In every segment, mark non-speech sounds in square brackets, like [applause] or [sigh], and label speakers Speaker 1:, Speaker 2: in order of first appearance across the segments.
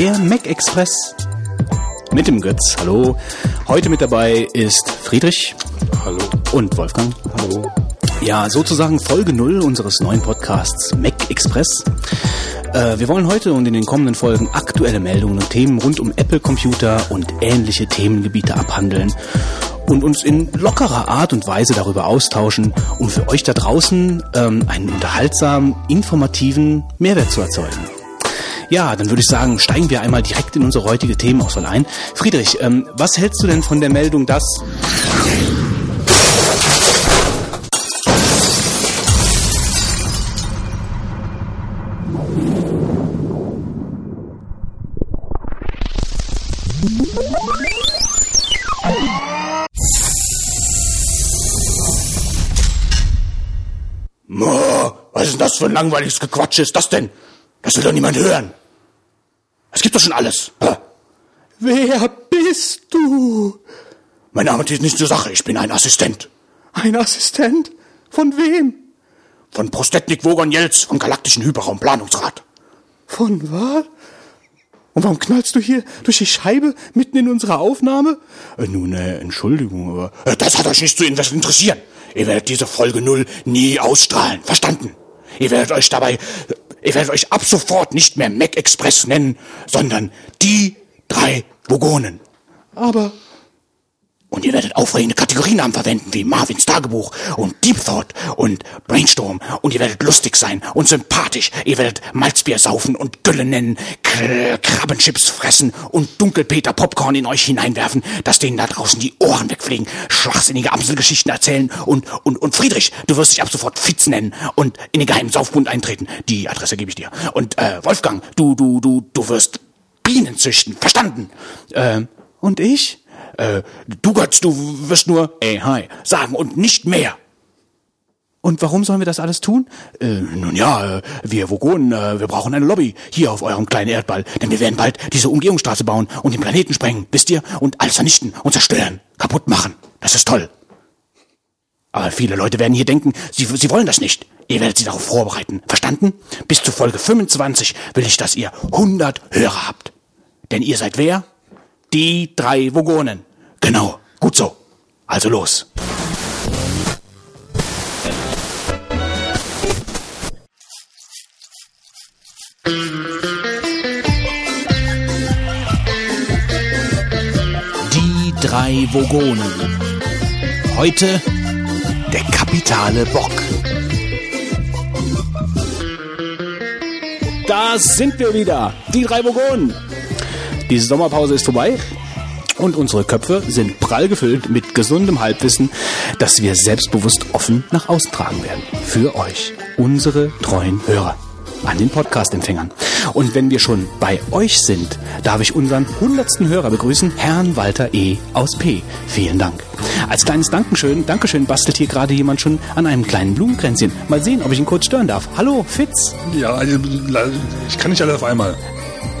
Speaker 1: der Mac Express. Mit dem Götz, hallo. Heute mit dabei ist Friedrich.
Speaker 2: Hallo.
Speaker 1: Und Wolfgang.
Speaker 2: Hallo.
Speaker 1: Ja, sozusagen Folge null unseres neuen Podcasts Mac Express. Äh, wir wollen heute und in den kommenden Folgen aktuelle Meldungen und Themen rund um Apple-Computer und ähnliche Themengebiete abhandeln und uns in lockerer Art und Weise darüber austauschen, um für euch da draußen ähm, einen unterhaltsamen, informativen Mehrwert zu erzeugen. Ja, dann würde ich sagen, steigen wir einmal direkt in unsere heutige Themenauswahl ein. Friedrich, ähm, was hältst du denn von der Meldung, dass...
Speaker 2: Was ist das für ein langweiliges Gequatsch ist das denn? Das will doch niemand hören. Es gibt doch schon alles.
Speaker 3: Wer bist du?
Speaker 2: Mein Name steht nicht zur Sache. Ich bin ein Assistent.
Speaker 3: Ein Assistent? Von wem?
Speaker 2: Von Prostetnik Wogon Jelz vom Galaktischen Hyperraumplanungsrat.
Speaker 3: Von was? Und warum knallst du hier durch die Scheibe mitten in unserer Aufnahme?
Speaker 2: Äh, nun, äh, Entschuldigung, aber äh, das hat euch nicht zu interessieren. Ihr werdet diese Folge null nie ausstrahlen. Verstanden? Ihr werdet euch dabei, ihr werdet euch ab sofort nicht mehr Mac Express nennen, sondern die drei Vogonen.
Speaker 3: Aber
Speaker 2: Und ihr werdet aufregende Kategorienamen verwenden wie Marvins Tagebuch und Deep Thought und Brainstorm. Und ihr werdet lustig sein und sympathisch. Ihr werdet Malzbier saufen und Gülle nennen, Krabbenchips fressen und Dunkelpeter Popcorn in euch hineinwerfen, dass denen da draußen die Ohren wegfliegen, schwachsinnige Amselgeschichten erzählen und, und, und Friedrich, du wirst dich ab sofort Fitz nennen und in den geheimen Saufbund eintreten. Die Adresse gebe ich dir. Und äh, Wolfgang, du, du, du, du wirst Bienen züchten. Verstanden? Ähm,
Speaker 3: und ich?
Speaker 2: Äh, du Götz, du wirst nur, ey, hi, sagen und nicht mehr.
Speaker 3: Und warum sollen wir das alles tun?
Speaker 2: Äh, nun ja, äh, wir Vogonen, äh, wir brauchen eine Lobby hier auf eurem kleinen Erdball, denn wir werden bald diese Umgehungsstraße bauen und den Planeten sprengen, wisst ihr, und alles vernichten und zerstören, kaputt machen. Das ist toll. Aber viele Leute werden hier denken, sie, sie wollen das nicht. Ihr werdet sie darauf vorbereiten. Verstanden? Bis zu Folge 25 will ich, dass ihr 100 Hörer habt. Denn ihr seid wer? Die drei Vogonen. Genau, gut so. Also los.
Speaker 1: Die drei Vogonen. Heute der kapitale Bock. Da sind wir wieder, die drei Vogonen. Diese Sommerpause ist vorbei und unsere Köpfe sind prall gefüllt mit gesundem Halbwissen, das wir selbstbewusst offen nach außen tragen werden. Für euch, unsere treuen Hörer an den Podcast-Empfängern. Und wenn wir schon bei euch sind, darf ich unseren hundertsten Hörer begrüßen, Herrn Walter E. aus P. Vielen Dank. Als kleines Dankeschön, Dankeschön bastelt hier gerade jemand schon an einem kleinen Blumenkränzchen. Mal sehen, ob ich ihn kurz stören darf. Hallo, Fitz.
Speaker 4: Ja, also, ich kann nicht alles auf einmal.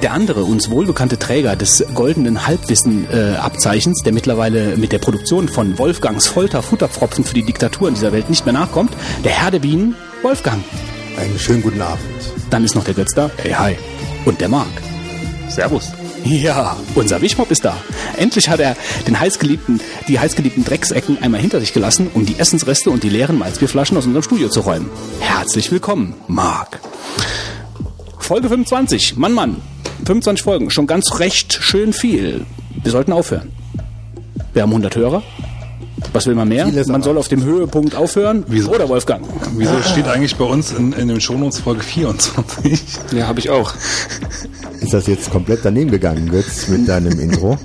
Speaker 1: Der andere uns wohlbekannte Träger des goldenen Halbwissen-Abzeichens, der mittlerweile mit der Produktion von Wolfgangs Folter-Futterpfropfen für die Diktaturen dieser Welt nicht mehr nachkommt, der Herr der Bienen, Wolfgang.
Speaker 5: Einen schönen guten Abend.
Speaker 1: Dann ist noch der Götz da. Hey, hi. Und der Marc.
Speaker 4: Servus.
Speaker 1: Ja, unser Wischmopp ist da. Endlich hat er den heißgeliebten, die heißgeliebten Drecksecken einmal hinter sich gelassen, um die Essensreste und die leeren Malzbierflaschen aus unserem Studio zu räumen. Herzlich willkommen, Marc. Folge 25. Mann, Mann. 25 Folgen. Schon ganz recht schön viel. Wir sollten aufhören. Wir haben 100 Hörer. Was will man mehr?
Speaker 5: Vieles
Speaker 1: Man soll auf dem Höhepunkt aufhören.
Speaker 4: Wieso?
Speaker 1: Oder Wolfgang?
Speaker 4: Wieso steht eigentlich bei uns in, in dem Shownotes Folge 24?
Speaker 1: Ja, habe ich auch.
Speaker 5: Ist das jetzt komplett daneben gegangen, Götz, mit deinem Intro?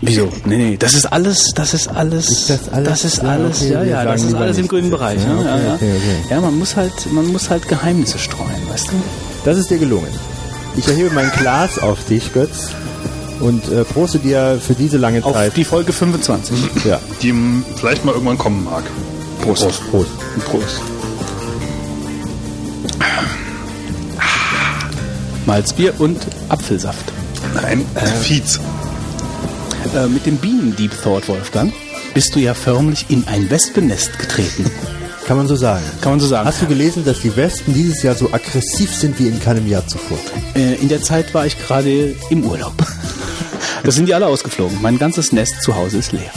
Speaker 1: Wieso? Nee, nee, das ist alles, das ist alles,
Speaker 5: Ist das alles?
Speaker 1: das ist
Speaker 5: Ja,
Speaker 1: alles,
Speaker 5: okay,
Speaker 1: ja, ja, das ist alles im grünen. Bereich.
Speaker 5: Ja,
Speaker 1: Ja, ja,
Speaker 5: okay,
Speaker 1: ja.
Speaker 5: okay, okay.
Speaker 1: ja, man muss halt, man muss halt Geheimnisse streuen, weißt du?
Speaker 5: Das ist dir gelungen. Ich erhebe mein Glas auf dich, Götz, und äh, proste dir für diese lange
Speaker 1: Auf
Speaker 5: Zeit.
Speaker 1: die Folge 25.
Speaker 5: ja,
Speaker 4: Die vielleicht mal irgendwann kommen mag.
Speaker 1: Prost.
Speaker 4: Prost.
Speaker 5: Prost.
Speaker 4: Prost.
Speaker 1: Malzbier und Apfelsaft.
Speaker 4: Nein, Fietz.
Speaker 1: Äh, mit dem Bienen Deep Thought, Wolfgang, bist du ja förmlich in ein Wespennest getreten. [laughs]
Speaker 5: Kann man so sagen.
Speaker 1: Kann man so sagen.
Speaker 5: Hast du gelesen, dass die Wespen dieses Jahr so aggressiv sind wie in keinem Jahr zuvor?
Speaker 1: Äh, in der Zeit war ich gerade im Urlaub. [laughs] Da sind die alle ausgeflogen. Mein ganzes Nest zu Hause ist leer.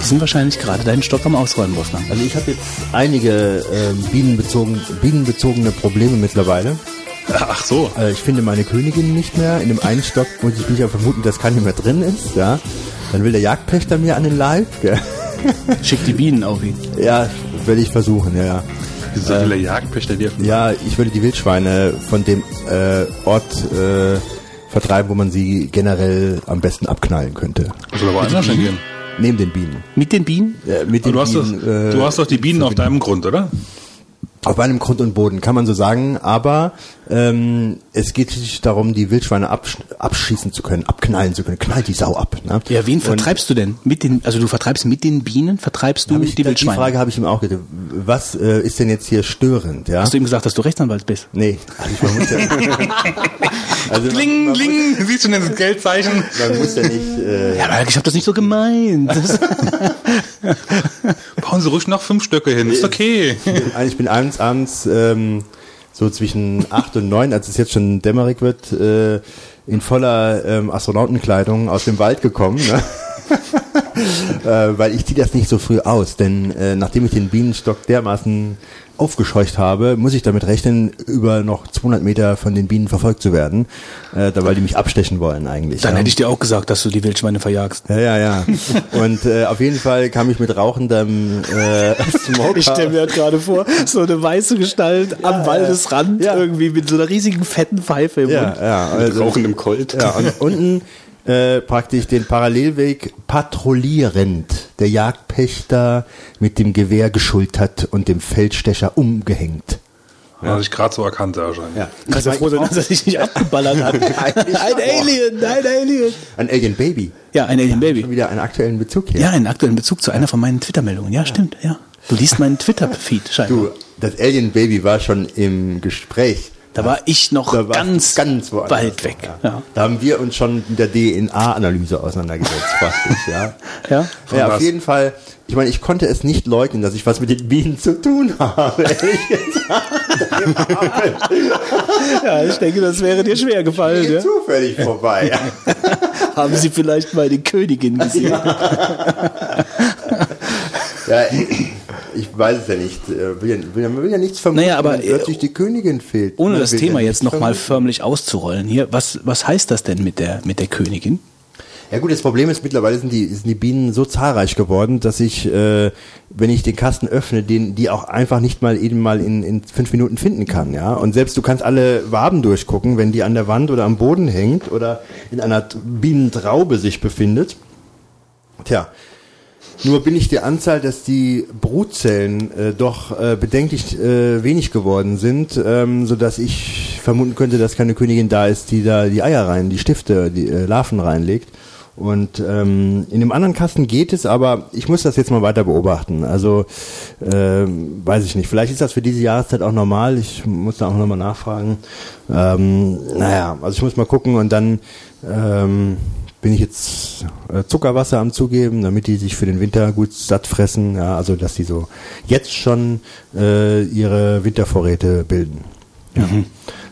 Speaker 1: Die sind wahrscheinlich gerade deinen Stock am Ausräumen, Wolfgang.
Speaker 5: Also ich habe jetzt einige ähm, bienenbezogen, bienenbezogene Probleme mittlerweile.
Speaker 4: Ach so.
Speaker 5: Äh, ich finde meine Königin nicht mehr. In dem einen Stock muss ich mich ja vermuten, dass keine mehr drin ist. Ja. Dann will der Jagdpächter mir an den Leib. Gell?
Speaker 1: Schick die Bienen auf ihn.
Speaker 5: Ja, werde ich versuchen, ja, ja.
Speaker 4: Wieso will der Jagdpächter dir?
Speaker 5: Ja, ich würde die Wildschweine von dem äh, Ort äh, vertreiben, wo man sie generell am besten abknallen könnte.
Speaker 4: Soll aber anders hingehen.
Speaker 5: Neben den Bienen.
Speaker 1: Mit den Bienen?
Speaker 5: Äh, mit
Speaker 4: Du
Speaker 5: den
Speaker 4: hast,
Speaker 5: Bienen, äh,
Speaker 4: du hast doch die Bienen auf deinem Grund, oder?
Speaker 5: Auf meinem Grund und Boden, kann man so sagen. Aber ähm, es geht sich darum, die Wildschweine absch abschießen zu können, abknallen zu können. Knallt die Sau ab. Ne?
Speaker 1: Ja, wen
Speaker 5: Und
Speaker 1: vertreibst du denn? Mit den, also du vertreibst mit den Bienen, vertreibst du
Speaker 5: ich,
Speaker 1: die
Speaker 5: die
Speaker 1: Wildschweine?
Speaker 5: Frage habe ich ihm auch gedacht. Was äh, ist denn jetzt hier störend? Ja?
Speaker 1: Hast du ihm gesagt, dass du Rechtsanwalt bist?
Speaker 5: Nee, also ich, man muss ja, [laughs] also
Speaker 4: Kling,
Speaker 5: man,
Speaker 4: kling, siehst du denn das Geldzeichen?
Speaker 5: man muss ja nicht... Äh,
Speaker 1: Ja, aber ich habe das nicht so gemeint. [laughs]
Speaker 4: Bauen Sie ruhig noch fünf Stöcke hin, ist okay.
Speaker 5: Ich bin abends, abends ähm, so zwischen acht und neun, als es jetzt schon dämmerig wird, äh, in voller ähm, Astronautenkleidung aus dem Wald gekommen. Ne? [laughs] äh, weil ich ziehe das nicht so früh aus, denn äh, nachdem ich den Bienenstock dermaßen aufgescheucht habe, muss ich damit rechnen, über noch 200 Meter von den Bienen verfolgt zu werden, äh, da weil die mich abstechen wollen eigentlich.
Speaker 1: Dann
Speaker 5: ja.
Speaker 1: hätte ich dir auch gesagt, dass du die Wildschweine verjagst.
Speaker 5: ja, ja, ja. [laughs] Und äh, auf jeden Fall kam ich mit rauchendem äh, [laughs] Smoker.
Speaker 1: Ich stelle mir halt gerade vor, so eine weiße Gestalt am Waldesrand,
Speaker 5: Ja.
Speaker 1: irgendwie mit so einer riesigen fetten Pfeife im
Speaker 5: ja,
Speaker 1: Mund.
Speaker 5: ja, also,
Speaker 4: Rauchen im Colt.
Speaker 5: Ja, und unten äh, praktisch den Parallelweg patrouillierend der Jagdpächter mit dem Gewehr geschultert und dem Feldstecher umgehängt.
Speaker 4: Ja, ich gerade so erkannt, ja, wahrscheinlich.
Speaker 5: Ja.
Speaker 1: Kannst ja froh sein, dass er sich nicht abgeballert hat. [laughs] ein Alien, ein Alien.
Speaker 5: Ein Alien Baby.
Speaker 1: Ja, ein Alien
Speaker 5: Schon
Speaker 1: Baby.
Speaker 5: wieder einen aktuellen Bezug hier.
Speaker 1: Ja, einen aktuellen Bezug zu einer von meinen Twitter-Meldungen. Ja, stimmt, ja. Du liest meinen Twitter-Feed scheinbar.
Speaker 5: Du, das Alien Baby war schon im Gespräch.
Speaker 1: Da war ich noch ganz,
Speaker 5: ganz
Speaker 1: weit weg. Ja.
Speaker 5: Da haben wir uns schon mit der DNA-Analyse auseinandergesetzt, [laughs] praktisch, ja.
Speaker 1: Ja?
Speaker 5: Ja, auf
Speaker 4: was?
Speaker 5: jeden Fall. Ich meine, ich konnte es nicht leugnen, dass ich was mit den Bienen zu tun habe. [laughs] ehrlich gesagt.
Speaker 1: ja, ich denke, das wäre dir schwer gefallen.
Speaker 5: Geht
Speaker 1: Ja?
Speaker 5: zufällig vorbei. [laughs]
Speaker 1: Haben Sie vielleicht mal die Königin gesehen?
Speaker 5: Ja, ich, weiß es ja nicht. Äh, Will ja, will will ja nichts vermuten,
Speaker 1: Naja, aber,
Speaker 5: plötzlich die Königin fehlt.
Speaker 1: Ohne
Speaker 5: Man
Speaker 1: das Thema
Speaker 5: ja
Speaker 1: jetzt nochmal förmlich auszurollen hier, was, was heißt das denn mit der, mit der Königin?
Speaker 5: Ja gut, das Problem ist, mittlerweile sind die, sind die Bienen so zahlreich geworden, dass ich, äh, wenn ich den Kasten öffne, den, die auch einfach nicht mal eben mal in, in fünf Minuten finden kann, ja. Und selbst du kannst alle Waben durchgucken, wenn die an der Wand oder am Boden hängt oder in einer Bienentraube sich befindet. Tja, nur bin ich die Anzahl, dass die Brutzellen äh, doch äh, bedenklich äh, wenig geworden sind, ähm, so dass ich vermuten könnte, dass keine Königin da ist, die da die Eier rein, die Stifte, die äh, Larven reinlegt. Und ähm, in dem anderen Kasten geht es, aber ich muss das jetzt mal weiter beobachten. Also ähm, weiß ich nicht. Vielleicht ist das für diese Jahreszeit auch normal. Ich muss da auch nochmal nachfragen. Ähm, naja, also ich muss mal gucken und dann ähm, bin ich jetzt äh, Zuckerwasser am zugeben, damit die sich für den Winter gut satt fressen. Ja, also dass die so jetzt schon äh, ihre Wintervorräte bilden. Ja.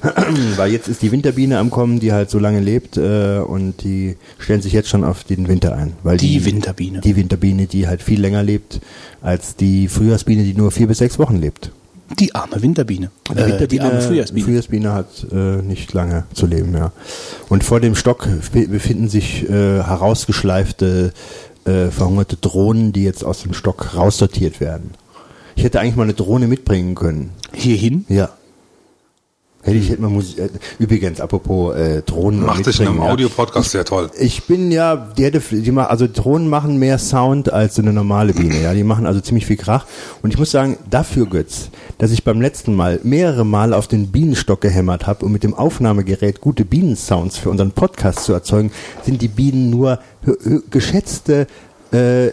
Speaker 5: [clears throat] Weil jetzt ist die Winterbiene am Kommen, die halt so lange lebt äh, und die stellen sich jetzt schon auf den Winter ein. Weil
Speaker 1: Die Winterbiene.
Speaker 5: Die Winterbiene, die halt viel länger lebt als die Frühjahrsbiene, die nur vier bis sechs Wochen lebt.
Speaker 1: Die arme Winterbiene.
Speaker 5: Die
Speaker 1: Äh,
Speaker 5: Winterbiene,
Speaker 1: die arme Frühjahrsbiene.
Speaker 5: Frühjahrsbiene hat äh, nicht lange zu leben, ja. Und vor dem Stock be- befinden sich äh, herausgeschleifte, äh, verhungerte Drohnen, die jetzt aus dem Stock raussortiert werden. Ich hätte eigentlich mal eine Drohne mitbringen können.
Speaker 1: Hierhin?
Speaker 5: Ja. Hätte ich hätte mal Musik. Äh, übrigens, apropos äh, Drohnen.
Speaker 4: Macht dich in einem
Speaker 5: ja.
Speaker 4: Audio-Podcast sehr toll.
Speaker 5: Ich bin ja, die hätte, die ma- also Drohnen machen mehr Sound als so eine normale Biene, ja. Die machen also ziemlich viel Krach. Und ich muss sagen, dafür, Götz, dass ich beim letzten Mal mehrere Mal auf den Bienenstock gehämmert habe, um mit dem Aufnahmegerät gute Bienensounds für unseren Podcast zu erzeugen, sind die Bienen nur geschätzte äh,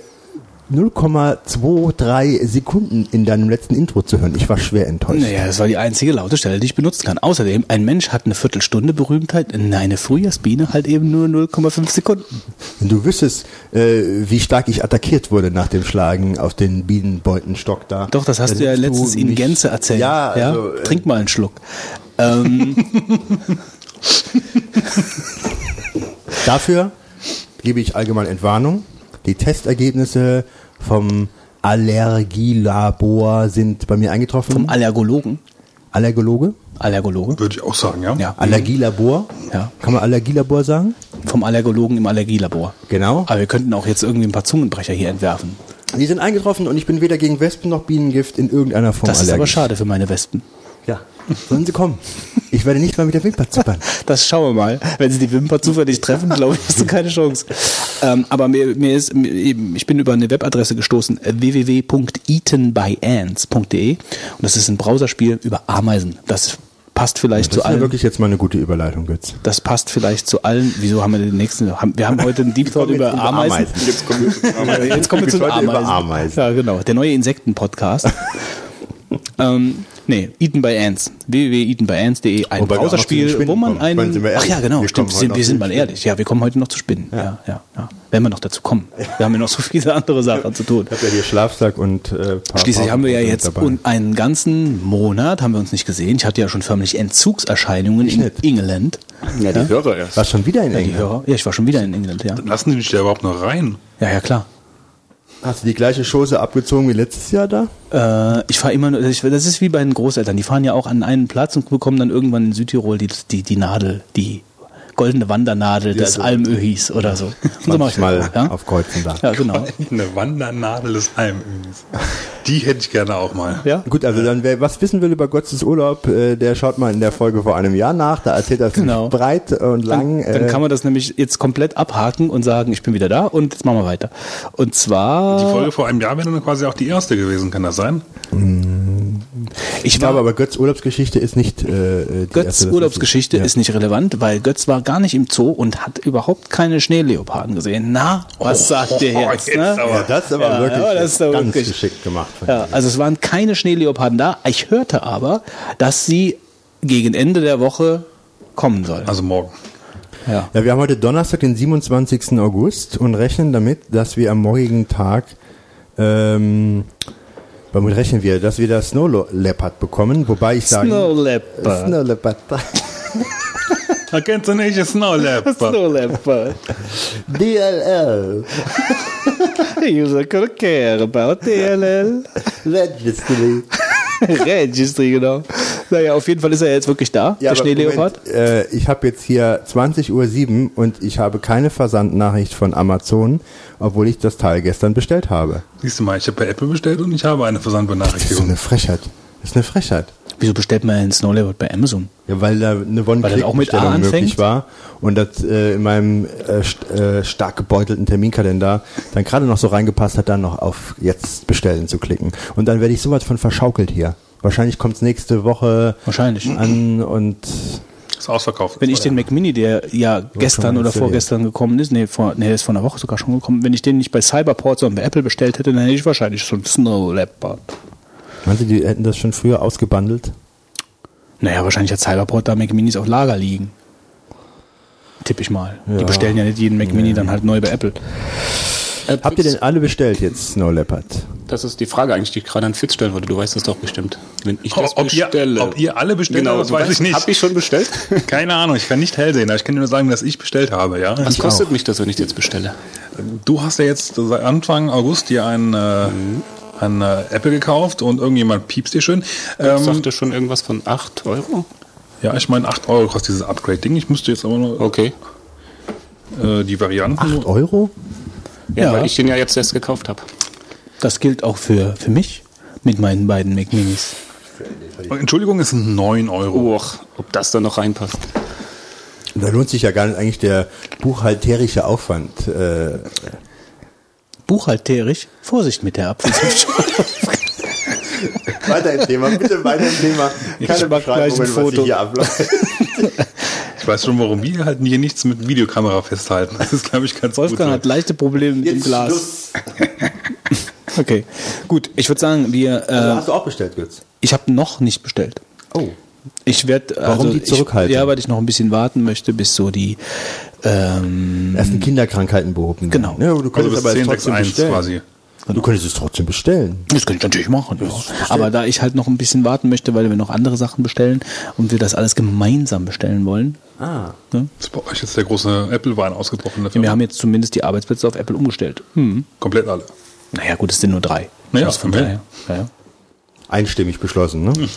Speaker 5: 0,23 Sekunden in deinem letzten Intro zu hören. Ich war schwer enttäuscht.
Speaker 1: Naja, das war die einzige laute Stelle, die ich benutzen kann. Außerdem, ein Mensch hat eine Viertelstunde Berühmtheit, eine Frühjahrsbiene halt eben nur 0,5 Sekunden.
Speaker 5: Wenn du wüsstest, äh, wie stark ich attackiert wurde nach dem Schlagen auf den Bienenbeutenstock da.
Speaker 1: Doch, das hast du ja letztens in
Speaker 5: mich-
Speaker 1: Gänze erzählt.
Speaker 5: Ja, also, äh,
Speaker 1: Trink mal einen Schluck. Ähm, [laughs]
Speaker 5: Dafür gebe ich allgemein Entwarnung. Die Testergebnisse vom Allergielabor sind bei mir eingetroffen.
Speaker 1: vom Allergologen.
Speaker 5: Allergologe?
Speaker 1: Allergologe.
Speaker 4: Würde ich auch sagen, ja.
Speaker 1: Ja.
Speaker 5: Allergielabor?
Speaker 1: Ja.
Speaker 5: Kann man Allergielabor sagen?
Speaker 1: Vom Allergologen im Allergielabor.
Speaker 5: Genau.
Speaker 1: Aber wir könnten auch jetzt irgendwie ein paar Zungenbrecher hier entwerfen.
Speaker 5: Die sind eingetroffen und ich bin weder gegen Wespen noch Bienengift in irgendeiner Form
Speaker 1: Das ist aber
Speaker 5: allergisch.
Speaker 1: schade für meine Wespen.
Speaker 5: Ja, sollen sie kommen. Ich werde nicht mal mit der Wimper zippern.
Speaker 1: Das schauen wir mal. Wenn sie die Wimper zufällig treffen, glaube ich, hast du keine Chance. Ähm, aber mir, mir ist, mir, eben, ich bin über eine Webadresse gestoßen, äh, www.eatenbyants.de und das ist ein Browserspiel über Ameisen. Das passt vielleicht
Speaker 5: Das
Speaker 1: zu
Speaker 5: ist ja
Speaker 1: allen.
Speaker 5: wirklich jetzt mal eine gute Überleitung, Götz.
Speaker 1: Das passt vielleicht zu allen. Wieso haben wir den nächsten? Haben, wir haben [laughs] heute einen Deep Thought über Ameisen.
Speaker 5: Ameisen.
Speaker 1: Jetzt kommen wir, jetzt kommen wir zu Ameisen.
Speaker 5: Ameisen.
Speaker 1: Ja, genau. Der neue Insekten-Podcast. [laughs] ähm, nee, Eaten by Ants. www.eatenbyants.de. Ein
Speaker 5: Wobei
Speaker 1: Browserspiel, wo man.
Speaker 5: Ich meine, sind wir
Speaker 1: einen. Ach
Speaker 5: ehrlich?
Speaker 1: ja, genau.
Speaker 5: Wir
Speaker 1: stimmt. sind, wir sind mal ehrlich. Ja, wir kommen heute noch zu Spinnen. Ja, ja, ja. Wenn wir noch dazu kommen. Wir haben ja noch so viele andere Sachen zu tun.
Speaker 5: Ich habe ja hier Schlafsack und äh, paar
Speaker 1: Schließlich haben wir ja jetzt
Speaker 5: dabei.
Speaker 1: un- einen ganzen Monat, haben wir uns nicht gesehen. Ich hatte ja schon förmlich Entzugserscheinungen in
Speaker 5: nicht.
Speaker 1: England.
Speaker 2: Ja, die Hörer erst.
Speaker 5: War schon wieder in
Speaker 1: Ja, die
Speaker 5: England.
Speaker 1: Hörer. Ja, ich war schon wieder in England, ja.
Speaker 4: Lassen die dich da überhaupt noch rein?
Speaker 1: Ja, ja, klar.
Speaker 5: Hast du die gleiche Chose abgezogen wie letztes Jahr da?
Speaker 1: Äh, ich fahre immer nur, das ist wie bei den Großeltern, die fahren ja auch an einen Platz und bekommen dann irgendwann in Südtirol die, die, die Nadel, die goldene Wandernadel des
Speaker 5: so.
Speaker 1: Almöhis oder so. Und so mach ich das
Speaker 5: Mal
Speaker 1: auch, ja?
Speaker 5: auf Kreuzen da.
Speaker 1: Ja, genau.
Speaker 4: Eine Wandernadel des Almöhis. Die hätte ich gerne auch mal.
Speaker 1: Ja?
Speaker 5: Gut, also dann wer was wissen will über Gottes Urlaub, äh, der schaut mal in der Folge vor einem Jahr nach. Da erzählt er es
Speaker 1: Genau.
Speaker 5: breit und lang.
Speaker 1: Dann
Speaker 5: äh,
Speaker 1: kann man das nämlich jetzt komplett abhaken und sagen, ich bin wieder da und jetzt machen wir weiter. Und zwar,
Speaker 4: Die Folge vor einem Jahr wäre dann quasi auch die erste gewesen, kann das sein?
Speaker 1: Ich
Speaker 5: ich glaube
Speaker 1: war,
Speaker 5: aber Götz Urlaubsgeschichte ist nicht äh, die
Speaker 1: Götz
Speaker 5: erste,
Speaker 1: Urlaubsgeschichte
Speaker 5: ja.
Speaker 1: ist nicht relevant, weil Götz war gar nicht im Zoo und hat überhaupt keine Schneeleoparden gesehen. Na, was sagt ihr
Speaker 4: Oh,
Speaker 1: jetzt?
Speaker 4: jetzt
Speaker 1: ne?
Speaker 4: aber.
Speaker 5: Ja, das ist aber
Speaker 1: Ja,
Speaker 5: wirklich
Speaker 1: ja, das ist aber
Speaker 5: ganz
Speaker 1: wirklich-
Speaker 5: geschickt gemacht.
Speaker 1: Also es waren keine Schneeleoparden da. Ich hörte aber, dass sie gegen Ende der Woche kommen sollen.
Speaker 4: Also morgen.
Speaker 1: Ja.
Speaker 5: Ja, wir haben heute Donnerstag, den 27. August und rechnen damit, dass wir am morgigen Tag, ähm, womit rechnen wir, dass wir das Snow Leopard bekommen, wobei ich sage,
Speaker 1: Snow Leopard.
Speaker 5: Snow Leopard.
Speaker 4: Da kennst du nicht, Snow Leopard.
Speaker 1: Snow Leopard.
Speaker 5: DLL.
Speaker 1: User [laughs] could care about DLL.
Speaker 5: Registry.
Speaker 1: Registry, genau. Naja, auf jeden Fall ist er jetzt wirklich da, der
Speaker 5: aber
Speaker 1: Schneeleopard.
Speaker 5: Äh, ich habe jetzt hier 20.07 Uhr und ich habe keine Versandnachricht von Amazon, obwohl ich das Teil gestern bestellt habe.
Speaker 4: Siehst du mal, ich habe bei Apple bestellt und ich habe eine
Speaker 5: Das ist so
Speaker 4: Versandbenachrichtigung.
Speaker 5: eine Frechheit. Das ist eine Frechheit.
Speaker 1: Wieso bestellt man einen Snow Leopard bei Amazon?
Speaker 5: Ja, weil da eine one
Speaker 1: das auch mit
Speaker 5: click
Speaker 1: A
Speaker 5: möglich
Speaker 1: anfängt?
Speaker 5: war und das äh, in meinem äh, st äh, stark gebeutelten Terminkalender dann gerade noch so reingepasst hat, dann noch auf jetzt bestellen zu klicken. Und dann werde ich sowas von verschaukelt hier. Wahrscheinlich kommt es nächste Woche
Speaker 1: Wahrscheinlich.
Speaker 5: an und
Speaker 4: Ist ausverkauft.
Speaker 1: Wenn ich den Mac Mini, der ja gestern oder vorgestern gekommen ist, nee, vor, nee, der ist vor einer Woche sogar schon gekommen, wenn ich den nicht bei Cyberport, sondern bei Apple bestellt hätte, dann hätte ich wahrscheinlich so einen Snow Leopard.
Speaker 5: meinst du, die hätten das schon früher ausgebundelt?
Speaker 1: Naja, wahrscheinlich hat Cyberport da Mac Minis auf Lager liegen. Tipp ich mal. Die bestellen ja nicht jeden Mac Mini dann halt neu bei Apple.
Speaker 5: Habt ihr denn alle bestellt jetzt Snow Leopard?
Speaker 2: Das ist die Frage eigentlich, die ich gerade an Fitz stellen wollte. Du weißt das doch bestimmt. Wenn ich das
Speaker 4: ob, ihr,
Speaker 2: bestelle.
Speaker 4: ob ihr alle bestellt
Speaker 2: genau,
Speaker 4: habt, das weiß
Speaker 2: weißt,
Speaker 4: ich nicht.
Speaker 2: Hab ich schon bestellt? [laughs]
Speaker 4: Keine Ahnung, ich kann nicht hell sehen, aber ich kann dir nur sagen, dass ich bestellt habe, ja.
Speaker 2: Was kostet mich das, wenn ich jetzt bestelle?
Speaker 4: Du hast ja jetzt seit Anfang August dir ein, äh, ein äh, Apple gekauft und irgendjemand piepst dir schön.
Speaker 2: Ich
Speaker 4: Ähm,
Speaker 2: sagte schon irgendwas von 8 Euro.
Speaker 4: ja, ich meine 8 Euro kostet dieses Upgrade-Ding. Ich müsste jetzt aber nur
Speaker 2: Okay.
Speaker 4: äh, die Varianten.
Speaker 5: 8 Euro?
Speaker 2: Ja,
Speaker 1: Ja.
Speaker 2: weil ich den ja jetzt erst gekauft habe.
Speaker 1: Das gilt auch für, für mich mit meinen beiden Mac Minis.
Speaker 4: Entschuldigung, es sind 9 Euro.
Speaker 2: Och, ob das da noch reinpasst.
Speaker 5: Da lohnt sich ja gar nicht eigentlich der buchhalterische Aufwand. Äh,
Speaker 1: Buchhalterisch, Vorsicht mit der Apfelsaftschale. [laughs] [laughs]
Speaker 5: weiter im Thema, bitte weiter im Thema.
Speaker 1: Ich mach gleich ein Foto.
Speaker 5: abläuft. [laughs]
Speaker 4: Ich weiß schon, warum wir halt hier nichts mit Videokamera festhalten. Das ist, glaube ich, ganz
Speaker 1: Wolfgang
Speaker 4: gut.
Speaker 1: hat leichte Probleme mit dem Glas. [laughs] Okay, gut. Ich würde sagen, wir. Äh,
Speaker 5: Also hast du auch bestellt, Götz?
Speaker 1: ich habe noch nicht bestellt.
Speaker 5: Oh.
Speaker 1: Ich werde.
Speaker 5: Warum
Speaker 1: also
Speaker 5: die Zurückhaltung?
Speaker 1: Ich, ja, weil ich noch ein bisschen warten möchte, bis so die. Ähm,
Speaker 5: Ersten Kinderkrankheiten behoben.
Speaker 1: Genau.
Speaker 5: Ja, aber du
Speaker 4: Also
Speaker 5: könntest
Speaker 4: bis
Speaker 5: aber es
Speaker 4: 10,
Speaker 5: trotzdem
Speaker 4: 1
Speaker 5: bestellen.
Speaker 4: quasi.
Speaker 5: Du könntest es trotzdem bestellen.
Speaker 1: das kann ich natürlich machen. Ja. Aber da ich halt noch ein bisschen warten möchte, weil wir noch andere Sachen bestellen und wir das alles gemeinsam bestellen wollen.
Speaker 5: Ah.
Speaker 1: Ne?
Speaker 4: Ist bei euch jetzt der große Apple-Wein ausgebrochen?
Speaker 1: Wir haben jetzt zumindest die Arbeitsplätze auf Apple umgestellt. Hm.
Speaker 4: Komplett alle.
Speaker 1: Naja, gut, es sind nur drei.
Speaker 4: Naja,
Speaker 1: Also von daher. Ja, ja.
Speaker 5: Einstimmig beschlossen, ne? [laughs]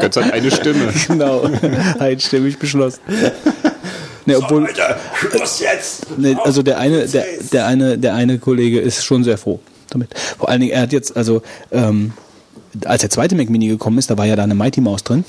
Speaker 2: Götz hat eine Stimme. [laughs]
Speaker 1: Genau, einstimmig beschlossen. Ne, obwohl,
Speaker 5: Schluss jetzt!
Speaker 1: ne, also der eine, der, der eine, der eine Kollege ist schon sehr froh damit. Vor allen Dingen, er hat jetzt, also ähm, als der zweite Mac Mini gekommen ist, da war ja da eine Mighty Maus drin.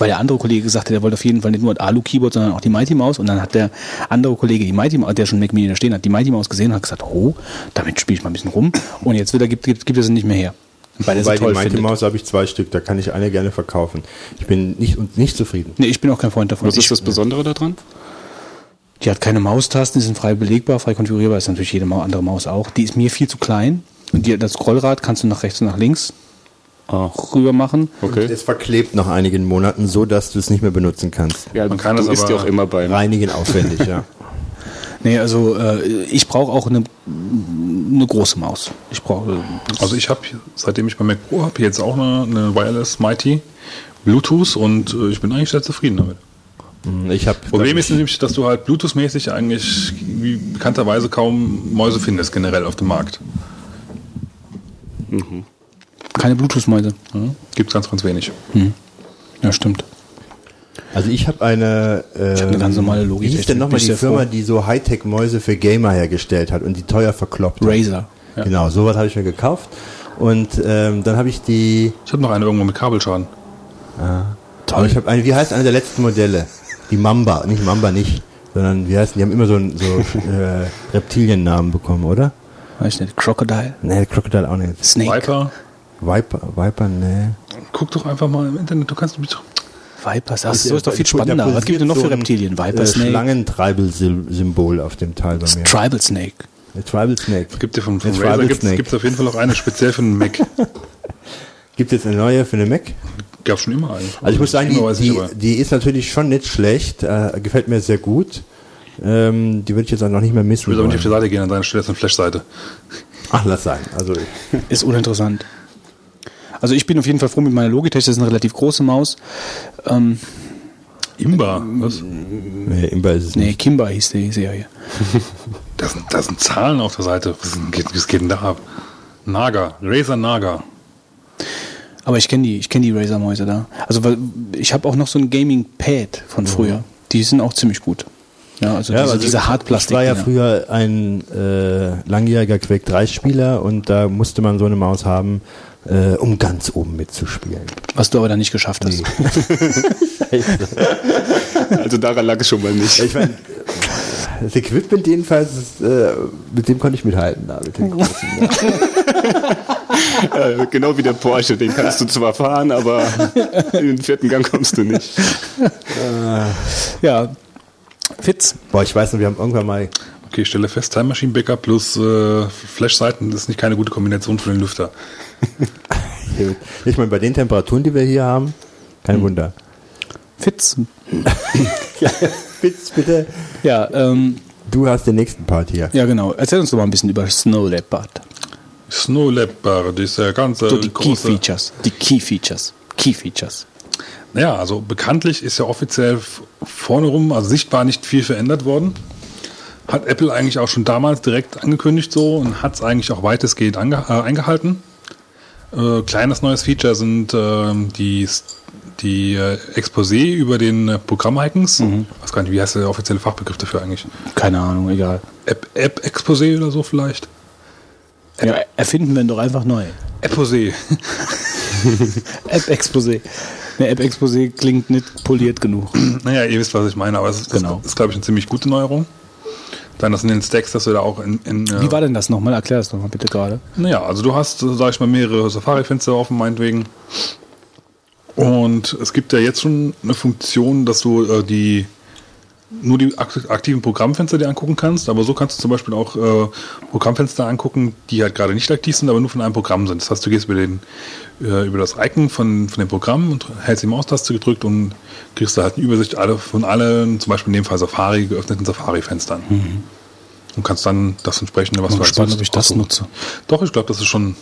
Speaker 1: Weil der andere Kollege gesagt hat, er wollte auf jeden Fall nicht nur das Alu-Keyboard, sondern auch die Mighty Maus. Und dann hat der andere Kollege die Mighty Maus, der schon Mac Mini da stehen hat, die Mighty Maus gesehen und hat gesagt, oh, damit spiele ich mal ein bisschen rum. Und jetzt wieder gibt, gibt, gibt es sie nicht mehr her. Weil
Speaker 5: Bei
Speaker 1: sie
Speaker 5: die Mighty
Speaker 1: findet.
Speaker 5: Maus habe ich zwei Stück, da kann ich eine gerne verkaufen. Ich bin nicht, und nicht zufrieden.
Speaker 1: Nee, ich bin auch kein Freund davon.
Speaker 2: Was ist das Besondere daran?
Speaker 1: Die hat keine Maustasten, die sind frei belegbar, frei konfigurierbar, ist natürlich jede andere Maus auch. Die ist mir viel zu klein. Und die, das Scrollrad kannst du nach rechts und nach links rüber machen.
Speaker 2: Okay.
Speaker 5: Es verklebt nach einigen Monaten so, dass du es nicht mehr benutzen kannst.
Speaker 2: Ja,
Speaker 4: Man kann
Speaker 2: isst
Speaker 4: aber-
Speaker 2: ja auch immer beim.
Speaker 5: Reinigen aufwendig, ja. [laughs]
Speaker 1: Nee, also äh, ich brauche auch eine, eine große Maus. Ich brauche.
Speaker 4: Also ich habe, seitdem ich bei Mac Pro habe, jetzt auch eine, eine Wireless Mighty Bluetooth und äh, ich bin eigentlich sehr zufrieden damit.
Speaker 5: Ich habe
Speaker 4: Problem ist nämlich, dass du halt Bluetooth-mäßig eigentlich wie bekannterweise kaum Mäuse findest generell auf dem Markt.
Speaker 1: Keine Bluetooth-Mäuse.
Speaker 4: Ja? Gibt ganz, ganz wenig.
Speaker 1: Ja, stimmt.
Speaker 5: Also ich habe eine, äh,
Speaker 1: hab eine ganz normale Logitech,
Speaker 5: Wie hieß denn nochmal
Speaker 1: ich
Speaker 5: die Firma,
Speaker 1: froh.
Speaker 5: die so Hightech-Mäuse für Gamer hergestellt hat und die teuer verkloppt hat?
Speaker 1: Razer.
Speaker 5: Genau, sowas habe ich mir gekauft. Und ähm, dann habe ich die,
Speaker 4: Ich habe noch eine irgendwo mit Kabelschaden.
Speaker 5: aber ich habe eine, wie heißt eine der letzten Modelle? Die Mamba, nicht Mamba nicht, sondern wie heißen, die haben immer so, ein- so [laughs] äh, Reptiliennamen bekommen, oder?
Speaker 1: Weiß ich nicht. Crocodile?
Speaker 5: Nee, Crocodile auch nicht.
Speaker 1: Snake?
Speaker 4: Viper,
Speaker 5: Viper, Viper, nee.
Speaker 4: guck doch einfach mal im Internet, du kannst mich doch.
Speaker 1: Viper, das so ist doch viel spannender. Was gibt es denn noch
Speaker 5: so
Speaker 1: für Reptilien? Viper,
Speaker 5: äh,
Speaker 1: Snake,
Speaker 5: Schlangentribal-Symbol auf dem Teil bei mir.
Speaker 1: Tribal Snake.
Speaker 5: Äh, Tribal Snake.
Speaker 4: Gibt ja von, von Razer gibt es auf jeden Fall auch eine speziell für den Mac. [laughs]
Speaker 5: Gibt jetzt eine neue für den Mac?
Speaker 4: Gab schon immer eine.
Speaker 5: Also ich muss sagen, die, die, die ist natürlich schon nicht schlecht, äh, gefällt mir sehr gut. Ähm, die würde ich jetzt auch noch nicht mehr missen.
Speaker 4: Ich will aber nicht auf die. Seite gehen, an deiner Stelle ist eine Flash-Seite.
Speaker 5: Ach, lass sein. Also
Speaker 1: Ist uninteressant. Also ich bin auf jeden Fall froh mit meiner Logitech, das ist eine relativ große Maus. Ähm,
Speaker 4: Imba, was?
Speaker 5: nee, Imba ist es
Speaker 1: nee,
Speaker 5: nicht.
Speaker 1: Kimba hieß die Serie. [laughs]
Speaker 4: Da sind, da sind Zahlen auf der Seite. Was, geht, was geht denn da ab? Naga, Razer Naga.
Speaker 1: Aber ich kenne die, ich kenne die Razer-Mäuse da. Also weil ich habe auch noch so ein Gaming-Pad von früher. Die sind auch ziemlich gut. Ja, also diese,
Speaker 5: also
Speaker 1: diese
Speaker 5: Ich
Speaker 1: Hartplastik.
Speaker 5: war ja früher ein äh, langjähriger Quake 3 Spieler und da musste man so eine Maus haben, äh, um ganz oben mitzuspielen.
Speaker 1: Was du aber dann nicht geschafft hast. [laughs]
Speaker 2: Also daran lag es schon mal nicht.
Speaker 5: Ich meine, das Equipment jedenfalls, ist, äh, mit dem konnte ich mithalten. Da, mit den großen, ja.
Speaker 2: Äh, [laughs] genau wie der Porsche, den kannst du zwar fahren, aber in den vierten Gang kommst du nicht.
Speaker 1: Ja. Fitz.
Speaker 5: Boah, ich weiß noch, wir haben irgendwann mal
Speaker 4: Okay, ich stelle fest, Time Machine Backup plus äh, Flash-Seiten, das ist nicht keine gute Kombination für den Lüfter. [laughs]
Speaker 5: Ich meine, bei den Temperaturen, die wir hier haben, kein Wunder.
Speaker 1: Fitz. [laughs]
Speaker 5: Ja, bitte, bitte.
Speaker 1: Ja, ähm,
Speaker 5: Du hast den nächsten Part hier.
Speaker 1: ja genau. Erzähl uns doch mal ein bisschen über Snow Leopard.
Speaker 4: Snow Leopard, dieser ganze
Speaker 1: So die Key. Features. Die Key Features. Key Features.
Speaker 4: Naja, also bekanntlich ist ja offiziell vorne rum, also sichtbar nicht viel verändert worden. Hat Apple eigentlich auch schon damals direkt angekündigt so und hat es eigentlich auch weitestgehend ange äh, eingehalten. Äh, kleines neues Feature sind ähm, die, die äh, Exposé über den äh, Programm-Icons. weiß gar nicht, wie heißt der offizielle Fachbegriff dafür eigentlich?
Speaker 1: Keine Ahnung, egal.
Speaker 4: App, App oder so vielleicht?
Speaker 1: Ja, erfinden wir doch einfach neu.
Speaker 4: Apposé. [laughs]
Speaker 1: App-Exposé. Ne, App-Exposé klingt nicht poliert genug.
Speaker 4: naja, ihr wisst, was ich meine, aber es ist,
Speaker 1: Genau.
Speaker 4: ist, ist glaube ich, eine ziemlich gute Neuerung. Dann das in den Stacks, dass du da auch in, in äh,
Speaker 1: Wie war denn das nochmal? Erklär das doch mal bitte gerade.
Speaker 4: Naja, also du hast, sag ich mal, mehrere Safari-Fenster offen, meinetwegen. Und es gibt ja jetzt schon eine Funktion, dass du äh, die nur die akt- aktiven Programmfenster dir angucken kannst, aber so kannst du zum Beispiel auch äh, Programmfenster angucken, die halt gerade nicht aktiv sind, aber nur von einem Programm sind. Das heißt, du gehst über, den, äh, über das Icon von, von dem Programm und hältst die Maustaste gedrückt und kriegst da halt eine Übersicht alle, von allen, zum Beispiel in dem Fall Safari, geöffneten Safari-Fenstern. Und kannst dann das entsprechende, was
Speaker 1: Bin
Speaker 4: du halt
Speaker 1: gespannt, ob ich das nutze.
Speaker 4: Doch, ich glaube, das ist schon.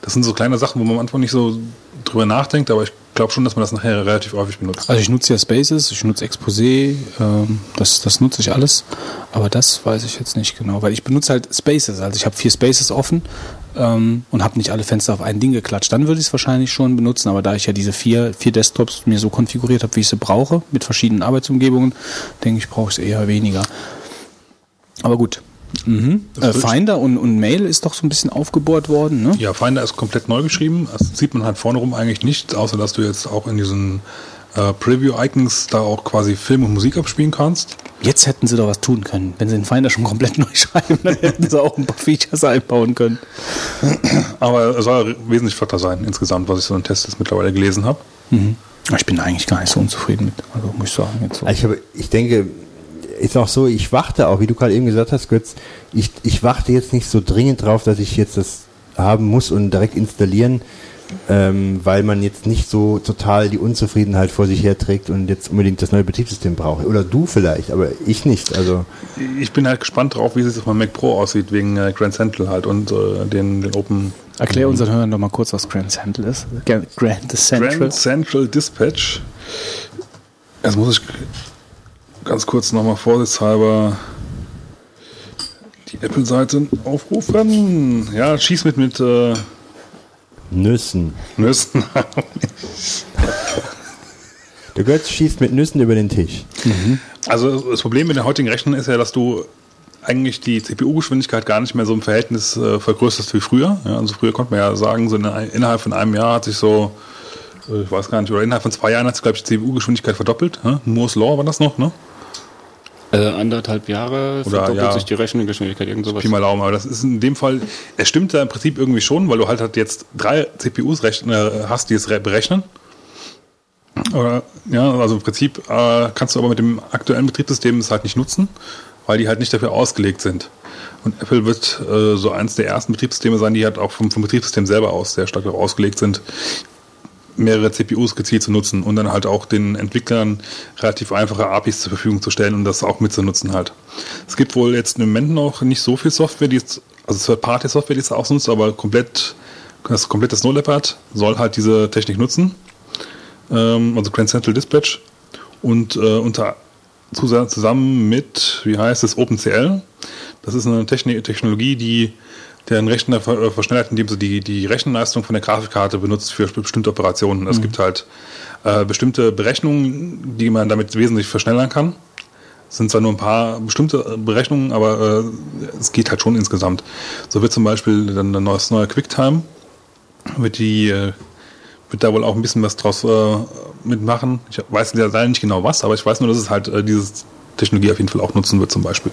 Speaker 4: Das sind so kleine Sachen, wo man am Anfang nicht so drüber nachdenkt, aber ich glaube schon, dass man das nachher relativ häufig benutzt.
Speaker 1: Also ich nutze ja Spaces, ich nutze Exposé, ähm, das, das nutze ich alles, aber das weiß ich jetzt nicht genau, weil ich benutze halt Spaces, also ich habe vier Spaces offen ähm, und habe nicht alle Fenster auf ein Ding geklatscht. Dann würde ich es wahrscheinlich schon benutzen, aber da ich ja diese vier, vier Desktops mir so konfiguriert habe, wie ich sie brauche, mit verschiedenen Arbeitsumgebungen, denke ich, brauche ich es eher weniger. Aber gut. Mhm. Äh, Finder und, und Mail ist doch so ein bisschen aufgebohrt worden, ne?
Speaker 4: Ja, Finder ist komplett neu geschrieben. Das sieht man halt vorne rum eigentlich nicht, außer dass du jetzt auch in diesen äh, Preview-Icons da auch quasi Film und Musik abspielen kannst.
Speaker 1: Jetzt hätten sie doch was tun können. Wenn sie den Finder schon komplett [laughs] neu schreiben, dann hätten sie auch ein paar Features einbauen können.
Speaker 4: Aber es soll wesentlich flotter sein insgesamt, was ich so in Tests jetzt mittlerweile gelesen habe.
Speaker 1: Aber Ich bin eigentlich gar nicht so unzufrieden mit. Also muss ich sagen, jetzt so.
Speaker 5: Ich, habe, ich denke, ist auch so, ich warte auch, wie du gerade eben gesagt hast, Götz, ich, ich warte jetzt nicht so dringend drauf, dass ich jetzt das haben muss und direkt installieren, ähm, weil man jetzt nicht so total die Unzufriedenheit vor sich herträgt und jetzt unbedingt das neue Betriebssystem braucht. Oder du vielleicht, aber ich nicht. Also
Speaker 4: Ich bin halt gespannt drauf, wie es auf meinem Mac Pro aussieht, wegen äh, Grand Central halt und äh, den, den Open
Speaker 1: Erklär unseren Hörern doch mal kurz, was Grand Central ist. Grand Central.
Speaker 4: Grand Central Dispatch. Jetzt muss ich ganz kurz nochmal vorsichtshalber die Apple-Seite aufrufen. Ja, schieß mit mit äh,
Speaker 5: Nüssen.
Speaker 4: Nüssen. [laughs]
Speaker 5: Der Götz schießt mit Nüssen über den Tisch.
Speaker 4: Also das Problem mit den heutigen Rechnern ist ja, dass du eigentlich die CPU-Geschwindigkeit gar nicht mehr so im Verhältnis äh, vergrößerst wie früher. Ja, also früher konnte man ja sagen, so in, innerhalb von einem Jahr hat sich so, äh, ich weiß gar nicht, oder innerhalb von zwei Jahren hat sich, glaube ich, die CPU-Geschwindigkeit verdoppelt. Ja? Moore's Law war das noch, ne?
Speaker 6: Äh, anderthalb Jahre verdoppelt
Speaker 4: ja.
Speaker 6: sich die Rechengeschwindigkeit, irgend sowas.
Speaker 4: Pi mal Daumen, aber das ist in dem Fall, es stimmt ja im Prinzip irgendwie schon, weil du halt, halt jetzt drei CPUs äh, hast, die es re- berechnen. Oder, ja, also im Prinzip äh, kannst du aber mit dem aktuellen Betriebssystem es halt nicht nutzen, weil die halt nicht dafür ausgelegt sind. Und Apple wird äh, so eins der ersten Betriebssysteme sein, die halt auch vom, vom Betriebssystem selber aus sehr stark darauf ausgelegt sind, mehrere CPUs gezielt zu nutzen und dann halt auch den Entwicklern relativ einfache APIs zur Verfügung zu stellen und das auch mitzunutzen halt. Es gibt wohl jetzt im Moment noch nicht so viel Software, die es, also Third-Party-Software, die es ausnutzt, aber komplett, das komplette Snow Leopard soll halt diese Technik nutzen. Ähm, also Grand Central Dispatch und äh, unter zus- zusammen mit, wie heißt es, OpenCL. Das ist eine Technologie, die deren Rechner ver- äh, verschnellert, indem sie die, die Rechenleistung von der Grafikkarte benutzt für bestimmte Operationen. Es gibt halt äh, bestimmte Berechnungen, die man damit wesentlich verschnellern kann. Es sind zwar nur ein paar bestimmte Berechnungen, aber äh, es geht halt schon insgesamt. So wird zum Beispiel dann ein neues neue QuickTime, wird die äh, wird da wohl auch ein bisschen was draus äh, mitmachen. Ich weiß ja leider nicht genau was, aber ich weiß nur, dass es halt äh, diese Technologie auf jeden Fall auch nutzen wird zum Beispiel.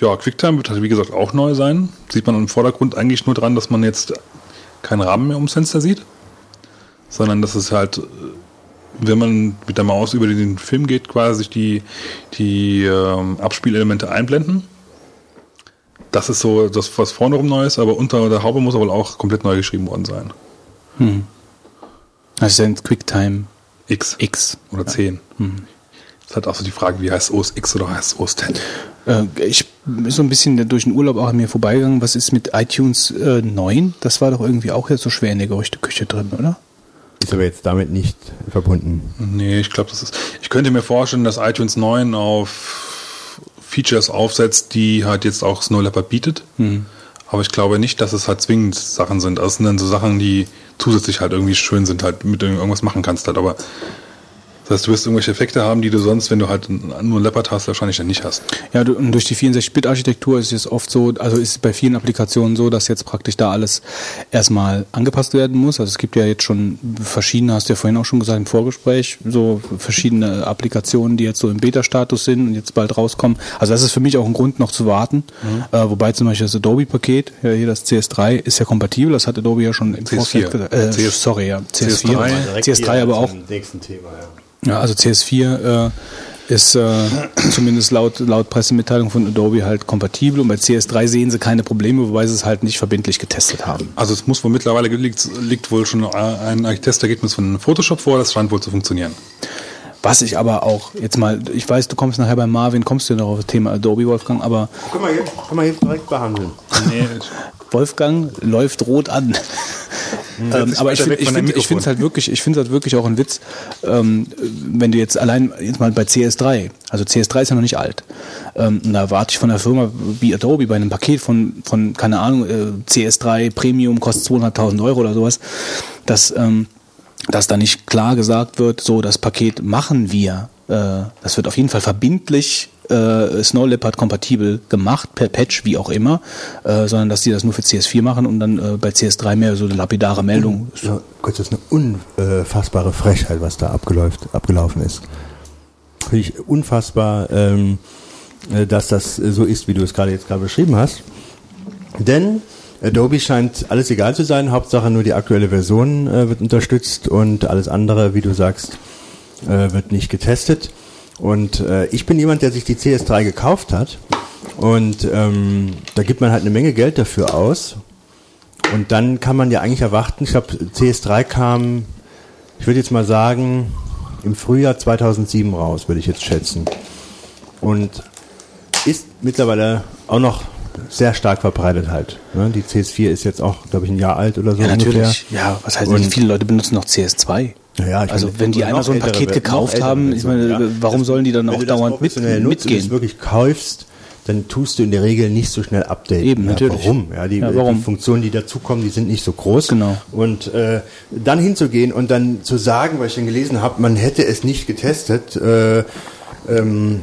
Speaker 4: Ja, QuickTime wird halt wie gesagt auch neu sein. Sieht man im Vordergrund eigentlich nur dran, dass man jetzt keinen Rahmen mehr ums Fenster sieht, sondern dass es halt, wenn man mit der Maus über den Film geht, quasi sich die, die ähm, Abspielelemente einblenden. Das ist so das, was vorne rum neu ist, aber unter der Haube muss aber auch komplett neu geschrieben worden sein.
Speaker 1: Ist ja ein QuickTime
Speaker 4: X
Speaker 1: X.
Speaker 4: oder 10. Das ist halt auch so die Frage, wie heißt OS X oder heißt OS 10?
Speaker 1: Äh, ich bin so ein bisschen durch den Urlaub auch an mir vorbeigegangen. Was ist mit iTunes äh, 9? Das war doch irgendwie auch jetzt so schwer in der Gerüchteküche drin, oder?
Speaker 5: Ist aber jetzt damit nicht verbunden.
Speaker 4: Nee, ich glaube, das ist. Ich könnte mir vorstellen, dass iTunes 9 auf Features aufsetzt, die halt jetzt auch Snow Leopard bietet. Aber ich glaube nicht, dass es halt zwingend Sachen sind. Also es sind dann so Sachen, die zusätzlich halt irgendwie schön sind, halt mit denen du irgendwas machen kannst halt. Aber das heißt, du wirst irgendwelche Effekte haben, die du sonst, wenn du halt nur Leopard hast, wahrscheinlich dann nicht hast.
Speaker 1: Ja, du- und durch die 64-Bit-Architektur ist es oft so, also ist es bei vielen Applikationen so, dass jetzt praktisch da alles erstmal angepasst werden muss. Also es gibt ja jetzt schon verschiedene, hast du ja vorhin auch schon gesagt im Vorgespräch, so verschiedene Applikationen, die jetzt so im Beta-Status sind und jetzt bald rauskommen. Also das ist für mich auch ein Grund noch zu warten. Äh, wobei zum Beispiel das Adobe-Paket, ja, hier das CS3, ist ja kompatibel, das hat Adobe ja schon im
Speaker 4: CS4.
Speaker 1: Vorfeld gesagt. Äh,
Speaker 4: CS
Speaker 1: sorry, ja, CS4.
Speaker 4: CS3.
Speaker 1: CS3 aber auch
Speaker 5: Nächsten Thema, ja.
Speaker 1: Ja, also CS4 äh, ist äh, zumindest laut, laut Pressemitteilung von Adobe halt kompatibel und bei CS3 sehen sie keine Probleme, wobei sie es halt nicht verbindlich getestet haben.
Speaker 4: Also es muss wohl mittlerweile liegt, liegt wohl schon ein Testergebnis von Photoshop vor, das scheint wohl zu funktionieren.
Speaker 1: Was ich aber auch jetzt mal, ich weiß, du kommst nachher bei Marvin, kommst du noch auf das Thema Adobe, Wolfgang, aber
Speaker 5: Können wir jetzt, können wir jetzt direkt behandeln.
Speaker 4: Nee, [laughs]
Speaker 1: Wolfgang läuft rot an. ähm, aber ich finde
Speaker 4: von
Speaker 1: find, es halt wirklich, ich finde halt wirklich auch ein Witz, ähm, wenn du jetzt allein jetzt mal bei CS3, also CS3 ist ja noch nicht alt. Ähm, und da erwarte ich von einer Firma wie Adobe bei einem Paket von, von keine Ahnung, äh, CS3 Premium kostet 200.000 Euro oder sowas, dass, ähm, dass da nicht klar gesagt wird, so das Paket machen wir. Äh, das wird auf jeden Fall verbindlich äh, Snow Leopard kompatibel gemacht, per Patch, wie auch immer, äh, sondern dass die das nur für CS4 machen und dann äh, bei CS3 mehr so eine lapidare Meldung.
Speaker 5: Ja, Gott, das ist eine unfassbare Frechheit, was da abgeläuft, abgelaufen ist. Finde ich unfassbar, ähm, äh, dass das so ist, wie du es gerade jetzt gerade beschrieben hast. Denn Adobe scheint alles egal zu sein. Hauptsache nur die aktuelle Version äh, wird unterstützt und alles andere, wie du sagst, äh, wird nicht getestet. Und äh, ich bin jemand, der sich die CS3 gekauft hat. Und ähm, da gibt man halt eine Menge Geld dafür aus. Und dann kann man ja eigentlich erwarten, ich glaube, CS3 kam, ich würde jetzt mal sagen, im Frühjahr 2007 raus, würde ich jetzt schätzen. Und ist mittlerweile auch noch sehr stark verbreitet halt. Ne? Die CS4 ist jetzt auch, glaube ich, ein Jahr alt oder so
Speaker 1: Ja,
Speaker 5: ungefähr.
Speaker 1: natürlich. Ja, was heißt
Speaker 5: Und-
Speaker 1: nicht? Viele Leute benutzen noch CS2.
Speaker 5: Ja,
Speaker 1: also
Speaker 5: meine,
Speaker 1: wenn die einmal so ein Paket gekauft haben, ich meine,
Speaker 5: ja.
Speaker 1: warum
Speaker 5: Das-
Speaker 1: sollen die dann
Speaker 5: wenn
Speaker 1: auch
Speaker 5: du
Speaker 1: dauernd mit,
Speaker 5: professionell nutzt und es
Speaker 1: mitgehen?
Speaker 5: wirklich kaufst, dann tust du in der Regel nicht so schnell updaten.
Speaker 1: Eben,
Speaker 5: ja,
Speaker 1: natürlich.
Speaker 5: Warum? Ja, die,
Speaker 1: Ja, warum?
Speaker 5: die Funktionen, die dazukommen, die sind nicht so groß.
Speaker 1: Genau.
Speaker 5: Und äh, dann hinzugehen und dann zu sagen, weil ich dann gelesen habe, man hätte es nicht getestet, äh, ähm,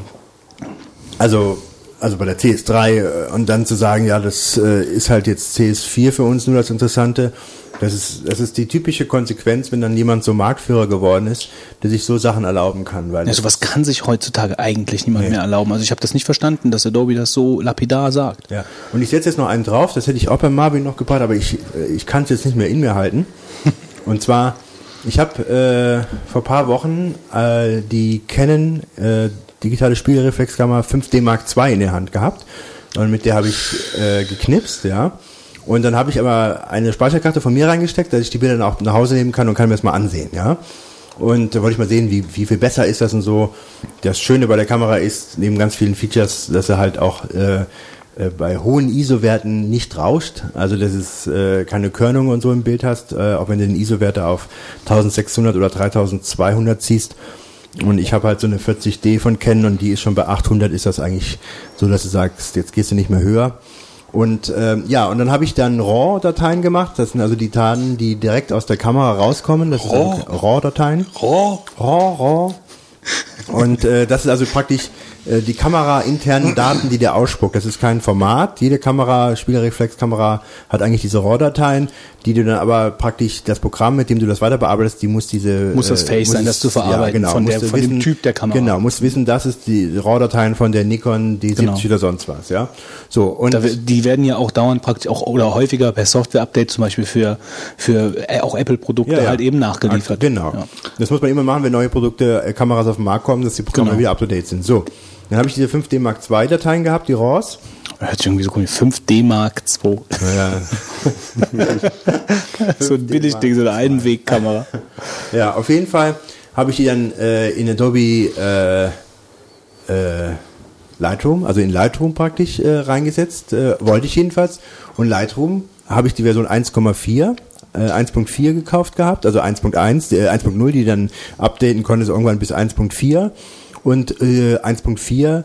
Speaker 5: also also bei der CS3 äh, und dann zu sagen, ja, das äh, ist halt jetzt CS4 für uns nur das Interessante. Das ist, das ist die typische Konsequenz, wenn dann jemand so Marktführer geworden ist, der sich so Sachen erlauben kann. Weil
Speaker 1: Ja, sowas kann sich heutzutage eigentlich niemand mehr erlauben. Also ich habe das nicht verstanden, dass Adobe das so lapidar sagt.
Speaker 5: Ja, und ich setze jetzt noch einen drauf, das hätte ich auch beim Marvin noch gebracht, aber ich, äh, ich kann es jetzt nicht mehr in mir halten. [laughs] Und zwar, ich habe äh, vor paar Wochen äh, die Canon äh, digitale Spiegelreflexkamera 5D Mark II in der Hand gehabt und mit der habe ich äh, geknipst, ja. Und dann habe ich aber eine Speicherkarte von mir reingesteckt, dass ich die Bilder dann auch nach Hause nehmen kann und kann mir das mal ansehen, ja. Und da wollte ich mal sehen, wie, wie viel besser ist das und so. Das Schöne bei der Kamera ist, neben ganz vielen Features, dass er halt auch äh, äh, bei hohen ISO-Werten nicht rauscht. Also dass es äh, keine Körnung und so im Bild hast, äh, auch wenn du den ISO-Werte auf 1600 oder 3200 ziehst. Und ich habe halt so eine 40D von Canon und die ist schon bei 800, ist das eigentlich so, dass du sagst, jetzt gehst du nicht mehr höher. Und ähm, ja, und dann habe ich dann RAW-Dateien gemacht. Das sind also die Daten, die direkt aus der Kamera rauskommen. Das
Speaker 4: RAW?
Speaker 5: sind RAW-Dateien.
Speaker 4: RAW?
Speaker 5: RAW, RAW. Und äh, das ist also praktisch äh, die Kamera-internen [clears throat] Daten, die der ausspuckt. Das ist kein Format. Jede Kamera, Spiegelreflexkamera hat eigentlich diese RAW-Dateien, die du dann aber praktisch das Programm, mit dem du das weiter bearbeitest, die muss diese
Speaker 1: Muss das Face sein, das zu verarbeiten
Speaker 5: genau,
Speaker 1: von der- von dem Typ der Kamera.
Speaker 5: Genau, muss wissen, das ist die RAW-Dateien von der Nikon D70
Speaker 1: Genau.
Speaker 5: oder sonst was, ja. So und
Speaker 1: Da, die werden ja auch dauernd praktisch auch oder häufiger per Software-Update zum Beispiel für, für äh, auch Apple-Produkte
Speaker 5: Ja, ja.
Speaker 1: halt eben nachgeliefert.
Speaker 5: Genau.
Speaker 1: Ja.
Speaker 5: Das muss man immer machen, wenn neue Produkte, äh, Kameras auf den Markt kommen, dass die Programme
Speaker 1: Genau.
Speaker 5: wieder up to date sind. So. Dann habe ich diese 5D Mark II Dateien gehabt, die RAWs.
Speaker 1: Hört sich irgendwie so komisch. 5D Mark II.
Speaker 5: Ja, [laughs]
Speaker 1: so ein Billigding, so eine Einwegkamera.
Speaker 5: ja, auf jeden Fall habe ich die dann äh, in Adobe äh, äh, Lightroom, also in Lightroom praktisch äh, reingesetzt, äh, wollte ich jedenfalls. Und Lightroom habe ich die Version 1,4 äh, 1.4 gekauft gehabt, also 1.1, äh, 1.0, die dann updaten konnte, so irgendwann bis 1.4. Und äh, 1.4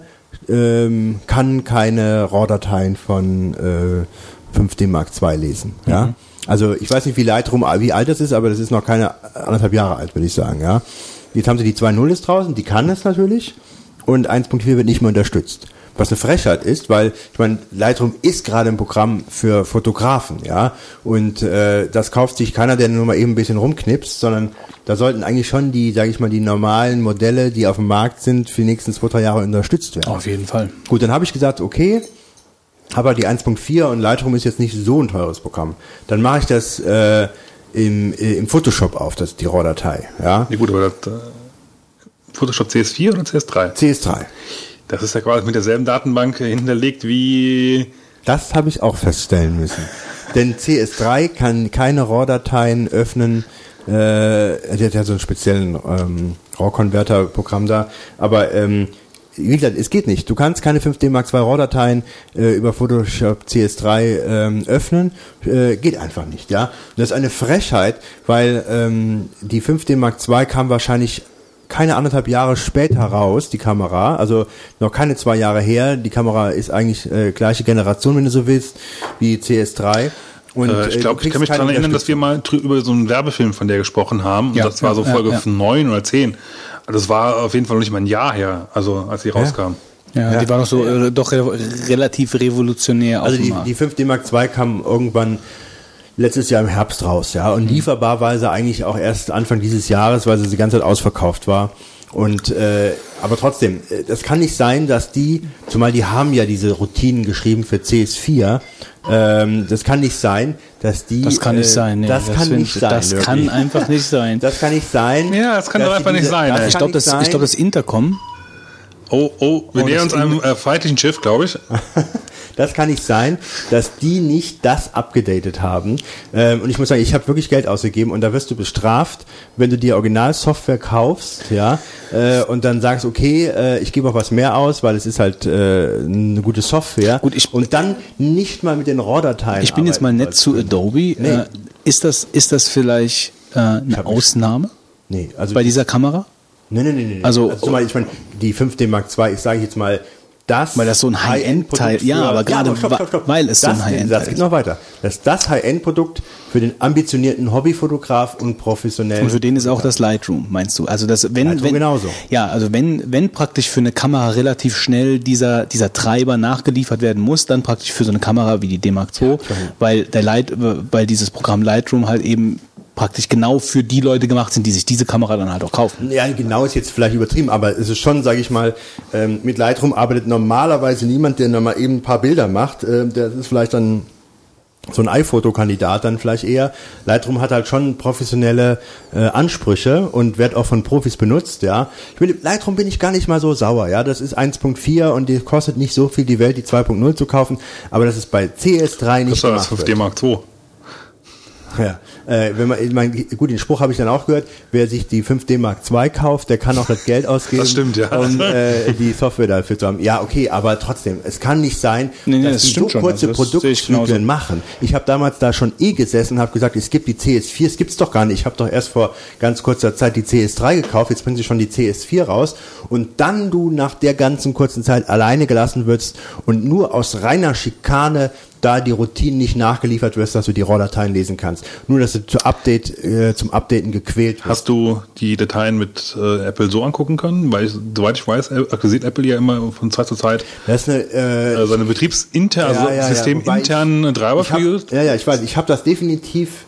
Speaker 5: ähm, kann keine RAW-Dateien von äh, 5D Mark II lesen. Ja? Also ich weiß nicht, wie Lightroom, wie alt das ist, aber das ist noch keine anderthalb Jahre alt, würde ich sagen. Ja? Jetzt haben sie die 2.0 ist draußen, die kann es natürlich und 1.4 wird nicht mehr unterstützt. Was eine Frechheit ist, weil ich meine, Lightroom ist gerade ein Programm für Fotografen, ja, und äh, das kauft sich keiner, der nur mal eben ein bisschen rumknipst, sondern da sollten eigentlich schon die, sage ich mal, die normalen Modelle, die auf dem Markt sind, für die nächsten zwei, drei Jahre unterstützt werden.
Speaker 1: Auf jeden Fall.
Speaker 5: Gut, dann habe ich gesagt, okay, aber die 1.4 und Lightroom ist jetzt nicht so ein teures Programm. Dann mache ich das äh, im, äh, im Photoshop auf, das die RAW-Datei. Ja?
Speaker 4: Ja gut, aber das, äh, Photoshop CS4 oder CS3?
Speaker 5: CS3.
Speaker 4: Das ist ja quasi mit derselben Datenbank hinterlegt wie.
Speaker 5: Das habe ich auch feststellen müssen. [laughs] Denn CS3 kann keine RAW-Dateien öffnen. Äh, der hat ja so einen speziellen ähm, RAW-Converter-Programm da. Aber ähm, wie gesagt, es geht nicht. Du kannst keine 5D Mark II RAW-Dateien äh, über Photoshop CS3 ähm, öffnen. Äh, geht einfach nicht, ja. Und das ist eine Frechheit, weil ähm, die 5D Mark II kam wahrscheinlich keine anderthalb Jahre später raus, die Kamera, also noch keine zwei Jahre her. Die Kamera ist eigentlich äh, gleiche Generation, wenn du so willst, wie CS3. Und,
Speaker 4: Äh, ich
Speaker 5: äh,
Speaker 4: glaube,
Speaker 5: du
Speaker 4: ich kann mich daran erinnern, dass wir mal über so einen Werbefilm von der gesprochen haben.
Speaker 1: Ja,
Speaker 4: und das war so Folge
Speaker 1: ja, ja.
Speaker 4: neun oder zehn. Also das war auf jeden Fall noch nicht mal ein Jahr her, also als sie rauskam.
Speaker 1: Ja,
Speaker 5: Ja.
Speaker 1: die war doch so äh, doch re relativ revolutionär
Speaker 5: Also
Speaker 1: auf dem
Speaker 5: die,
Speaker 1: Markt.
Speaker 5: die 5D Mark II kam irgendwann letztes Jahr im Herbst raus, ja.
Speaker 1: Mhm.
Speaker 5: Und lieferbar war sie eigentlich auch erst Anfang dieses Jahres, weil sie die ganze Zeit ausverkauft war. Und äh, aber trotzdem, äh, das kann nicht sein, dass die, zumal die haben ja diese Routinen geschrieben für CS4, ähm, das kann nicht sein, dass die.
Speaker 1: Das kann nicht
Speaker 5: äh,
Speaker 1: sein. Nee,
Speaker 5: das, kann
Speaker 1: find-
Speaker 5: nicht sein.
Speaker 1: Das
Speaker 5: wirklich.
Speaker 1: kann einfach nicht sein.
Speaker 5: Das kann nicht sein.
Speaker 4: Ja, das kann doch einfach nicht
Speaker 5: diese-
Speaker 4: sein, ey.
Speaker 1: ich glaube,
Speaker 5: nicht
Speaker 1: das, ich
Speaker 5: sein.
Speaker 1: glaub, das Intercom,
Speaker 4: Oh, oh, wir
Speaker 1: Oh,
Speaker 4: nähern
Speaker 1: das
Speaker 4: uns einem äh, feindlichen Schiff, glaube ich. [laughs]
Speaker 5: Das kann nicht sein, dass die nicht das abgedatet haben. Ähm, und ich muss sagen, ich habe wirklich Geld ausgegeben und da wirst du bestraft, wenn du dir Originalsoftware kaufst, ja, äh, und dann sagst, okay, äh, ich gebe auch was mehr aus, weil es ist halt äh, eine gute Software.
Speaker 1: Gut, ich-
Speaker 5: und dann nicht mal mit den RAW-Dateien.
Speaker 1: ich bin jetzt mal nett zu Adobe.
Speaker 5: Nee.
Speaker 1: Äh, ist, das, ist das vielleicht äh, eine Ausnahme
Speaker 5: Nee, also
Speaker 1: bei dieser Kamera?
Speaker 5: Nee, nee, nee.
Speaker 1: Also-
Speaker 5: zum Beispiel, ich meine, die 5D Mark II, ich sage jetzt mal, das
Speaker 1: Weil das so ein High-End-Teil- ja, aber gerade
Speaker 5: stopp, stopp, stopp.
Speaker 1: weil es so ein
Speaker 5: Das-
Speaker 1: High-End-Teil
Speaker 5: Das geht
Speaker 1: ist.
Speaker 5: noch weiter. Das ist das High-End-Produkt für den ambitionierten Hobbyfotograf und professionellen.
Speaker 1: Und für den ist auch das Lightroom, meinst du? Also das, wenn,
Speaker 5: Lightroom
Speaker 1: wenn
Speaker 5: genauso.
Speaker 1: Ja, also wenn, wenn praktisch für eine Kamera relativ schnell dieser, dieser Treiber nachgeliefert werden muss, dann praktisch für so eine Kamera wie die D-Mark II, weil der Light, weil dieses Programm Lightroom halt eben praktisch genau für die Leute gemacht sind, die sich diese Kamera dann halt auch kaufen.
Speaker 5: Ja, genau ist jetzt vielleicht übertrieben, aber es ist schon, sage ich mal, ähm, mit Lightroom arbeitet normalerweise niemand, der noch mal eben ein paar Bilder macht. Ähm, das ist vielleicht dann so ein iPhoto-Kandidat dann vielleicht eher. Lightroom hat halt schon professionelle äh, Ansprüche und wird auch von Profis benutzt, ja. Ich bin, Lightroom bin ich gar nicht mal so sauer, ja. Das ist 1.4 und die kostet nicht so viel die Welt, die 2.0 zu kaufen, aber das ist bei CS3 nicht
Speaker 4: Das war das
Speaker 5: gemacht
Speaker 4: 5D
Speaker 5: wird.
Speaker 4: Mark II.
Speaker 5: Ja, äh, wenn man, ich mein, gut, den Spruch habe ich dann auch gehört, wer sich die 5D Mark II kauft, der kann auch das Geld [laughs] ausgeben,
Speaker 4: Das stimmt, ja.
Speaker 5: um äh, die Software dafür zu haben. Ja, okay, aber trotzdem, es kann nicht sein,
Speaker 1: Nee, nee,
Speaker 5: dass
Speaker 1: das
Speaker 5: die so
Speaker 1: schon,
Speaker 5: kurze
Speaker 1: also.
Speaker 5: Produktzyklen machen. Ich habe damals da schon eh gesessen und habe gesagt, es gibt die CS4, es gibt's doch gar nicht. Ich habe doch erst vor ganz kurzer Zeit die CS3 gekauft, jetzt bringen sie schon die CS4 raus und dann du nach der ganzen kurzen Zeit alleine gelassen wirst und nur aus reiner Schikane da die Routinen nicht nachgeliefert wirst, dass du die RAW-Dateien lesen kannst. Nur, dass du zu Update, äh, zum Updaten gequält wirst.
Speaker 4: Hast du die Dateien mit äh, Apple so angucken können? Weil, ich, soweit ich weiß, aktualisiert Apple ja immer von Zeit zu Zeit
Speaker 5: Das ist eine, äh,
Speaker 4: äh, seine betriebsintern, also
Speaker 5: Ja, ja, ja,
Speaker 4: systeminternen Treiber
Speaker 5: ich hab,
Speaker 4: für.
Speaker 5: Ja, ja, ich weiß, ich habe das definitiv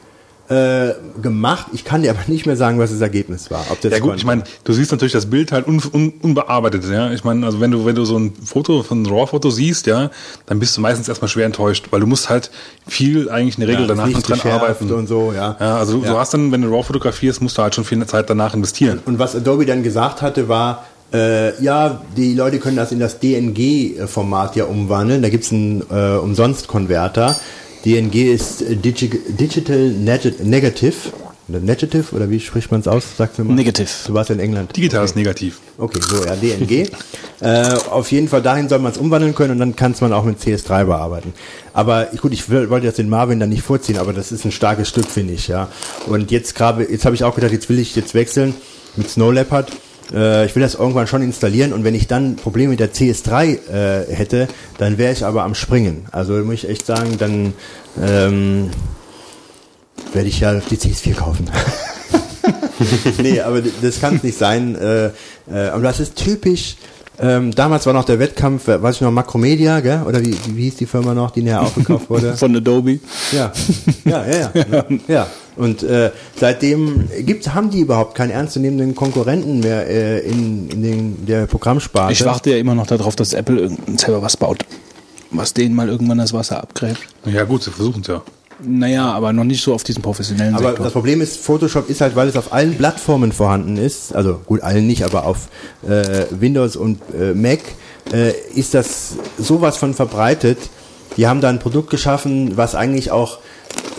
Speaker 5: äh, gemacht. Ich kann dir aber nicht mehr sagen, was das Ergebnis war. Ob das
Speaker 4: Ja gut,
Speaker 5: konnte.
Speaker 4: ich meine, du siehst natürlich das Bild halt un, un, unbearbeitet, ja. Ich meine, also wenn du, wenn du so ein Foto, von RAW-Foto siehst, ja, dann bist du meistens erstmal schwer enttäuscht, weil du musst halt viel eigentlich in der Regel
Speaker 5: Ja,
Speaker 4: danach noch dran arbeiten.
Speaker 5: und so, ja.
Speaker 4: Ja, also du
Speaker 5: Ja.
Speaker 4: hast dann, wenn du RAW fotografierst, musst du halt schon viel Zeit danach investieren.
Speaker 5: Und was Adobe dann gesagt hatte, war, äh, ja, die Leute können das in das DNG-Format ja umwandeln. Da gibt's einen äh, Umsonst-Konverter. DNG ist äh, Digi Digital Neg Negative. Oder Negative, oder wie spricht man es aus? Sagst du mal.
Speaker 1: Negative.
Speaker 5: Du warst ja in England.
Speaker 4: Digital ist negativ.
Speaker 5: Okay, so, ja, DNG. [laughs] äh, auf jeden Fall dahin soll man es umwandeln können und dann kann es man auch mit CS3 bearbeiten. Aber gut, ich wollte jetzt den Marvin dann nicht vorziehen, aber das ist ein starkes Stück, finde ich, ja. Und jetzt gerade, jetzt habe ich auch gedacht, jetzt will ich jetzt wechseln mit Snow Leopard. Äh, ich will das irgendwann schon installieren und wenn ich dann Probleme mit der CS3 äh, hätte, dann wäre ich aber am Springen. Also muss ich echt sagen, dann ähm, werde ich ja die CS4 kaufen. [laughs] nee, aber das kann es nicht sein. Äh, äh, aber das ist typisch. Ähm, damals war noch der Wettkampf, äh, weiß ich noch, Makromedia, gell? Oder wie, wie hieß die Firma noch, die näher aufgekauft wurde? [laughs]
Speaker 1: Von Adobe.
Speaker 5: Ja, ja, ja, ja. ja. [laughs] Und äh, seitdem gibt's, haben die überhaupt keinen ernstzunehmenden Konkurrenten mehr äh, in, in den, der Programmsparte.
Speaker 1: Ich warte ja immer noch darauf, dass Apple irgend- selber was baut, was denen mal irgendwann das Wasser abgräbt.
Speaker 4: Ja gut, sie versuchen es ja.
Speaker 1: Naja, aber noch nicht so auf diesem professionellen
Speaker 5: Aber
Speaker 1: Sektor.
Speaker 5: das Problem ist, Photoshop ist halt, weil es auf allen Plattformen vorhanden ist, also gut, allen nicht, aber auf äh, Windows und äh, Mac äh, ist das sowas von verbreitet. Die haben da ein Produkt geschaffen, was eigentlich auch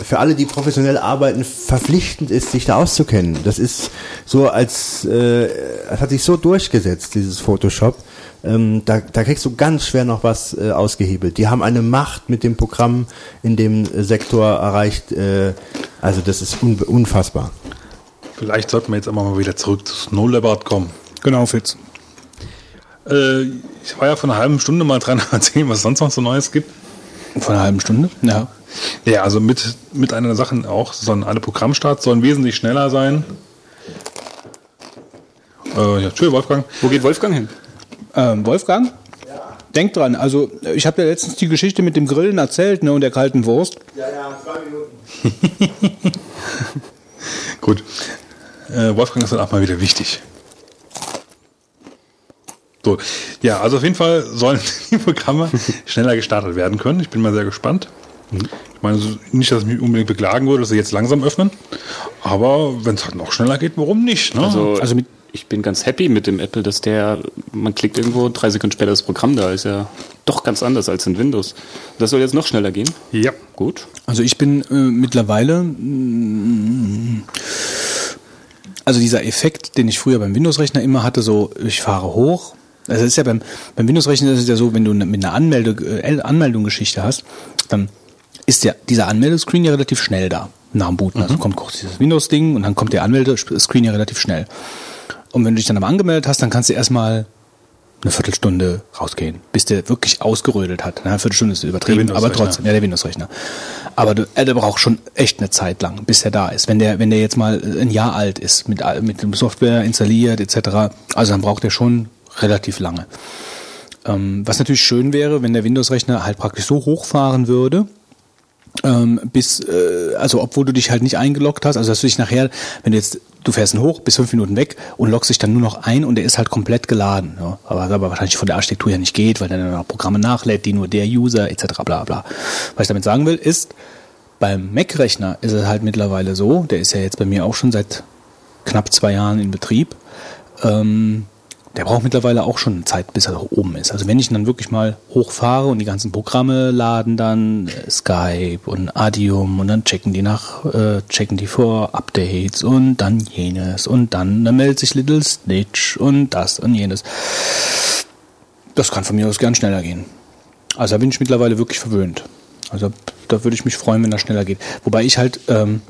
Speaker 5: für alle, die professionell arbeiten, verpflichtend ist, sich da auszukennen. Das ist so als, äh, hat sich so durchgesetzt, dieses Photoshop. Ähm, da, da kriegst du ganz schwer noch was äh, ausgehebelt. Die haben eine Macht mit dem Programm in dem Sektor erreicht. Äh, also das ist un unfassbar.
Speaker 4: Vielleicht sollten wir jetzt einmal mal wieder zurück zu Snow Leopard kommen.
Speaker 1: Genau, Fitz.
Speaker 4: Äh, ich war ja vor einer halben Stunde mal dran [laughs] erzählen, was es sonst noch so Neues gibt.
Speaker 1: Vor einer halben Stunde? Ja.
Speaker 4: Ja, also mit, mit einer der Sachen auch, sollen alle Programmstarts sollen wesentlich schneller sein. Äh, ja, tschö, Wolfgang.
Speaker 6: Wo geht Wolfgang hin?
Speaker 1: Ähm, Wolfgang? Denk dran, also ich habe ja letztens die Geschichte mit dem Grillen erzählt ne, und der kalten Wurst.
Speaker 5: Ja, ja, zwei Minuten. [laughs]
Speaker 4: Gut. Äh, Wolfgang ist dann auch mal wieder wichtig. So, ja, also auf jeden Fall sollen [laughs] die Programme schneller gestartet werden können. Ich bin mal sehr gespannt. Ich meine, nicht, dass ich mich unbedingt beklagen würde, dass sie jetzt langsam öffnen. Aber wenn es halt noch schneller geht, warum nicht? Ne?
Speaker 6: Also,
Speaker 1: Also mit-
Speaker 6: ich bin ganz happy mit dem Apple, dass der, man klickt irgendwo, drei Sekunden später das Programm da ist ja doch ganz anders als in Windows. Das soll jetzt noch schneller gehen.
Speaker 4: ja.
Speaker 6: Gut.
Speaker 1: Also ich bin äh, mittlerweile, mm, also dieser Effekt, den ich früher beim Windows-Rechner immer hatte, so ich fahre hoch. Also es ist ja beim, beim Windows-Rechner ist es ja so, wenn du ne- mit einer Anmelde, äh, Anmeldungsgeschichte hast, dann ist ja dieser Anmeldescreen ja relativ schnell da nach dem Booten. Also kommt kurz dieses Windows-Ding und dann kommt der Anmeldescreen ja relativ schnell. Und wenn du dich dann aber angemeldet hast, dann kannst du erstmal eine Viertelstunde rausgehen, bis der wirklich ausgerödelt hat. Eine Viertelstunde ist übertrieben, aber trotzdem, ja, der Windows-Rechner. Aber du, äh, der braucht schon echt eine Zeit lang, bis er da ist. Wenn der, wenn der jetzt mal ein Jahr alt ist, mit, all- mit dem Software installiert etc., also dann braucht er schon relativ lange. Ähm, was natürlich schön wäre, wenn der Windows-Rechner halt praktisch so hochfahren würde, ähm, bis, äh, also obwohl du dich halt nicht eingeloggt hast, also dass du dich nachher, wenn du jetzt, du fährst ihn hoch, bis fünf Minuten weg und loggst dich dann nur noch ein und der ist halt komplett geladen. Ja? Aber, aber wahrscheinlich von der Architektur her nicht geht, weil dann noch Programme nachlädt, die nur der User etc. bla bla. Was ich damit sagen will, ist, beim Mac-Rechner ist es halt mittlerweile so, der ist ja jetzt bei mir auch schon seit knapp zwei Jahren in Betrieb, ähm, der braucht mittlerweile auch schon Zeit, bis er oben ist. Also wenn ich ihn dann wirklich mal hochfahre und die ganzen Programme laden dann äh, Skype und Adium und dann checken die nach, äh, checken die vor Updates und dann jenes und dann, dann meldet sich Little Snitch und das und jenes. Das kann von mir aus gern schneller gehen. Also da bin ich mittlerweile wirklich verwöhnt. Also da würde ich mich freuen, wenn das schneller geht. Wobei ich halt ähm,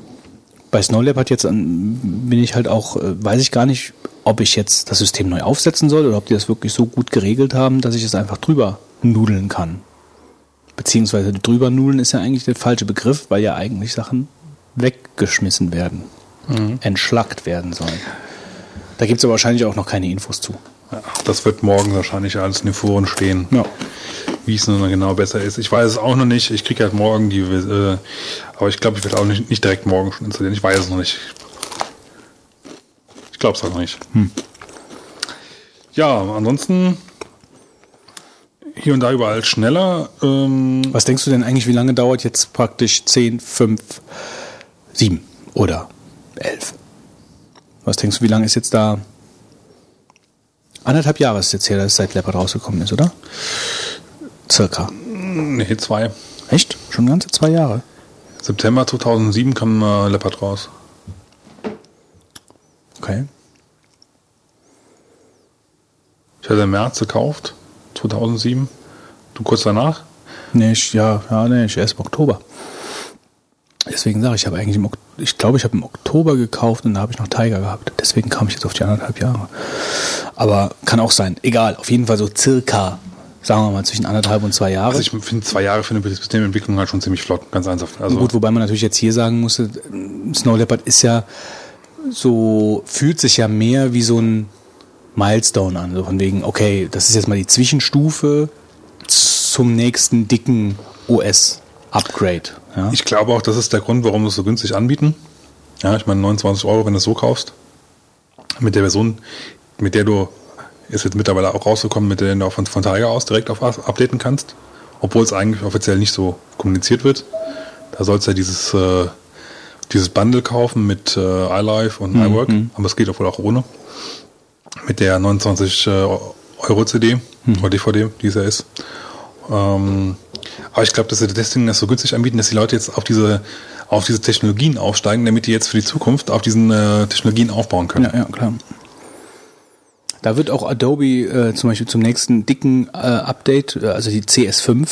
Speaker 1: bei Snow Leopard jetzt bin ich halt auch, äh, weiß ich gar nicht, ob ich jetzt das System neu aufsetzen soll oder ob die das wirklich so gut geregelt haben, dass ich es einfach drüber nudeln kann. Beziehungsweise drüber nudeln ist ja eigentlich der falsche Begriff, weil ja eigentlich Sachen weggeschmissen werden, entschlackt werden sollen. Da gibt es aber wahrscheinlich auch noch keine Infos zu.
Speaker 4: Ja, das wird morgen wahrscheinlich alles in den Foren stehen.
Speaker 1: Ja.
Speaker 4: Wie es nun genau besser ist. Ich weiß es auch noch nicht. Ich kriege halt morgen die, äh, aber ich glaube, ich werde auch nicht, nicht direkt morgen schon installieren. Ich weiß es noch nicht. Ich glaube es halt noch nicht. Ja, ansonsten hier und da überall schneller. Ähm,
Speaker 1: Was denkst du denn eigentlich, wie lange dauert jetzt praktisch 10, 5, 7 oder 11? Was denkst du, wie lange ist jetzt da? Anderthalb Jahre ist jetzt her, dass seit Leopard rausgekommen ist, oder? Circa.
Speaker 4: nee, zwei.
Speaker 1: Echt? Schon ganze zwei Jahre?
Speaker 4: September 2007 kam äh, Leopard raus.
Speaker 1: Okay.
Speaker 4: Ich hatte im März gekauft, 2007. Du kurz danach?
Speaker 1: Nee, ich, ja, ja, nee, ich erst im Oktober. Deswegen sage ich, ich habe eigentlich im, ich glaube, ich habe im Oktober gekauft und da habe ich noch Tiger gehabt. Deswegen kam ich jetzt auf die anderthalb Jahre. Aber kann auch sein. Egal, auf jeden Fall so circa, sagen wir mal, zwischen anderthalb und zwei Jahre.
Speaker 4: Also ich finde zwei Jahre für eine Systementwicklung halt schon ziemlich flott, ganz einfach. Also
Speaker 1: Gut, wobei man natürlich jetzt hier sagen musste, Snow Leopard ist ja so, fühlt sich ja mehr wie so ein Milestone an. So von wegen, okay, das ist jetzt mal die Zwischenstufe zum nächsten dicken OS-Upgrade. Ja?
Speaker 4: Ich glaube auch, das ist der Grund, warum sie es so günstig anbieten. Ja, ich meine 29 Euro, wenn du es so kaufst. Mit der Version, mit der du, ist jetzt mittlerweile auch rausgekommen, mit der du auch von, von Tiger aus direkt auf updaten kannst. Obwohl es eigentlich offiziell nicht so kommuniziert wird. Da sollst du ja dieses, äh, dieses Bundle kaufen mit äh, iLife und
Speaker 1: Mhm,
Speaker 4: iWork, aber es geht auch wohl auch ohne. Mit der 29 äh, Euro CD
Speaker 1: Mhm.
Speaker 4: oder DVD, die es ja ist. Ähm, aber ich glaube, dass sie deswegen das so günstig anbieten, dass die Leute jetzt auf diese auf diese Technologien aufsteigen, damit die jetzt für die Zukunft auf diesen äh, Technologien aufbauen können.
Speaker 1: Ja, ja, klar. Da wird auch Adobe äh, zum Beispiel zum nächsten dicken äh, Update, äh, also die CS5,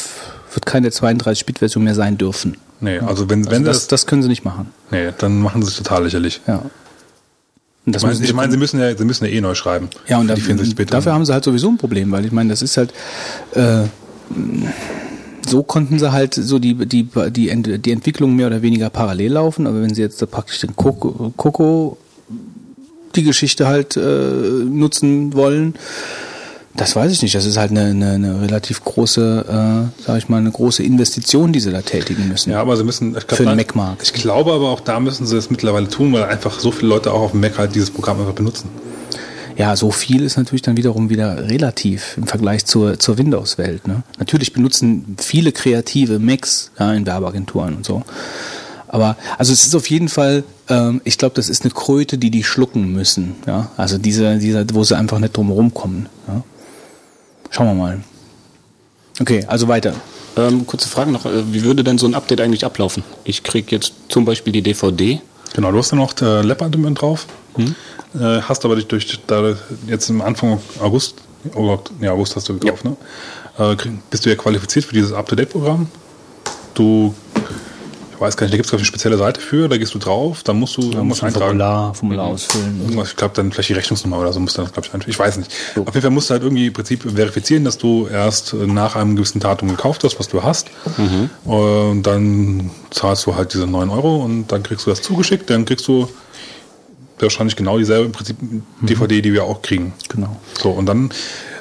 Speaker 1: wird keine 32-Bit-Version mehr sein dürfen.
Speaker 4: Nee, also wenn,
Speaker 1: Also
Speaker 4: wenn
Speaker 1: das,
Speaker 4: das,
Speaker 1: das können sie nicht machen.
Speaker 4: Nee, dann machen sie sich total lächerlich.
Speaker 1: Ja. Und das
Speaker 4: Ich meine, ich
Speaker 1: sie-
Speaker 4: meine, sie müssen ja, sie müssen ja eh neu schreiben.
Speaker 1: Ja, und da,
Speaker 4: die 64 Bit.
Speaker 1: dafür haben sie halt sowieso ein Problem, weil ich meine, das ist halt, äh, so konnten sie halt so die, die, die, Ent- die Entwicklung mehr oder weniger parallel laufen, aber wenn sie jetzt da praktisch den Coco, Coco die Geschichte halt äh, nutzen wollen, das weiß ich nicht. Das ist halt eine, eine, eine relativ große, äh, sag ich mal, eine große Investition, die sie da tätigen müssen.
Speaker 4: Ja, aber sie müssen, ich glaub,
Speaker 1: Für den Mac-Markt.
Speaker 4: Ich glaube aber auch da müssen sie es mittlerweile tun, weil einfach so viele Leute auch auf dem Mac halt dieses Programm einfach benutzen.
Speaker 1: Ja, so viel ist natürlich dann wiederum wieder relativ im Vergleich zur, zur Windows-Welt. Ne? Natürlich benutzen viele kreative Macs ja, in Werbeagenturen und so. Aber also es ist auf jeden Fall, ähm, ich glaube, das ist eine Kröte, die die schlucken müssen. Ja? Also diese, diese, wo sie einfach nicht drum rumkommen. Ja? Schauen wir mal. Okay, also weiter.
Speaker 6: Ähm, kurze Frage noch, äh, wie würde denn so ein Update eigentlich ablaufen? Ich kriege jetzt zum Beispiel die DVD.
Speaker 4: Genau, du hast ja noch äh, Leopard mit drauf. Äh, hast aber dich durch da jetzt im Anfang August, oh Gott, nee, August hast du gekauft, ne? Äh, bist du ja qualifiziert für dieses Up-to-Date-Programm. Du, ich weiß gar nicht, da gibt es eine spezielle Seite für, da gehst du drauf, dann musst du, da musst du eintragen.
Speaker 1: Formular, Formular ausfüllen.
Speaker 4: Irgendwas, ich glaube, dann vielleicht die Rechnungsnummer oder so musst du dann, glaube ich, eintragen. Ich weiß nicht. Auf jeden Fall musst du halt irgendwie im Prinzip verifizieren, dass du erst äh, nach einem gewissen Datum gekauft hast, was du hast. Und dann zahlst du halt diese 9 Euro und dann kriegst du das zugeschickt. Dann kriegst du wahrscheinlich genau dieselbe im Prinzip DVD, die wir auch kriegen.
Speaker 1: Genau.
Speaker 4: So, und dann,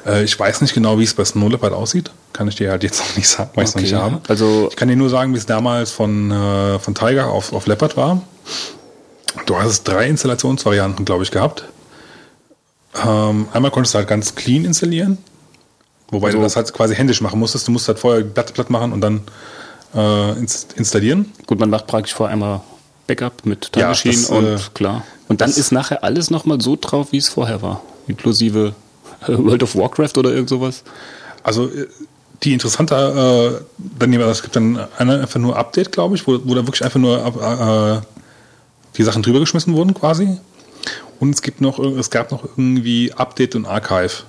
Speaker 4: äh, ich weiß nicht genau, wie es bei Snow Leopard aussieht. Kann ich dir halt jetzt [laughs] noch nicht sagen, weil ich es noch nicht habe.
Speaker 6: Also-
Speaker 4: ich kann dir nur sagen, wie es damals von, äh, von Tiger auf, auf Leopard war. Du hast drei Installationsvarianten, glaube ich, gehabt. Ähm, einmal konntest du halt ganz clean installieren. Wobei
Speaker 6: Also-
Speaker 4: du das halt quasi händisch machen musstest. Du musst halt vorher Blatt, Blatt machen und dann äh, ins, installieren.
Speaker 6: Gut, man macht praktisch vorher einmal Backup mit Time
Speaker 4: Ja,
Speaker 6: Machine
Speaker 4: das,
Speaker 6: und
Speaker 4: äh,
Speaker 6: klar. Und dann ist nachher alles nochmal so drauf, wie es vorher war. Inklusive [laughs] World of Warcraft oder irgend sowas.
Speaker 4: Also äh, die interessante, äh, dann es gibt dann eine einfach nur Update, glaube ich, wo, wo da wirklich einfach nur äh, die Sachen drüber geschmissen wurden quasi. Und es gibt noch, es gab noch irgendwie Update und Archive.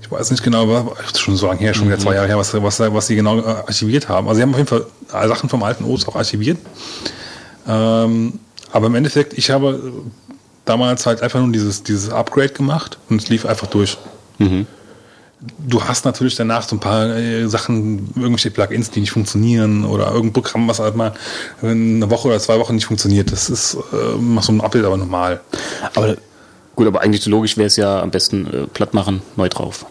Speaker 4: Ich weiß nicht genau, ist schon so lange her, schon wieder zwei Jahre her, was, was, was sie genau äh, archiviert haben. Also sie haben auf jeden Fall äh, Sachen vom alten OS auch archiviert. Ähm, aber im Endeffekt, ich habe äh, damals halt einfach nur dieses, dieses Upgrade gemacht und es lief einfach durch. Du hast natürlich danach so ein paar äh, Sachen, irgendwelche Plugins, die nicht funktionieren oder irgendein Programm, was halt mal eine Woche oder zwei Wochen nicht funktioniert. Das ist äh, mach so ein Update aber normal.
Speaker 1: Aber
Speaker 6: Gut, aber eigentlich logisch wäre es ja am besten äh, platt machen, neu drauf.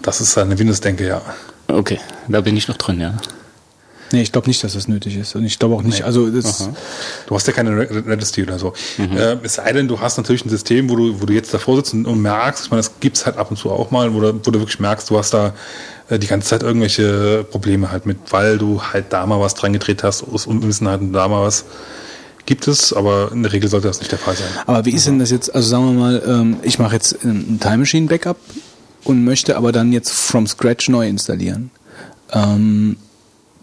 Speaker 4: Das ist eine Windows-Denke, ja.
Speaker 6: Okay, da bin ich noch drin, ja.
Speaker 1: Nee, ich glaube nicht, dass das nötig ist. Und ich glaube auch nicht, also das,
Speaker 4: Du hast ja keine Re- Registry oder so. Äh, es sei denn, du hast natürlich ein System, wo du, wo du jetzt davor sitzt und, und merkst, ich meine, das gibt's halt ab und zu auch mal, wo du, wo du wirklich merkst, du hast da äh, die ganze Zeit irgendwelche Probleme halt mit, weil du halt da mal was dran gedreht hast, aus Unwissenheit und da mal was gibt es, aber in der Regel sollte das nicht der Fall sein.
Speaker 1: Aber wie ist denn das jetzt, also sagen wir mal, ähm, ich mache jetzt ein Time Machine Backup und möchte aber dann jetzt from scratch neu installieren. Ähm,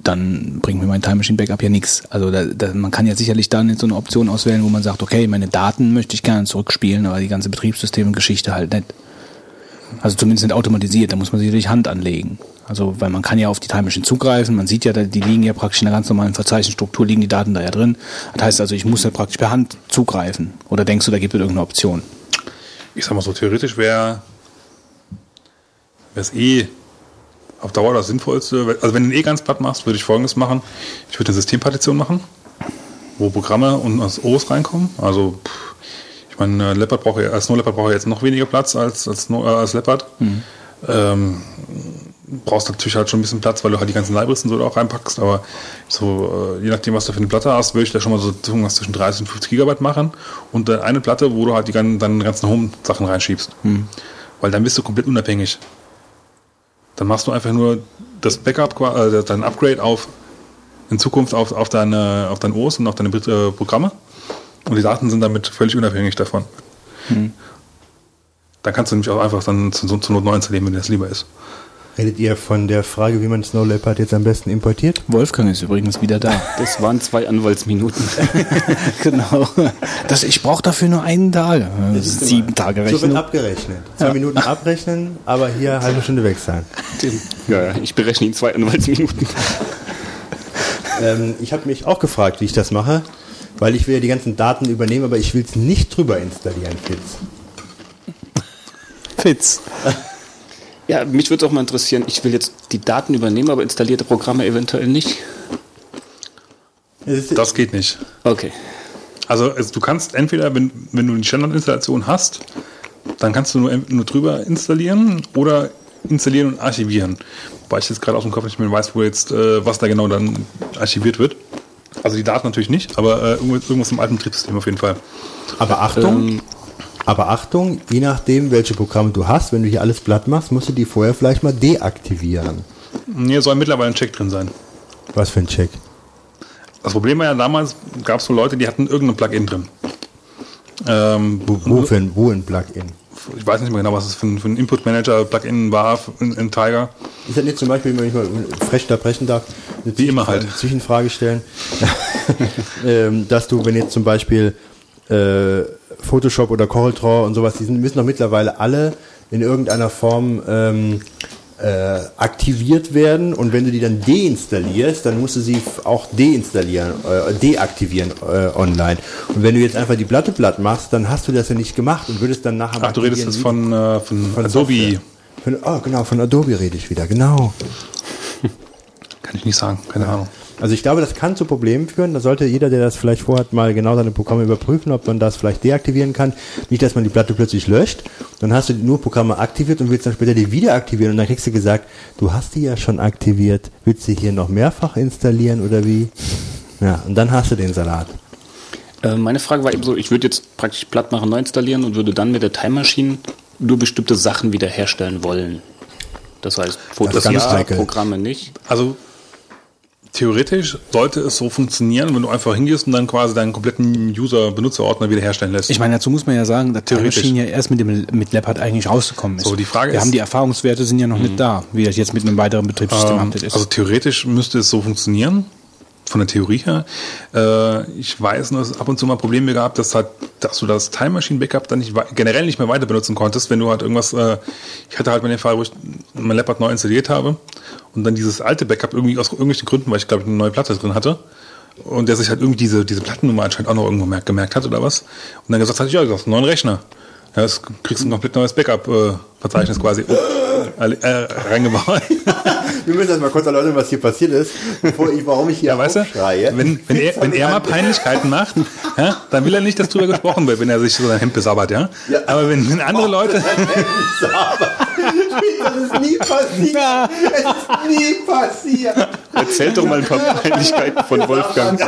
Speaker 1: dann bringt mir mein Time Machine Backup ja nichts. Also da, da, man kann ja sicherlich dann so eine Option auswählen, wo man sagt, okay, meine Daten möchte ich gerne zurückspielen, aber die ganze Betriebssystem und Geschichte halt nicht. Also zumindest nicht automatisiert, da muss man sicherlich Hand anlegen. Also, weil man kann ja auf die Time Machine zugreifen, man sieht ja, die liegen ja praktisch in der ganz normalen Verzeichnisstruktur, liegen die Daten da ja drin. Das heißt also, ich muss ja praktisch per Hand zugreifen. Oder denkst du, da gibt es irgendeine Option?
Speaker 4: ich sag mal so, theoretisch wäre es eh auf Dauer das Sinnvollste. Also wenn du ihn eh ganz platt machst, würde ich folgendes machen. Ich würde eine Systempartition machen, wo Programme und das OS reinkommen. Also ich meine, Leopard braucht als Snow Leopard braucht ja jetzt noch weniger Platz als, als, Snow- äh, als Leopard. Ähm, brauchst natürlich halt schon ein bisschen Platz, weil du halt die ganzen Libraries und so da auch reinpackst, aber so, äh, je nachdem, was du für eine Platte hast, würde ich da schon mal so irgendwas zwischen 30 und 50 Gigabyte machen und äh, eine Platte, wo du halt die ganzen, dann ganzen Home-Sachen reinschiebst. Weil dann bist du komplett unabhängig. Dann machst du einfach nur das Backup, äh, dein Upgrade auf in Zukunft auf, auf, deine, auf dein OS und auf deine äh, Programme. Und die Daten sind damit völlig unabhängig davon. Da kannst du nämlich auch einfach dann zu, zur Not neu installieren, wenn dir das lieber ist.
Speaker 5: Redet ihr von der Frage, wie man Snow Leopard jetzt am besten importiert?
Speaker 1: Wolfgang ist übrigens wieder da. [laughs]
Speaker 6: Das waren zwei Anwaltsminuten. [laughs]
Speaker 1: genau. Das, ich brauche dafür nur einen Tag. Das ist sieben Tage
Speaker 5: So wird abgerechnet. Zwei Minuten abrechnen, aber hier halbe Stunde weg sein.
Speaker 6: ja, ja, ich berechne ihn zwei Anwaltsminuten. [laughs]
Speaker 5: Ähm, ich habe mich auch gefragt, wie ich das mache, weil ich will ja die ganzen Daten übernehmen, aber ich will es nicht drüber installieren, Fitz.
Speaker 1: Fitz.
Speaker 6: Ja, mich würde auch mal interessieren, ich will jetzt die Daten übernehmen, aber installierte Programme eventuell nicht.
Speaker 5: Es
Speaker 4: Das geht nicht.
Speaker 6: Okay.
Speaker 4: Also es, du kannst entweder, wenn, wenn du die Standardinstallation hast, dann kannst du nur, nur drüber installieren oder installieren und archivieren. Wobei ich jetzt gerade aus dem Kopf nicht mehr weiß, wo jetzt, äh, was da genau dann archiviert wird. Also die Daten natürlich nicht, aber äh, irgendwas, irgendwas im alten Betriebssystem auf jeden Fall.
Speaker 5: Aber Achtung,
Speaker 6: Ähm,
Speaker 5: aber Achtung, je nachdem, welche Programme du hast, wenn du hier alles platt machst, musst du die vorher vielleicht mal deaktivieren.
Speaker 4: Hier soll mittlerweile ein Check drin sein.
Speaker 5: Was für ein Check?
Speaker 4: Das Problem war ja damals, gab es so Leute, die hatten irgendein Plugin drin. Ähm,
Speaker 5: Wo, wo, für ein, wo ein Plugin?
Speaker 4: ich weiß nicht mehr genau, was es für ein, ein Input-Manager-Plugin war in, in Tiger.
Speaker 5: Ist das nicht zum Beispiel, wenn ich mal frech da brechen darf, eine
Speaker 4: Wie immer
Speaker 5: Zwischenfrage-
Speaker 4: halt.
Speaker 5: Zwischenfrage stellen, [laughs] ähm, dass du, wenn jetzt zum Beispiel äh, Photoshop oder CorelDRAW und sowas, die sind, müssen doch mittlerweile alle in irgendeiner Form ähm, äh, aktiviert werden und wenn du die dann deinstallierst, dann musst du sie auch deinstallieren, äh, deaktivieren äh, online. Und wenn du jetzt einfach die Platte platt machst, dann hast du das ja nicht gemacht und würdest dann nachher
Speaker 4: Ach, du redest jetzt von, äh, von,
Speaker 5: von
Speaker 4: Adobe.
Speaker 5: Von, oh, genau, von Adobe rede ich wieder, genau. [laughs]
Speaker 4: Kann ich nicht sagen, keine Ahnung.
Speaker 5: Also ich glaube, das kann zu Problemen führen. Da sollte jeder, der das vielleicht vorhat, mal genau seine Programme überprüfen, ob man das vielleicht deaktivieren kann. Nicht, dass man die Platte plötzlich löscht. Dann hast du nur Programme aktiviert und willst dann später die wieder aktivieren. Und dann kriegst du gesagt, du hast die ja schon aktiviert. Willst du hier noch mehrfach installieren oder wie? Ja, und dann hast du den Salat.
Speaker 6: Äh, meine Frage war eben so, ich würde jetzt praktisch platt machen, neu installieren und würde dann mit der Time Machine nur bestimmte Sachen wiederherstellen wollen. Das heißt, Fotos
Speaker 5: ganz
Speaker 6: ja. Programme nicht.
Speaker 4: Also theoretisch sollte es so funktionieren, wenn du einfach hingehst und dann quasi deinen kompletten User-Benutzerordner wiederherstellen lässt.
Speaker 1: Ich meine, dazu muss man ja sagen, dass
Speaker 4: Theoretisch.
Speaker 1: Machine ja erst mit dem mit Leopard eigentlich rausgekommen ist.
Speaker 4: So, die Frage
Speaker 1: Wir
Speaker 4: ist-
Speaker 1: haben die Erfahrungswerte sind ja noch nicht da, wie das jetzt mit einem weiteren Betriebssystem
Speaker 4: Ähm,
Speaker 1: ist.
Speaker 4: also theoretisch müsste es so funktionieren, von der Theorie her. Äh, ich weiß nur, dass es ab und zu mal Probleme gab, dass, halt, dass du das Time Machine Backup dann nicht, generell nicht mehr weiter benutzen konntest, wenn du halt irgendwas, äh, ich hatte halt mal den Fall, wo ich mein Leopard neu installiert habe und dann dieses alte Backup irgendwie aus irgendwelchen Gründen, weil ich glaube, eine neue Platte drin hatte, und der sich halt irgendwie diese, diese Plattennummer anscheinend auch noch irgendwo merkt, gemerkt hat oder was. Und dann gesagt hat, ja, du hast einen neuen Rechner. Ja, das kriegst du ein komplett neues Backup-Verzeichnis quasi oh, äh, äh, reingebaut. [laughs]
Speaker 5: Wir müssen erst mal kurz erläutern, was hier passiert ist, bevor ich, warum ich hier
Speaker 4: Ja, weißt du, wenn, wenn, er, wenn er mal Peinlichkeiten macht, ja, dann will er nicht, dass drüber gesprochen wird, wenn er sich so sein Hemd besabbert, ja.
Speaker 5: Ja.
Speaker 4: Aber wenn, wenn andere Leute, [laughs]
Speaker 5: das ist nie passiert. Es ist nie passiert.
Speaker 6: Erzählt doch mal ein paar Peinlichkeiten von Wolfgang.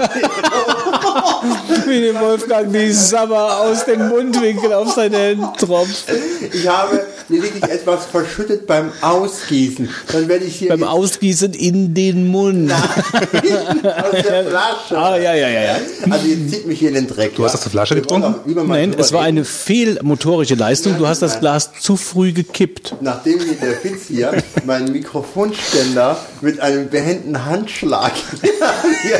Speaker 1: Wie dem Wolfgang die Sabber aus dem Mundwinkel auf seine Hände tropft.
Speaker 5: Ich habe lediglich etwas verschüttet beim Ausgießen. Dann werde ich hier
Speaker 1: Beim Ausgießen in den Mund.
Speaker 5: aus der [laughs] Flasche.
Speaker 1: Ah, ja, ja, ja, ja.
Speaker 5: Also jetzt zieht mich hier in den Dreck.
Speaker 4: Du hast aus der Flasche getrunken?
Speaker 1: Nein, es war eine fehlmotorische Leistung. Du hast das Glas zu früh gekippt.
Speaker 5: Nachdem mir der Fitz hier meinen Mikrofonständer mit einem behenden Handschlag [laughs] hier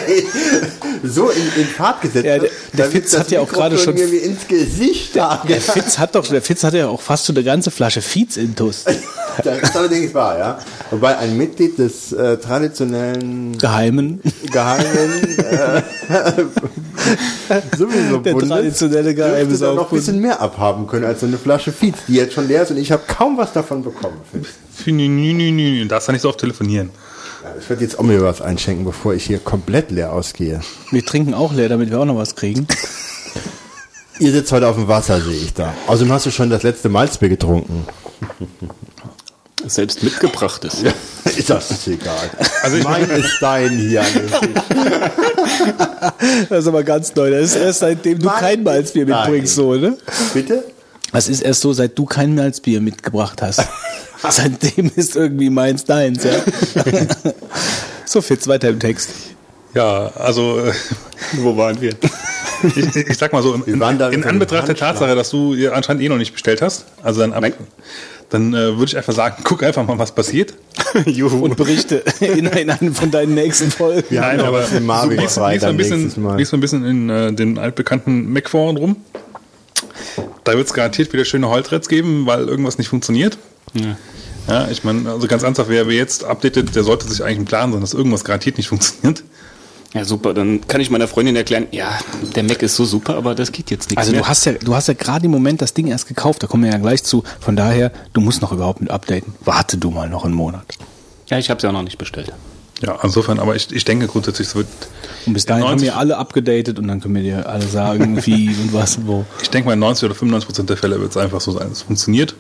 Speaker 5: so in, in Fahrt gesetzt
Speaker 1: Ja, der-
Speaker 5: hat,
Speaker 1: der Fitz
Speaker 5: das
Speaker 1: hat ja auch gerade schon-
Speaker 5: ins Gesicht
Speaker 1: Der
Speaker 5: der
Speaker 1: Fitz hat doch, der Fitz hatte ja auch fast so eine ganze Flasche Fietz intus. [laughs]
Speaker 5: Das ist allerdings wahr, ja. Wobei ein Mitglied des äh, traditionellen
Speaker 1: Geheimen.
Speaker 5: geheimen äh, [laughs] sowieso
Speaker 1: Der
Speaker 5: Bundes
Speaker 1: traditionelle geheime
Speaker 5: dürfte da noch ein bisschen mehr abhaben können als so eine Flasche Fietz, die jetzt schon leer ist und ich habe kaum was davon bekommen. Fitz.
Speaker 4: nü, nü, nü, nü, du darfst da nicht so oft telefonieren.
Speaker 5: Ja, ich werde jetzt auch mir was einschenken, bevor ich hier komplett leer ausgehe.
Speaker 1: Wir trinken auch leer, damit wir auch noch was kriegen. [laughs]
Speaker 5: Ihr sitzt heute auf dem Wasser, sehe ich da. Außerdem hast du schon das letzte Malzbier getrunken.
Speaker 6: Selbst mitgebracht ist. [laughs]
Speaker 5: ist das egal.
Speaker 4: Also ich-
Speaker 5: mein ist dein hier. an dem Tisch.
Speaker 1: Das ist aber ganz neu. Das ist erst seitdem du
Speaker 5: Mann,
Speaker 1: kein Malzbier mitbringst, so, ne?
Speaker 5: Bitte?
Speaker 1: Das ist erst so, seit du kein Malzbier mitgebracht hast. [laughs] Seitdem ist irgendwie meins deins, ja. [laughs] so, Fitz, weiter im Text.
Speaker 4: Ja, also äh, [laughs]
Speaker 6: Wo waren wir?
Speaker 4: ich, ich sag mal so, in,
Speaker 5: da
Speaker 4: in
Speaker 5: mit
Speaker 4: Anbetracht der. Tatsache, dass du ihr anscheinend eh noch nicht bestellt hast, also dann, ab,
Speaker 6: Nein.
Speaker 4: dann äh, würde ich einfach sagen, guck einfach mal, was passiert.
Speaker 1: Und berichte in, in einem von deinen nächsten Folgen.
Speaker 5: Noch was mit Marvin
Speaker 4: lies, lies, mal ein bisschen, lies mal ein bisschen in äh, den altbekannten Mac-Foren rum. Da wird es garantiert wieder schöne Heulthreads geben, weil irgendwas nicht funktioniert. Ja, ich meine, also ganz ernsthaft, wer, wer jetzt updatet, der sollte sich eigentlich im Klaren sein, dass irgendwas garantiert nicht funktioniert.
Speaker 6: Ja, super. Dann kann ich meiner Freundin erklären, ja, der Mac ist so super, aber das geht jetzt nicht
Speaker 1: Also
Speaker 6: mehr.
Speaker 1: du hast ja, du hast ja gerade im Moment das Ding erst gekauft, da kommen wir ja gleich zu. Von daher, du musst noch überhaupt mit updaten. Warte du mal noch einen Monat.
Speaker 6: ja, ich habe es ja auch noch nicht bestellt.
Speaker 4: Ja, insofern, aber ich, ich denke grundsätzlich, es wird,
Speaker 1: Und bis dahin haben
Speaker 4: 90
Speaker 1: wir alle abgedatet und dann können wir dir alle sagen, [laughs] wie und was und wo.
Speaker 4: ich denke mal, in 90 oder 95 Prozent der Fälle wird es einfach so sein, es funktioniert.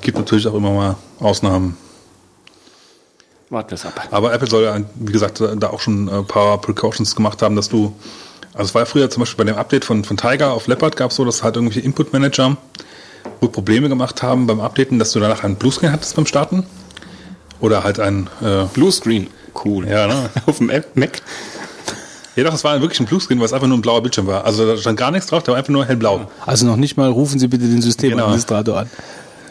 Speaker 4: Gibt natürlich auch immer mal Ausnahmen.
Speaker 6: Warten wir es ab.
Speaker 4: Aber Apple soll ja, wie gesagt, da auch schon ein paar Precautions gemacht haben, dass du, also es war ja früher zum Beispiel bei dem Update von, von Tiger auf Leopard gab es so, dass halt irgendwelche Input-Manager wohl Probleme gemacht haben beim Updaten, dass du danach einen Bluescreen hattest beim Starten. Oder halt ein, äh,
Speaker 6: Bluescreen. Cool.
Speaker 4: ja, ne? [laughs]
Speaker 6: Auf dem App Mac.
Speaker 4: Ja doch, es war wirklich ein Bluescreen, weil es einfach nur ein blauer Bildschirm war. Also da stand gar nichts drauf, der war einfach nur hellblau.
Speaker 1: Also noch nicht mal rufen Sie bitte den Systemadministrator an.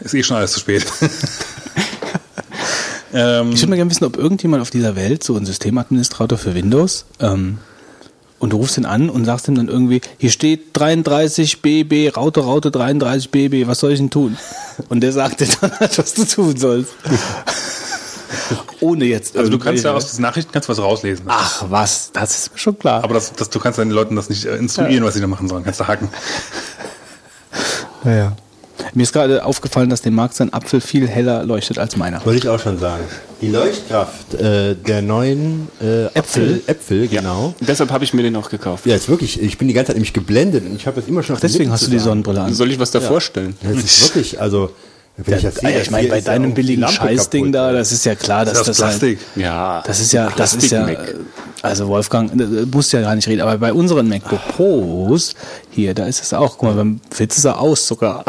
Speaker 4: Ist eh schon alles zu spät. [laughs] ähm,
Speaker 1: Ich würde mal gerne wissen, ob irgendjemand auf dieser Welt so ein Systemadministrator für Windows ähm, und du rufst ihn an und sagst ihm dann irgendwie, hier steht 33 BB, Raute, Raute 33 BB, was soll ich denn tun? Und der sagt dir dann, was du tun sollst. [laughs] Ohne jetzt
Speaker 4: also du kannst ja aus diesen Nachrichten kannst was rauslesen.
Speaker 1: Ach was, das ist mir schon klar.
Speaker 4: Aber das, das, du kannst den Leuten das nicht äh, instruieren, was sie da machen sollen. Kannst du haken. [laughs]
Speaker 1: ja. Mir ist gerade aufgefallen, dass dem Markt sein Apfel viel heller leuchtet als meiner.
Speaker 5: Wollte ich auch schon sagen. Die Leuchtkraft äh, der neuen äh, Äpfel, Äpfel, genau.
Speaker 6: Deshalb habe ich mir den auch gekauft.
Speaker 5: Ja, ist wirklich, ich bin die ganze Zeit nämlich geblendet und ich habe das immer schon den
Speaker 1: Deswegen hast du die. Sonnenbrille an.
Speaker 6: Soll ich was da vorstellen?
Speaker 5: Das ist wirklich, also, wenn ich das sehe,
Speaker 1: ich meine, bei deinem billigen Scheißding
Speaker 5: kaputt,
Speaker 1: da, das ist ja klar, dass
Speaker 4: Das
Speaker 1: das,
Speaker 4: ist Plastik.
Speaker 1: Halt,
Speaker 6: Ja.
Speaker 1: das ist ja, das ist ja, äh, also Wolfgang, du musst ja gar nicht reden, aber bei unseren MacBook Pros hier, da ist es auch, guck mal, beim Fitz ist er aus sogar.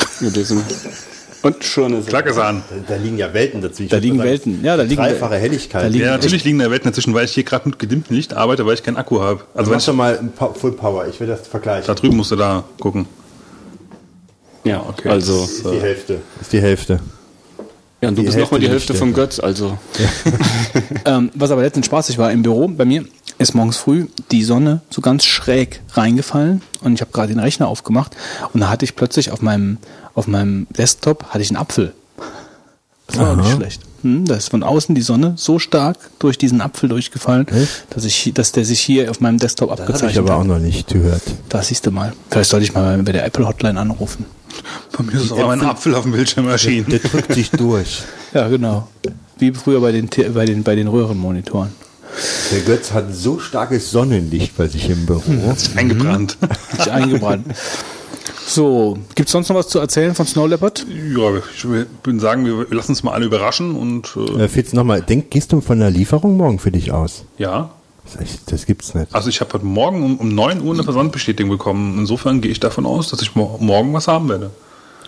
Speaker 6: Und schon ist
Speaker 4: Klack ist an.
Speaker 5: Da, da liegen ja Welten dazwischen.
Speaker 1: Da liegen
Speaker 5: sagen,
Speaker 1: Welten, ja, da liegen
Speaker 5: Dreifache Helligkeit.
Speaker 1: Da liegen
Speaker 4: Ja, natürlich liegen da Welten dazwischen, weil ich hier gerade mit gedimmtem Licht arbeite, weil ich keinen Akku habe. Also
Speaker 5: Also mach doch mal Full Power, ich will das vergleichen.
Speaker 4: da drüben musst du da gucken.
Speaker 6: Ja,
Speaker 4: Okay.
Speaker 6: also.
Speaker 5: ist die Hälfte. Ist die Hälfte.
Speaker 6: Ja, und du
Speaker 5: die
Speaker 6: bist nochmal die
Speaker 5: Hälfte
Speaker 6: von Götz, also. [laughs]
Speaker 1: Ähm, was aber letztens spaßig war im Büro, bei mir ist morgens früh die Sonne so ganz schräg reingefallen und ich habe gerade den Rechner aufgemacht und da hatte ich plötzlich auf meinem, auf meinem Desktop hatte ich einen Apfel. Das war auch nicht schlecht. Hm, da ist von außen die Sonne so stark durch diesen Apfel durchgefallen, dass ich, dass der sich hier auf meinem Desktop
Speaker 5: Das habe ich
Speaker 1: abgezeichnet
Speaker 5: aber auch
Speaker 1: hat.
Speaker 5: noch nicht gehört.
Speaker 1: Da siehst du mal. Vielleicht sollte ich mal bei der Apple Hotline anrufen.
Speaker 4: Bei mir ist aber ein Apfel auf dem Bildschirm erschienen.
Speaker 5: Der drückt sich [laughs] durch.
Speaker 1: Ja, genau. Wie früher bei den, bei den, bei den Röhrenmonitoren.
Speaker 5: Der Götz hat so starkes Sonnenlicht bei sich im Büro. [laughs]
Speaker 4: Eingebrannt.
Speaker 1: Nicht eingebrannt. [laughs] So, gibt's sonst noch was zu erzählen von Snow Leopard?
Speaker 4: Ja, ich würde sagen, wir lassen uns mal alle überraschen und äh,
Speaker 5: Äh, Fitz, nochmal, denk, gehst du von der Lieferung morgen für dich aus?
Speaker 4: ja.
Speaker 5: Das, das gibt's nicht.
Speaker 4: Also ich habe heute Morgen um, um 9 Uhr eine Versandbestätigung bekommen. Insofern gehe ich davon aus, dass ich mo morgen was haben werde.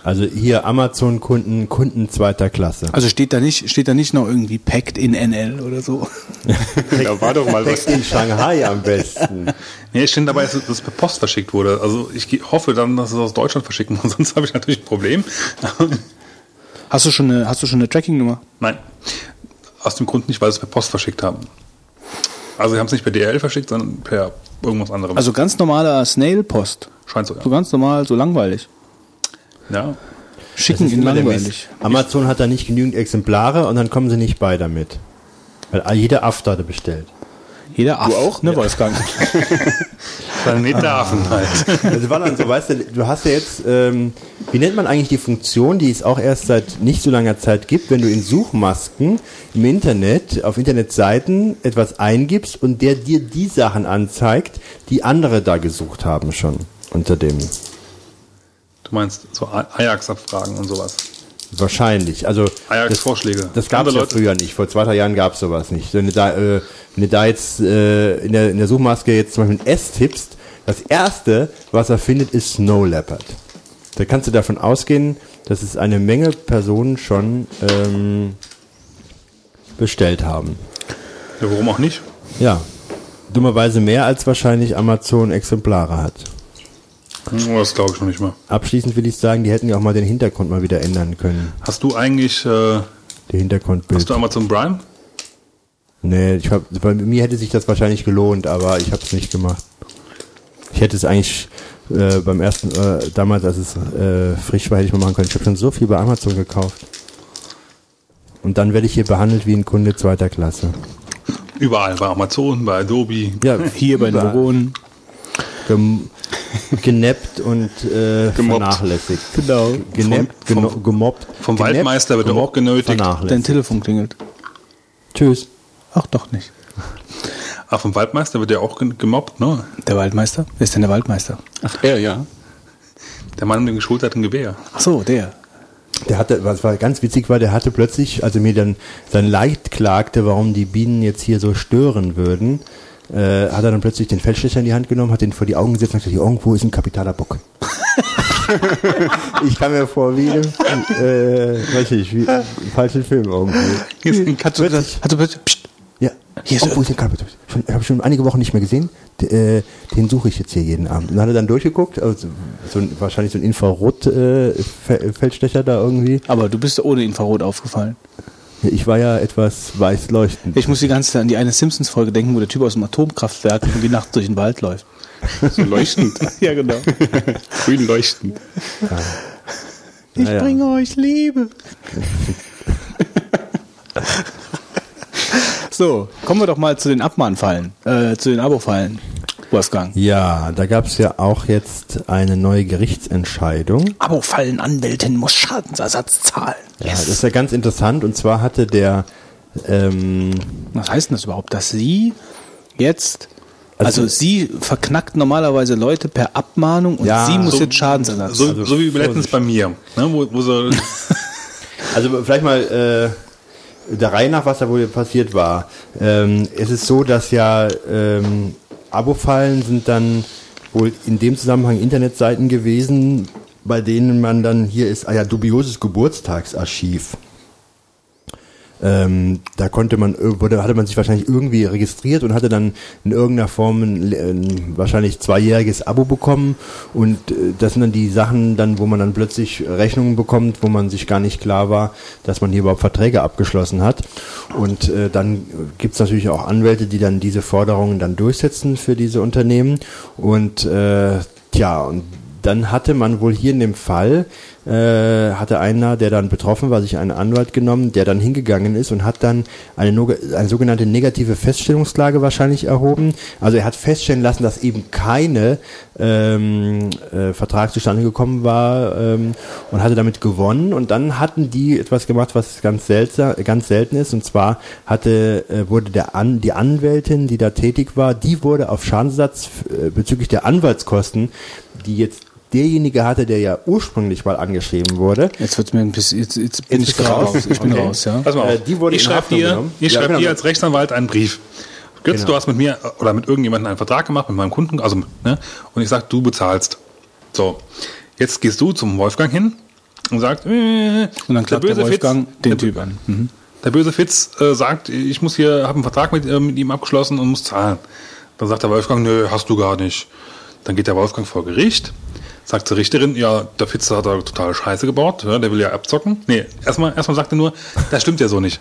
Speaker 5: Also hier Amazon-Kunden, Kunden zweiter Klasse.
Speaker 1: Also steht da nicht, steht da nicht noch irgendwie packed in NL oder so? [laughs]
Speaker 6: Da war doch mal was.
Speaker 5: in Shanghai am besten. [laughs]
Speaker 4: Nee, es steht dabei, dass es per Post verschickt wurde. Also ich hoffe dann, dass es aus Deutschland verschicken [laughs] muss, sonst habe ich natürlich ein Problem.
Speaker 1: Hast du schon eine, hast du schon eine Tracking-Nummer?
Speaker 4: Nein, aus dem Grund nicht, weil sie es per Post verschickt haben. Also sie haben es nicht per DHL verschickt, sondern per irgendwas anderem.
Speaker 1: Also ganz normaler Snail-Post.
Speaker 4: scheint so, ja.
Speaker 1: So ganz normal, so langweilig.
Speaker 4: Ja.
Speaker 1: Schicken
Speaker 5: der
Speaker 1: langweilig.
Speaker 5: Amazon hat da nicht genügend Exemplare und dann kommen sie nicht bei damit. Weil jeder After hatte bestellt.
Speaker 1: Jeder Aff,
Speaker 6: auch?
Speaker 1: ne, Wolfgang?
Speaker 4: Planet [laughs] der Affen halt.
Speaker 5: Also war dann so, weißt du, du hast ja jetzt, ähm, wie nennt man eigentlich die Funktion, die es auch erst seit nicht so langer Zeit gibt, wenn du in Suchmasken im Internet, auf Internetseiten etwas eingibst und der dir die Sachen anzeigt, die andere da gesucht haben schon unter dem.
Speaker 4: Du meinst so Ajax-Abfragen und sowas.
Speaker 5: Wahrscheinlich. Also
Speaker 4: Ajax-Vorschläge.
Speaker 5: Das gab es ja früher nicht. Vor zwei, drei Jahren gab es sowas nicht. Wenn du da, äh, wenn du da jetzt äh, in, der, in der Suchmaske jetzt zum Beispiel ein S tippst, das erste, was er findet, ist Snow Leopard. Da kannst du davon ausgehen, dass es eine Menge Personen schon ähm, bestellt haben.
Speaker 4: Ja, warum auch nicht?
Speaker 5: Ja. dummerweise mehr als wahrscheinlich Amazon Exemplare hat.
Speaker 4: Hm, Das glaube ich noch nicht mal.
Speaker 5: Abschließend will ich sagen, die hätten ja auch mal den Hintergrund mal wieder ändern können.
Speaker 4: Hast du eigentlich, äh,
Speaker 5: Der Hintergrundbild.
Speaker 4: hast du Amazon Prime?
Speaker 5: Nee, ich hab, bei mir hätte sich das wahrscheinlich gelohnt, aber ich habe es nicht gemacht. Ich hätte es eigentlich äh, beim ersten, äh, damals, als es äh, frisch war, hätte ich mal machen können. Ich habe schon so viel bei Amazon gekauft. Und dann werde ich hier behandelt wie ein Kunde zweiter Klasse.
Speaker 4: Überall, bei Amazon, bei Adobe.
Speaker 5: Ja, [laughs]
Speaker 1: Hier bei den. Vogonen.
Speaker 5: Gem genappt und äh,
Speaker 4: Gemobbt.
Speaker 5: vernachlässigt.
Speaker 1: Genau.
Speaker 5: Genappt,
Speaker 4: Vom-
Speaker 5: geno- gemobbt.
Speaker 4: vom
Speaker 5: genappt,
Speaker 4: Waldmeister wird er
Speaker 5: gemobbt,
Speaker 4: auch genötigt.
Speaker 1: Dein. Telefon klingelt.
Speaker 5: Tschüss.
Speaker 1: Ach, doch nicht.
Speaker 4: Ah, vom Waldmeister wird ja auch ge- gemobbt, ne?
Speaker 1: Der Waldmeister? Wer ist denn der Waldmeister?
Speaker 6: Ach, er, ja.
Speaker 4: Der Mann mit dem geschulterten Gewehr.
Speaker 1: Ach so, der.
Speaker 5: Der hatte, was war ganz witzig war, der hatte plötzlich, also mir dann sein Leid klagte, warum die Bienen jetzt hier so stören würden, äh, hat er dann plötzlich den Feldstecher in die Hand genommen, hat den vor die Augen gesetzt und gesagt, hier irgendwo ist ein kapitaler Bock. [laughs] ich kam mir vor wie im, äh, weiß ich, wie im falschen Film irgendwie.
Speaker 4: Hier ist ein
Speaker 1: hast du gesagt, pst,
Speaker 5: Ja,
Speaker 1: Hier ist-
Speaker 5: irgendwo ist ein kapitaler Bock. Ich habe schon einige Wochen nicht mehr gesehen, D äh, den suche ich jetzt hier jeden Abend. Und dann hat er dann durchgeguckt, also so ein, wahrscheinlich so ein Infrarot-Feldstecher da irgendwie.
Speaker 1: aber du bist ohne Infrarot aufgefallen.
Speaker 5: Ich war ja etwas weiß leuchtend.
Speaker 1: Ich muss die ganze Zeit an die eine Simpsons-Folge denken, wo der Typ aus dem Atomkraftwerk irgendwie nachts durch den Wald läuft.
Speaker 6: So leuchtend. [laughs]
Speaker 1: Ja, genau.
Speaker 6: Grün leuchtend.
Speaker 1: Ich
Speaker 5: Naja.
Speaker 1: bringe euch Liebe. [laughs] so, kommen wir doch mal zu den Abmahnfallen, äh, zu den Abo-Fallen, Wolfgang.
Speaker 5: Ja, da gab es ja auch jetzt eine neue Gerichtsentscheidung.
Speaker 1: Abo-Fallen-Anwältin muss Schadensersatz zahlen.
Speaker 5: Ja, das ist ja ganz interessant. Und zwar hatte der, ähm,
Speaker 1: Was heißt denn das überhaupt? Dass sie jetzt, also,
Speaker 5: Also-
Speaker 1: sie verknackt normalerweise Leute per Abmahnung und
Speaker 5: Ja,
Speaker 1: sie muss
Speaker 4: so-
Speaker 1: jetzt Schadensersatz
Speaker 4: So,
Speaker 1: zahlen.
Speaker 4: so wie letztens bei mir, ne? wo, wo so, [laughs]
Speaker 5: also vielleicht mal äh, der Reihe nach, was da wohl passiert war. Ähm, es ist so, dass ja ähm, Abo-Fallen sind dann wohl in dem Zusammenhang Internetseiten gewesen, bei denen man dann hier ist, ah ja, dubioses Geburtstagsarchiv. Ähm, da konnte man, wurde, hatte man sich wahrscheinlich irgendwie registriert und hatte dann in irgendeiner Form ein, ein wahrscheinlich zweijähriges Abo bekommen. Und äh, das sind dann die Sachen dann, wo man dann plötzlich Rechnungen bekommt, wo man sich gar nicht klar war, dass man hier überhaupt Verträge abgeschlossen hat. Und äh, dann gibt's natürlich auch Anwälte, die dann diese Forderungen dann durchsetzen für diese Unternehmen. Und äh, tja, und dann hatte man wohl hier in dem Fall, äh, hatte einer, der dann betroffen war, sich einen Anwalt genommen, der dann hingegangen ist und hat dann eine, eine sogenannte negative Feststellungsklage wahrscheinlich erhoben. Also er hat feststellen lassen, dass eben keine ähm, äh, Vertrag zustande gekommen war ähm, und hatte damit gewonnen. Und dann hatten die etwas gemacht, was ganz seltsam, ganz selten ist. Und zwar hatte äh, wurde der An, die Anwältin, die da tätig war, die wurde auf Schadensersatz äh, bezüglich der Anwaltskosten, die jetzt derjenige hatte, der ja ursprünglich mal angeschrieben wurde.
Speaker 1: Jetzt wird's mir ein bisschen, jetzt, jetzt bin
Speaker 5: Jetzt
Speaker 1: ich raus.
Speaker 5: raus?
Speaker 1: Ich bin
Speaker 5: Okay.
Speaker 1: raus, ja.
Speaker 4: pass mal auf.
Speaker 5: Äh, die wurde
Speaker 4: ich schreibe dir, ich
Speaker 5: Ja,
Speaker 4: schreibe
Speaker 5: genau.
Speaker 4: dir als Rechtsanwalt einen Brief. Götz,
Speaker 5: Genau.
Speaker 4: du hast mit mir oder mit irgendjemandem einen Vertrag gemacht, mit meinem Kunden, also, ne, und ich sag, du bezahlst. So. Jetzt gehst du zum Wolfgang hin und sagst, äh,
Speaker 1: Und dann klappt der, Wolfgang
Speaker 4: Fitz,
Speaker 1: den
Speaker 4: der,
Speaker 1: Typ an. Mhm.
Speaker 4: Der böse Fitz äh, sagt, ich muss hier, habe einen Vertrag mit, äh, mit ihm abgeschlossen und muss zahlen. Dann sagt der Wolfgang, nö, hast du gar nicht. Dann geht der Wolfgang vor Gericht, sagt zur Richterin, ja, der Fitz hat da total Scheiße gebaut, ja, der will ja abzocken. Nee, erstmal, erstmal sagt er nur, das stimmt ja so nicht.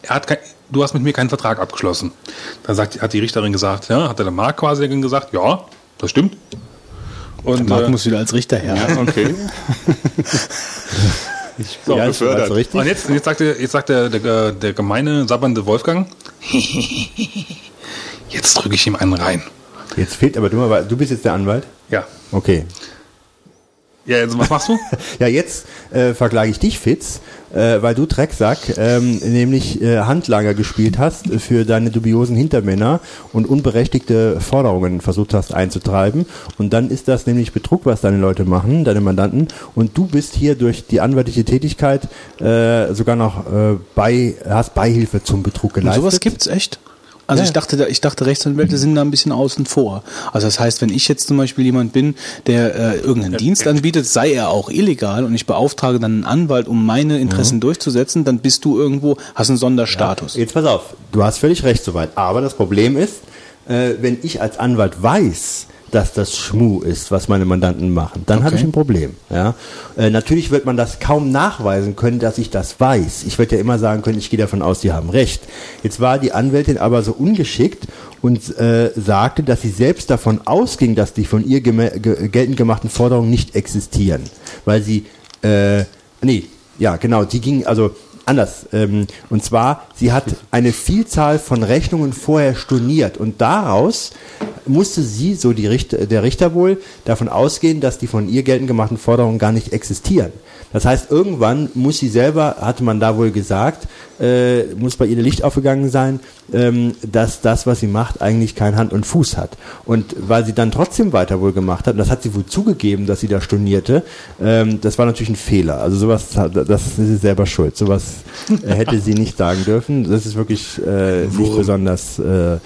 Speaker 4: Er hat kein, du hast mit mir keinen Vertrag abgeschlossen. Dann sagt, hat die Richterin gesagt, ja, hat der Mark quasi gesagt, ja, das stimmt. Und
Speaker 1: Marc
Speaker 4: äh,
Speaker 1: muss wieder als Richter her.
Speaker 6: Okay. [laughs]
Speaker 4: so,
Speaker 5: Ja, ist also richtig.
Speaker 4: Und jetzt, jetzt sagt, der, jetzt sagt der, der, der gemeine, sabbernde Wolfgang, [laughs] jetzt drücke ich ihm einen rein.
Speaker 5: Jetzt fehlt aber dummerweise, du bist jetzt der Anwalt?
Speaker 4: Ja.
Speaker 5: Okay.
Speaker 4: Ja, jetzt, was machst du? [laughs]
Speaker 5: Ja, jetzt äh, verklage ich dich, Fitz, äh, weil du Drecksack ähm, nämlich äh, Handlanger gespielt hast für deine dubiosen Hintermänner und unberechtigte Forderungen versucht hast einzutreiben. Und dann ist das nämlich Betrug, was deine Leute machen, deine Mandanten. Und du bist hier durch die anwaltliche Tätigkeit äh, sogar noch äh, bei, hast Beihilfe zum Betrug
Speaker 1: Und
Speaker 5: geleistet.
Speaker 1: sowas gibt's echt? Also
Speaker 5: Ja.
Speaker 1: ich dachte, da- ich dachte, Rechtsanwälte sind da ein bisschen außen vor. Also das heißt, wenn ich jetzt zum Beispiel jemand bin, der äh, irgendeinen Dienst anbietet, sei er auch illegal und ich beauftrage dann einen Anwalt, um meine Interessen durchzusetzen, dann bist du irgendwo, hast einen Sonderstatus.
Speaker 5: Jetzt pass auf, du hast völlig recht soweit. Aber das Problem ist, Äh, wenn ich als Anwalt weiß, dass das Schmu ist, was meine Mandanten machen, dann habe ich ein Problem. Ja? Äh, natürlich wird man das kaum nachweisen können, dass ich das weiß. Ich werde ja immer sagen können, ich gehe davon aus, die haben recht. Jetzt war die Anwältin aber so ungeschickt und äh, sagte, dass sie selbst davon ausging, dass die von ihr ge geltend gemachten Forderungen nicht existieren, weil sie äh, nee, ja genau, die ging also anders. Ähm, und zwar, sie hat eine Vielzahl von Rechnungen vorher storniert und daraus musste sie, so Richter, der Richter wohl, davon ausgehen, dass die von ihr geltend gemachten Forderungen gar nicht existieren. Das heißt, irgendwann muss sie selber, hatte man da wohl gesagt, äh, muss bei ihr Licht aufgegangen sein, ähm, dass das, was sie macht, eigentlich kein Hand und Fuß hat. Und weil sie dann trotzdem weiter wohl gemacht hat, und das hat sie wohl zugegeben, dass sie da stornierte, ähm, das war natürlich ein Fehler. Also sowas, das ist sie selber schuld. Sowas äh, hätte sie nicht sagen dürfen. Das ist wirklich äh, nicht besonders. Äh,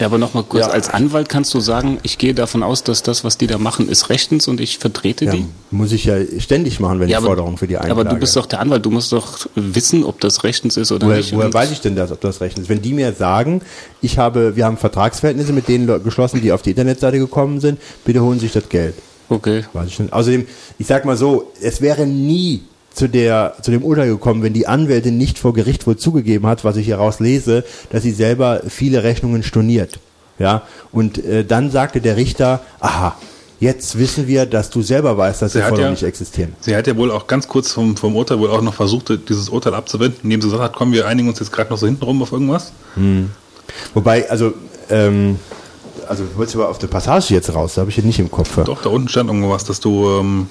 Speaker 6: Ja, aber nochmal kurz,
Speaker 5: Ja.
Speaker 6: als Anwalt kannst du sagen, ich gehe davon aus, dass das, was die da machen, ist rechtens und ich vertrete
Speaker 5: ja,
Speaker 6: die?
Speaker 5: muss ich ja ständig machen, wenn
Speaker 6: Ja,
Speaker 5: ich Forderungen für die Einklage.
Speaker 6: aber du bist doch der Anwalt, du musst doch wissen, ob das rechtens ist oder
Speaker 5: Woher,
Speaker 6: nicht.
Speaker 5: woher weiß ich denn das, ob das recht ist? Wenn die mir sagen, ich habe, wir haben Vertragsverhältnisse mit denen geschlossen, die auf die Internetseite gekommen sind, bitte holen Sie sich das Geld.
Speaker 6: Okay.
Speaker 5: Weiß ich nicht. Außerdem, ich sag mal so, es wäre nie zu der, zu dem Urteil gekommen, wenn die Anwältin nicht vor Gericht wohl zugegeben hat, was ich hieraus lese, dass sie selber viele Rechnungen storniert. Ja, und äh, dann sagte der Richter, aha, jetzt wissen wir, dass du selber weißt, dass die
Speaker 4: Sie hat
Speaker 5: Forderungen
Speaker 4: ja-
Speaker 5: nicht existieren.
Speaker 4: Sie hat ja wohl auch ganz kurz vom, vom Urteil wohl auch noch versucht, dieses Urteil abzuwenden, indem sie gesagt hat, komm, wir einigen uns jetzt gerade noch so hintenrum auf irgendwas.
Speaker 5: Wobei, also, ähm, also du wolltest aber auf der Passage jetzt raus, da habe ich hier nicht im Kopf.
Speaker 4: Doch, da unten stand irgendwas, dass du ähm,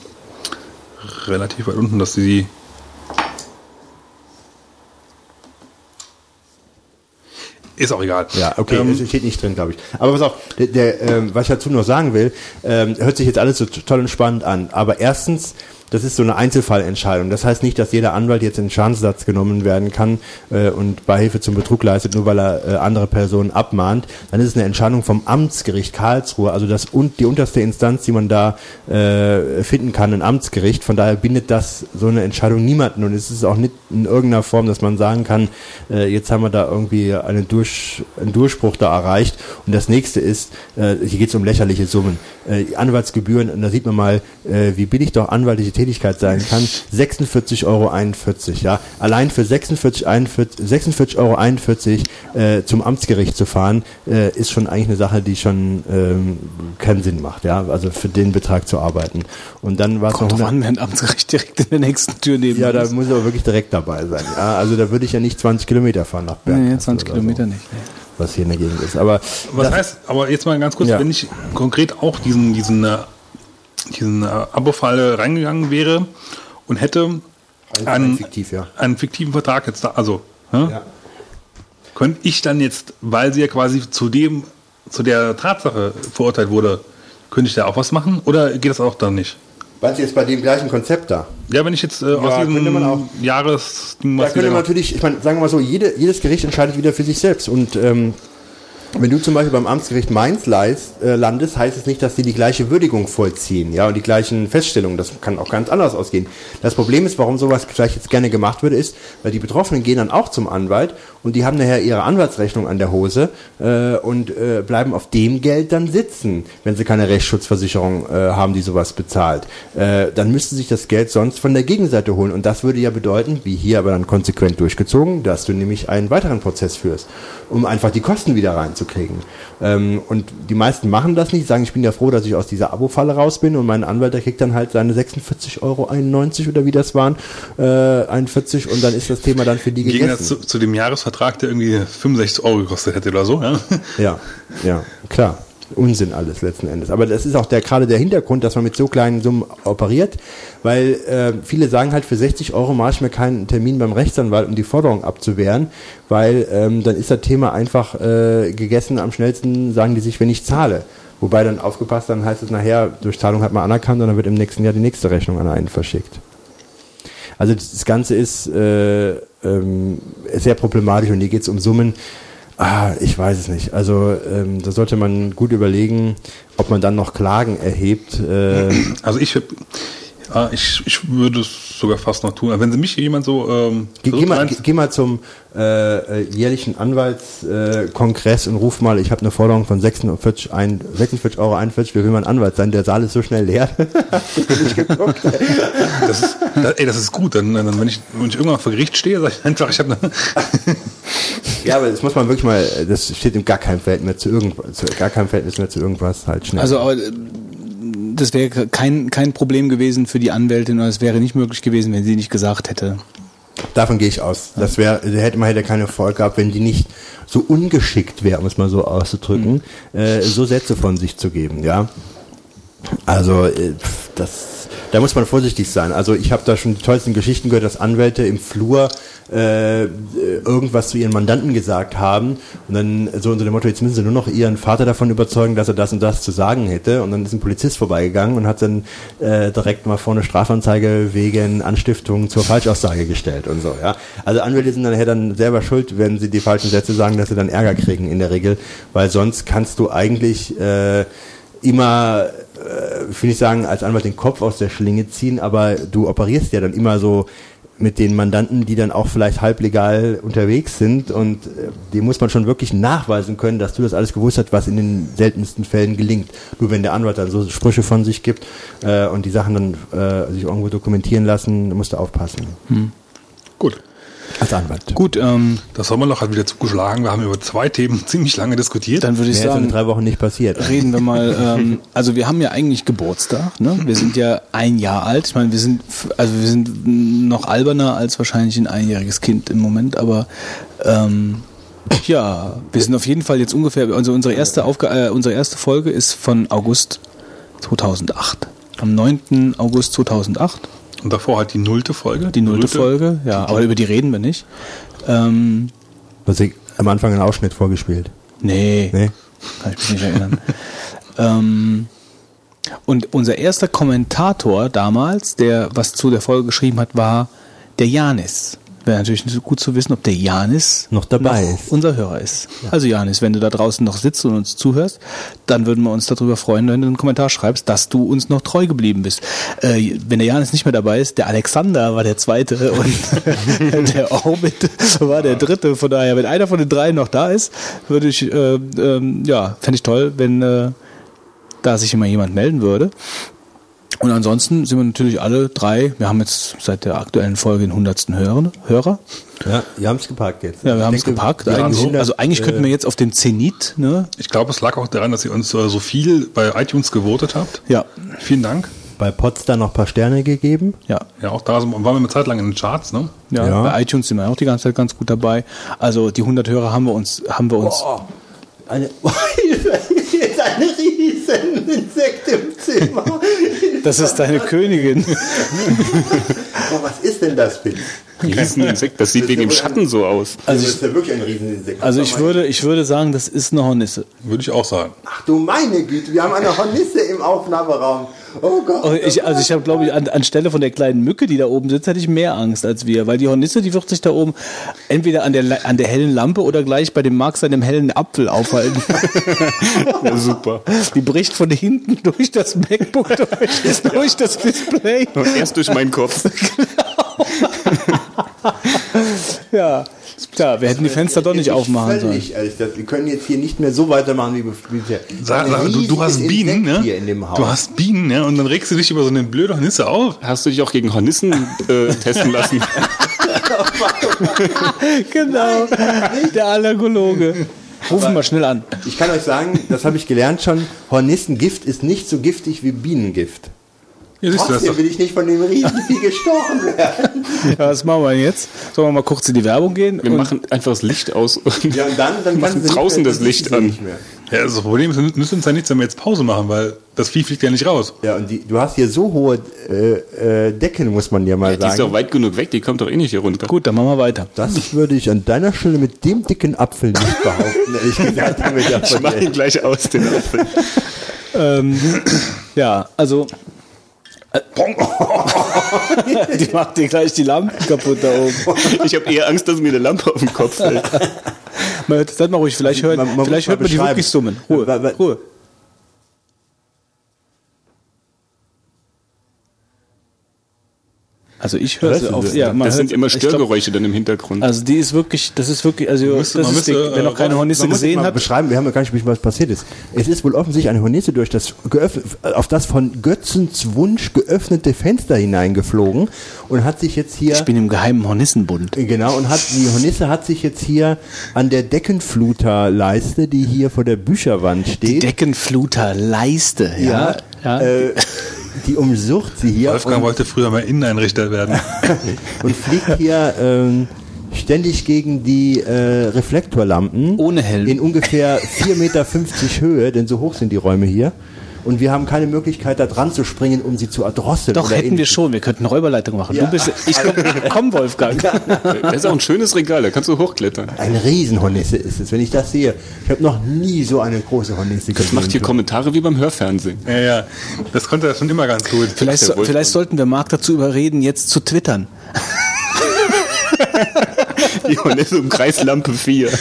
Speaker 4: relativ weit unten, dass sie Ist auch egal.
Speaker 5: Ja, okay,
Speaker 4: Ähm,
Speaker 5: steht nicht drin, glaube ich. Aber pass auf, der, der, ähm, was ich dazu noch sagen will, ähm, hört sich jetzt alles so toll und spannend an. Aber erstens, das ist so eine Einzelfallentscheidung. Das heißt nicht, dass jeder Anwalt jetzt in Schadensersatz genommen werden kann äh, und Beihilfe zum Betrug leistet, nur weil er äh, andere Personen abmahnt. Dann ist es eine Entscheidung vom Amtsgericht Karlsruhe, also das und die unterste Instanz, die man da äh, finden kann, ein Amtsgericht. Von daher bindet das so eine Entscheidung niemanden und es ist auch nicht in irgendeiner Form, dass man sagen kann, äh, jetzt haben wir da irgendwie einen, Durch, einen Durchbruch da erreicht. Und das nächste ist, äh, hier geht es um lächerliche Summen. Äh, Anwaltsgebühren, und da sieht man mal, äh, wie billig doch anwaltliche Tätigkeit sein kann. 46,41 Euro, ja. Allein für 46,41 46 Euro äh, zum Amtsgericht zu fahren, äh, ist schon eigentlich eine Sache, die schon ähm, keinen Sinn macht, ja. Also für den Betrag zu arbeiten. Und dann war es noch
Speaker 1: Kommt drauf
Speaker 5: 100
Speaker 1: an, wenn Amtsgericht direkt in der nächsten Tür neben
Speaker 5: ja, da muss ich aber wirklich direkt dabei sein. Ja, also da würde ich ja nicht 20 Kilometer fahren nach Bergkassel
Speaker 1: Nee, 20
Speaker 5: oder
Speaker 1: Kilometer
Speaker 5: so,
Speaker 1: nicht. Nee.
Speaker 5: Was hier in der Gegend ist. Aber
Speaker 4: Was
Speaker 5: das,
Speaker 4: heißt, aber jetzt mal ganz kurz,
Speaker 5: Ja.
Speaker 4: wenn ich konkret auch diesen, diesen, äh, diesen äh, Abo-Fall reingegangen wäre und hätte einen,
Speaker 5: fiktiv, ja.
Speaker 4: einen fiktiven Vertrag jetzt da, also, hä?
Speaker 5: Ja.
Speaker 4: könnte ich dann jetzt, weil sie ja quasi zu dem, zu der Tatsache verurteilt wurde, könnte ich da auch was machen oder geht das auch dann nicht?
Speaker 5: Meinst du jetzt bei dem gleichen Konzept da?
Speaker 4: Ja, wenn ich jetzt äh, aus
Speaker 5: könnte man auch.
Speaker 4: diesem Jahresding
Speaker 5: Da
Speaker 4: was
Speaker 5: könnte
Speaker 4: wieder-
Speaker 5: man natürlich, ich meine, sagen wir mal so, jede, jedes Gericht entscheidet wieder für sich selbst. Und ähm, wenn du zum Beispiel beim Amtsgericht Mainz leist, äh, landest, heißt es nicht, dass sie die gleiche Würdigung vollziehen, ja, und die gleichen Feststellungen. Das kann auch ganz anders ausgehen. Das Problem ist, warum sowas vielleicht jetzt gerne gemacht wird, ist, weil die Betroffenen gehen dann auch zum Anwalt und die haben nachher ihre Anwaltsrechnung an der Hose äh, und äh, bleiben auf dem Geld dann sitzen, wenn sie keine Rechtsschutzversicherung äh, haben, die sowas bezahlt. Äh, dann müssten sich das Geld sonst von der Gegenseite holen. Und das würde ja bedeuten, wie hier aber dann konsequent durchgezogen, dass du nämlich einen weiteren Prozess führst, um einfach die Kosten wieder reinzukriegen. Ähm, und die meisten machen das nicht, sagen, ich bin ja froh, dass ich aus dieser Abo-Falle raus bin und mein Anwalt, der kriegt dann halt seine 46,91 Euro oder wie das waren, äh, 41 und dann ist das Thema dann für die
Speaker 4: Im Gegensatz
Speaker 5: gegessen.
Speaker 4: zu, zu dem Jahresvertrag, der irgendwie 65 Euro gekostet hätte oder so. Ja?
Speaker 5: Ja, ja, klar. Unsinn alles letzten Endes. Aber das ist auch der, gerade der Hintergrund, dass man mit so kleinen Summen operiert, weil äh, viele sagen halt, für 60 Euro mache ich mir keinen Termin beim Rechtsanwalt, um die Forderung abzuwehren, weil ähm, dann ist das Thema einfach äh, gegessen. Am schnellsten sagen die sich, wenn ich zahle. Wobei dann aufgepasst, dann heißt es nachher, durch Zahlung hat man anerkannt und dann wird im nächsten Jahr die nächste Rechnung an einen verschickt. Also das Ganze ist äh, ähm, sehr problematisch und hier geht es um Summen. Ah, ich weiß es nicht. Also ähm, da sollte man gut überlegen, ob man dann noch Klagen erhebt. Äh,
Speaker 4: Also ich, Ah, ich, ich würde es sogar fast noch tun. Aber Wenn Sie mich jemand so ähm,
Speaker 5: Geh, geh, mal, geh, mal zum äh, äh, jährlichen Anwaltskongress äh, und ruf mal, ich habe eine Forderung von 46, ein, 46 Euro 41, wir will mal ein Anwalt sein, der Saal ist so schnell leer. [laughs]
Speaker 4: das ist, das, ey, das ist gut. Dann, dann wenn, ich, wenn ich irgendwann vor Gericht stehe, sage ich einfach, ich habe eine. [laughs]
Speaker 5: ja, aber das muss man wirklich mal, das steht in gar keinem Verhältnis mehr zu irgendwas, zu, gar keinem Verhältnis mehr zu irgendwas halt schnell.
Speaker 1: Also, aber das wäre kein, kein Problem gewesen für die Anwältin oder es wäre nicht möglich gewesen, wenn sie nicht gesagt hätte.
Speaker 5: Davon gehe ich aus. Das wäre, hätte man hätte keine Erfolg gehabt, wenn die nicht so ungeschickt wäre, um es mal so auszudrücken, äh, so Sätze von sich zu geben, ja. Also äh, das, da muss man vorsichtig sein. Also ich habe da schon die tollsten Geschichten gehört, dass Anwälte im Flur äh, irgendwas zu ihren Mandanten gesagt haben und dann so unter dem Motto, jetzt müssen sie nur noch ihren Vater davon überzeugen, dass er das und das zu sagen hätte und dann ist ein Polizist vorbeigegangen und hat dann äh, direkt mal vor eine Strafanzeige wegen Anstiftung zur Falschaussage gestellt und so, ja. Also Anwälte sind dann nachher dann selber schuld, wenn sie die falschen Sätze sagen, dass sie dann Ärger kriegen in der Regel, weil sonst kannst du eigentlich äh, immer, äh, ich sagen, als Anwalt den Kopf aus der Schlinge ziehen, aber du operierst ja dann immer so mit den Mandanten, die dann auch vielleicht halblegal unterwegs sind und äh, dem muss man schon wirklich nachweisen können, dass du das alles gewusst hast, was in den seltensten Fällen gelingt. Nur wenn der Anwalt dann so Sprüche von sich gibt äh, und die Sachen dann äh, sich irgendwo dokumentieren lassen, musst du aufpassen.
Speaker 4: Gut.
Speaker 5: Als Anwalt.
Speaker 1: Gut, ähm,
Speaker 4: Das Sommerloch hat wieder zugeschlagen. Wir haben über zwei Themen [laughs] ziemlich lange diskutiert.
Speaker 1: dann würde ich
Speaker 5: Mehr ist in
Speaker 1: sagen,
Speaker 5: drei Wochen nicht passiert.
Speaker 1: reden wir mal. Ähm, also wir haben ja eigentlich Geburtstag. Ne? Wir sind ja ein Jahr alt. Ich meine, wir sind also wir sind noch alberner als wahrscheinlich ein einjähriges Kind im Moment, aber ähm, ja, wir sind auf jeden Fall jetzt ungefähr. Also unsere erste Aufga äh, unsere erste Folge ist von August 2008. Am 9. August 2008.
Speaker 4: Und davor halt die nullte Folge.
Speaker 1: Die nullte Folge, ja, aber über die reden wir nicht. Ähm,
Speaker 5: Was ich am Anfang einen Ausschnitt vorgespielt.
Speaker 1: nee,
Speaker 5: Nee?
Speaker 1: Kann ich mich nicht erinnern. [laughs] ähm, und unser erster Kommentator damals, der was zu der Folge geschrieben hat, war der Janis. Wäre natürlich gut zu wissen, ob der Janis
Speaker 5: Noch dabei ist.
Speaker 1: unser Hörer ist. Also Janis, wenn du da draußen noch sitzt und uns zuhörst, dann würden wir uns darüber freuen, wenn du einen Kommentar schreibst, dass du uns noch treu geblieben bist. Äh, wenn der Janis nicht mehr dabei ist, der Alexander war der zweite [laughs] und [laughs] der Orbit war der dritte. Von daher, wenn einer von den dreien noch da ist, würde ich, äh, ähm, ja, fände ich toll, wenn äh, da sich immer jemand melden würde. Und ansonsten sind wir natürlich alle drei, wir haben jetzt seit der aktuellen Folge den hundertsten Hörer, Hörer.
Speaker 5: Ja, wir haben es geparkt jetzt.
Speaker 1: Ja, wir haben es gepackt.
Speaker 5: wir haben
Speaker 1: Eigentlich,
Speaker 5: 100,
Speaker 1: also eigentlich könnten wir jetzt auf den Zenit, ne?
Speaker 4: Ich glaube, es lag auch daran, dass ihr uns äh, so viel bei iTunes gewotet habt.
Speaker 1: Ja,
Speaker 4: Vielen Dank.
Speaker 5: bei Potsdam noch ein paar Sterne gegeben.
Speaker 1: ja.
Speaker 4: Ja, auch da sind- waren wir eine Zeit lang in den Charts, ne?
Speaker 1: Ja,
Speaker 5: Ja.
Speaker 1: bei iTunes sind wir auch die ganze Zeit ganz gut dabei. Also die 100 Hörer haben wir uns, haben wir uns.
Speaker 5: Eine, hier [laughs] ist eine riesen Insekt im Zimmer.
Speaker 1: Das ist deine Königin.
Speaker 5: Oh, was ist denn das, Finn?
Speaker 6: Rieseninsekt, das sieht wegen dem Schatten so aus.
Speaker 5: Also das ist ja wirklich ein Rieseninsekt.
Speaker 1: Also ich würde, ich würde sagen, das ist eine Hornisse.
Speaker 4: Würde ich auch sagen.
Speaker 5: Ach du meine Güte, wir haben eine Hornisse im Aufnahmeraum. Oh Gott.
Speaker 1: Oh, Ich, also ich habe, glaube ich, an, anstelle von der kleinen Mücke, die da oben sitzt, hätte ich mehr Angst als wir, weil die Hornisse, die wird sich da oben entweder an der, an der hellen Lampe oder gleich bei dem Max an dem hellen Apfel aufhalten. [laughs]
Speaker 6: Ja, super.
Speaker 1: Die bricht von hinten durch das MacBook durch, [laughs] durch das Display.
Speaker 6: Und erst durch meinen Kopf. [laughs] [laughs]
Speaker 1: Ja, tja, wir hätten die Fenster doch nicht aufmachen sollen.
Speaker 5: Ehrlich, das, wir können jetzt hier nicht mehr so weitermachen wie bisher.
Speaker 4: Sag, sag, du, du hast Bienen, ne?
Speaker 5: Hier in dem Haus.
Speaker 4: Du hast Bienen, ne? Und dann regst du dich über so eine blöde Hornisse auf.
Speaker 6: Hast du dich auch gegen Hornissen äh, [laughs] testen lassen? [laughs]
Speaker 1: Genau, der Allergologe. Rufen wir schnell an.
Speaker 5: ich kann euch sagen, das habe ich gelernt schon, Hornissengift ist nicht so giftig wie Bienengift.
Speaker 4: Ja, siehst du das
Speaker 5: Trotzdem will ich nicht von dem Riesenvieh gestochen werden. [laughs]
Speaker 1: Ja, was machen wir jetzt? Sollen wir mal kurz in die Werbung gehen?
Speaker 6: Wir machen einfach das Licht aus und
Speaker 5: Ja, und dann, dann [laughs]
Speaker 6: machen draußen
Speaker 5: nicht mehr,
Speaker 6: das Licht
Speaker 5: du
Speaker 6: an.
Speaker 5: nicht mehr.
Speaker 4: Ja, das Problem ist, es nützt uns ja nichts, wenn wir jetzt Pause machen, weil das Vieh fliegt ja nicht raus.
Speaker 5: Ja, und die, du hast hier so hohe äh, äh, Decken, muss man ja mal
Speaker 6: Die ist
Speaker 5: sagen.
Speaker 6: doch weit genug weg, die kommt doch eh nicht hier runter.
Speaker 1: Gut, dann machen wir weiter.
Speaker 5: Das würde ich an deiner Stelle mit dem dicken Apfel nicht behaupten, ehrlich gesagt. Wir [laughs]
Speaker 6: Ich
Speaker 5: davon
Speaker 6: mach ihn gleich aus, den Apfel.
Speaker 1: Ähm, ja, also. Äh, die macht dir gleich die Lampen kaputt da oben.
Speaker 6: Ich habe eher Angst, dass mir eine Lampe auf den Kopf fällt.
Speaker 1: Man hört, seid mal ruhig, vielleicht hört
Speaker 5: Man-
Speaker 1: man, vielleicht hört man die wirklich summen. Ruhe,
Speaker 5: wa-
Speaker 1: Ruhe. Also ich höre sie auf.
Speaker 5: das?
Speaker 1: Ja,
Speaker 6: Das sind immer
Speaker 1: ich glaub,
Speaker 6: Störgeräusche dann im Hintergrund.
Speaker 1: Also die ist wirklich, das ist wirklich, also
Speaker 4: müsste-
Speaker 1: das ist die,
Speaker 4: müsste,
Speaker 1: wer noch
Speaker 4: äh,
Speaker 1: keine Hornisse gesehen hat.
Speaker 5: beschreiben, wir haben ja gar nicht besprochen, was passiert ist. Es ist wohl offensichtlich eine Hornisse durch das geöffnet, auf das von Götzens Wunsch geöffnete Fenster hineingeflogen und hat sich jetzt hier
Speaker 1: Ich bin im geheimen Hornissenbund.
Speaker 5: Genau, und hat die Hornisse hat sich jetzt hier an der Deckenfluterleiste, die hier vor der Bücherwand
Speaker 1: Die
Speaker 5: steht,
Speaker 1: Deckenfluterleiste, ja. ja.
Speaker 5: Äh, [laughs] die umsucht sie hier
Speaker 4: Wolfgang
Speaker 5: und,
Speaker 4: wollte früher mal Inneneinrichter werden. [laughs]
Speaker 5: und fliegt hier ähm, ständig gegen die äh, Reflektorlampen.
Speaker 1: Ohne Helm.
Speaker 5: In ungefähr 4,50 Meter Höhe, denn so hoch sind dieRäume hier. Und wir haben keine Möglichkeit, da dran zu springen, um sie zu erdrosseln.
Speaker 1: Doch, hätten wir schon. Wir könnten Räuberleitung machen.
Speaker 5: Ja.
Speaker 1: Du bist, ich komm, komm Wolfgang.
Speaker 6: Das ist auch ein schönes Regal, da kannst du hochklettern.
Speaker 5: Eine Riesenhornisse ist es, wenn ich das sehe. Ich habe noch nie so eine große Hornisse
Speaker 6: Das macht hier Kommentare wie beim Hörfernsehen.
Speaker 4: ja, ja. Das konnte er schon immer ganz gut.
Speaker 1: Vielleicht, so, vielleicht sollten wir Marc dazu überreden, jetzt zu twittern. [laughs]
Speaker 6: Die Hornisse um Kreislampe 4. [laughs]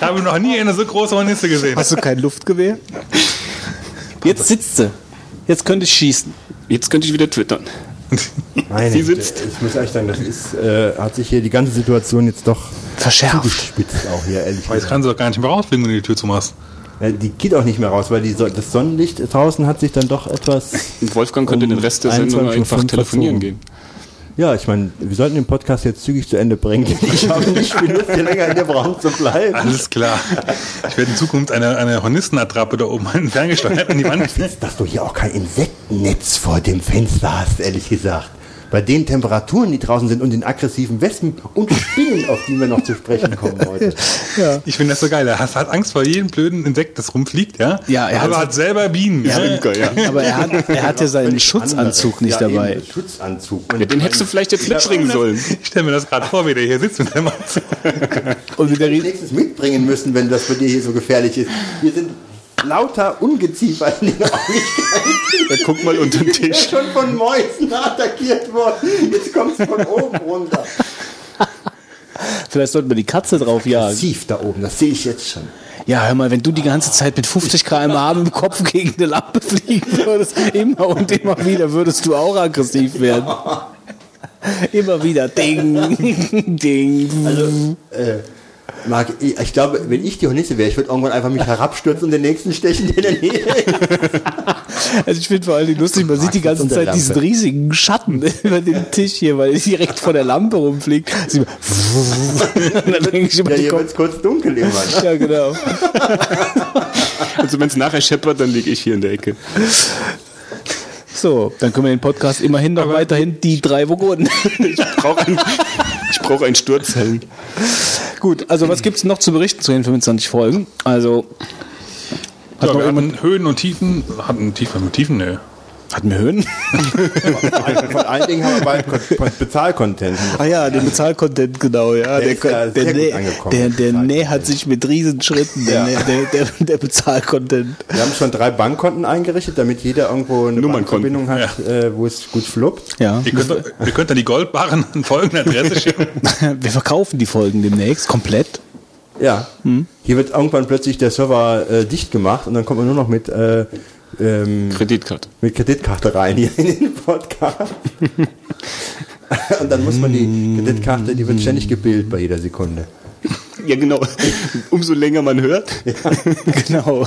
Speaker 4: Ich habe noch nie eine so große Hornisse gesehen.
Speaker 1: Hast du kein Luftgewehr? Jetzt sitzt sie. Jetzt könnte ich schießen.
Speaker 6: Jetzt könnte ich wieder twittern.
Speaker 5: Meine
Speaker 6: Sie sitzt.
Speaker 5: Ich muss ehrlich sagen, das ist, äh, hat sich hier die ganze Situation jetzt doch
Speaker 1: Verschärft.
Speaker 5: zugespitzt auch hier, ehrlich
Speaker 4: Aber jetzt kannst du doch gar nicht mehr rausfliegen, wenn du die Tür zumachst.
Speaker 5: Äh, Die geht auch nicht mehr raus, weil die, so- das Sonnenlicht draußen hat sich dann doch etwas...
Speaker 6: Wolfgang könnte
Speaker 5: Um
Speaker 6: den Rest der Sendung
Speaker 5: 21.05
Speaker 6: einfach telefonieren gehen.
Speaker 5: Ja, ich meine, wir sollten den Podcast jetzt zügig zu Ende bringen. Ich habe [laughs] nicht Lust, hier länger in dem Raum zu bleiben.
Speaker 4: Alles klar. Ich werde in Zukunft eine, eine Hornissenattrappe da oben [laughs] ferngesteuert an die Wand.
Speaker 5: Dass du hier auch kein Insektennetz vor dem Fenster hast, ehrlich gesagt. Bei den Temperaturen, die draußen sind und den aggressiven Wespen und Spinnen, auf die wir noch zu sprechen kommen heute. [laughs]
Speaker 4: Ich finde das so geil. Er hat hat Angst vor jedem blöden Insekt, das rumfliegt, ja?
Speaker 1: Ja, er
Speaker 4: aber
Speaker 1: hat-
Speaker 4: hat selber Bienen. Ja,
Speaker 6: Imker, ja.
Speaker 1: Aber er hat, er hat ja seinen Schutzanzug
Speaker 5: anderes.
Speaker 1: nicht
Speaker 5: ja,
Speaker 1: dabei.
Speaker 5: Eben, Schutzanzug. Und
Speaker 6: Ja, den hättest du vielleicht jetzt mitbringen sollen.
Speaker 4: Ich stelle mir das gerade vor, wie der hier sitzt mit dem Anzug. [laughs]
Speaker 1: Und mit der Rie-
Speaker 5: nächstes mitbringen müssen, wenn das bei dir hier so gefährlich ist. Hier sind lauter Ungeziefer in den.
Speaker 6: Dann guck mal unter den Tisch.
Speaker 5: ist schon von Mäusen attackiert worden. Jetzt kommt es von oben runter.
Speaker 1: Vielleicht sollten wir die Katze drauf jagen.
Speaker 5: Massiv da oben, das sehe ich jetzt schon.
Speaker 1: Ja, hör mal, wenn du die ganze Zeit mit 50 km/h im Kopf gegen eine Lampe fliegen würdest, immer und immer wieder, würdest du auch aggressiv werden. [laughs] Immer wieder. Ding, [laughs] ding.
Speaker 5: Also, äh, Marc, ich, ich glaube, wenn ich die Hornisse wäre, ich würde irgendwann einfach mich herabstürzen und den nächsten stechen, der in der Nähe ist.
Speaker 1: Also ich finde vor allem lustig, man sieht die ganze Zeit diesen riesigen Schatten [laughs] über dem Tisch hier, weil er direkt vor der Lampe rumfliegt. Sieht [laughs] man- dann denke ich immer,
Speaker 5: Ja, hier wird es kurz dunkel. Ne? [laughs]
Speaker 1: ja genau.
Speaker 6: Also wenn es nachher scheppert, dann liege ich hier in der Ecke.
Speaker 1: So, dann können wir den Podcast immerhin noch weiterhin die drei Vogonen.
Speaker 6: Ich brauche ein, ich brauch einen Sturzhelm.
Speaker 1: Gut, also was gibt's noch zu berichten zu den 25 Folgen? Also hat
Speaker 4: Ja, wir
Speaker 1: jemand
Speaker 4: hatten Höhen und Tiefen. Hatten Tiefen mit Tiefen? Nö.
Speaker 1: Hatten wir Höhen?
Speaker 5: Von allen Dingen haben wir bald Bezahlcontent.
Speaker 1: Ah ja, den Bezahlcontent, genau, ja.
Speaker 5: Der
Speaker 1: der,
Speaker 5: angekommen.
Speaker 1: der, der nähert sich mit Riesenschritten, der,
Speaker 5: Ja.
Speaker 1: Der, der, der Bezahlcontent.
Speaker 5: Wir haben schon drei Bankkonten eingerichtet, damit jeder irgendwo eine
Speaker 6: Nummernkonten.
Speaker 5: Bankverbindung hat, äh, wo es gut fluppt.
Speaker 1: Ja.
Speaker 4: Ihr könnt, ihr könnt dann die Goldbarren an folgende Adresse schicken. [laughs]
Speaker 1: Wir verkaufen die Folgen demnächst komplett.
Speaker 5: Ja. Hier wird irgendwann plötzlich der Server äh, dicht gemacht und dann kommt man nur noch mit, äh, ähm,
Speaker 6: Kreditkarte.
Speaker 5: mit Kreditkarte rein hier in den Podcast. [laughs] und dann muss man die Kreditkarte, die wird ständig gebildet bei jeder Sekunde.
Speaker 6: Ja, genau. Umso länger man hört.
Speaker 1: Genau.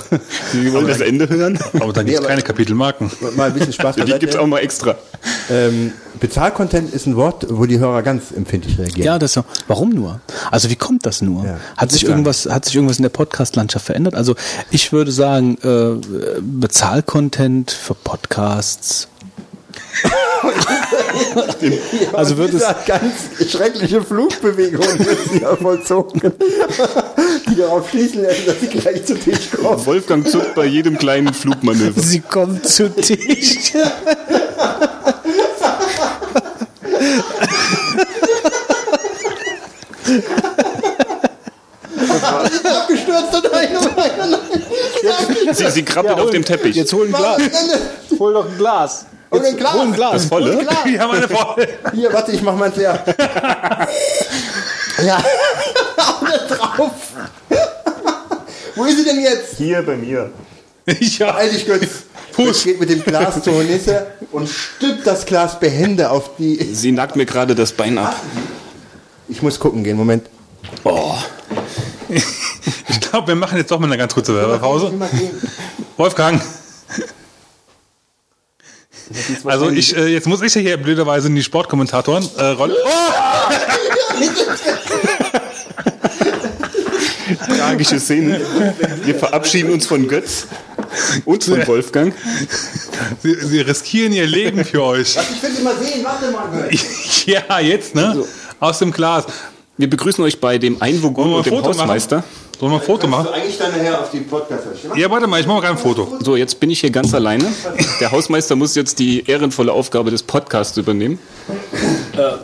Speaker 6: Wir wollen das Ende hören.
Speaker 4: Aber da gibt es
Speaker 5: aber-
Speaker 4: keine Kapitelmarken.
Speaker 5: Mal ein bisschen Spaß
Speaker 6: Die gibt es auch mal extra.
Speaker 5: Ähm, Bezahlcontent ist ein Wort, wo die Hörer ganz empfindlich reagieren.
Speaker 1: Ja, das warum nur? Also wie kommt das nur?
Speaker 5: Ja.
Speaker 1: Hat sich irgendwas, hat sich irgendwas in der Podcast-Landschaft verändert? Also ich würde sagen, äh, Bezahlcontent für Podcasts. [laughs] also wird es,
Speaker 5: ganz schreckliche Flugbewegung [laughs] wird hier vollzogen, [laughs] die darauf schließen lassen, dass sie gleich zu Tisch kommen.
Speaker 6: Wolfgang zuckt bei jedem kleinen Flugmanöver.
Speaker 1: sie kommt zu Tisch.
Speaker 5: Abgestürzt und nein, oh nein, oh nein.
Speaker 6: Sie, sie krabbelt auf dem Teppich.
Speaker 1: Jetzt hol ein Glas. Hol doch ein Glas.
Speaker 5: Und ein Glas.
Speaker 1: Hol ein Glas.
Speaker 6: das volle?
Speaker 4: Die haben eine voll.
Speaker 5: Hier, warte, ich mach meins leer. ja, [laughs] alle drauf. Wo ist sie denn jetzt?
Speaker 6: Hier bei mir. [laughs]
Speaker 4: Ja.
Speaker 5: Eilig, Götz. Fuß. geht mit dem Glas zur Hornisse und stülpt das Glas behende auf die.
Speaker 6: Sie nagt mir gerade das Bein ab.
Speaker 5: Ich muss gucken gehen, Moment.
Speaker 6: Oh. [laughs]
Speaker 4: Ich glaube, wir machen jetzt doch mal eine ganz kurze Werbepause. Wolfgang. Also ich, äh, jetzt muss ich ja hier blöderweise in die Sportkommentatoren äh, Rolle. [laughs]
Speaker 6: Tragische Szene. Wir verabschieden uns von Götz und von Wolfgang.
Speaker 4: Sie, sie riskieren ihr Leben für euch.
Speaker 5: Ich will sie mal sehen, warte mal. [laughs]
Speaker 4: ja, jetzt, ne? Aus dem Glas.
Speaker 6: Wir begrüßen euch bei dem
Speaker 4: wir
Speaker 6: und dem
Speaker 4: Foto
Speaker 6: Hausmeister.
Speaker 4: machen? Sollen wir ein Foto machen?
Speaker 5: eigentlich dann nachher auf die podcast
Speaker 4: Ja, warte mal, ich mache mal ein Foto.
Speaker 6: So, jetzt bin ich hier ganz alleine. Der Hausmeister muss jetzt die ehrenvolle Aufgabe des Podcasts übernehmen.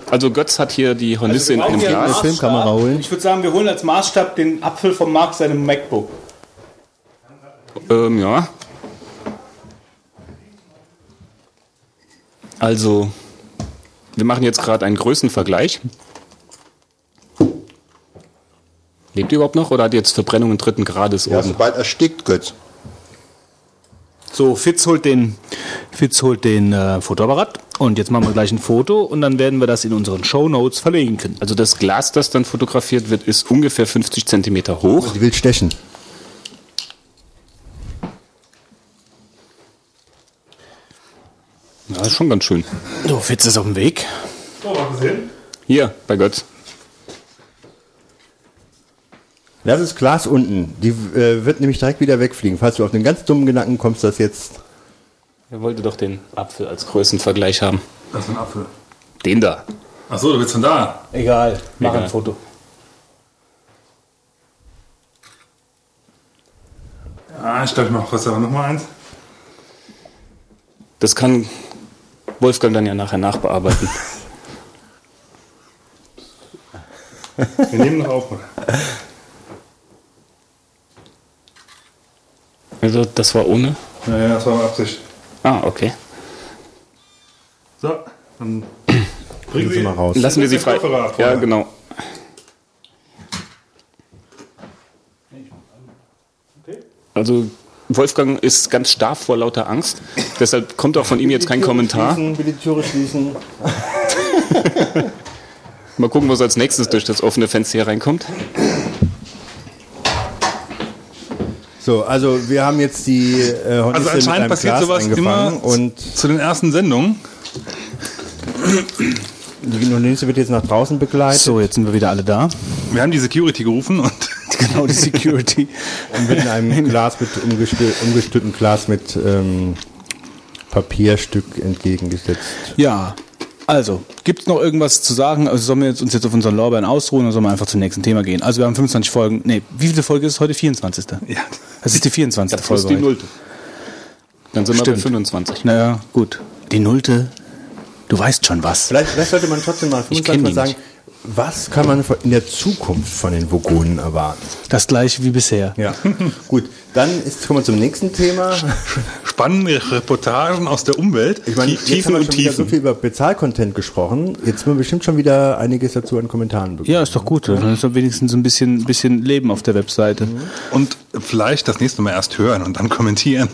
Speaker 6: Also Götz hat hier die Hornisse in einem Glas.
Speaker 5: Filmkamera holen.
Speaker 1: Ich würde sagen, wir holen als Maßstab den Apfel von Mark seinem MacBook.
Speaker 6: Ähm, ja. Also, wir machen jetzt gerade einen Größenvergleich. Lebt ihr überhaupt noch oder hat jetzt Verbrennungen dritten Grades
Speaker 5: Ja,
Speaker 6: oben?
Speaker 5: sobald erstickt, Götz.
Speaker 1: So, Fitz holt den, Fitz holt den äh, Fotoapparat und jetzt machen wir gleich ein Foto und dann werden wir das in unseren Show Notes verlinken.
Speaker 6: Also das Glas, das dann fotografiert wird, ist ungefähr 50 Zentimeter hoch.
Speaker 5: Sie will stechen.
Speaker 6: Ja, ist schon ganz schön.
Speaker 1: So, Fitz ist auf dem Weg.
Speaker 4: So, mal sehen.
Speaker 6: Hier, bei Götz.
Speaker 5: Lass das Glas unten. Die äh, wird nämlich direkt wieder wegfliegen. Falls du auf den ganz dummen Gedanken kommst, das jetzt.
Speaker 6: Er wollte doch den Apfel als Größenvergleich haben.
Speaker 4: Das ist ein Apfel.
Speaker 6: Den da.
Speaker 4: Achso, du bist von da.
Speaker 1: Egal, mach
Speaker 6: Egal.
Speaker 1: ein Foto.
Speaker 4: Ah, ich glaube, ich mache Wasser noch mal eins.
Speaker 6: Das kann Wolfgang dann ja nachher nachbearbeiten. [laughs]
Speaker 4: Wir nehmen noch auf, oder?
Speaker 6: Also das war ohne.
Speaker 4: Ja, ja, das war mit Absicht.
Speaker 6: Ah, okay.
Speaker 4: So, dann [clears throat]
Speaker 5: Bringen Sie mal raus.
Speaker 6: Lassen wir sie frei. Ja, genau. Also Wolfgang ist ganz starr vor lauter Angst. Deshalb kommt auch von ihm jetzt kein Kommentar.
Speaker 5: Schließen, bitte die Türe schließen. [laughs]
Speaker 6: Mal gucken, was als nächstes durch das offene Fenster hier reinkommt.
Speaker 5: So, also wir haben jetzt die äh, Hornisse
Speaker 4: Also
Speaker 5: mit
Speaker 4: anscheinend
Speaker 5: einem
Speaker 4: passiert
Speaker 5: Glas
Speaker 4: sowas immer
Speaker 5: und
Speaker 4: zu den ersten Sendungen.
Speaker 5: die Hornisse wird jetzt nach draußen begleitet
Speaker 1: So, jetzt sind wir wieder alle da.
Speaker 4: Wir haben die Security gerufen und [laughs]
Speaker 1: Genau, die Security.
Speaker 5: und wird in einem [laughs] Glas mit umgestü umgestülpten Glas mit ähm, Papierstück entgegengesetzt.
Speaker 1: Ja, also, gibt es noch irgendwas zu sagen? Also sollen wir jetzt uns jetzt auf unseren Lorbeeren ausruhen oder sollen wir einfach zum nächsten Thema gehen? Also wir haben 25 Folgen. Nee, wie viele Folge ist es heute? 24.
Speaker 4: ja,
Speaker 1: Das ist die 24.
Speaker 6: Das ist
Speaker 1: Folge.
Speaker 6: die
Speaker 1: heute.
Speaker 6: Nullte. Dann sind wir
Speaker 1: Stimmt.
Speaker 6: bei 25.
Speaker 1: Naja, gut. Die Nullte, du weißt schon was.
Speaker 5: Vielleicht, vielleicht sollte man trotzdem mal
Speaker 6: Ich
Speaker 5: 25
Speaker 6: kenn
Speaker 5: mal
Speaker 6: die
Speaker 5: sagen,
Speaker 6: nicht.
Speaker 5: Was kann man in der Zukunft von den Vogonen erwarten?
Speaker 1: Das gleiche wie bisher.
Speaker 5: Ja, [laughs] gut. Dann ist, kommen wir zum nächsten Thema.
Speaker 4: spannende Reportagen aus der Umwelt.
Speaker 5: Ich meine, jetzt haben wir schon wieder so viel über Bezahlcontent gesprochen. Jetzt haben wir bestimmt schon wieder einiges dazu an Kommentaren bekommen.
Speaker 1: Ja, ist doch gut. Dann ist doch wenigstens ein bisschen, bisschen Leben auf der Webseite.
Speaker 4: Und vielleicht das nächste Mal erst hören und dann kommentieren.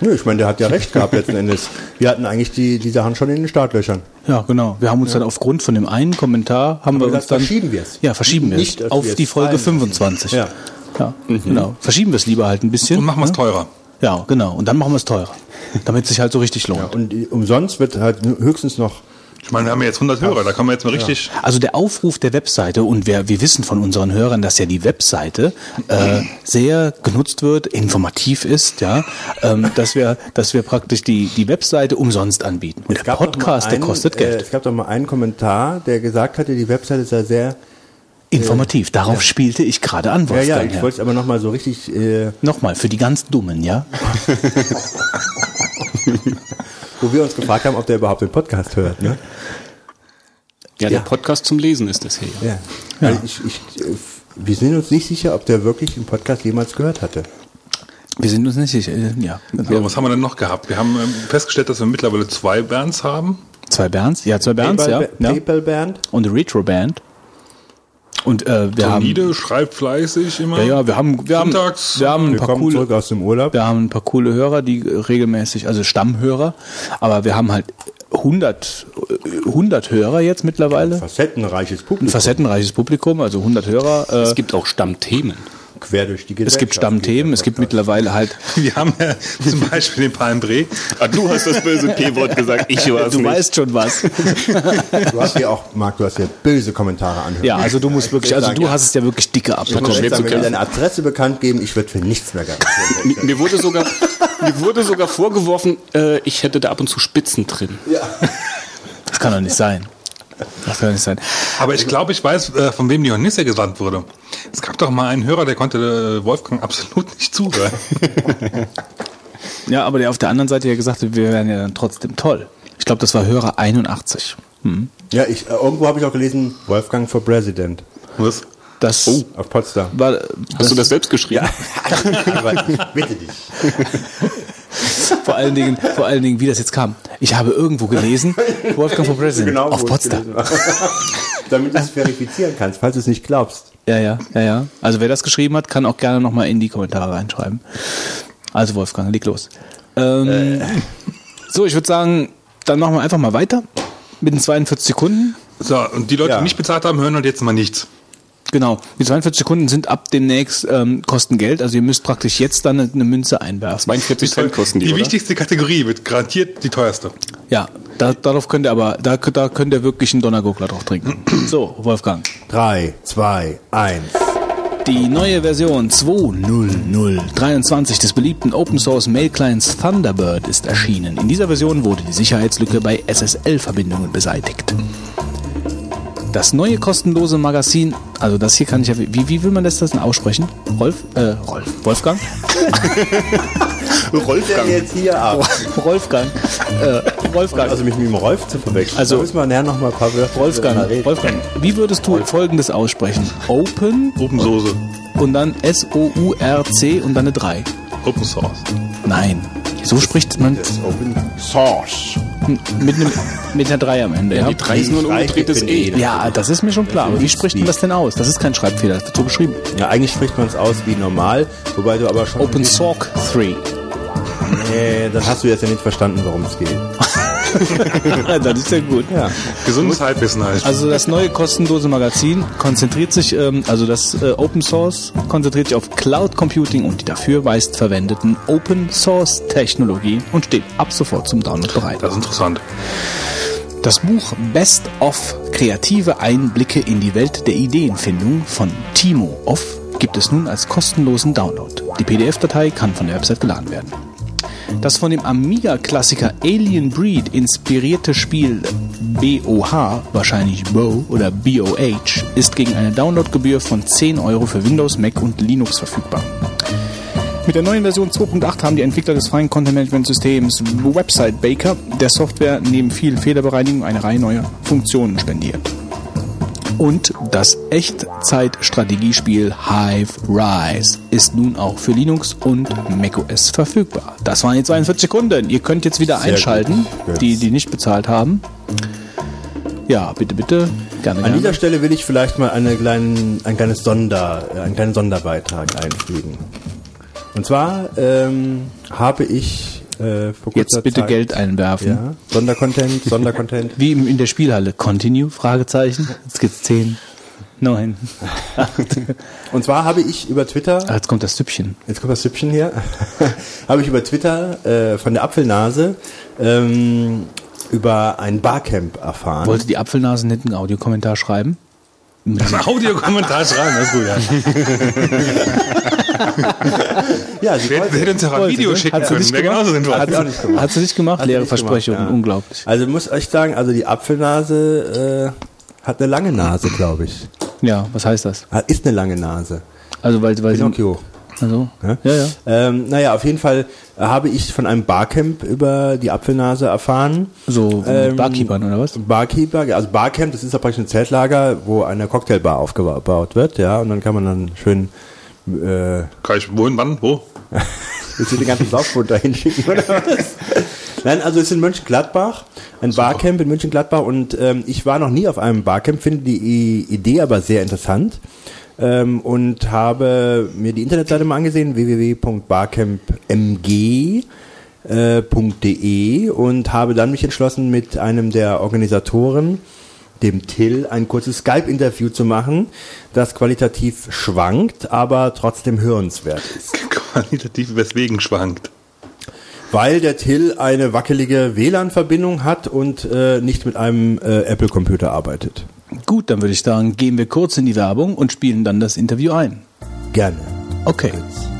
Speaker 5: Nö, ich meine, der hat ja recht gehabt letzten Endes. Wir hatten eigentlich die, die Sachen schon in den Startlöchern.
Speaker 1: Ja, genau. Wir haben uns dann aufgrund von dem einen Kommentar haben wir
Speaker 5: Aber
Speaker 1: uns
Speaker 5: das
Speaker 1: dann
Speaker 5: verschieben wir es.
Speaker 1: Ja, verschieben wir es auf
Speaker 5: wir
Speaker 1: die Folge
Speaker 5: fallen
Speaker 1: 25.
Speaker 5: Ja.
Speaker 1: Ja, genau. Verschieben wir es lieber halt ein bisschen.
Speaker 4: Und machen wir es
Speaker 1: ne?
Speaker 4: teurer.
Speaker 1: Ja, genau. Und dann machen wir es teurer, damit es sich halt so richtig lohnt.
Speaker 5: Und die- umsonst wird halt höchstens noch
Speaker 4: Ich meine, wir haben ja jetzt 100 Hörer, da kann man jetzt mal richtig.
Speaker 1: Also der Aufruf der Webseite und wir, wir wissen von unseren Hörern, dass ja die Webseite äh, sehr genutzt wird, informativ ist, ja, ähm, dass wir, dass wir praktisch die die Webseite umsonst anbieten. Und der Podcast, der
Speaker 5: einen,
Speaker 1: kostet
Speaker 5: Äh,
Speaker 1: Geld.
Speaker 5: es gab doch mal einen Kommentar, der gesagt hatte, die Webseite sei sehr.
Speaker 1: Informativ. Darauf spielte ich gerade an,
Speaker 5: Ja,
Speaker 1: Wolfgang.
Speaker 5: ja, ich
Speaker 1: ja.
Speaker 5: wollte es aber nochmal so richtig. Äh,
Speaker 1: Nochmal für die ganz Dummen, ja. [laughs]
Speaker 5: wo wir uns gefragt haben, ob der überhaupt den Podcast hört. Ne?
Speaker 6: Ja, der Podcast zum Lesen ist das hier.
Speaker 5: Ja. Weil Ich, ich, äh, wir sind uns nicht sicher, ob der wirklich den Podcast jemals gehört hatte.
Speaker 1: Wir sind uns nicht sicher. äh, Ja,
Speaker 4: Ja, was haben wir denn noch gehabt? Wir haben ähm, festgestellt, dass wir mittlerweile zwei Bands haben.
Speaker 1: zwei Bands, ja, zwei Bands, ja,
Speaker 5: PayPal,
Speaker 1: ja.
Speaker 5: PayPal Band.
Speaker 1: Und eine Retro Band. Und äh, wir haben
Speaker 4: Nide schreibt fleißig immer.
Speaker 1: ja, ja, wir haben wir haben wir haben ein
Speaker 5: Wir
Speaker 1: paar
Speaker 5: kommen
Speaker 1: coole
Speaker 5: zurück aus dem Urlaub.
Speaker 1: wir haben ein paar coole Hörer, die regelmäßig, also Stammhörer, aber wir haben halt 100 äh, 100 Hörer jetzt mittlerweile.
Speaker 5: Facettenreiches
Speaker 1: Ein
Speaker 5: Publikum.
Speaker 1: facettenreiches Publikum, also 100 Hörer. Äh,
Speaker 6: Es gibt auch Stammthemen.
Speaker 5: Quer durch die
Speaker 1: es
Speaker 5: Gesellschaft.
Speaker 1: gibt Stammthemen, es gibt mittlerweile halt [laughs]
Speaker 4: Wir haben ja [laughs] zum Beispiel den Palmbré.
Speaker 6: Ah, du hast das böse [laughs] P-Wort gesagt, ich war es
Speaker 1: Du
Speaker 6: nicht.
Speaker 1: weißt schon was.
Speaker 5: Du hast hier auch, Marc, du hast hier böse Kommentare anhören.
Speaker 1: Ja, also du musst wirklich, also du hast es ja wirklich dicke
Speaker 5: Ich muss
Speaker 1: abbekommen.
Speaker 5: sagen, wir
Speaker 6: kämpfen.
Speaker 5: deine Adresse bekannt geben, ich würde für nichts mehr garantieren.
Speaker 6: Mir, mir wurde sogar, mir wurde sogar vorgeworfen, äh, ich hätte da ab und zu Spitzen drin.
Speaker 1: Das kann doch nicht sein. Das kann nicht sein.
Speaker 4: Aber ich glaube, ich weiß, äh, von wem die Hornisse gesandt wurde. Es gab doch mal einen Hörer, der konnte äh, Wolfgang absolut [laughs] nicht zuhören.
Speaker 1: Ja, aber der auf der anderen Seite ja gesagt hat, wir wären ja dann trotzdem toll. Ich glaube, das war Hörer 81. Hm.
Speaker 5: Ja, ich, äh, irgendwo habe ich auch gelesen, Wolfgang for President.
Speaker 4: Was?
Speaker 1: Das
Speaker 5: Auf Potsdam.
Speaker 1: war
Speaker 6: Hast du das selbst geschrieben? [laughs]
Speaker 5: Aber bitte dich. [laughs] [laughs]
Speaker 1: vor allen Dingen, vor allen Dingen, wie das jetzt kam. Ich habe irgendwo gelesen, Wolfgang for President
Speaker 5: Genau,
Speaker 1: auf Potsdam. [laughs]
Speaker 5: Damit du es verifizieren kannst, falls du es nicht glaubst.
Speaker 1: Ja, ja, ja, ja. Also wer das geschrieben hat, kann auch gerne nochmal in die Kommentare reinschreiben. Also Wolfgang, leg los. Ähm, So, ich würde sagen, dann machen wir einfach mal weiter mit den 42 Sekunden.
Speaker 4: So, und die Leute,
Speaker 5: Ja.
Speaker 4: die nicht bezahlt haben, hören halt jetzt mal nichts.
Speaker 1: Genau, die 42 Sekunden sind ab demnächst ähm, kosten Geld. Also ihr müsst praktisch jetzt dann eine, eine Münze einwerfen.
Speaker 6: 42 Cent kosten die,
Speaker 4: Die
Speaker 6: oder?
Speaker 4: wichtigste Kategorie wird garantiert die teuerste.
Speaker 1: Ja, da, darauf könnt ihr aber, da, da könnt ihr wirklich einen Donnergurgler drauf trinken. [clears throat] So, Wolfgang.
Speaker 5: Drei, zwei, eins.
Speaker 1: Die neue Version 2.0.0.23 des beliebten Open Source Mail Clients Thunderbird ist erschienen. In dieser Version wurde die Sicherheitslücke bei SSL-Verbindungen beseitigt. Das neue kostenlose Magazin, also das hier kann ich ja, wie, wie will man das denn aussprechen? Rolf, äh, Rolf, Wolfgang? [laughs]
Speaker 5: Der jetzt hier ab.
Speaker 1: Wolfgang, äh, Wolfgang.
Speaker 5: Also mich mit dem Rolf zu verwechseln.
Speaker 1: Also-
Speaker 5: da müssen wir nachher noch mal ein paar Wörter
Speaker 1: Wolfgang,
Speaker 5: reden.
Speaker 1: Wolfgang, wie würdest du folgendes aussprechen? Open
Speaker 4: Open Soße.
Speaker 1: und dann S-O-U-R-C und dann eine 3.
Speaker 4: Open Source.
Speaker 1: Nein, so spricht man
Speaker 5: Open Source.
Speaker 1: Mit, einem, mit einer 3 am Ende.
Speaker 6: Ja,
Speaker 1: Ja,
Speaker 6: die 3 ist nur ein umgedrehtes E.
Speaker 1: Ja das ist mir schon klar. Aber wie spricht man das denn aus? Das ist kein Schreibfehler, das wird so geschrieben.
Speaker 5: Ja, eigentlich spricht man es aus wie normal, wobei du aber schon...
Speaker 1: Open Sock 3.
Speaker 5: Nee, dann hast du jetzt ja nicht verstanden, worum es geht. [laughs]
Speaker 1: das ist ja gut.
Speaker 5: Ja.
Speaker 4: Gesundes Halbwissen halt.
Speaker 1: Also das neue kostenlose Magazin konzentriert sich, ähm, also das äh, Open Source konzentriert sich auf Cloud Computing und die dafür meist verwendeten Open Source Technologien und steht ab sofort zum Download bereit.
Speaker 4: Das ist interessant.
Speaker 1: Das Buch Best of Kreative Einblicke in die Welt der Ideenfindung von Timo Off gibt es nun als kostenlosen Download. Die PDF-Datei kann von der Website geladen werden. Das von dem Amiga-Klassiker Alien Breed inspirierte Spiel BOH, wahrscheinlich Bo oder BOH, ist gegen eine Downloadgebühr von 10 Euro für Windows, Mac und Linux verfügbar. Mit der neuen Version 2.8 haben die Entwickler des freien Content-Management-Systems Website Baker der Software neben vielen Fehlerbereinigung eine Reihe neuer Funktionen spendiert. Und das Echtzeit-Strategiespiel Hive Rise ist nun auch für Linux und macOS verfügbar. Das waren die 42 Sekunden. Ihr könnt jetzt wieder
Speaker 5: Sehr
Speaker 1: einschalten,
Speaker 5: gut.
Speaker 1: die, die nicht bezahlt haben. Ja, bitte, bitte. Gerne,
Speaker 5: An
Speaker 1: gerne.
Speaker 5: dieser Stelle will ich vielleicht mal eine kleinen, ein kleines Sonder, einen kleinen Sonderbeitrag einfügen. Und zwar ähm, habe ich äh, vor
Speaker 1: Jetzt bitte
Speaker 5: Zeit,
Speaker 1: Geld einwerfen.
Speaker 5: Ja, Sondercontent, Sondercontent.
Speaker 1: Wie im- in der Spielhalle. Continue? Fragezeichen. Jetzt gibt's 10, 9, 8.
Speaker 5: Und zwar habe ich über Twitter
Speaker 1: Ah, Jetzt kommt das Süppchen.
Speaker 5: Jetzt kommt das Süppchen hier. [laughs] Habe ich über Twitter äh, von der Apfelnase ähm, über ein Barcamp erfahren.
Speaker 1: Wollte die Apfelnase nicht einen Audiokommentar schreiben?
Speaker 4: Ein Audiokommentar schreiben, das ist gut. Ja. [laughs]
Speaker 5: ja, sie
Speaker 4: Wir
Speaker 5: wollte.
Speaker 4: hätten uns ja auch ein Video
Speaker 1: ne?
Speaker 4: schicken
Speaker 1: Hat sie
Speaker 4: können.
Speaker 1: nicht
Speaker 4: Wäre
Speaker 1: gemacht?
Speaker 4: genauso sinnvoll.
Speaker 5: Hat sie gemacht.
Speaker 1: Hat sie nicht gemacht?
Speaker 5: Hat
Speaker 1: Leere
Speaker 5: nicht gemacht,
Speaker 1: Versprechungen.
Speaker 5: ja.
Speaker 1: Unglaublich.
Speaker 5: Also muss euch sagen, also die Apfelnase äh, hat eine lange Nase, glaube ich.
Speaker 1: Ja, was heißt das?
Speaker 5: Hat- Ist eine lange Nase.
Speaker 1: Also, weil, weil sie. Also,
Speaker 5: Ja,
Speaker 1: ja, ja.
Speaker 5: Ähm, naja, auf jeden Fall habe ich von einem Barcamp über die Apfelnase erfahren.
Speaker 1: So
Speaker 5: Ähm,
Speaker 1: Barkeepern oder was?
Speaker 5: Barkeeper, also Barcamp, das ist ja praktisch ein Zeltlager, wo eine Cocktailbar aufgebaut wird, ja, und dann kann man dann schön äh,
Speaker 4: Kann ich wohin, wann, wo? [laughs]
Speaker 5: Willst du den ganzen Saufbund da hinschicken oder [laughs] was? Nein, also es ist in Mönchengladbach, ein Barcamp in Mönchengladbach und ähm, ich war noch nie auf einem Barcamp, finde die Idee aber sehr interessant ähm, und habe mir die Internetseite mal angesehen, www.barcampmg äh, und habe dann mich entschlossen, mit einem der Organisatoren, dem Till, ein kurzes Skype-Interview zu machen, das qualitativ schwankt, aber trotzdem hörenswert ist. [laughs]
Speaker 4: Qualitativ weswegen schwankt.
Speaker 5: Weil der Till eine wackelige WLAN-Verbindung hat und äh, nicht mit einem äh, Apple-Computer arbeitet.
Speaker 1: Gut, dann würde ich sagen, gehen wir kurz in die Werbung und spielen dann das Interview ein.
Speaker 5: Gerne.
Speaker 1: Okay.
Speaker 5: Okay.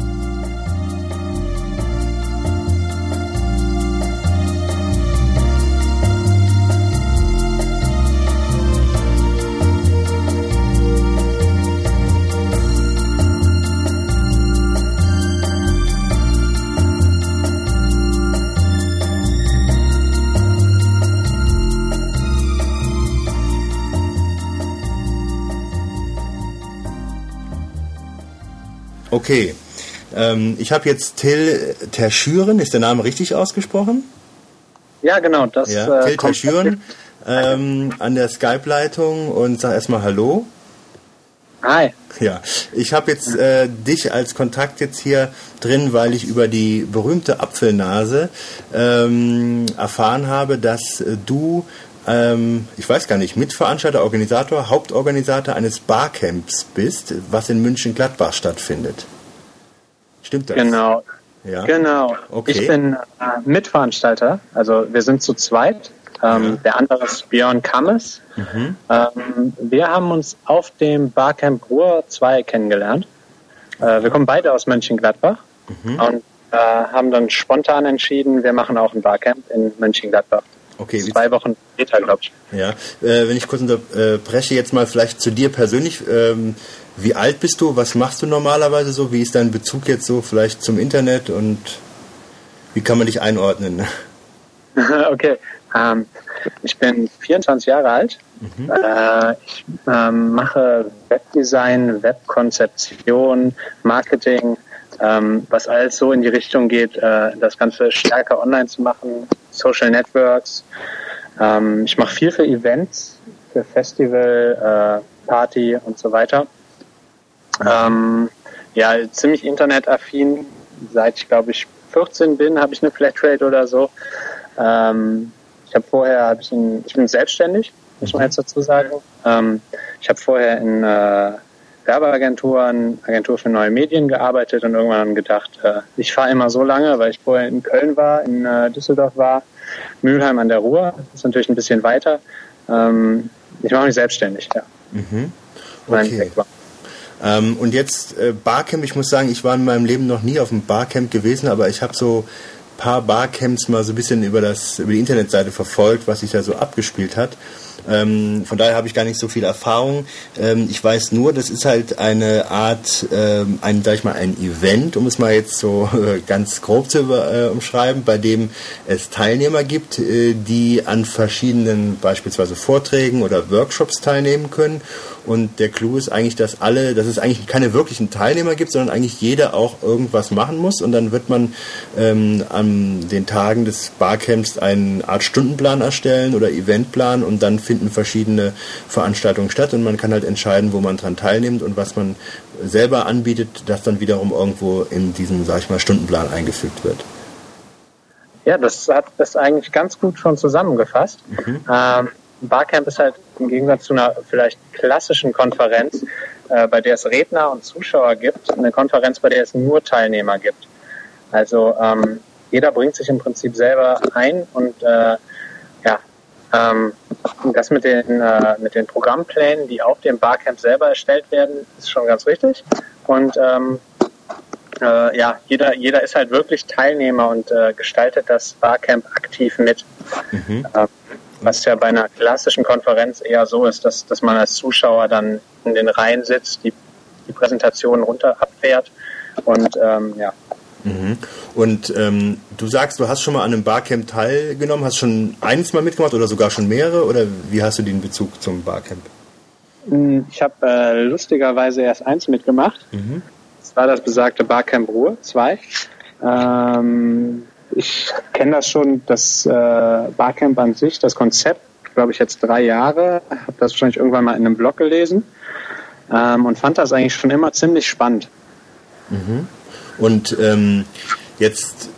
Speaker 5: Ähm, ich habe jetzt Till Terschüren, ist der Name richtig ausgesprochen?
Speaker 7: Ja, genau. Das
Speaker 5: Ja,
Speaker 7: äh,
Speaker 5: Till Terschüren ähm, an der Skype-Leitung und sag erstmal Hallo.
Speaker 7: Hi.
Speaker 5: Ja, ich habe jetzt äh, dich als Kontakt jetzt hier drin, weil ich über die berühmte Apfelnase ähm, erfahren habe, dass äh, du, ähm, ich weiß gar nicht, Mitveranstalter, Organisator, Hauptorganisator eines Barcamps bist, was in München-Gladbach stattfindet. Stimmt das?
Speaker 7: Genau.
Speaker 5: Ja.
Speaker 7: Genau.
Speaker 5: Okay.
Speaker 7: Ich bin äh, Mitveranstalter. Also wir sind zu zweit. Ähm, Der andere ist Björn Kammes.
Speaker 5: Mhm.
Speaker 7: Ähm, wir haben uns auf dem Barcamp Ruhr 2 kennengelernt. Äh, wir kommen beide aus Mönchengladbach
Speaker 5: Mhm.
Speaker 7: und äh, haben dann spontan entschieden, wir machen auch ein Barcamp in Mönchengladbach.
Speaker 5: Okay,
Speaker 7: Zwei Wochen später, glaube ich.
Speaker 5: Ja, äh, wenn ich kurz unterbreche, jetzt mal vielleicht zu dir persönlich. Ähm, wie alt bist du? Was machst du normalerweise so? Wie ist dein Bezug jetzt so vielleicht zum Internet und wie kann man dich einordnen? [laughs]
Speaker 7: okay. Ähm, ich bin 24 Jahre alt. Äh, ich ähm, mache Webdesign, Webkonzeption, Marketing, ähm, was alles so in die Richtung geht, äh, das Ganze stärker online zu machen, Social Networks. Ähm, ich mache viel für Events, für Festival, äh, Party und so weiter. Ähm, ja, ziemlich internetaffin. Seit ich glaube ich 14 bin, habe ich eine Flatrate oder so. Ähm, ich habe vorher, hab ich, in, ich bin selbstständig, muss man jetzt dazu sagen. Ähm, ich habe vorher in äh, Werbeagenturen, Agentur für neue Medien gearbeitet und irgendwann gedacht, äh, ich fahre immer so lange, weil ich vorher in Köln war, in äh, Düsseldorf war, Mülheim an der Ruhr, das ist natürlich ein bisschen weiter. Ähm, ich mache mich selbstständig, ja. Mein
Speaker 5: Okay. Ähm, und jetzt äh, Barcamp, ich muss sagen, ich war in meinem Leben noch nie auf einem Barcamp gewesen, aber ich habe so ein paar Barcamps mal so ein bisschen über, das, über die Internetseite verfolgt, was sich da so abgespielt hat. Ähm, von daher habe ich gar nicht so viel Erfahrung. Ähm, ich weiß nur, das ist halt eine Art, ähm, ein, sag ich mal, ein Event, um es mal jetzt so äh, ganz grob zu äh, umschreiben, bei dem es Teilnehmer gibt, äh, die an verschiedenen beispielsweise Vorträgen oder Workshops teilnehmen können. Und der Clou ist eigentlich, dass alle, dass es eigentlich keine wirklichen Teilnehmer gibt, sondern eigentlich jeder auch irgendwas machen muss. Und dann wird man ähm, an den Tagen des Barcamps eine Art Stundenplan erstellen oder Eventplan und dann finden verschiedene Veranstaltungen statt und man kann halt entscheiden, wo man dran teilnimmt und was man selber anbietet, das dann wiederum irgendwo in diesem, sag ich mal, Stundenplan eingefügt wird.
Speaker 7: Ja, das hat das eigentlich ganz gut schon zusammengefasst. Ähm, Barcamp ist halt im Gegensatz zu einer vielleicht klassischen Konferenz, äh, bei der es Redner und Zuschauer gibt, eine Konferenz, bei der es nur Teilnehmer gibt. Also ähm, jeder bringt sich im Prinzip selber ein und äh, ja, ähm, das mit den, äh, mit den Programmplänen, die auf dem Barcamp selber erstellt werden, ist schon ganz richtig. Und ähm, äh, ja, jeder, jeder ist halt wirklich Teilnehmer und äh, gestaltet das Barcamp aktiv mit. Äh, was ja bei einer klassischen Konferenz eher so ist, dass, dass man als Zuschauer dann in den Reihen sitzt, die, die Präsentation runter abfährt und ähm, ja.
Speaker 5: Und ähm, du sagst, du hast schon mal an einem Barcamp teilgenommen, hast schon eins mal mitgemacht oder sogar schon mehrere oder wie hast du den Bezug zum Barcamp?
Speaker 7: Ich habe äh, lustigerweise erst eins mitgemacht. Das war das besagte Barcamp Ruhr 2. Ähm, ich kenne das schon, das äh, Barcamp an sich, das Konzept, glaube ich jetzt drei Jahre, habe das wahrscheinlich irgendwann mal in einem Blog gelesen ähm, und fand das eigentlich schon immer ziemlich spannend.
Speaker 5: Und ähm, jetzt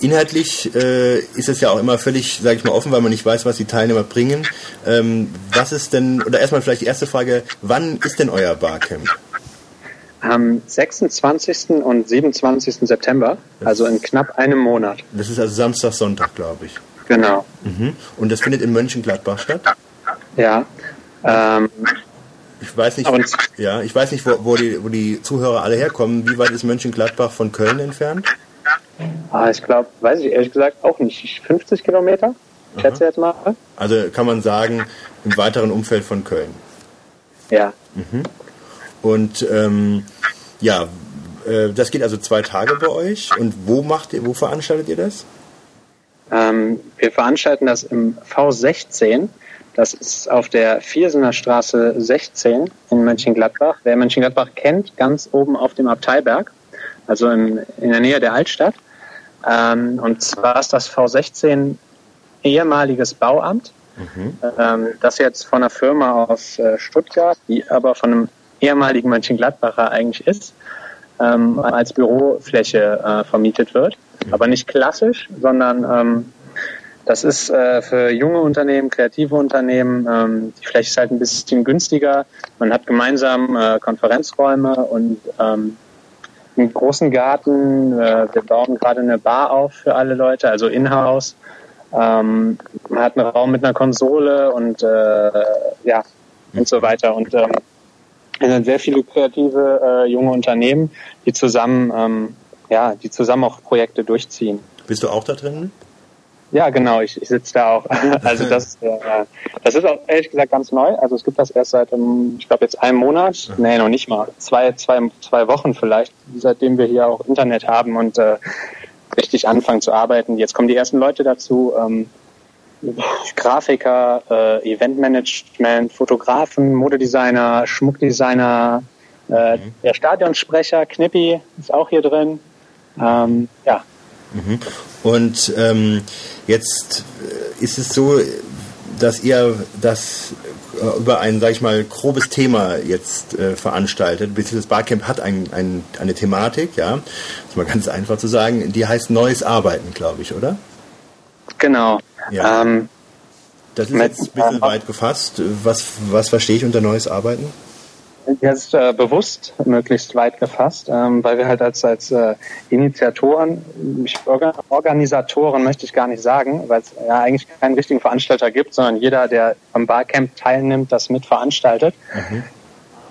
Speaker 5: inhaltlich äh, ist es ja auch immer völlig, sage ich mal, offen, weil man nicht weiß, was die Teilnehmer bringen. Ähm, was ist denn, oder erstmal vielleicht die erste Frage, wann ist denn euer Barcamp?
Speaker 7: Am 26. und 27. September, also in knapp einem Monat.
Speaker 5: Das ist also Samstag, Sonntag, glaube ich.
Speaker 7: Genau.
Speaker 5: Mhm. Und das findet in Mönchengladbach statt?
Speaker 7: Ja. Ähm,
Speaker 5: Ich weiß nicht, ja, ich weiß nicht, wo, wo, die, wo die Zuhörer alle herkommen. Wie weit ist Mönchengladbach von Köln entfernt?
Speaker 7: ah, ich glaube, weiß ich ehrlich gesagt auch nicht, 50 Kilometer, schätze jetzt mal.
Speaker 5: Also kann man sagen, im weiteren Umfeld von Köln.
Speaker 7: Ja.
Speaker 5: Und ähm, ja, äh, das geht also zwei Tage bei euch. Und wo macht ihr, wo veranstaltet ihr das?
Speaker 7: Ähm, wir veranstalten das im V16. Das ist auf der Viersener Straße 16 in Mönchengladbach. Wer Mönchengladbach kennt, ganz oben auf dem Abteiberg, also in, in der Nähe der Altstadt. Ähm, und zwar ist das V16 ehemaliges Bauamt, ähm, das jetzt von einer Firma aus äh, Stuttgart, die aber von einem ehemaligen Mönchengladbacher eigentlich ist, ähm, als Bürofläche äh, vermietet wird. Aber nicht klassisch, sondern ähm, das ist äh, für junge Unternehmen, kreative Unternehmen, ähm, die Fläche ist halt ein bisschen günstiger. Man hat gemeinsam äh, Konferenzräume und ähm, einen großen Garten. Äh, wir bauen gerade eine Bar auf für alle Leute, also in-house. Ähm, man hat einen Raum mit einer Konsole und äh, ja und so weiter. Und ähm, es sind sehr viele kreative äh, junge Unternehmen, die zusammen ähm, ja, die zusammen auch Projekte durchziehen.
Speaker 5: Bist du auch da drin?
Speaker 7: Ja, genau, ich, ich sitze da auch. [laughs] Also das, äh, das ist auch ehrlich gesagt ganz neu. Also es gibt das erst seit, ähm, ich glaube jetzt einem Monat, nee, noch nicht mal, zwei, zwei, zwei Wochen vielleicht, seitdem wir hier auch Internet haben und äh, richtig anfangen zu arbeiten. Jetzt kommen die ersten Leute dazu, ähm, Grafiker, äh, Eventmanagement, Fotografen, Modedesigner, Schmuckdesigner, äh, der Stadionsprecher, Knippi ist auch hier drin. Ähm, ja,
Speaker 5: Und ähm, jetzt äh, ist es so, dass ihr das äh, über ein, sag ich mal, grobes Thema jetzt äh, veranstaltet. Beziehungsweise das Barcamp hat ein, ein, eine Thematik, ja, das ist mal ganz einfach zu sagen, die heißt Neues Arbeiten, glaube ich, oder?
Speaker 7: genau.
Speaker 5: Ja.
Speaker 7: Ähm,
Speaker 5: Das ist
Speaker 7: Mit-
Speaker 5: jetzt ein bisschen weit gefasst. Was, was verstehe ich unter Neues Arbeiten?
Speaker 7: Jetzt äh, bewusst möglichst weit gefasst, ähm, weil wir halt als, als äh, Initiatoren, ich, Orga, Organisatoren möchte ich gar nicht sagen, weil es ja eigentlich keinen richtigen Veranstalter gibt, sondern jeder, der am Barcamp teilnimmt, das mitveranstaltet.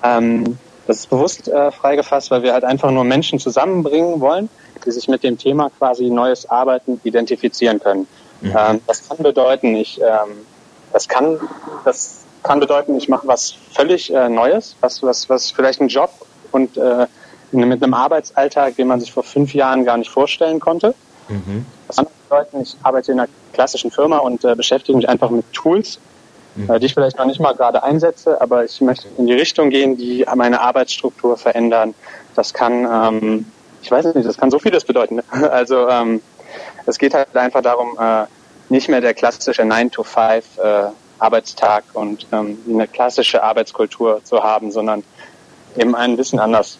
Speaker 7: Ähm, das ist bewusst äh, freigefasst, weil wir halt einfach nur Menschen zusammenbringen wollen, die sich mit dem Thema quasi neues Arbeiten identifizieren können. Ähm, das kann bedeuten, ich, ähm, das kann, das kann bedeuten, ich mache was völlig äh, Neues, was, was, was vielleicht ein Job und äh, mit einem Arbeitsalltag, den man sich vor fünf Jahren gar nicht vorstellen konnte. Das kann bedeuten, ich arbeite in einer klassischen Firma und äh, beschäftige mich einfach mit Tools, äh, die ich vielleicht noch nicht mal gerade einsetze, aber ich möchte in die Richtung gehen, die meine Arbeitsstruktur verändern. Das kann, ähm, ich weiß nicht, das kann so vieles bedeuten. [laughs] Also ähm, es geht halt einfach darum, äh, nicht mehr der klassische 9-to-5 äh, Arbeitstag und ähm, eine klassische Arbeitskultur zu haben, sondern eben ein bisschen anders.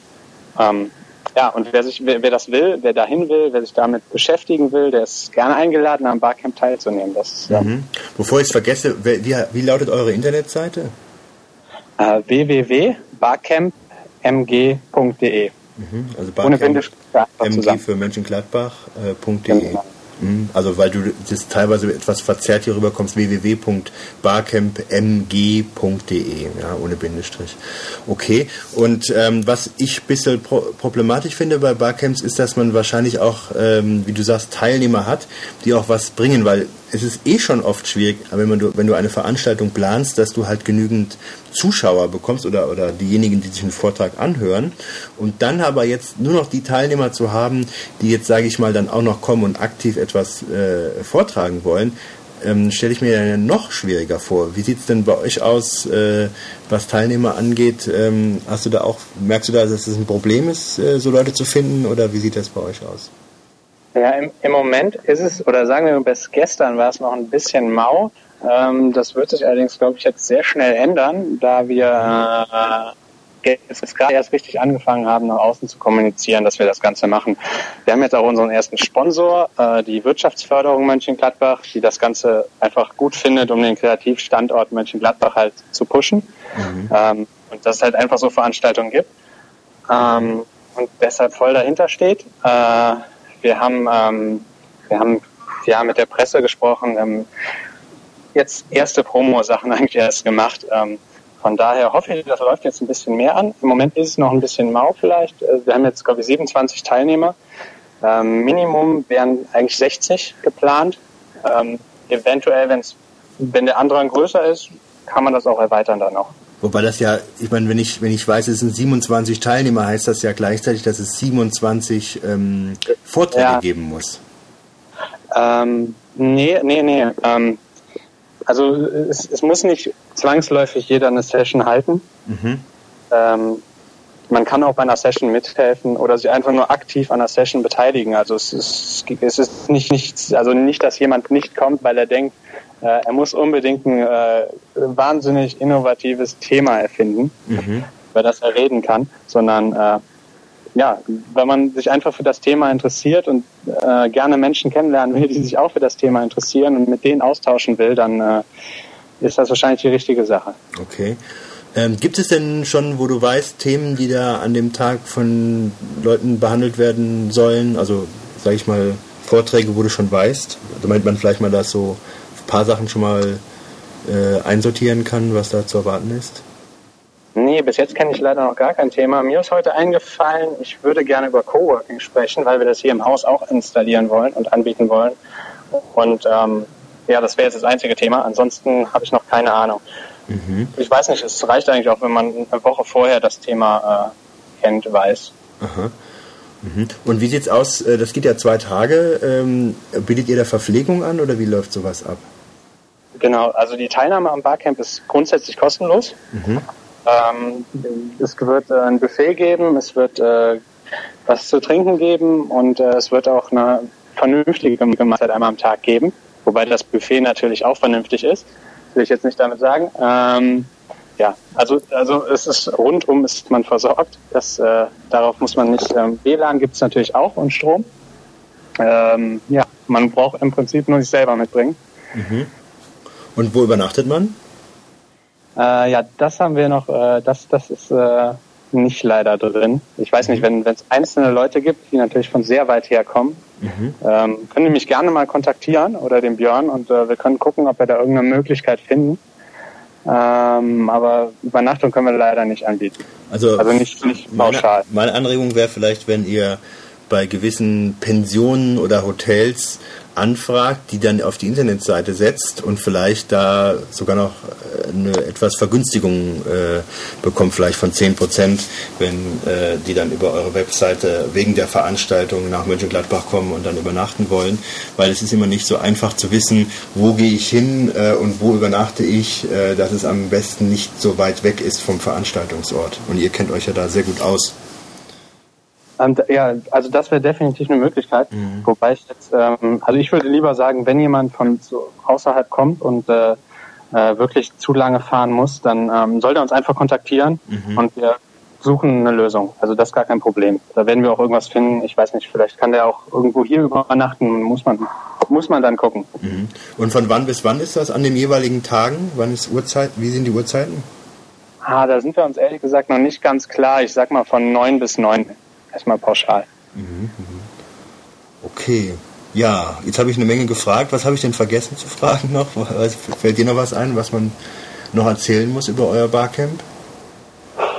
Speaker 7: Ähm, ja, und wer sich, wer, wer das will, wer dahin will, wer sich damit beschäftigen will, der ist gerne eingeladen, am Barcamp teilzunehmen. Das ist ja.
Speaker 5: Mhm. Bevor ich es vergesse, wer- wie, wie lautet eure Internetseite?
Speaker 7: äh, www.barcampmg.de.
Speaker 5: Also
Speaker 7: Ohne Bindestrich einfach
Speaker 5: MG für Mönchengladbach.de.
Speaker 7: Genau.
Speaker 5: Mhm, Also weil du das teilweise etwas verzerrt hier rüberkommst, www.barcampmg.de, ja, ohne Bindestrich. Okay, und ähm, was ich ein bisschen pro problematisch finde bei Barcamps ist, dass man wahrscheinlich auch, ähm, wie du sagst, Teilnehmer hat, die auch was bringen, weil es ist eh schon oft schwierig, wenn, du- wenn du eine Veranstaltung planst, dass du halt genügend Zuschauer bekommst oder, oder diejenigen, die sich einen Vortrag anhören. Und dann aber jetzt nur noch die Teilnehmer zu haben, die jetzt, sage ich mal, dann auch noch kommen und aktiv etwas äh, vortragen wollen, ähm, stelle ich mir noch schwieriger vor. Wie sieht es denn bei euch aus, äh, was Teilnehmer angeht? Ähm, hast du da auch, merkst du da, dass es ein Problem ist, äh, so Leute zu finden oder wie sieht das bei euch aus?
Speaker 7: Ja, im, im Moment ist es, oder sagen wir bis gestern war es noch ein bisschen mau. Ähm, das wird sich allerdings, glaube ich, jetzt sehr schnell ändern, da wir äh, jetzt gerade erst richtig angefangen haben, nach außen zu kommunizieren, dass wir das Ganze machen. Wir haben jetzt auch unseren ersten Sponsor, äh, die Wirtschaftsförderung Mönchengladbach, die das Ganze einfach gut findet, um den Kreativstandort Mönchengladbach halt zu pushen. Ähm, und dass es halt einfach so Veranstaltungen gibt. Ähm, und deshalb voll dahinter steht. Äh, wir haben, ähm, wir haben ja mit der Presse gesprochen, ähm, jetzt erste Promo-Sachen [laughs] eigentlich erst gemacht. Ähm, von daher hoffe ich, das läuft jetzt ein bisschen mehr an. Im Moment ist es noch ein bisschen mau vielleicht. Äh, Wir haben jetzt, glaube ich, 27 Teilnehmer. Ähm, Minimum wären eigentlich 60 geplant. Ähm, eventuell, wenn's, wenn der Andrang größer ist, kann man das auch erweitern dann noch.
Speaker 5: Wobei das ja, ich meine, wenn ich, wenn ich weiß, es sind 27 Teilnehmer, heißt das ja gleichzeitig, dass es 27 ähm, Vorträge
Speaker 7: Ja.
Speaker 5: geben muss.
Speaker 7: Ähm, nee, nee, nee. Ähm, also es, es muss nicht zwangsläufig jeder eine Session halten. Ähm, man kann auch bei einer Session mithelfen oder sich einfach nur aktiv an einer Session beteiligen. Also es ist, es ist nicht, nicht, also nicht, dass jemand nicht kommt, weil er denkt, er muss unbedingt ein äh, wahnsinnig innovatives Thema erfinden, über das er reden kann, sondern äh, ja, wenn man sich einfach für das Thema interessiert und äh, gerne Menschen kennenlernen will, die sich auch für das Thema interessieren und mit denen austauschen will, dann äh, ist das wahrscheinlich die richtige Sache.
Speaker 5: Okay. Ähm, gibt es denn schon, wo du weißt, Themen, die da an dem Tag von Leuten behandelt werden sollen? Also, sag ich mal, Vorträge, wo du schon weißt, damit man vielleicht mal da so paar Sachen schon mal äh, einsortieren kann, was da zu erwarten ist?
Speaker 7: Nee, bis jetzt kenne ich leider noch gar kein Thema. Mir ist heute eingefallen, ich würde gerne über Coworking sprechen, weil wir das hier im Haus auch installieren wollen und anbieten wollen. Und ähm, ja, das wäre jetzt das einzige Thema. Ansonsten habe ich noch keine Ahnung. Ich weiß nicht, es reicht eigentlich auch, wenn man eine Woche vorher das Thema äh, kennt, weiß.
Speaker 5: Aha. Mhm. Und wie sieht's aus? Äh, Das geht ja zwei Tage. Ähm, bietet ihr da Verpflegung an oder wie läuft sowas ab?
Speaker 7: Genau, also die Teilnahme am Barcamp ist grundsätzlich kostenlos. Ähm, es wird äh, ein Buffet geben, es wird äh, was zu trinken geben und äh, es wird auch eine vernünftige Mahlzeit einmal am Tag geben, wobei das Buffet natürlich auch vernünftig ist, will ich jetzt nicht damit sagen. Ähm, ja, also also es ist rundum ist man versorgt. Das äh, darauf muss man nicht. Ähm, WLAN gibt es natürlich auch und Strom. Ähm, ja, man braucht im Prinzip nur sich selber mitbringen.
Speaker 5: Und wo übernachtet man?
Speaker 7: Äh, ja, das haben wir noch, äh, das, das ist äh, nicht leider drin. Ich weiß nicht, wenn es einzelne Leute gibt, die natürlich von sehr weit her kommen, ähm, können die mich gerne mal kontaktieren oder den Björn und äh, wir können gucken, ob wir da irgendeine Möglichkeit finden. Ähm, aber Übernachtung können wir leider nicht anbieten.
Speaker 5: Also,
Speaker 7: Also nicht, nicht
Speaker 5: meine,
Speaker 7: pauschal.
Speaker 5: meine Anregung wäre vielleicht, wenn ihr bei gewissen Pensionen oder Hotels anfragt, die dann auf die Internetseite setzt und vielleicht da sogar noch äh, eine etwas Vergünstigung äh, bekommt, vielleicht von 10%, wenn äh, die dann über eure Webseite wegen der Veranstaltung nach Mönchengladbach kommen und dann übernachten wollen, weil es ist immer nicht so einfach zu wissen, wo gehe ich hin äh, und wo übernachte ich, äh, dass es am besten nicht so weit weg ist vom Veranstaltungsort. Und ihr kennt euch ja da sehr gut aus.
Speaker 7: Ähm, ja, also das wäre definitiv eine Möglichkeit. Wobei ich jetzt, ähm, also ich würde lieber sagen, wenn jemand von so außerhalb kommt und äh, äh, wirklich zu lange fahren muss, dann ähm, soll er uns einfach kontaktieren und wir suchen eine Lösung. Also das ist gar kein Problem. Da werden wir auch irgendwas finden. Ich weiß nicht, vielleicht kann der auch irgendwo hier übernachten. Muss man, muss man dann gucken.
Speaker 5: Und von wann bis wann ist das an den jeweiligen Tagen? Wann ist Uhrzeit? Wie sind die Uhrzeiten?
Speaker 7: Ah, da sind wir uns ehrlich gesagt noch nicht ganz klar. Ich sag mal von neun bis neun. Erstmal pauschal.
Speaker 5: Okay. Ja, jetzt habe ich eine Menge gefragt. Was habe ich denn vergessen zu fragen noch? Fällt dir noch was ein, was man noch erzählen muss über euer Barcamp?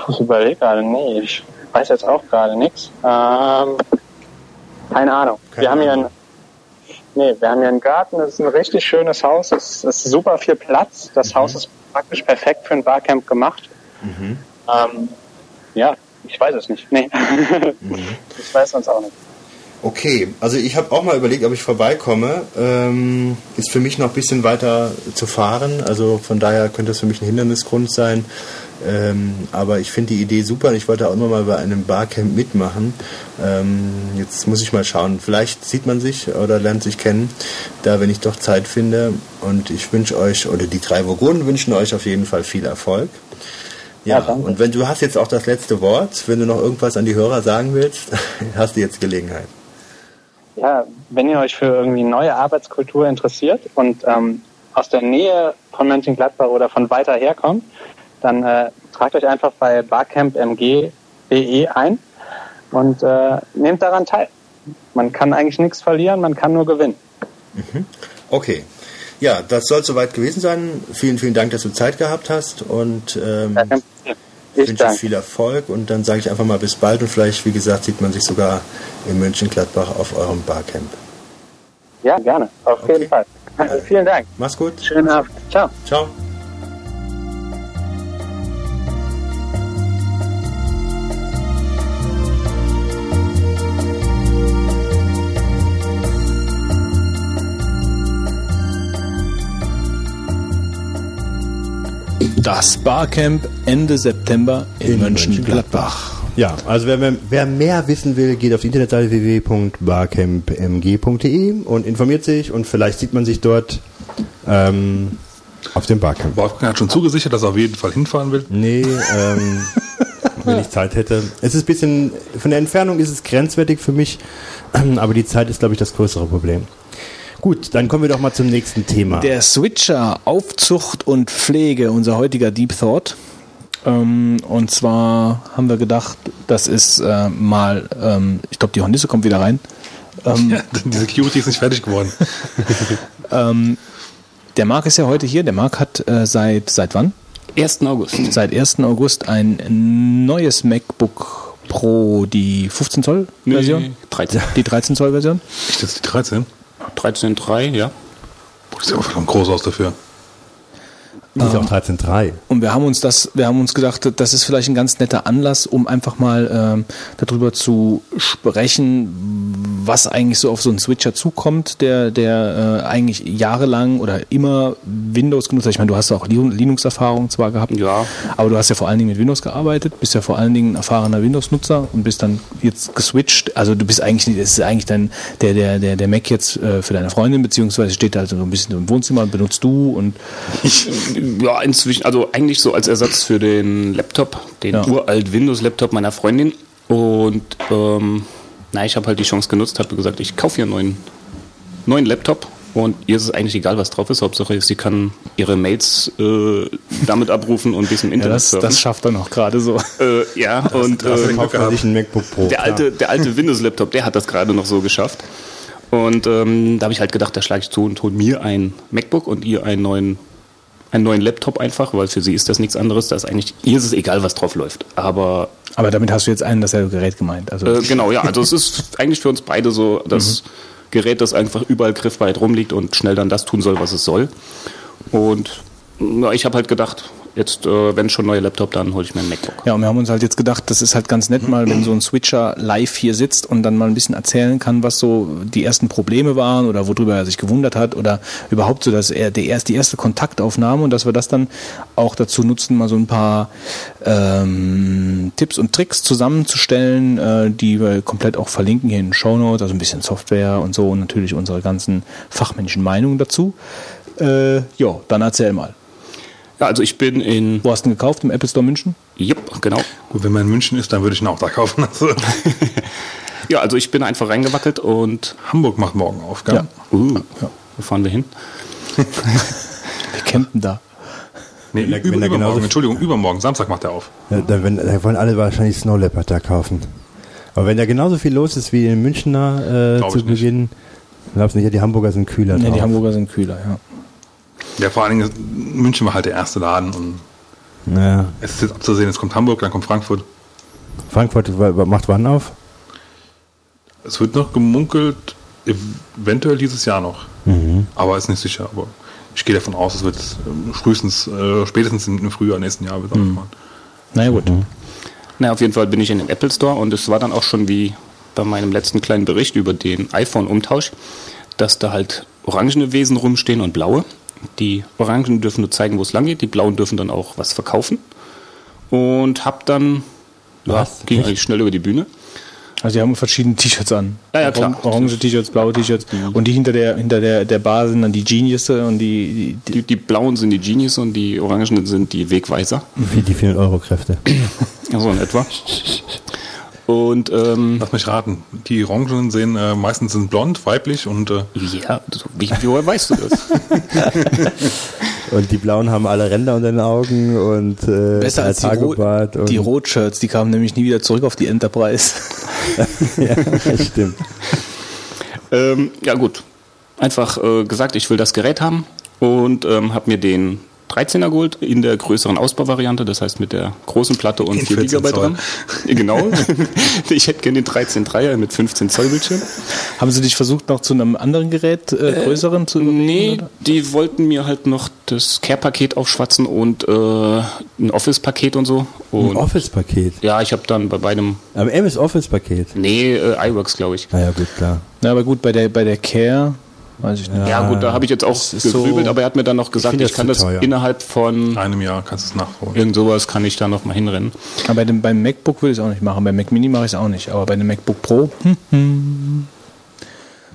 Speaker 7: Ich überlege gerade, nee, ich weiß jetzt auch gerade nichts. Ähm, keine Ahnung.
Speaker 5: Keine
Speaker 7: wir haben hier
Speaker 5: Ahnung.
Speaker 7: ein, nee, wir haben hier einen Garten, es ist ein richtig schönes Haus, es ist super viel Platz. Das Haus ist praktisch perfekt für ein Barcamp gemacht. Ähm, ja, ich weiß es nicht. Nee. [laughs] ich weiß sonst auch nicht.
Speaker 5: Okay, also ich habe auch mal überlegt, ob ich vorbeikomme. Ähm, ist für mich noch ein bisschen weiter zu fahren. Also von daher könnte es für mich ein Hindernisgrund sein. Ähm, aber ich finde die Idee super und ich wollte auch immer mal bei einem Barcamp mitmachen. Ähm, jetzt muss ich mal schauen. Vielleicht sieht man sich oder lernt sich kennen, da wenn ich doch Zeit finde. Und ich wünsche euch, oder die drei Vogonen wünschen euch auf jeden Fall viel Erfolg. Ja,
Speaker 7: Ja, danke.
Speaker 5: und wenn du hast jetzt auch das letzte Wort, wenn du noch irgendwas an die Hörer sagen willst, [laughs] hast du jetzt Gelegenheit.
Speaker 7: Ja, wenn ihr euch für irgendwie neue Arbeitskultur interessiert und ähm, aus der Nähe von Mönchengladbach oder von weiter her kommt, dann äh, tragt euch einfach bei barcampmg.de ein und äh, nehmt daran teil. Man kann eigentlich nichts verlieren, man kann nur gewinnen.
Speaker 5: Okay. Ja, das soll soweit gewesen sein. Vielen, vielen Dank, dass du Zeit gehabt hast und ähm,
Speaker 7: Problem.
Speaker 5: Ich wünsche
Speaker 7: danke.
Speaker 5: viel Erfolg und dann sage ich einfach mal bis bald und vielleicht, wie gesagt, sieht man sich sogar in Mönchengladbach auf eurem Barcamp.
Speaker 7: Ja, gerne. Auf
Speaker 5: Okay.
Speaker 7: jeden Fall. Also, vielen Dank.
Speaker 5: Mach's gut.
Speaker 7: Schönen Abend. Ciao.
Speaker 5: Ciao.
Speaker 1: Das Barcamp Ende September in, Mönchengladbach.
Speaker 5: Ja, also wer, mehr- wer mehr wissen will, geht auf die Internetseite www.barcampmg.de und informiert sich und vielleicht sieht man sich dort ähm, auf dem Barcamp.
Speaker 4: Wolfgang hat schon zugesichert, dass er auf jeden Fall hinfahren will.
Speaker 5: Nee, ähm, [laughs] wenn ich Zeit hätte. Es ist ein bisschen, von der Entfernung ist es grenzwertig für mich, [clears throat] aber die Zeit ist, glaube ich, das größere Problem. Gut, dann kommen wir doch mal zum nächsten Thema.
Speaker 1: Der Switcher Aufzucht und Pflege, unser heutiger Deep Thought. Ähm, und zwar haben wir gedacht, das ist äh, mal, ähm, ich glaube, die Hornisse kommt wieder rein. Ähm,
Speaker 4: Ja, die Security ist nicht fertig geworden. [laughs]
Speaker 1: ähm, der Marc ist ja heute hier. Der Marc hat äh, seit, seit wann?
Speaker 6: 1. August.
Speaker 1: Seit 1. August ein neues MacBook Pro, die 15 Zoll Version?
Speaker 6: Nee, 13.
Speaker 1: Die 13 Zoll Version?
Speaker 4: Ist jetzt die 13?
Speaker 6: 13.3, ja.
Speaker 4: Boah, das sieht aber verdammt groß aus dafür.
Speaker 5: Das ist auch 13.3.
Speaker 1: Und wir haben uns das, wir haben uns gedacht, das ist vielleicht ein ganz netter Anlass, um einfach mal ähm, darüber zu sprechen, was eigentlich so auf so einen Switcher zukommt, der, der äh, eigentlich jahrelang oder immer Windows genutzt hat. Ich meine, du hast auch Lin- Linux-Erfahrung zwar gehabt,
Speaker 6: Ja.
Speaker 1: aber du hast ja vor allen Dingen mit Windows gearbeitet, bist ja vor allen Dingen ein erfahrener Windows-Nutzer und bist dann jetzt geswitcht. Also du bist eigentlich, nicht- das ist eigentlich dann der, der, der, der Mac jetzt äh, für deine Freundin, beziehungsweise steht halt so ein bisschen im Wohnzimmer und benutzt du und [laughs]
Speaker 6: Ja, inzwischen, also eigentlich so als Ersatz für den Laptop, den
Speaker 1: Ja.
Speaker 6: uralt Windows-Laptop meiner Freundin. Und ähm, na, ich habe halt die Chance genutzt, habe gesagt, ich kaufe ihr einen neuen, neuen Laptop. Und ihr ist es eigentlich egal, was drauf ist. Hauptsache, ist, sie kann ihre Mails äh, damit abrufen und ein bisschen im
Speaker 1: ja,
Speaker 6: Internet
Speaker 1: das,
Speaker 6: surfen.
Speaker 1: das schafft er noch gerade so.
Speaker 6: äh, ja, und
Speaker 4: hast du
Speaker 6: äh,
Speaker 4: den
Speaker 5: Kauft man sich ein MacBook Pro.
Speaker 6: der alte, der alte Windows-Laptop, der hat das gerade noch so geschafft. Und ähm, da habe ich halt gedacht, da schlage ich zu und hole mir ein MacBook und ihr einen neuen, einen neuen Laptop einfach, weil für sie ist das nichts anderes. Da ist eigentlich, ihr ist es egal, was drauf läuft. Aber
Speaker 1: Aber damit hast du jetzt einen dasselbe Gerät gemeint. Also
Speaker 6: äh, genau, ja, also es ist [laughs] eigentlich für uns beide so das Gerät, das einfach überall griffbereit rumliegt und schnell dann das tun soll, was es soll. Und ja, ich habe halt gedacht, jetzt, äh, wenn schon neuer Laptop, dann hole ich mir ein MacBook.
Speaker 1: Ja, und wir haben uns halt jetzt gedacht, das ist halt ganz nett mal, wenn so ein Switcher live hier sitzt und dann mal ein bisschen erzählen kann, was so die ersten Probleme waren oder worüber er sich gewundert hat oder überhaupt so, dass er der erst die erste Kontaktaufnahme und dass wir das dann auch dazu nutzen, mal so ein paar ähm, Tipps und Tricks zusammenzustellen, äh, die wir komplett auch verlinken hier in den Show Notes, also ein bisschen Software und so und natürlich unsere ganzen fachmännischen Meinungen dazu. Äh, ja, dann erzähl mal.
Speaker 6: Ja, also ich bin in,
Speaker 1: Wo hast du ihn gekauft? Im Apple Store München?
Speaker 6: yep, genau.
Speaker 4: Gut, wenn man in München ist, dann würde ich ihn auch da kaufen. [laughs] Also,
Speaker 6: Ja, also ich bin einfach reingewackelt und
Speaker 4: Hamburg macht morgen auf, gell?
Speaker 1: Ja.
Speaker 6: uh, wo fahren wir hin? [laughs]
Speaker 1: Wir campen da.
Speaker 4: Nee,
Speaker 5: Wenn er-
Speaker 4: über,
Speaker 5: wenn er
Speaker 4: übermorgen,
Speaker 5: genauso-
Speaker 4: Entschuldigung, übermorgen, Samstag macht er auf.
Speaker 5: Ja, da, wenn, da wollen alle wahrscheinlich Snow Leopard da kaufen. Aber wenn da genauso viel los ist wie in Münchner äh, zu. Beginn, glaubst du nicht, ja, die Hamburger sind kühler
Speaker 1: Ja,
Speaker 5: drauf.
Speaker 1: die Hamburger sind kühler, ja.
Speaker 4: Ja, vor allen Dingen, München war halt der erste Laden und
Speaker 5: ja.
Speaker 4: es ist jetzt abzusehen, es kommt Hamburg, dann kommt Frankfurt.
Speaker 5: Frankfurt macht wann auf?
Speaker 4: Es wird noch gemunkelt, eventuell dieses Jahr noch.
Speaker 5: Mhm.
Speaker 4: Aber ist nicht sicher. Aber ich gehe davon aus, es wird ähm, frühestens, äh, spätestens im Frühjahr nächsten Jahr wird
Speaker 5: Mhm.
Speaker 4: aufmachen.
Speaker 1: Na ja, gut.
Speaker 6: Na, auf jeden Fall bin ich in den Apple Store und es war dann auch schon wie bei meinem letzten kleinen Bericht über den iPhone-Umtausch, dass da halt orangene Wesen rumstehen und blaue. Die Orangen dürfen nur zeigen, wo es lang geht, die blauen dürfen dann auch was verkaufen. und habe dann, ja,
Speaker 5: Was?
Speaker 6: ging
Speaker 5: Echt?
Speaker 6: eigentlich schnell über die Bühne.
Speaker 1: Also die haben verschiedene T-Shirts an.
Speaker 6: Ja, ja, klar.
Speaker 1: Orange- T-Shirts, blaue T-Shirts. Und die hinter der hinter der der Bar sind dann die Genius und die, die,
Speaker 6: Die, die blauen sind die Genius und die orangen sind die Wegweiser.
Speaker 5: Wie die 400 Euro Kräfte.
Speaker 6: So in etwa. [laughs] Und ähm,
Speaker 4: Lass mich raten. Die Orangen sehen äh, meistens sind blond, weiblich und äh,
Speaker 6: ja, so, wie, woher weißt du das? [laughs]
Speaker 5: Und die Blauen haben alle Ränder unter den Augen und äh,
Speaker 1: besser als die, Rot,
Speaker 5: und
Speaker 1: die Rotshirts, die kamen nämlich nie wieder zurück auf die Enterprise. [laughs]
Speaker 5: ja, das stimmt.
Speaker 6: ähm, ja gut, einfach äh, gesagt, ich will das Gerät haben und ähm, habe mir den 13er geholt in der größeren Ausbauvariante, das heißt mit der großen Platte und
Speaker 4: In
Speaker 6: 4
Speaker 4: 14
Speaker 6: GB. RAM. Genau. [laughs] ich hätte gerne den 13.3er mit 15 Zoll Bildschirm.
Speaker 1: haben sie dich versucht noch zu einem anderen Gerät äh, größeren zu überreden,
Speaker 6: Nee,
Speaker 1: oder?
Speaker 6: die wollten mir halt noch das Care-Paket aufschwatzen und äh, ein Office-Paket und so.
Speaker 5: Ein
Speaker 6: Und
Speaker 5: Office-Paket.
Speaker 6: ja, ich habe dann bei beidem,
Speaker 5: Am MS Office-Paket.
Speaker 6: nee, äh, iWorks glaube ich.
Speaker 5: Na ja, gut, klar.
Speaker 1: Na, aber gut, bei der bei der Care, weiß ich nicht.
Speaker 6: Ja, gut, da habe ich jetzt auch
Speaker 1: ist so-
Speaker 6: gegrübelt, aber er hat mir dann noch gesagt, ich,
Speaker 5: das
Speaker 6: kann das
Speaker 5: teuer.
Speaker 6: innerhalb von
Speaker 4: einem Jahr kannst du es nachholen.
Speaker 6: irgend sowas kann ich da noch mal hinrennen.
Speaker 1: Aber bei dem, beim MacBook würde ich es auch nicht machen. Beim Mac Mini mache ich es auch nicht. Aber bei dem MacBook Pro, hm, hm,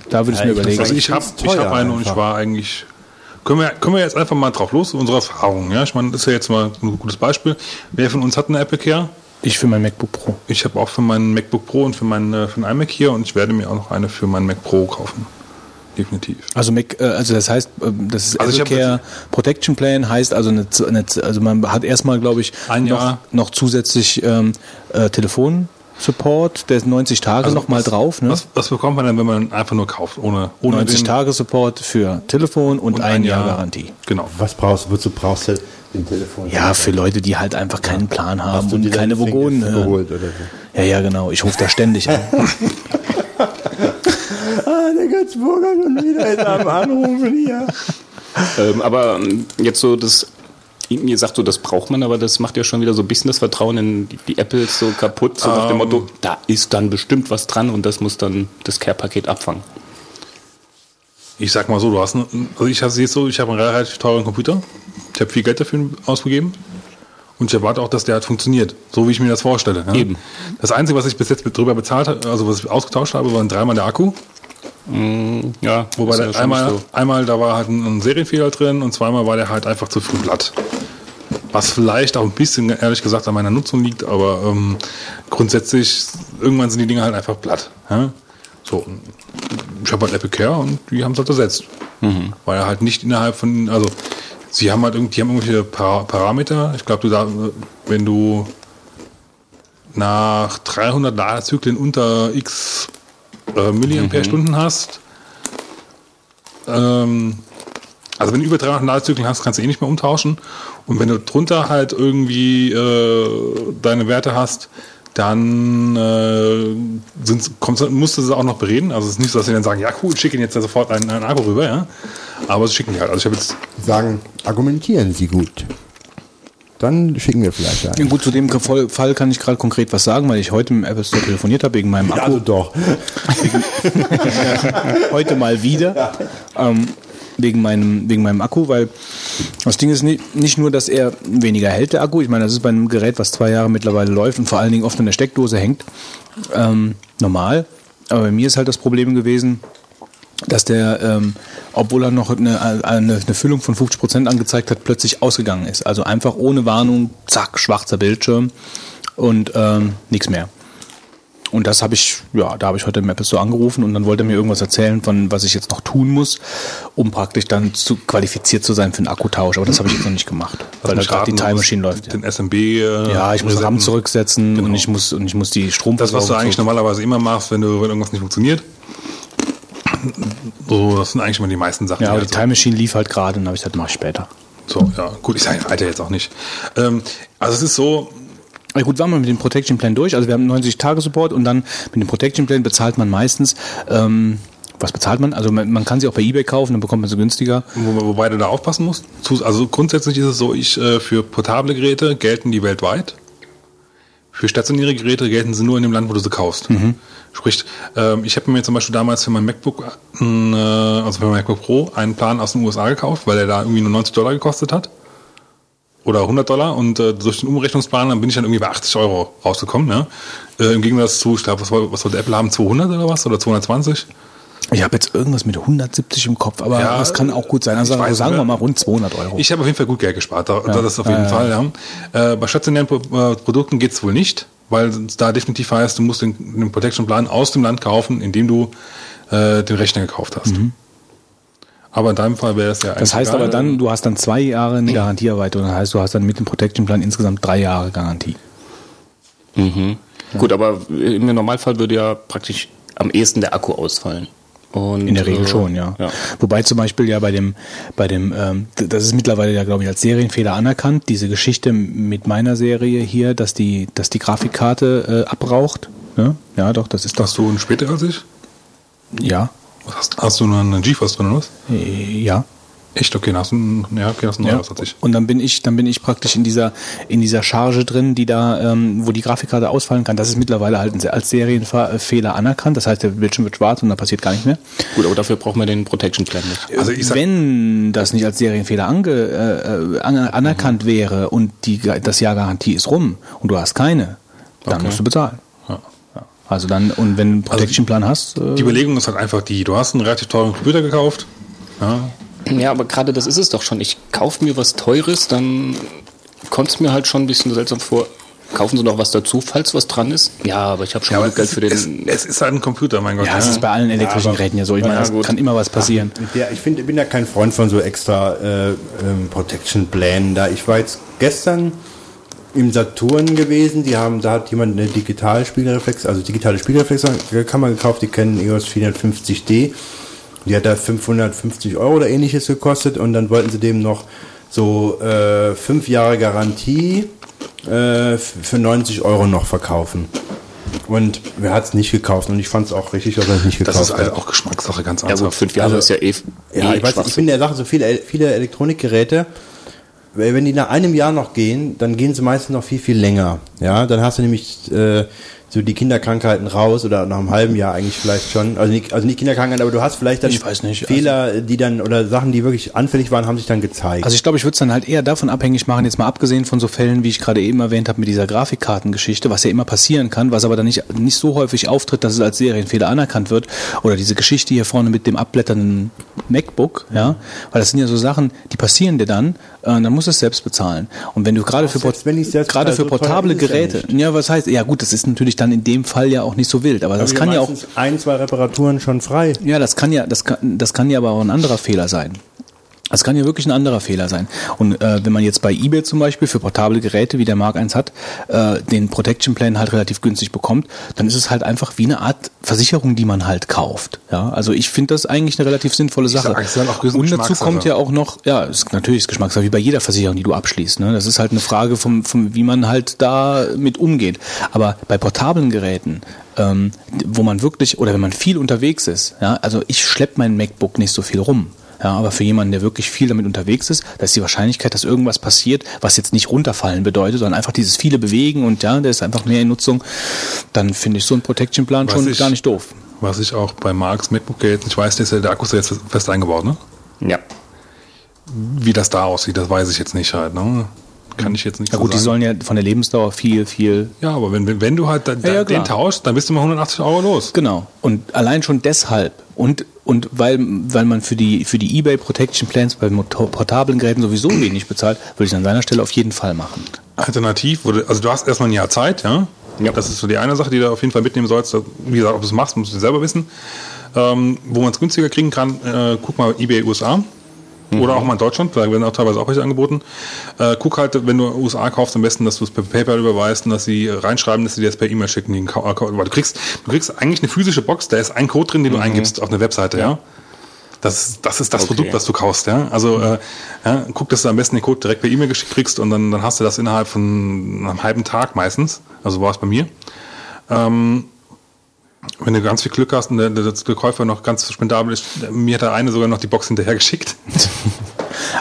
Speaker 1: da würde ich
Speaker 5: Ja,
Speaker 1: mir
Speaker 5: ich
Speaker 1: überlegen.
Speaker 4: Also
Speaker 5: Ich
Speaker 4: ich habe ich hab eine und ich war eigentlich. Können wir, können wir jetzt einfach mal drauf los, unsere Erfahrungen. Ja? Ich meine, das ist ja jetzt mal ein gutes Beispiel. Wer von uns hat eine Apple Care?
Speaker 1: ich für mein MacBook Pro.
Speaker 4: Ich habe auch für meinen MacBook Pro und für meinen, äh, für den iMac hier und ich werde mir auch noch eine für meinen Mac Pro kaufen. Definitiv.
Speaker 1: Also, Mac, äh, also das heißt, ähm, das ist
Speaker 4: Also
Speaker 1: Care Protection Plan heißt also eine, Z- eine also man hat erstmal glaube ich
Speaker 4: Ein
Speaker 1: noch,
Speaker 4: Jahr.
Speaker 1: noch zusätzlich ähm, äh, Telefon Support, der ist 90 Tage
Speaker 4: Also
Speaker 1: noch mal
Speaker 4: was-
Speaker 1: drauf, ne?
Speaker 4: Was, was bekommt man denn, wenn man einfach nur kauft, ohne, ohne
Speaker 1: 90
Speaker 4: den-
Speaker 1: Tage Support für Telefon und,
Speaker 4: und
Speaker 1: ein Jahr Garantie.
Speaker 4: Genau.
Speaker 5: Was brauchst du? Wozu brauchst du den Telefon?
Speaker 1: Ja, für Leute, die halt einfach keinen Plan haben
Speaker 5: Hast du
Speaker 1: und keine Vogonen
Speaker 5: Ding
Speaker 1: hören.
Speaker 5: geholt oder so?
Speaker 1: Ja, ja, genau. Ich rufe da ständig an. [laughs]
Speaker 5: Ah, der Götzburger schon wieder ist am Anrufen hier.
Speaker 6: Ähm, aber ähm, jetzt so das, ihr sagt so, das braucht man, aber das macht ja schon wieder so ein bisschen das Vertrauen in die, die Apples so kaputt, so nach dem Motto, da ist dann bestimmt was dran und das muss dann das Care-Paket abfangen.
Speaker 4: Ich sag mal so, du hast, einen- also ich sehe es so, ich habe einen relativ teuren Computer. Ich habe viel Geld dafür ausgegeben. Und ich erwarte auch, dass der halt funktioniert, so wie ich mir das vorstelle. Ja?
Speaker 6: Eben.
Speaker 4: Das Einzige, was ich bis jetzt mit drüber bezahlt habe, also was ich ausgetauscht habe, waren dreimal der Akku.
Speaker 6: Ja,
Speaker 4: Wobei
Speaker 6: ja
Speaker 4: einmal,
Speaker 6: so.
Speaker 4: einmal da war halt ein, Serienfehler drin und zweimal war der halt einfach zu früh platt. Was vielleicht auch ein bisschen, ehrlich gesagt, an meiner Nutzung liegt, aber ähm, grundsätzlich, irgendwann sind die Dinge halt einfach platt. Ja? So, ich habe halt Apple Care und die haben es halt ersetzt. Weil er halt nicht innerhalb von, also sie haben halt irgendwie, haben irgendwelche Para Parameter. Ich glaube, du da, wenn du nach 300 Ladezyklen unter x äh, Milliampere-Stunden hast, ähm, also wenn du über 300 Ladezyklen hast, kannst du eh nicht mehr umtauschen. Und wenn du drunter halt irgendwie äh, deine Werte hast, dann äh, sind, kommst, musst du sie auch noch bereden. Also es ist nicht so, dass sie dann sagen, ja cool, schick ihnen jetzt sofort einen, einen Akku rüber, ja. Aber sie schicken die halt. Also ich habe jetzt
Speaker 5: Sagen, argumentieren Sie gut. Dann schicken wir vielleicht
Speaker 1: Ja,
Speaker 5: einen.
Speaker 1: gut, zu dem Fall kann ich gerade konkret was sagen, weil ich heute im Apple Store telefoniert habe wegen meinem Akku.
Speaker 5: Also doch. [laughs]
Speaker 1: heute mal wieder. Ähm, wegen meinem, wegen meinem Akku, weil das Ding ist nicht, nicht nur, dass er weniger hält, der Akku. Ich meine, das ist bei einem Gerät, was zwei Jahre mittlerweile läuft und vor allen Dingen oft in der Steckdose hängt, ähm, normal. Aber bei mir ist halt das Problem gewesen, dass der, ähm, obwohl er noch eine, eine, eine Füllung von 50% angezeigt hat, plötzlich ausgegangen ist. Also einfach ohne Warnung, zack, schwarzer Bildschirm und ähm, nichts mehr. Und das habe ich, ja, da habe ich heute im Apple Store angerufen und dann wollte er mir irgendwas erzählen, von was ich jetzt noch tun muss, um praktisch dann zu qualifiziert zu sein für einen Akkutausch. Aber das habe ich jetzt noch nicht gemacht, weil da gerade die Time Machine läuft.
Speaker 4: Den SMB. Äh,
Speaker 1: Ja, ich muss. RAM zurücksetzen und ich muss und ich muss die
Speaker 4: Das,
Speaker 1: Stromversorgung
Speaker 4: was du eigentlich normalerweise immer machst, wenn, du, wenn irgendwas nicht funktioniert. So, das sind eigentlich immer die meisten Sachen.
Speaker 1: Ja, aber
Speaker 4: halt
Speaker 1: die
Speaker 4: so-
Speaker 1: Time Machine lief halt gerade und dann habe ich gesagt, mache ich später.
Speaker 4: So, ja, gut, ich sage Alter jetzt auch nicht. Ähm, also es ist so,
Speaker 1: Ja gut, waren wir mit dem Protection Plan durch. Also wir haben 90 Tage Support und dann mit dem Protection Plan bezahlt man meistens, ähm, was bezahlt man? Also man, man kann sie auch bei eBay kaufen, dann bekommt man sie günstiger.
Speaker 4: wo, wobei du da aufpassen musst. Also grundsätzlich ist es so, ich äh, für portable Geräte gelten die weltweit. Für stationäre Geräte gelten sie nur in dem Land, wo du sie kaufst. Sprich, ähm, ich habe mir zum Beispiel damals für mein MacBook, äh, also für mein MacBook Pro, einen Plan aus den USA gekauft, weil der da irgendwie nur 90 Dollar gekostet hat. oder 100 Dollar und äh, durch den Umrechnungsplan dann bin ich dann irgendwie bei 80 Euro rausgekommen. Ja? Äh, Im Gegensatz zu, ich glaube, was, was wollte Apple haben, 200 oder was oder 220?
Speaker 1: Ich habe jetzt irgendwas mit 170 im Kopf, aber
Speaker 4: Ja,
Speaker 1: das kann auch gut sein. Also
Speaker 4: weiß
Speaker 1: sagen wir mal rund 200 Euro.
Speaker 4: Ich habe auf jeden Fall gut Geld gespart, da, das ist auf jeden Fall. Ja. Äh, bei stationären Pro äh, Produkten geht es wohl nicht, weil es da definitiv heißt, du musst den, den Protection Plan aus dem Land kaufen, in dem du äh, den Rechner gekauft hast. Aber in deinem Fall wäre es ja
Speaker 1: Mhm. das heißt
Speaker 4: egal.
Speaker 1: aber dann, du hast dann zwei Jahre eine Garantieerweiterung. Das heißt, du hast dann mit dem Protection Plan insgesamt drei Jahre Garantie.
Speaker 6: Gut, aber im Normalfall würde ja praktisch am ehesten der Akku ausfallen. Und,
Speaker 1: In der Regel
Speaker 6: äh,
Speaker 1: schon, ja.
Speaker 6: ja.
Speaker 1: Wobei zum Beispiel ja bei dem, bei dem, ähm, das ist mittlerweile ja, glaube ich, als Serienfehler anerkannt, diese Geschichte mit meiner Serie hier, dass die, dass die Grafikkarte äh, abraucht. Ne? Ja, doch, das ist doch
Speaker 4: Hast du einen später als ich?
Speaker 1: Ja.
Speaker 4: Hast, hast du noch einen GeForce drin oder was?
Speaker 1: Äh, Ja.
Speaker 4: Echt? Okay, dann hast du einen, ja, okay, hast du einen
Speaker 1: Ja.
Speaker 4: neueres als ich.
Speaker 1: Und dann bin ich, dann bin ich praktisch in dieser, in dieser Charge drin, die da, ähm, wo die Grafikkarte ausfallen kann. Das ist mittlerweile halt ein- als Serienfehler anerkannt. Das heißt, der Bildschirm wird schwarz und da passiert gar nichts mehr.
Speaker 6: Gut, aber dafür braucht man den Protection Plan nicht.
Speaker 4: Also ich sag,
Speaker 1: Wenn das nicht als Serienfehler ange, äh, an- anerkannt wäre und die, das Jahr Garantie ist rum und du hast keine, dann
Speaker 6: Okay.
Speaker 1: musst du bezahlen.
Speaker 4: Ja.
Speaker 1: Also dann, und wenn du einen Protection Plan hast, äh,
Speaker 4: die Überlegung ist halt einfach die, du hast einen relativ teuren Computer gekauft, ja,
Speaker 6: Ja, aber gerade das ist es doch schon. Ich kaufe mir was Teures, dann kommt es mir halt schon ein bisschen seltsam vor. Kaufen Sie noch was dazu, falls was dran ist? Ja, aber ich habe schon
Speaker 4: Ja,
Speaker 6: genug Geld für den.
Speaker 4: es, es ist halt ein Computer, mein Gott.
Speaker 1: ja, es ist bei allen elektrischen Geräten ja so. Ich meine,
Speaker 6: Ja,
Speaker 1: es kann immer was passieren.
Speaker 5: Mit der, ich finde, ich bin ja kein Freund von so extra äh, ähm, Protection Plänen. Da ich war jetzt gestern im Saturn gewesen, die haben, da hat jemand eine Digitalspiegelreflex, also digitale Spiegelreflexkammer gekauft, die kennen EOS 450D. Die hat da 550 Euro oder ähnliches gekostet und dann wollten sie dem noch so äh, fünf Jahre Garantie äh, für 90 Euro noch verkaufen. Und wer hat es nicht gekauft? Und ich fand es auch richtig, dass er es nicht gekauft
Speaker 4: Das ist
Speaker 5: hat.
Speaker 4: halt auch Geschmackssache, ganz
Speaker 6: ja, gut, fünf Jahre ist ja eh.
Speaker 5: Ja,
Speaker 6: eh
Speaker 5: ich weiß, ich bin der Sache so viele, viele Elektronikgeräte, wenn die nach einem Jahr noch gehen, dann gehen sie meistens noch viel, viel länger. Ja, dann hast du nämlich äh, so die Kinderkrankheiten raus oder nach einem halben Jahr eigentlich vielleicht schon. Also nicht, also nicht Kinderkrankheiten, aber du hast vielleicht dann
Speaker 1: nicht,
Speaker 5: Fehler, die dann oder Sachen, die wirklich anfällig waren, haben sich dann gezeigt.
Speaker 1: Also ich glaube, ich würde es dann halt eher davon abhängig machen, jetzt mal abgesehen von so Fällen, wie ich gerade eben erwähnt habe, mit dieser Grafikkartengeschichte, was ja immer passieren kann, was aber dann nicht, nicht so häufig auftritt, dass es als Serienfehler anerkannt wird. Oder diese Geschichte hier vorne mit dem abblätternden MacBook, ja, weil das sind ja so Sachen, die passieren dir dann, äh, dann musst du es selbst bezahlen. Und wenn du gerade für, gerade für
Speaker 5: so
Speaker 1: portable
Speaker 5: ja
Speaker 1: Geräte, ja, was heißt, ja gut, das ist natürlich dann in dem Fall ja auch nicht so wild, aber das
Speaker 5: Aber
Speaker 1: kann ja auch
Speaker 5: ein, zwei Reparaturen schon frei.
Speaker 1: ja, das kann ja, das kann, das kann ja aber auch ein anderer Fehler sein. Das kann ja wirklich ein anderer Fehler sein. Und äh, wenn man jetzt bei eBay zum Beispiel für portable Geräte, wie der Mark 1 hat, äh, den Protection Plan halt relativ günstig bekommt, dann ist es halt einfach wie eine Art Versicherung, die man halt kauft. Ja, also ich finde das eigentlich eine relativ sinnvolle Sache.
Speaker 4: sag,
Speaker 1: Und dazu kommt ja auch noch, ja, ist natürlich ist Geschmackssache, wie bei jeder Versicherung, die du abschließt. Ne? Das ist halt eine Frage vom, vom, wie man halt da mit umgeht. Aber bei portablen Geräten, ähm, wo man wirklich, oder wenn man viel unterwegs ist, ja, also ich schlepp mein MacBook nicht so viel rum. Ja, aber für jemanden, der wirklich viel damit unterwegs ist, da ist die Wahrscheinlichkeit, dass irgendwas passiert, was jetzt nicht runterfallen bedeutet, sondern einfach dieses viele Bewegen und ja, der ist einfach mehr in Nutzung, dann finde ich so einen Protection Plan
Speaker 4: Was
Speaker 1: schon
Speaker 4: ich-
Speaker 1: gar nicht doof.
Speaker 4: Was ich auch bei Marks MacBook-Gerät nicht weiß, ist ja, der Akku ist ja jetzt fest eingebaut, ne?
Speaker 6: Ja.
Speaker 4: Wie das da aussieht, das weiß ich jetzt nicht halt, ne? Kann ich jetzt nicht
Speaker 1: Ja
Speaker 4: so
Speaker 1: gut, die
Speaker 4: sagen.
Speaker 1: sollen ja von der Lebensdauer viel, viel
Speaker 4: Ja, aber wenn, wenn, wenn du halt da,
Speaker 1: Ja, ja,
Speaker 4: den tauschst, dann bist du mal 180 Euro los.
Speaker 1: Genau. Und allein schon deshalb und, und weil, weil man für die, für die eBay Protection Plans bei motor- portablen Geräten sowieso wenig bezahlt, würde ich an seiner Stelle auf jeden Fall machen.
Speaker 4: Alternativ, wurde, also du hast erstmal ein Jahr Zeit, ja?
Speaker 6: Ja.
Speaker 4: Das ist so die eine Sache, die du auf jeden Fall mitnehmen sollst. Wie gesagt, ob du es machst, musst du selber wissen. Ähm, wo man es günstiger kriegen kann, äh, guck mal eBay USA. Oder auch mal in Deutschland, da werden auch teilweise auch welche angeboten. Äh, guck halt, wenn du USA kaufst, am besten, dass du es per PayPal überweist und dass sie reinschreiben, dass sie dir das per E-Mail schicken. Den Ka- weil du kriegst, du kriegst eigentlich eine physische Box, da ist ein Code drin, den du eingibst auf eine Webseite, ja. Das, das ist das
Speaker 6: Okay.
Speaker 4: Produkt, was du kaufst, ja. Also äh, ja, guck, dass du am besten den Code direkt per E-Mail geschickt kriegst und dann, dann hast du das innerhalb von einem halben Tag meistens. Also war es bei mir. Ähm, wenn du ganz viel Glück hast und der, der, der Käufer noch ganz spendabel ist, mir hat der eine sogar noch die Box hinterher geschickt. [laughs]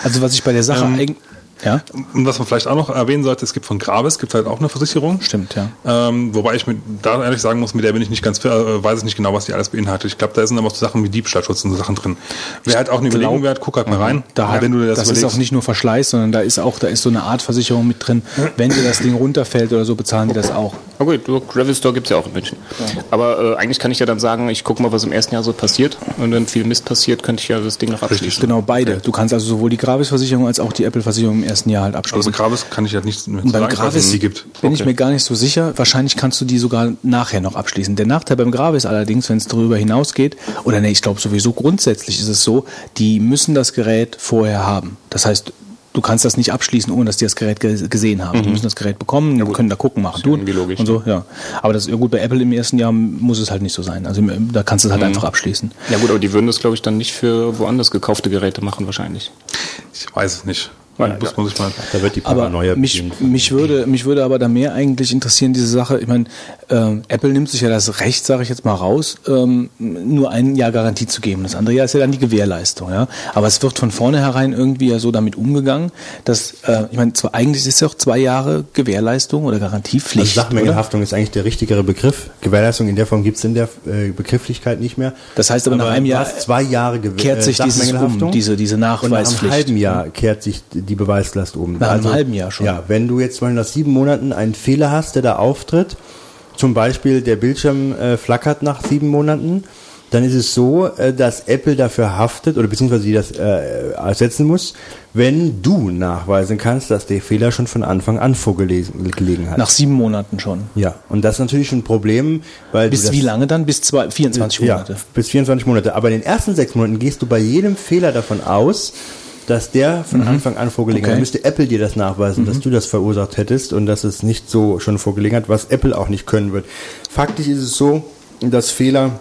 Speaker 1: Also was ich bei der Sache
Speaker 4: Ähm,
Speaker 1: eigentlich Ja.
Speaker 4: Und was man vielleicht auch noch erwähnen sollte, es gibt von Gravis, gibt halt auch eine Versicherung.
Speaker 1: Stimmt, ja.
Speaker 4: Ähm, wobei ich mit, da ehrlich sagen muss, mit der bin ich nicht ganz fair, äh, weiß ich nicht genau, was die alles beinhaltet. Ich glaube, da sind aber auch so Sachen wie Diebstahlschutz und so Sachen drin. Wäre halt auch eine Überlegung wert, guck halt mal rein.
Speaker 1: Da,
Speaker 4: wenn du dir das,
Speaker 1: das ist auch nicht nur Verschleiß, sondern da ist auch da ist so eine Art Versicherung mit drin. Wenn dir das Ding runterfällt oder so, bezahlen die das auch.
Speaker 6: Na gut, du, Gravel Store gibt es ja auch in München. Aber äh, eigentlich kann ich ja dann sagen, ich gucke mal, was im ersten Jahr so passiert. Und wenn viel Mist passiert, könnte ich ja das Ding noch abschließen.
Speaker 1: Genau, beide. Du kannst also sowohl die Gravis-Versicherung als auch die Apple-Versicherung im ersten Jahr halt
Speaker 4: Aber
Speaker 1: abschließen.
Speaker 4: bei Gravis kann ich halt nichts mehr
Speaker 1: beim
Speaker 4: sagen,
Speaker 1: Gravis
Speaker 4: die gibt.
Speaker 1: bin ich mir gar nicht so sicher. Wahrscheinlich kannst du die sogar nachher noch abschließen. Der Nachteil beim Gravis allerdings, wenn es darüber hinausgeht, oder nee, ich glaube sowieso grundsätzlich ist es so, die müssen das Gerät vorher haben. Das heißt, du kannst das nicht abschließen, ohne dass die das Gerät ge gesehen haben. Die müssen das Gerät bekommen, können da gucken, machen, tun
Speaker 6: irgendwie logisch,
Speaker 1: und so. Ja, aber das ja gut bei Apple im ersten Jahr muss es halt nicht so sein. Also im- da kannst du es halt einfach abschließen.
Speaker 6: Ja gut, aber die würden das, glaube ich, dann nicht für woanders gekaufte Geräte machen wahrscheinlich.
Speaker 4: Ich weiß es nicht.
Speaker 6: Ja,
Speaker 4: muss man sich mal.
Speaker 5: Da wird die
Speaker 1: Aber
Speaker 5: Paranoia
Speaker 1: mich,
Speaker 5: beginnt.
Speaker 1: mich, würde, mich würde aber da mehr eigentlich interessieren, diese Sache. Ich meine, ähm, Apple nimmt sich ja das Recht, sage ich jetzt mal raus, ähm, nur ein Jahr Garantie zu geben. Das andere Jahr ist ja dann die Gewährleistung. Ja? Aber es wird von vornherein irgendwie ja so damit umgegangen, dass, äh, ich meine, zwar eigentlich ist es ja auch zwei Jahre Gewährleistung oder
Speaker 5: Also
Speaker 1: Garantiepflicht. oder?
Speaker 5: Sachmengenhaftung ist eigentlich der richtigere Begriff. Gewährleistung in der Form gibt es in der äh, Begrifflichkeit nicht mehr.
Speaker 1: Das heißt aber, nach einem Jahr
Speaker 5: zwei Jahre
Speaker 1: kehrt sich
Speaker 5: äh,
Speaker 1: dieses um, diese, diese
Speaker 5: Und nach einem
Speaker 1: Nachweispflicht.
Speaker 5: halben Jahr kehrt sich die Beweislast um.
Speaker 1: Nach einem halben Jahr schon.
Speaker 5: Ja, wenn du jetzt mal nach sieben Monaten einen Fehler hast, der da auftritt, zum Beispiel der Bildschirm äh, flackert nach sieben Monaten, dann ist es so, äh, dass Apple dafür haftet oder beziehungsweise die das äh, ersetzen muss, wenn du nachweisen kannst, dass der Fehler schon von Anfang an vorgelegen gelegen hat.
Speaker 1: Nach sieben Monaten schon.
Speaker 5: ja, und das ist natürlich ein Problem, weil
Speaker 1: Bis wie lange dann? Bis zwei, 24 Monate.
Speaker 5: ja, bis 24 Monate. Aber in den ersten sechs Monaten gehst du bei jedem Fehler davon aus, dass der von Anfang an vorgelegen hat.
Speaker 1: Mhm. Okay. Mhm.
Speaker 5: Dann müsste Apple dir das nachweisen, dass du das verursacht hättest und dass es nicht so schon vorgelegen hat, was Apple auch nicht können wird. Faktisch ist es so, dass Fehler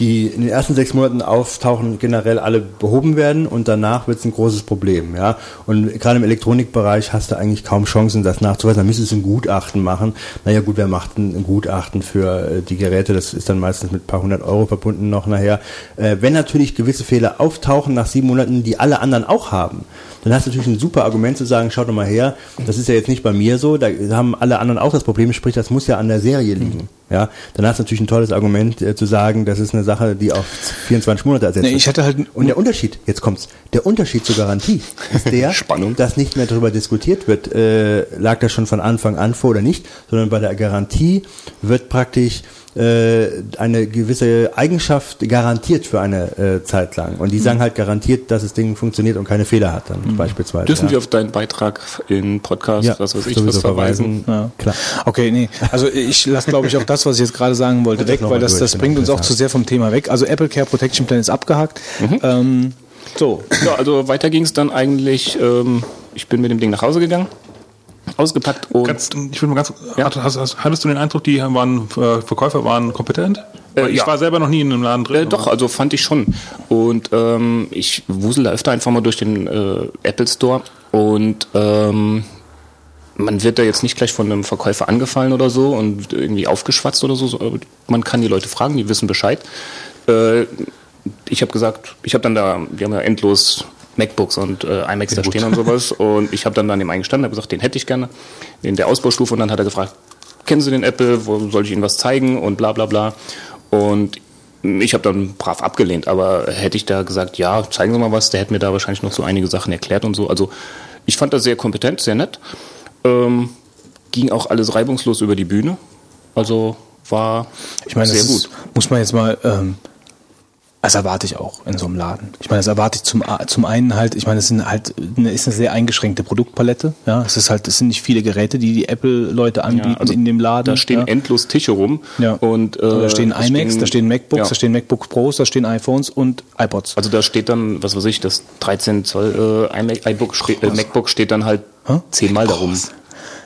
Speaker 5: die in den ersten sechs Monaten auftauchen, generell alle behoben werden und danach wird es ein großes Problem. Ja? Und gerade im Elektronikbereich hast du eigentlich kaum Chancen, das nachzuweisen. Da müsstest du ein Gutachten machen. Naja gut, wer macht ein, Gutachten für äh, die Geräte? Das ist dann meistens mit ein paar hundert Euro verbunden noch nachher. Äh, wenn natürlich gewisse Fehler auftauchen nach sieben Monaten, die alle anderen auch haben, dann hast du natürlich ein super Argument zu sagen, schaut doch mal her, das ist ja jetzt nicht bei mir so, da haben alle anderen auch das Problem, sprich, das muss ja an der Serie liegen. Ja, dann hast du natürlich ein tolles Argument äh, zu sagen, das ist eine Sache, die auf 24 Monate ersetzt
Speaker 1: Nee,
Speaker 5: wird.
Speaker 1: ich hatte halt-
Speaker 5: Und der Unterschied, jetzt kommt's, der Unterschied zur Garantie ist der, [laughs]
Speaker 6: Spannung.
Speaker 5: dass nicht mehr darüber diskutiert wird, äh, lag das schon von Anfang an vor oder nicht, sondern bei der Garantie wird praktisch eine gewisse Eigenschaft garantiert für eine äh, Zeit lang. Und die sagen halt garantiert, dass das Ding funktioniert und keine Fehler hat dann beispielsweise.
Speaker 6: Dürfen
Speaker 5: ja.
Speaker 6: wir auf deinen Beitrag in Podcast,
Speaker 5: ja,
Speaker 6: was weiß ich, was verweisen?
Speaker 1: Ja.
Speaker 5: Klar.
Speaker 1: Okay, nee. Also ich lasse, glaube ich, auch das, was ich jetzt gerade sagen wollte, weg, weil das, das
Speaker 5: genau,
Speaker 1: bringt uns auch zu sehr vom Thema weg. Also Apple Care Protection Plan ist abgehakt. Ähm, so,
Speaker 6: Ja, also weiter ging es dann eigentlich, ähm, ich bin mit dem Ding nach Hause gegangen, ausgepackt und
Speaker 4: Ganz, ich will mal ganz,
Speaker 6: Ja.
Speaker 4: hast, hast, hast, hattest du den Eindruck, die waren, äh, Verkäufer waren kompetent? Weil ich
Speaker 6: ja.
Speaker 4: war selber noch nie in einem Laden drin.
Speaker 6: Äh, doch, also fand ich schon. Und ähm, ich wusel da öfter einfach mal durch den äh, Apple Store und ähm, man wird da jetzt nicht gleich von einem Verkäufer angefallen oder so und irgendwie aufgeschwatzt oder so. so. Man kann die Leute fragen, die wissen Bescheid. Äh, ich habe gesagt, ich habe dann da, wir haben ja endlos MacBooks und äh, iMacs da stehen und sowas [laughs] und ich habe dann an dem einen gestanden, habe gesagt, den hätte ich gerne, in der Ausbaustufe und dann hat er gefragt, kennen Sie den Apple, wo soll ich Ihnen was zeigen und bla bla bla und ich habe dann brav abgelehnt, aber hätte ich da gesagt, ja, zeigen Sie mal was, der hätte mir da wahrscheinlich noch so einige Sachen erklärt und so. Also ich fand das sehr kompetent, sehr nett. Ähm, ging auch alles reibungslos über die Bühne. Also war
Speaker 1: ich meine,
Speaker 6: sehr
Speaker 1: das
Speaker 6: gut.
Speaker 1: ist, muss man jetzt mal, ähm, das erwarte ich auch in so einem Laden. Ich meine, das erwarte ich zum, zum einen halt, ich meine, es sind halt, eine, ist eine sehr eingeschränkte Produktpalette. Ja, es ist halt, es sind nicht viele Geräte, die die Apple-Leute anbieten
Speaker 6: also
Speaker 1: in dem Laden.
Speaker 6: Da stehen
Speaker 1: ja.
Speaker 6: endlos Tische rum.
Speaker 1: Ja.
Speaker 6: Und, äh,
Speaker 1: da stehen iMacs, da stehen MacBooks,
Speaker 6: ja.
Speaker 1: da stehen MacBook Pros, da stehen iPhones und iPods.
Speaker 6: Also da steht dann, was weiß ich, das 13 Zoll äh, iMac, iBook äh, MacBook steht dann halt zehnmal darum.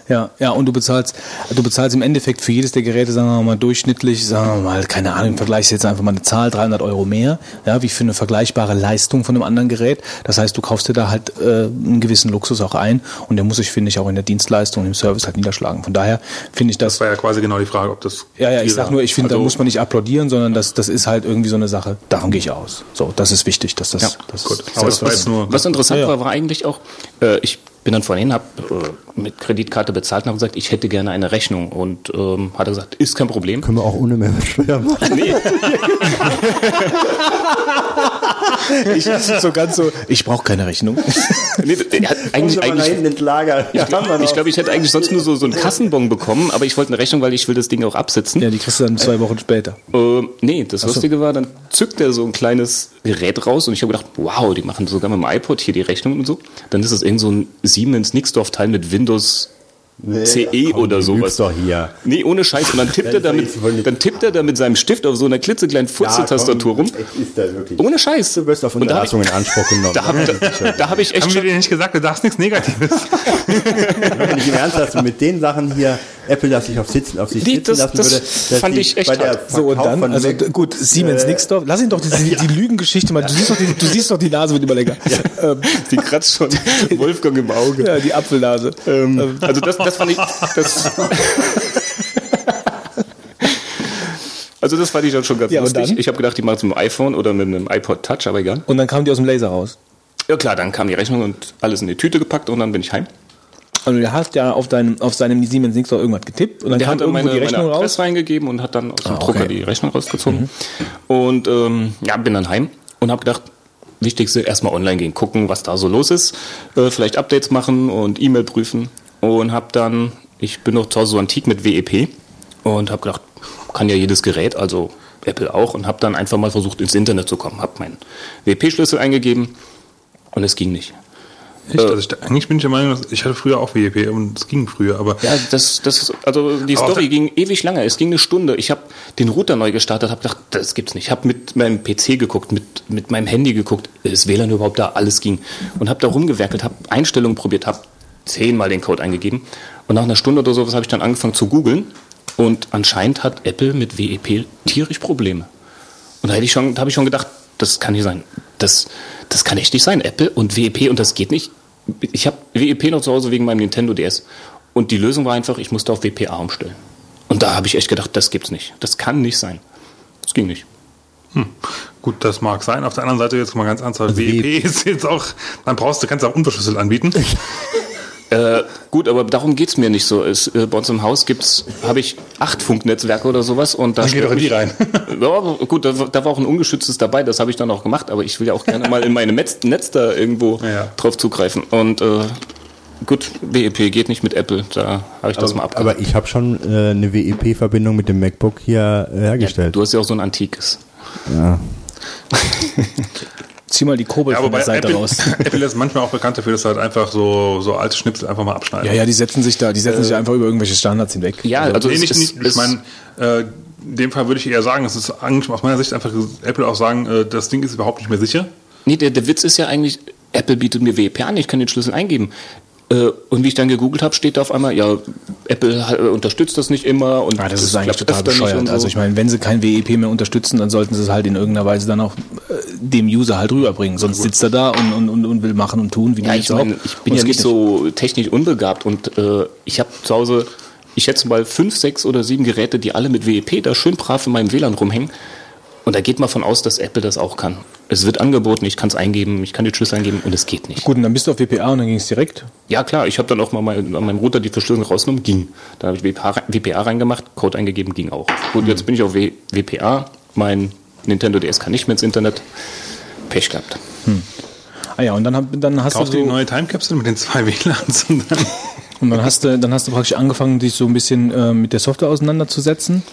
Speaker 1: Ja, ja, und du bezahlst, du bezahlst im Endeffekt für jedes der Geräte, sagen wir mal, durchschnittlich, sagen wir mal, keine Ahnung, im Vergleich jetzt einfach mal eine Zahl, 300 Euro mehr, ja, wie für eine vergleichbare Leistung von einem anderen Gerät. Das heißt, du kaufst dir da halt äh, einen gewissen Luxus auch ein und der muss sich, finde ich, auch in der Dienstleistung, im Service halt niederschlagen. Von daher finde ich das,
Speaker 4: Das war ja quasi genau die Frage, ob das.
Speaker 1: ja, ja, ich sag nur, ich finde, da
Speaker 4: Also-
Speaker 1: muss man nicht applaudieren, sondern das, das ist halt irgendwie so eine Sache, davon gehe ich aus. So, das ist wichtig, dass das,
Speaker 6: Ja,
Speaker 1: das
Speaker 4: Gut,
Speaker 1: ist
Speaker 4: aber das war jetzt nur.
Speaker 6: Was interessant
Speaker 1: Ja, ja.
Speaker 6: war, war eigentlich auch, äh, ich bin dann vorhin, habe äh, mit Kreditkarte bezahlt und habe gesagt, ich hätte gerne eine Rechnung. Und ähm, hat er gesagt, ist kein Problem.
Speaker 5: Können wir auch ohne Mehrwertsteuer machen.
Speaker 6: Nee, [laughs]
Speaker 1: ich, so ganz so, ich brauche keine Rechnung. [laughs]
Speaker 6: nee er hat eigentlich, eigentlich
Speaker 5: ins Lager.
Speaker 6: ich glaube, ich, glaub, ich hätte eigentlich sonst nur so, so einen Kassenbon bekommen, aber ich wollte eine Rechnung, weil ich will das Ding auch absitzen.
Speaker 1: Ja, die kriegst du dann zwei Wochen später.
Speaker 6: Ähm, nee, das Lustige war, dann zückt er so ein kleines Gerät raus und ich habe gedacht, wow, die machen sogar mit dem iPod hier die Rechnung und so. Dann ist es irgend so ein Siemens Nixdorf-Teil mit Windows CE oder sowas.
Speaker 5: doch hier.
Speaker 6: Nee, ohne Scheiß. Und dann tippt, [laughs] er
Speaker 5: Das
Speaker 6: damit, dann tippt er da mit seinem Stift auf so einer klitzekleinen Furze-Tastatur rum.
Speaker 5: Es ist da wirklich.
Speaker 6: Ohne Scheiß.
Speaker 5: Du wirst auf Unterlassung in Anspruch [laughs] genommen.
Speaker 6: Da habe da, hab ich echt
Speaker 4: Haben wir dir nicht gesagt, du darfst nichts Negatives? [laughs]
Speaker 5: Wenn ich im Ernst hast, mit den Sachen hier Apple das sich auf, sitzen, auf sich
Speaker 6: Nee,
Speaker 5: sitzen
Speaker 6: das-
Speaker 5: lassen
Speaker 6: das
Speaker 5: würde, dass
Speaker 6: fand ich echt.
Speaker 1: So, und dann,
Speaker 5: von
Speaker 1: also gut, Siemens
Speaker 5: äh,
Speaker 1: Nixdorf, lass ihn doch die, die, die Lügengeschichte mal, du siehst doch die, du siehst doch die Nase wird immer länger. Ähm,
Speaker 6: die kratzt schon Wolfgang im Auge.
Speaker 1: ja, die Apfelnase.
Speaker 6: Ähm, also das, das fand ich, das, [laughs] also das fand ich dann schon ganz
Speaker 1: Ja,
Speaker 6: lustig. Ich habe gedacht, die machen es mit dem iPhone oder mit einem iPod Touch, aber egal.
Speaker 1: Und dann kam die aus dem Laser raus.
Speaker 6: Ja klar, dann kam die Rechnung und alles in die Tüte gepackt und dann bin ich heim.
Speaker 1: Also du hast ja auf deinem, auf seinem Siemens Nixdorf irgendwas getippt und dann
Speaker 6: Der
Speaker 1: kam
Speaker 6: hat
Speaker 1: irgendwo
Speaker 6: meine,
Speaker 1: die Rechnung
Speaker 6: meine
Speaker 1: raus.
Speaker 6: Adresse reingegeben und hat dann aus dem
Speaker 1: Ah, okay.
Speaker 6: Drucker die Rechnung rausgezogen. Und ähm, ja, bin dann heim und habe gedacht, wichtigste erstmal online gehen, gucken, was da so los ist, äh, vielleicht Updates machen und E-Mail prüfen und habe dann, ich bin noch zu Hause so antik mit WEP und habe gedacht, kann ja jedes Gerät, also Apple auch und habe dann einfach mal versucht ins Internet zu kommen, habe meinen WEP-Schlüssel eingegeben und es ging nicht.
Speaker 4: Echt? Also ich, eigentlich bin ich der Meinung, ich hatte früher auch WEP und es ging früher, aber
Speaker 6: Ja, das, das, also die Story ging ewig lange. Es ging eine Stunde. Ich habe den Router neu gestartet, habe gedacht, das gibt's nicht. Ich habe mit meinem PC geguckt, mit, mit meinem Handy geguckt, ist WLAN überhaupt da? Alles ging. Und habe da rumgewerkelt, habe Einstellungen probiert, habe zehnmal den Code eingegeben. Und nach einer Stunde oder sowas habe ich dann angefangen zu googeln. Und anscheinend hat Apple mit WEP tierisch Probleme. Und da hätte ich schon, da habe ich schon gedacht, das kann nicht sein. Das, das kann echt nicht sein. Apple und WEP und das geht nicht. Ich habe WEP noch zu Hause wegen meinem Nintendo DS. Und die Lösung war einfach, ich musste auf WPA umstellen. Und da habe ich echt gedacht, das gibt's nicht. Das kann nicht sein. Das ging nicht.
Speaker 4: gut, das mag sein. Auf der anderen Seite jetzt mal ganz ernsthaft, WEP ist jetzt auch, dann brauchst du, kannst du auch unverschlüsselt anbieten. [laughs]
Speaker 6: Äh, gut, aber darum geht's mir nicht so. Es, äh, bei uns im Haus gibt's, habe ich acht Funknetzwerke oder sowas und da
Speaker 4: Dann geh doch in die rein. [laughs]
Speaker 6: Ja, gut, da, da war auch ein ungeschütztes dabei, das habe ich dann auch gemacht, aber ich will ja auch gerne mal in meine Netz, Netz da irgendwo
Speaker 4: Ja.
Speaker 6: drauf zugreifen. Und äh, gut, WEP geht nicht mit Apple, da habe ich das mal abgehakt.
Speaker 5: Aber ich habe schon äh, eine WEP-Verbindung mit dem MacBook hier äh, hergestellt.
Speaker 6: Du hast ja auch so ein antikes.
Speaker 5: Ja. [laughs]
Speaker 1: Zieh mal die Kurbel
Speaker 4: Ja,
Speaker 1: von der Seite
Speaker 4: Apple,
Speaker 1: raus. [laughs]
Speaker 4: Apple ist manchmal auch bekannt dafür, dass sie halt einfach so, so alte Schnipsel einfach mal abschneiden.
Speaker 1: Ja, ja, die setzen sich da, die setzen sich einfach über irgendwelche Standards hinweg.
Speaker 6: Ja, also
Speaker 4: nee,
Speaker 6: es
Speaker 4: nicht, nicht, ich meine, äh, in dem Fall würde ich eher sagen, es ist eigentlich aus meiner Sicht einfach Apple auch sagen, äh, das Ding ist überhaupt nicht mehr sicher.
Speaker 6: Nee, der, der Witz ist ja eigentlich, Apple bietet mir WEP an, ich kann den Schlüssel eingeben. Äh, Und wie ich dann gegoogelt habe, steht da auf einmal, ja, Apple äh, unterstützt das nicht immer und
Speaker 1: Ja, das, ist eigentlich total bescheuert.
Speaker 6: so.
Speaker 1: Also ich meine, wenn sie kein WEP mehr unterstützen, dann sollten sie es halt in irgendeiner Weise dann auch äh, dem User halt rüberbringen. Sonst sitzt er da und, und, und, und will machen und tun, wie die
Speaker 6: Ja,
Speaker 1: jetzt
Speaker 6: ich
Speaker 1: auch.
Speaker 6: ich bin ja nicht so technisch unbegabt und äh, ich habe zu Hause, ich schätze mal fünf, sechs oder sieben Geräte, die alle mit WEP da schön brav in meinem WLAN rumhängen. Und da geht man von aus, dass Apple das auch kann. Es wird angeboten, ich kann es eingeben, ich kann die Schlüssel eingeben und es geht nicht.
Speaker 1: Gut, und dann bist du auf WPA und dann ging es direkt.
Speaker 6: Ja klar, ich habe dann auch mal mein, an meinem Router die Verschlüsselung rausgenommen, ging. Da habe ich WPA, rein- WPA reingemacht, Code eingegeben, ging auch. Gut,
Speaker 1: Hm.
Speaker 6: jetzt bin ich auf w, WPA, mein Nintendo DS kann nicht mehr ins Internet. Pech gehabt.
Speaker 1: Ah ja, und dann, dann hast
Speaker 4: Kaufst
Speaker 1: du
Speaker 4: du die
Speaker 1: so,
Speaker 4: neue Time Capsule mit den zwei [laughs] WLANs und dann
Speaker 1: und dann hast du, dann hast du praktisch angefangen, dich so ein bisschen äh, mit der Software auseinanderzusetzen.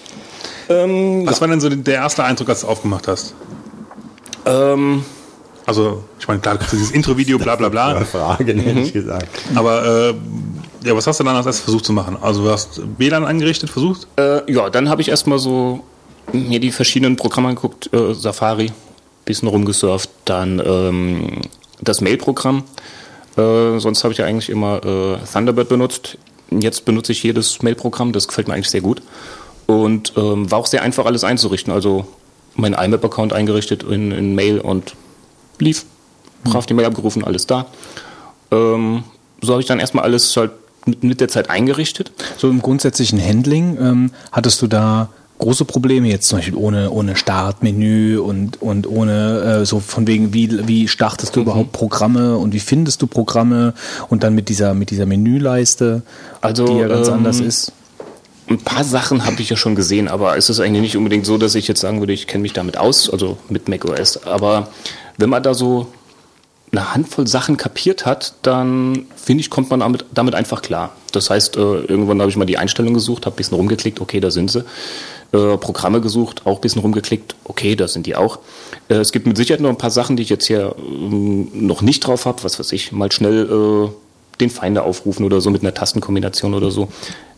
Speaker 4: Was war denn so der erste Eindruck, als du aufgemacht hast?
Speaker 6: Ähm,
Speaker 4: Also, ich meine, klar, dieses Intro-Video, bla bla bla.
Speaker 5: Frage, hätte
Speaker 6: Mhm.
Speaker 5: ich gesagt.
Speaker 4: Aber äh, ja, was hast du dann als erstes versucht zu machen? Also du hast WLAN angerichtet, versucht?
Speaker 6: Äh, ja, dann habe ich erstmal so mir die verschiedenen Programme angeguckt, äh, Safari, bisschen rumgesurft, dann ähm, das Mail-Programm. Äh, sonst habe ich ja eigentlich immer äh, Thunderbird benutzt. Jetzt benutze ich hier das Mail-Programm, das gefällt mir eigentlich sehr gut. Und ähm, war auch sehr einfach, alles einzurichten. Also mein IMAP-Account eingerichtet in, in Mail und lief. Brav die Mail abgerufen, alles da. Ähm, so habe ich dann erstmal alles halt mit, mit der Zeit eingerichtet.
Speaker 1: So im grundsätzlichen Handling ähm, hattest du da große Probleme jetzt zum Beispiel ohne, ohne Startmenü und, und ohne äh, so von wegen, wie, wie startest du überhaupt Programme und wie findest du Programme und dann mit dieser, mit dieser Menüleiste,
Speaker 6: Also,
Speaker 1: die ja ganz
Speaker 6: ähm,
Speaker 1: anders ist.
Speaker 6: Ein paar Sachen habe ich ja schon gesehen, aber es ist eigentlich nicht unbedingt so, dass ich jetzt sagen würde, ich kenne mich damit aus, also mit macOS. Aber wenn man da so eine Handvoll Sachen kapiert hat, dann finde ich, kommt man damit, damit einfach klar. Das heißt, äh, irgendwann habe ich mal die Einstellung gesucht, habe ein bisschen rumgeklickt, okay, da sind sie. Äh, Programme gesucht, auch ein bisschen rumgeklickt, okay, da sind die auch. Äh, es gibt mit Sicherheit noch ein paar Sachen, die ich jetzt hier ähm, noch nicht drauf habe, was weiß ich, mal schnell äh, den Finder aufrufen oder so mit einer Tastenkombination oder so.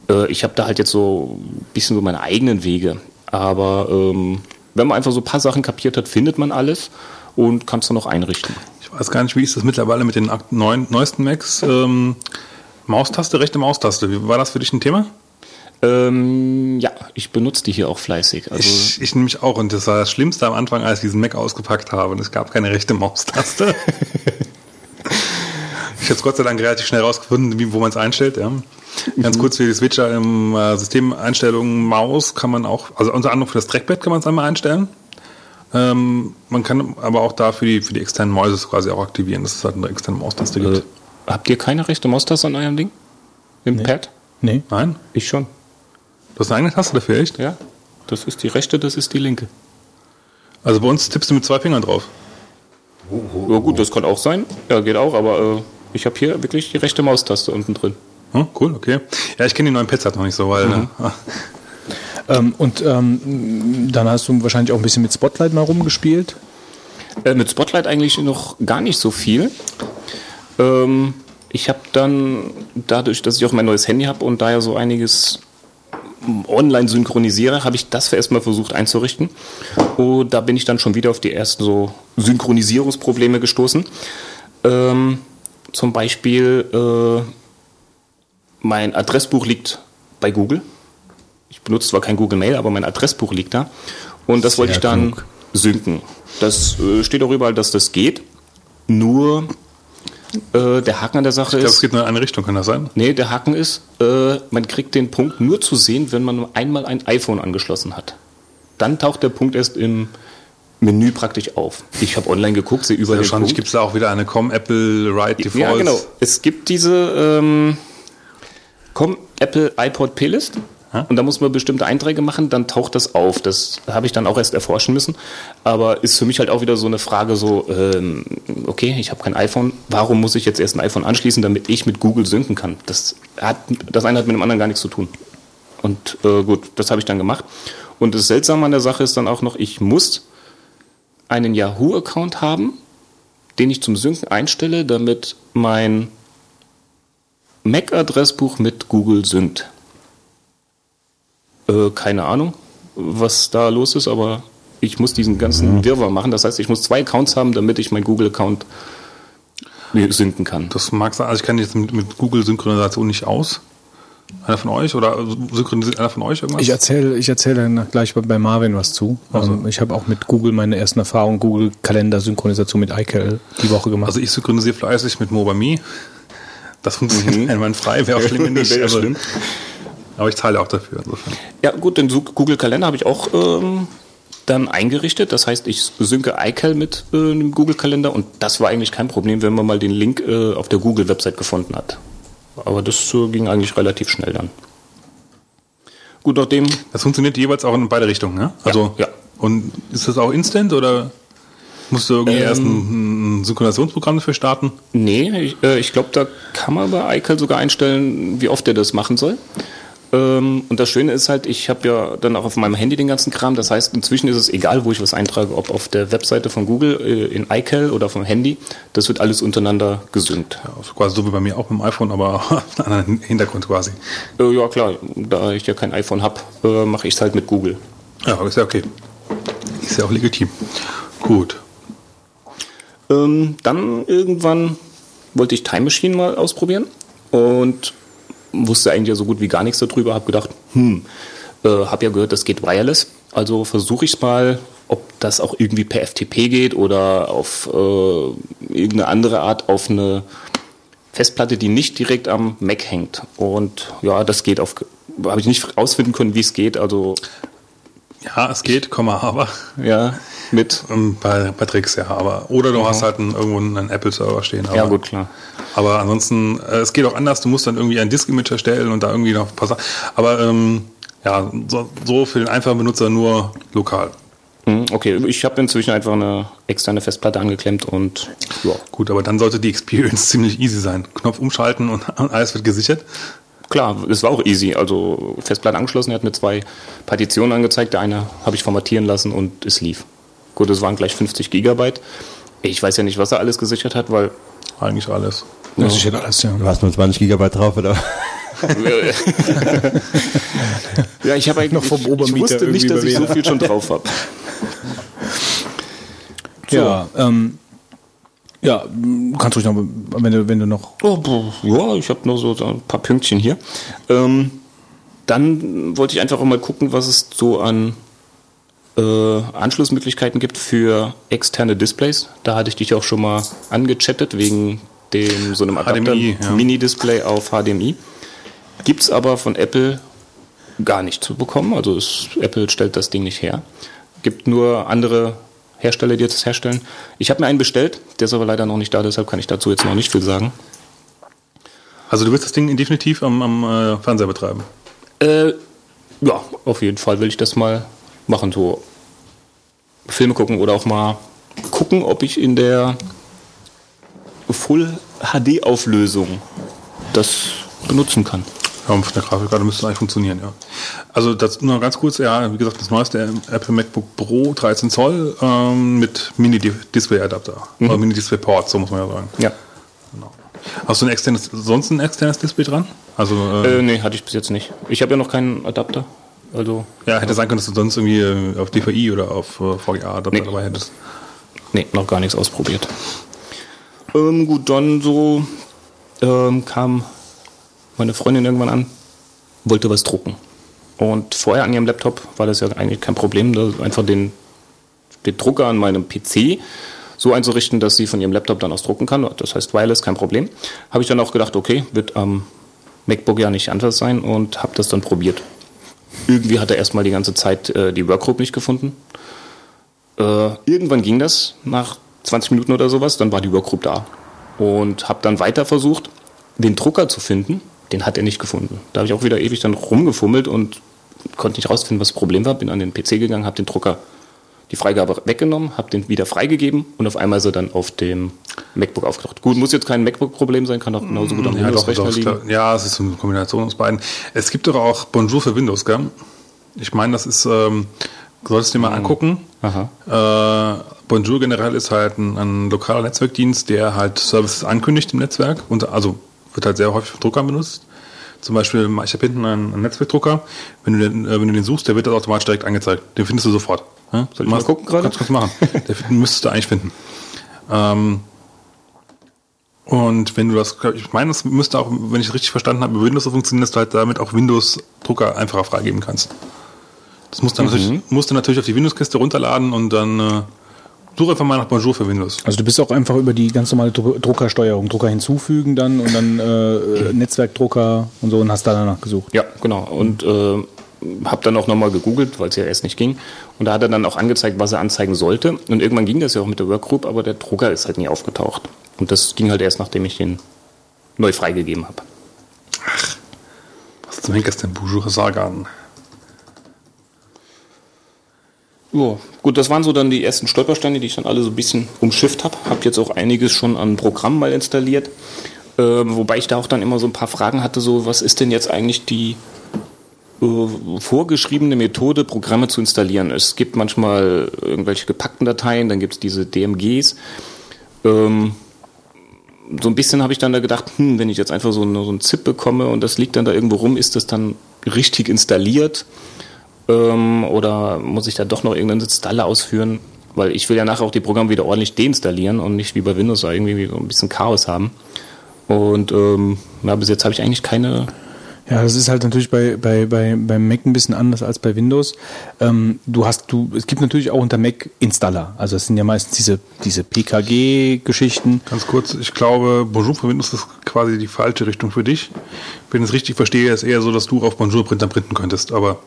Speaker 6: Äh, ich habe da halt jetzt so ein bisschen so meine eigenen Wege. Aber ähm, wenn man einfach so ein paar Sachen kapiert hat, findet man alles und kann es dann noch einrichten.
Speaker 4: Ich weiß gar nicht, wie ist das mittlerweile mit den neuen, neuesten Macs? Ähm, Maustaste, rechte Maustaste. Wie, war das für dich ein Thema?
Speaker 6: Ähm, ja, ich benutze die hier auch fleißig. Also
Speaker 4: Ich, ich nämlich auch. Und das war das Schlimmste am Anfang, als ich diesen Mac ausgepackt habe. Und es gab keine rechte Maustaste. [laughs] ich habe es Gott sei Dank relativ schnell rausgefunden, wie, wo man es einstellt. Ja. Ganz kurz für die Switcher im äh, Systemeinstellungen Maus kann man auch, also unter anderem für das Trackpad kann man es einmal einstellen. Ähm, man kann aber auch da für die, für die externen Mäuse quasi auch aktivieren, dass es halt eine externe Maustaste gibt.
Speaker 6: äh, habt ihr keine rechte Maustaste an eurem Ding? Im Pad?
Speaker 1: Nee.
Speaker 4: Nein?
Speaker 6: Ich schon.
Speaker 4: Du hast eine eigene Taste dafür, echt?
Speaker 6: Ja. Das ist die rechte, das ist die linke.
Speaker 4: Also bei uns tippst du mit zwei Fingern drauf.
Speaker 6: Ja gut, das kann auch sein. Ja, geht auch, aber äh, ich habe hier wirklich die rechte Maustaste unten drin.
Speaker 4: Hm, cool, okay. Ja, ich kenne die neuen Pads halt noch nicht so, weil ne,
Speaker 1: Ähm, und ähm, dann hast du wahrscheinlich auch ein bisschen mit Spotlight mal rumgespielt.
Speaker 6: Äh, mit Spotlight eigentlich noch gar nicht so viel. Ähm, ich habe dann, dadurch, dass ich auch mein neues Handy habe und da ja so einiges online synchronisiere, habe ich das erstmal versucht einzurichten. Und da bin ich dann schon wieder auf die ersten so Synchronisierungsprobleme gestoßen. Ähm, zum Beispiel, äh, mein Adressbuch liegt bei Google. Ich benutze zwar kein Google Mail, aber mein Adressbuch liegt da. Und das wollte ich dann synken. Das äh, steht auch überall, dass das geht. Nur äh, der Haken an der Sache
Speaker 4: ich glaube,
Speaker 6: ist.
Speaker 4: es geht nur in eine Richtung, kann das sein?
Speaker 6: Nee, der Haken ist, äh, man kriegt den Punkt nur zu sehen, wenn man einmal ein iPhone angeschlossen hat. Dann taucht der Punkt erst im Menü praktisch auf. Ich habe online geguckt, überall den
Speaker 4: Wahrscheinlich gibt es da auch wieder eine Com Apple Write Default.
Speaker 6: Ja, genau. Es gibt diese ähm, komm, Apple iPod Playlist. Und da muss man bestimmte Einträge machen, dann taucht das auf. Das habe ich dann auch erst erforschen müssen. Aber ist für mich halt auch wieder so eine Frage so, ähm, okay, ich habe kein iPhone, warum muss ich jetzt erst ein iPhone anschließen, damit ich mit Google synken kann? Das, hat, das eine hat mit dem anderen gar nichts zu tun. Und äh, gut, das habe ich dann gemacht. Und das Seltsame an der Sache ist dann auch noch, ich muss einen Yahoo-Account haben, den ich zum Synken einstelle, damit mein Mac-Adressbuch mit Google synkt. Äh, keine Ahnung, was da los ist, aber ich muss diesen ganzen Wirrwarr machen. Das heißt, ich muss zwei Accounts haben, damit ich meinen Google-Account synken kann.
Speaker 4: Das mag sein, also ich kenne jetzt mit, mit Google Synchronisation nicht aus. Einer von euch oder synchronisiert einer von euch irgendwas?
Speaker 1: Ich erzähle ich erzähl dann gleich bei- Marvin was zu. Ähm, ich habe auch mit Google meine ersten Erfahrungen, Google Kalender Synchronisation mit iCal die Woche gemacht.
Speaker 4: also ich synchronisiere fleißig mit MobileMe. Das funktioniert einwandfrei, wäre auch schlimm, wenn nicht. [laughs]
Speaker 6: Wäre
Speaker 4: aber,
Speaker 6: schlimm.
Speaker 4: aber ich zahle auch dafür. Insofern.
Speaker 6: Ja, gut, den Google Kalender habe ich auch ähm, dann eingerichtet. Das heißt, ich synke iCal mit äh, einem Google Kalender und das war eigentlich kein Problem, wenn man mal den Link äh, auf der Google-Website gefunden hat. Aber das ging eigentlich relativ schnell dann. Gut, nachdem.
Speaker 4: Das funktioniert jeweils auch in beide Richtungen, ne? Also,
Speaker 6: ja.
Speaker 4: Und ist das auch instant oder musst du irgendwie
Speaker 6: Ähm.
Speaker 4: erst ein, ein Synchronisationsprogramm dafür starten?
Speaker 6: Nee, ich, äh, ich glaube, da kann man bei iCal sogar einstellen, wie oft er das machen soll. Ähm, und das Schöne ist halt, ich habe ja dann auch auf meinem Handy den ganzen Kram. Das heißt, inzwischen ist es egal, wo ich was eintrage, ob auf der Webseite von Google, äh, in iCal oder vom Handy. Das wird alles untereinander gesynkt.
Speaker 4: Ja, also quasi so wie bei mir auch mit dem iPhone, aber [laughs] auf einem anderen Hintergrund quasi.
Speaker 6: Äh, ja, klar, da ich ja kein iPhone habe, äh, mache ich es halt mit Google.
Speaker 4: Ja, aber ist ja okay. Ist ja auch legitim. Gut.
Speaker 6: Ähm, dann irgendwann wollte ich Time Machine mal ausprobieren und wusste eigentlich ja so gut wie gar nichts darüber, habe gedacht, hm, äh, habe ja gehört, das geht wireless, also versuche ich es mal, ob das auch irgendwie per FTP geht oder auf äh, irgendeine andere Art auf eine Festplatte, die nicht direkt am Mac hängt. Und ja, das geht auf, habe ich nicht rausfinden können, wie es geht. Also
Speaker 4: Ja, es geht, Komma, aber
Speaker 6: ja, mit.
Speaker 4: ähm, bei, bei Tricks, ja, aber oder du hast halt einen, irgendwo einen Apple-Server stehen. Aber,
Speaker 6: Ja, gut, klar.
Speaker 4: Aber ansonsten, äh, es geht auch anders. Du musst dann irgendwie ein Disk-Image erstellen und da irgendwie noch ein paar Sachen. Aber ähm, ja, so, so für den einfachen Benutzer nur lokal.
Speaker 6: Hm, Okay, ich habe inzwischen einfach eine externe Festplatte angeklemmt und ja,
Speaker 4: Gut, aber dann sollte die Experience [laughs] ziemlich easy sein. Knopf umschalten und, [laughs] und alles wird gesichert.
Speaker 6: klar, es war auch easy. Also Festplatte angeschlossen, er hat mir zwei Partitionen angezeigt. Der eine habe ich formatieren lassen und es lief. Gut, es waren gleich 50 Gigabyte. Ich weiß ja nicht, was er alles gesichert hat, weil
Speaker 4: Eigentlich alles.
Speaker 1: Das ist ja alles, ja.
Speaker 5: Du hast nur 20 Gigabyte drauf, oder?
Speaker 6: ja, ich habe [laughs] eigentlich
Speaker 1: Noch vom Obermieter
Speaker 6: ich wusste nicht, dass ich so viel schon drauf habe. [laughs]
Speaker 1: Ja, ähm, ja, du kannst ruhig noch, wenn du, wenn du noch.
Speaker 6: Oh, ja, ich habe nur so, so ein paar Pünktchen hier. Ähm, dann wollte ich einfach auch mal gucken, was es so an äh, Anschlussmöglichkeiten gibt für externe Displays. Da hatte ich dich auch schon mal angechattet wegen dem so einem Adapter
Speaker 4: HDMI, ja.
Speaker 6: Mini-Display auf HDMI. Gibt's aber von Apple gar nicht zu bekommen. Also es, Apple stellt das Ding nicht her. Gibt nur andere Hersteller, die das herstellen. Ich habe mir einen bestellt, der ist aber leider noch nicht da, deshalb kann ich dazu jetzt noch nicht viel sagen.
Speaker 4: Also du willst das Ding definitiv am, am äh, Fernseher betreiben.
Speaker 6: Äh, ja, auf jeden Fall will ich das mal machen, so Filme gucken oder auch mal gucken, ob ich in der Full HD Auflösung das benutzen kann.
Speaker 4: Ja, und von der Grafikkarte müsste es eigentlich funktionieren, ja. Also das nur ganz kurz, ja, wie gesagt, das neueste Apple MacBook Pro 13 Zoll ähm, mit Mini-Display-Adapter. Oder Mini-Display-Port, so muss man ja sagen.
Speaker 6: Ja.
Speaker 4: Hast du ein externes, sonst ein externes Display dran? Also, äh,
Speaker 6: Äh, nee, hatte ich bis jetzt nicht. Ich habe ja noch keinen Adapter. Also,
Speaker 4: ja, hätte sein können, dass du sonst irgendwie äh, auf DVI oder auf äh, VGA-Adapter
Speaker 6: Nee.
Speaker 4: dabei hättest.
Speaker 6: nee, noch gar nichts ausprobiert. Ähm, gut, dann so ähm, kam meine Freundin irgendwann an, wollte was drucken. Und vorher an ihrem Laptop war das ja eigentlich kein Problem, da einfach den, den Drucker an meinem PC so einzurichten, dass sie von ihrem Laptop dann aus drucken kann. Das heißt wireless, kein Problem. Habe ich dann auch gedacht, okay, wird am MacBook ja nicht anders sein und habe das dann probiert. Irgendwie hat er erstmal die ganze Zeit äh, die Workgroup nicht gefunden. Äh, irgendwann ging das, nach 20 Minuten oder sowas, dann war die Workgroup da. Und habe dann weiter versucht, den Drucker zu finden. Den hat er nicht gefunden. Da habe ich auch wieder ewig dann rumgefummelt und konnte nicht rausfinden, was das Problem war. Bin an den PC gegangen, habe den Drucker die Freigabe weggenommen, habe den wieder freigegeben und auf einmal ist er dann auf dem MacBook aufgetaucht. Gut, muss jetzt kein MacBook-Problem sein, kann auch genauso gut am
Speaker 4: Ja,
Speaker 6: Windows-Rechner liegen.
Speaker 4: ja, es ist eine Kombination aus beiden. Es gibt doch auch Bonjour für Windows, gell? Ich meine, das ist, ähm, du solltest dir mal angucken.
Speaker 6: Aha.
Speaker 4: Äh, Bonjour generell ist halt ein, ein lokaler Netzwerkdienst, der halt Services ankündigt im Netzwerk. Und, also wird halt sehr häufig von Druckern benutzt. Zum Beispiel, ich habe hinten einen, einen Netzwerkdrucker. Wenn du, den, äh, wenn du den suchst, der wird das automatisch direkt angezeigt. Den findest du sofort. Ja?
Speaker 6: Soll ich mal gucken gerade?
Speaker 4: Kannst du machen. Find- müsstest du eigentlich finden. Ähm, und wenn du das, ich meine, das müsste auch, wenn ich richtig verstanden habe, über Windows so funktionieren, dass du halt damit auch Windows-Drucker einfacher freigeben kannst. Das musst du, natürlich, musst du natürlich auf die Windows-Kiste runterladen und dann äh, such einfach mal nach Bonjour für Windows.
Speaker 1: Also du bist auch einfach über die ganz normale Dru Druckersteuerung, Drucker hinzufügen dann und dann äh, Netzwerkdrucker und so und hast da danach gesucht.
Speaker 6: Ja, genau. Und äh, habe dann auch nochmal gegoogelt, weil es ja erst nicht ging. Und da hat er dann auch angezeigt, was er anzeigen sollte. Und irgendwann ging das ja auch mit der Workgroup, aber der Drucker ist halt nie aufgetaucht. Und das ging halt erst, nachdem ich den neu freigegeben habe.
Speaker 4: Was zum Henker ist denn Bonjour Sagan?
Speaker 6: Ja, gut, das waren so dann die ersten Stolpersteine, die ich dann alle so ein bisschen umschifft habe. Hab jetzt auch einiges schon an Programmen mal installiert. Äh, wobei ich da auch dann immer so ein paar Fragen hatte, so was ist denn jetzt eigentlich die äh, vorgeschriebene Methode, Programme zu installieren? Es gibt manchmal irgendwelche gepackten Dateien, dann gibt es diese DMGs. Ähm, so ein bisschen habe ich dann da gedacht, hm, wenn ich jetzt einfach so, eine, so einen ZIP bekomme und das liegt dann da irgendwo rum, ist das dann richtig installiert? Ähm, oder muss ich da doch noch irgendeinen Installer ausführen? Weil ich will ja nachher auch die Programme wieder ordentlich deinstallieren und nicht wie bei Windows irgendwie so ein bisschen Chaos haben. Und ähm, ja, bis jetzt habe ich eigentlich keine
Speaker 1: Ja, das ist halt natürlich bei, bei, bei, beim Mac ein bisschen anders als bei Windows. Ähm, du hast, du, es gibt natürlich auch unter Mac Installer. Also es sind ja meistens diese, diese PKG-Geschichten.
Speaker 4: Ganz kurz, ich glaube, Bonjour für Windows ist quasi die falsche Richtung für dich. Wenn ich es richtig verstehe, ist eher so, dass du auf Bonjour-Printer printen könntest. Aber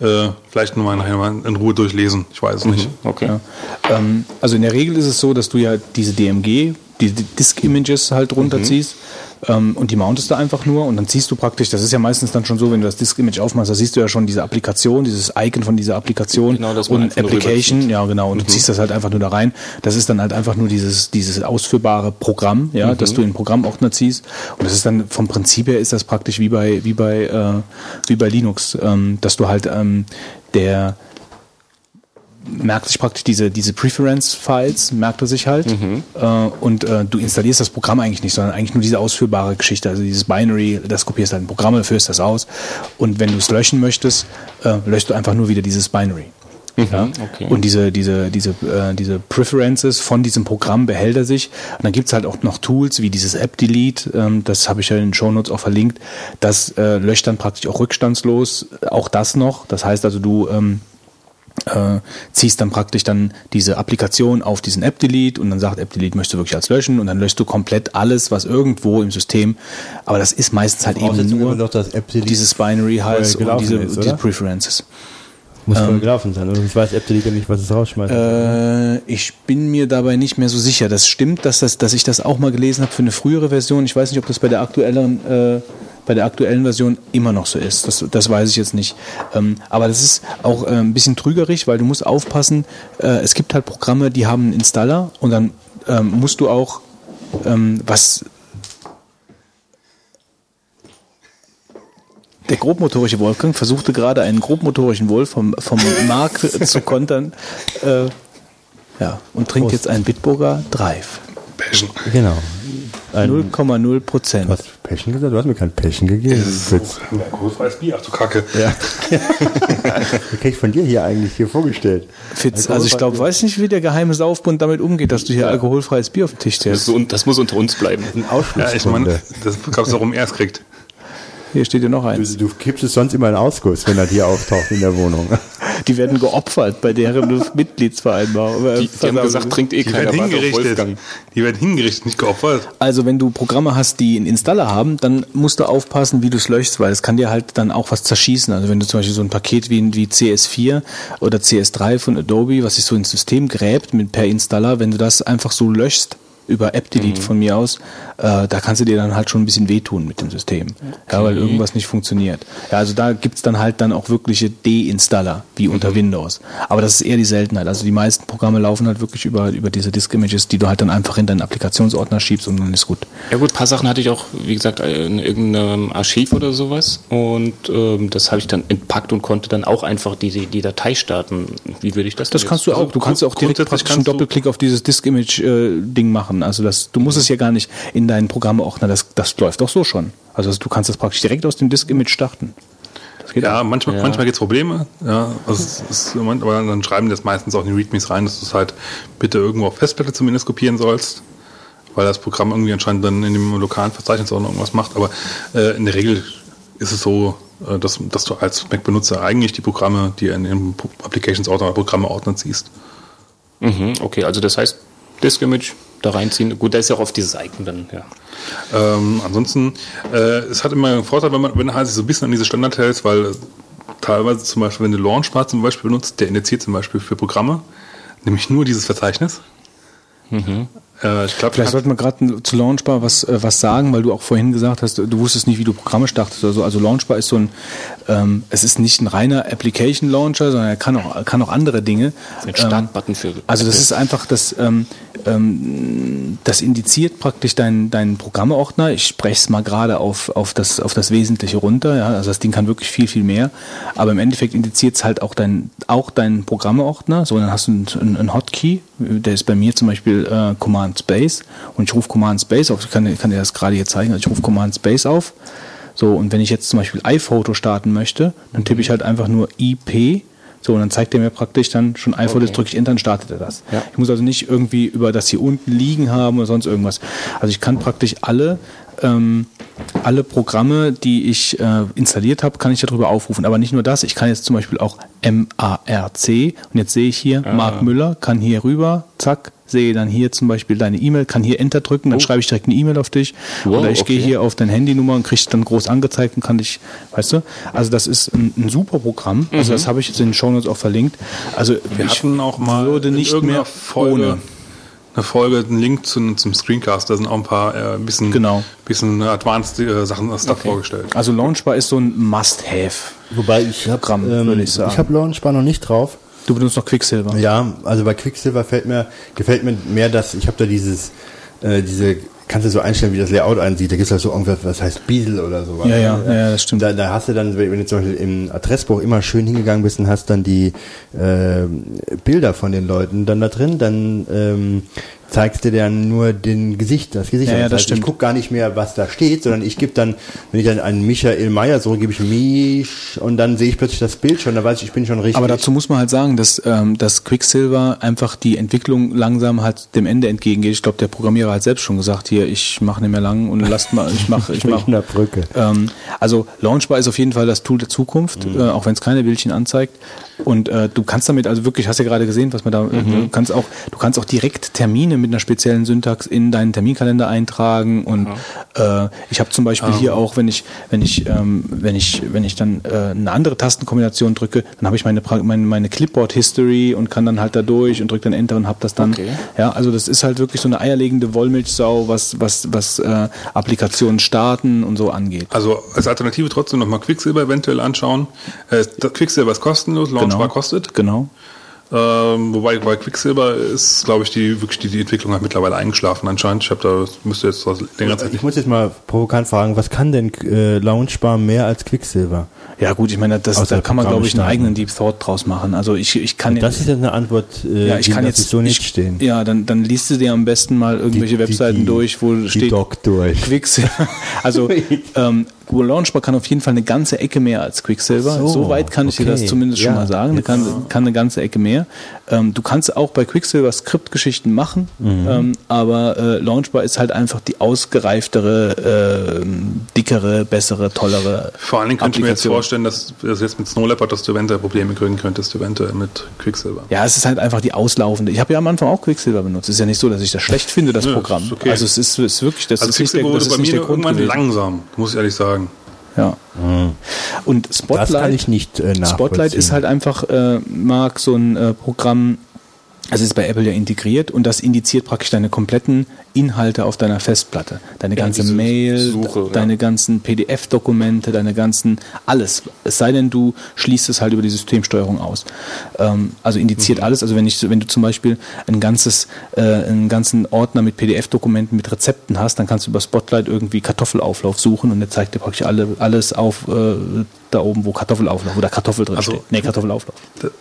Speaker 4: äh, vielleicht nur mal nachher mal in Ruhe durchlesen. Ich weiß es nicht.
Speaker 6: Okay.
Speaker 1: Ja. Ähm, also in der Regel ist es so, dass du ja diese DMG, die Disk-Images halt runterziehst ähm, und die mountest du einfach nur und dann siehst du praktisch, das ist ja meistens dann schon so, wenn du das Disk-Image aufmachst, da siehst du ja schon diese Applikation, dieses Icon von dieser Applikation
Speaker 6: Genau, man
Speaker 1: und Application, ja genau, und du ziehst das halt einfach nur da rein. Das ist dann halt einfach nur dieses, dieses ausführbare Programm, ja, dass du in den Programmordner ziehst. Und das ist dann vom Prinzip her ist das praktisch wie bei, wie bei, äh, wie bei Linux, ähm, dass du halt ähm, der merkt sich praktisch diese, diese Preference-Files, merkt er sich halt. Äh, und äh, du installierst das Programm eigentlich nicht, sondern eigentlich nur diese ausführbare Geschichte. Also dieses Binary, das kopierst halt in Programme, führst das aus. Und wenn du es löschen möchtest, äh, löscht du einfach nur wieder dieses Binary. Ja?
Speaker 6: okay.
Speaker 1: Und diese, diese, diese, äh, diese Preferences von diesem Programm behält er sich. Und dann gibt's halt auch noch Tools wie dieses App-Delete, ähm, das habe ich ja in den Shownotes auch verlinkt. Das äh, löscht dann praktisch auch rückstandslos, auch das noch. Das heißt also, du ähm, äh, ziehst dann praktisch dann diese Applikation auf diesen App-Delete und dann sagt App-Delete möchtest du wirklich als löschen und dann löschst du komplett alles, was irgendwo im System, aber das ist meistens halt eben nur
Speaker 5: noch,
Speaker 1: dieses Binary halt und diese,
Speaker 5: ist,
Speaker 1: diese? Preferences.
Speaker 5: Muss voll gelaufen sein, oder sonst weiß App-Delete nicht, was es rausschmeißt.
Speaker 1: Äh, ich bin mir dabei nicht mehr so sicher. Das stimmt, dass, das, dass ich das auch mal gelesen habe für eine frühere Version. Ich weiß nicht, ob das bei der aktuellen, äh, bei der aktuellen Version immer noch so ist. Das, das weiß ich jetzt nicht. Ähm, aber das ist auch äh, ein bisschen trügerisch, weil du musst aufpassen. Äh, es gibt halt Programme, die haben einen Installer und dann ähm, musst du auch ähm, was der grobmotorische Wolfgang versuchte gerade einen grobmotorischen Wolf vom, vom [laughs] Mark zu kontern. Äh, ja, und trinkt jetzt einen Bitburger Drive.
Speaker 4: Passion.
Speaker 5: genau. Ein,
Speaker 1: 0,0 Prozent.
Speaker 5: du hast Passion gesagt? Du hast mir kein Passion gegeben. Fritz.
Speaker 4: Alkoholfreies Bier, ach du Kacke.
Speaker 5: Ja. [laughs] das krieg ich von dir hier eigentlich hier vorgestellt.
Speaker 1: Fitz, also ich glaube, weiß nicht, wie der geheime Saufbund damit umgeht, dass du hier alkoholfreies Bier auf den Tisch
Speaker 6: Das,
Speaker 1: stellst.
Speaker 6: ist un- das muss unter uns bleiben.
Speaker 5: Ein
Speaker 4: Ja, ich meine, das gab es warum er es kriegt.
Speaker 1: Hier steht ja noch
Speaker 5: Du,
Speaker 1: eins.
Speaker 5: du kippst es sonst immer in Ausguss, wenn er hier auftaucht in der Wohnung. [laughs]
Speaker 1: Die werden geopfert bei deren Mitgliedsvereinbarung.
Speaker 6: Die, die haben gesagt, trinkt eh
Speaker 4: Die
Speaker 6: keiner
Speaker 4: werden hingerichtet. Die werden hingerichtet, nicht geopfert.
Speaker 1: Also wenn du Programme hast, die einen Installer haben, dann musst du aufpassen, wie du es löschst, weil es kann dir halt dann auch was zerschießen. Also wenn du zum Beispiel so ein Paket wie, wie CS4 oder CS3 von Adobe, was sich so ins System gräbt mit per Installer, wenn du das einfach so löschst, über App-Delete von mir aus, äh, da kannst du dir dann halt schon ein bisschen wehtun mit dem System. Ja, weil irgendwas nicht funktioniert. Ja, also da gibt's dann halt dann auch wirkliche D-Installer, wie unter Windows. Aber das ist eher die Seltenheit. Also die meisten Programme laufen halt wirklich über, über diese Disk-Images, die du halt dann einfach in deinen Applikationsordner schiebst und dann ist gut.
Speaker 6: Ja gut, ein paar Sachen hatte ich auch, wie gesagt, in irgendeinem Archiv oder sowas. Und ähm, das habe ich dann entpackt und konnte dann auch einfach die, die Datei starten. Wie würde ich das
Speaker 1: Das kannst
Speaker 6: jetzt?
Speaker 1: du auch. Du kannst auch direkt praktisch einen Doppelklick auf dieses Disk-Image-Ding machen. Also das, du musst es ja gar nicht in deinen Programmeordner. Das, das läuft doch so schon. Also du kannst das praktisch direkt aus dem Disk-Image starten. Das geht
Speaker 4: Ja,
Speaker 1: auch.
Speaker 4: manchmal,
Speaker 6: Ja.
Speaker 4: manchmal gibt es Probleme. Ja, also es ist, aber dann schreiben die das meistens auch in die Readmes rein, dass du es halt bitte irgendwo auf Festplatte zumindest kopieren sollst, weil das Programm irgendwie anscheinend dann in dem lokalen Verzeichnis auch noch irgendwas macht. Aber äh, in der Regel ist es so, äh, dass, dass du als Mac-Benutzer eigentlich die Programme, die in dem Applications-Ordner oder Programme-Ordner ziehst.
Speaker 6: Mhm, okay, also das heißt, Disk-Image da reinziehen. Gut, da ist ja auch oft dieses Icon dann, ja.
Speaker 4: Ähm, ansonsten, äh, es hat immer einen Vorteil, wenn man, wenn du halt sich so ein bisschen an diese Standard hältst, weil äh, teilweise zum Beispiel, wenn du Launchpad zum Beispiel benutzt, der indiziert zum Beispiel für Programme, nämlich nur dieses Verzeichnis. Äh, ich glaube,
Speaker 1: Vielleicht sollten wir gerade zu Launchbar was, äh, was sagen, weil du auch vorhin gesagt hast, du wusstest nicht, wie du Programme startest oder so. Also Launchbar ist so ein, ähm, es ist nicht ein reiner Application Launcher, sondern er kann auch, kann auch andere Dinge.
Speaker 6: Ein Startbutton für.
Speaker 1: Also das ist einfach das, ähm, ähm, das indiziert praktisch deinen deinen Programmeordner. Ich spreche es mal gerade auf, auf, das, auf das Wesentliche runter. Ja? Also das Ding kann wirklich viel, viel mehr. Aber im Endeffekt indiziert es halt auch, dein, auch deinen Programmeordner. So, dann hast du einen, einen Hotkey. Der ist bei mir zum Beispiel äh, Command Space. Und ich rufe Command Space auf. Ich kann, kann dir das gerade hier zeigen. Also ich rufe Command Space auf. So, und wenn ich jetzt zum Beispiel iPhoto starten möchte, dann tippe ich halt einfach nur IP. So, und dann zeigt er mir praktisch dann schon iPhoto, jetzt drücke ich Enter, dann startet er das.
Speaker 6: Ja.
Speaker 1: Ich muss also nicht irgendwie über das hier unten liegen haben oder sonst irgendwas. Also ich kann praktisch alle ähm, alle Programme, die ich äh, installiert habe, kann ich darüber aufrufen. Aber nicht nur das, ich kann jetzt zum Beispiel auch MARC und jetzt sehe ich hier Mark Müller, kann hier rüber, zack, sehe dann hier zum Beispiel deine E-Mail, kann hier Enter drücken, dann schreibe ich direkt eine E-Mail auf dich.
Speaker 6: Wow,
Speaker 1: Oder ich gehe
Speaker 6: okay.
Speaker 1: hier auf deine Handynummer und kriege dann groß angezeigt und kann dich, weißt du? Also das ist ein, ein super Programm. Also das habe ich jetzt in den Shownotes auch verlinkt. Also
Speaker 4: Wir
Speaker 1: ich
Speaker 4: hatten auch mal
Speaker 1: würde nicht mehr
Speaker 4: Folge,
Speaker 1: ohne.
Speaker 4: eine Folge, einen Link zu, zum Screencast. Da sind auch ein paar äh, ein bisschen,
Speaker 1: Genau.
Speaker 4: bisschen advanced äh, Sachen Stuff vorgestellt.
Speaker 1: Also Launchbar ist so ein Must-Have.
Speaker 5: Wobei ich habe ähm,
Speaker 1: würde ich sagen.
Speaker 5: ich habe Launchbar noch nicht drauf.
Speaker 1: Du benutzt noch Quicksilver.
Speaker 5: Ja, also bei Quicksilver fällt mir, gefällt mir mehr, dass ich habe da dieses, äh, diese, kannst du so einstellen, wie das Layout einsieht. Da gibt es halt so irgendwas, was heißt Bezel oder sowas.
Speaker 1: Ja, ja, ja, das stimmt.
Speaker 5: Da, da hast du dann, wenn du zum Beispiel im Adressbuch immer schön hingegangen bist und hast dann die äh, Bilder von den Leuten dann da drin, dann ähm, zeigst du dir dann nur den Gesicht, das Gesicht.
Speaker 1: Ja, ja, das
Speaker 5: heißt, ich
Speaker 1: stimmt.
Speaker 5: gucke gar nicht mehr, was da steht, sondern ich gebe dann, wenn ich dann einen Michael Meyer so gebe ich Misch und dann sehe ich plötzlich das Bild schon, da weiß ich, ich bin schon richtig.
Speaker 1: Aber dazu muss man halt sagen, dass, ähm, dass Quicksilver einfach die Entwicklung langsam halt dem Ende entgegengeht. Ich glaube, der Programmierer hat selbst schon gesagt, hier, ich mache nicht mehr lang und lasst mal, ich mache, ich [laughs] mache.
Speaker 5: in der Brücke.
Speaker 1: Ähm, also Launchbar ist auf jeden Fall das Tool der Zukunft,
Speaker 5: Mhm.
Speaker 1: äh, auch wenn es keine Bildchen anzeigt. Und äh, du kannst damit also wirklich, hast ja gerade gesehen, was man da,
Speaker 5: Mhm.
Speaker 1: du kannst auch, du kannst auch direkt Termine mit einer speziellen Syntax in deinen Terminkalender eintragen. Und äh, ich habe zum Beispiel hier auch, wenn ich, wenn ich, ähm, wenn ich, wenn ich dann äh, eine andere Tastenkombination drücke, dann habe ich meine, meine, meine Clipboard-History und kann dann halt da durch und drücke dann Enter und habe das dann.
Speaker 6: Okay.
Speaker 1: Ja, also das ist halt wirklich so eine eierlegende Wollmilchsau, was, was, was äh, Applikationen starten und so angeht.
Speaker 4: Also als Alternative trotzdem nochmal Quicksilver eventuell anschauen. Äh, Quicksilver ist kostenlos, Launchbar kostet.
Speaker 1: Genau.
Speaker 4: Ähm, wobei bei Quicksilver ist, glaube ich, die wirklich die, die Entwicklung hat mittlerweile eingeschlafen anscheinend. Ich habe da müsste jetzt was länger Zeit
Speaker 5: Ich muss jetzt mal provokant fragen, was kann denn äh, Launchbar mehr als Quicksilver?
Speaker 1: Ja gut, ich meine, das,
Speaker 5: Außer
Speaker 1: da kann man, glaube ich, einen eigenen Deep Thought draus machen. Also ich, ich kann
Speaker 5: Das ist jetzt eine Antwort, äh,
Speaker 1: ja, ich
Speaker 5: die
Speaker 1: kann jetzt
Speaker 5: so nicht
Speaker 1: ich,
Speaker 5: stehen.
Speaker 1: Ja, dann, dann liest du dir am besten mal irgendwelche
Speaker 5: Die- die-
Speaker 1: Webseiten
Speaker 5: die-
Speaker 1: durch, wo
Speaker 5: die
Speaker 1: steht
Speaker 5: Doc durch.
Speaker 1: Quicksilver. [laughs] Also [laughs] ähm, Google Launchbar kann auf jeden Fall eine ganze Ecke mehr als Quicksilver.
Speaker 5: So,
Speaker 1: so weit kann ich dir das
Speaker 5: okay.
Speaker 1: zumindest schon
Speaker 5: Ja,
Speaker 1: mal sagen.
Speaker 5: jetzt-
Speaker 1: Kann, kann eine ganze Ecke mehr. Ähm, du kannst auch bei Quicksilver Skriptgeschichten machen,
Speaker 5: Mhm.
Speaker 1: ähm, aber äh, Launchbar ist halt einfach die ausgereiftere, äh, dickere, bessere, tollere
Speaker 4: Vor allen Dingen könnte ich mir jetzt vorstellen, dass das jetzt mit Snow Leopard, dass du eventuell Probleme kriegen könntest, eventuell mit Quicksilver.
Speaker 1: Ja, es ist halt einfach die auslaufende. Ich habe ja am Anfang auch Quicksilver benutzt. Es ist ja nicht so, dass ich das schlecht finde, das
Speaker 4: Nö,
Speaker 1: Programm.
Speaker 4: ist okay.
Speaker 1: Also es ist, ist wirklich, das
Speaker 4: Also
Speaker 1: ist nicht der,
Speaker 4: Quicksilver
Speaker 1: das
Speaker 4: wurde
Speaker 1: ist
Speaker 4: bei
Speaker 1: nicht
Speaker 4: mir
Speaker 1: der Grund
Speaker 4: irgendwann
Speaker 1: gewesen.
Speaker 4: langsam, muss ich ehrlich sagen.
Speaker 1: Ja. Und Spotlight,
Speaker 5: Das kann ich nicht äh.
Speaker 1: Spotlight ist halt einfach, äh, Marc, so ein äh, Programm, also ist bei Apple ja integriert und das indiziert praktisch deine kompletten Inhalte auf deiner Festplatte. Deine ganze
Speaker 6: diese
Speaker 1: Mail,
Speaker 6: Suche, ja.
Speaker 1: deine ganzen PDF-Dokumente, deine ganzen, alles. Es sei denn, du schließt es halt über die Systemsteuerung aus. Ähm, also indiziert
Speaker 6: Mhm.
Speaker 1: alles. Also wenn ich, wenn du zum Beispiel ein ganzes, äh, einen ganzen Ordner mit PDF-Dokumenten mit Rezepten hast, dann kannst du über Spotlight irgendwie Kartoffelauflauf suchen und der zeigt dir praktisch alle, alles auf äh, da oben, wo Kartoffelauflauf, wo da Kartoffel drin
Speaker 4: Also-
Speaker 1: steht. Nee, Kartoffelauflauf.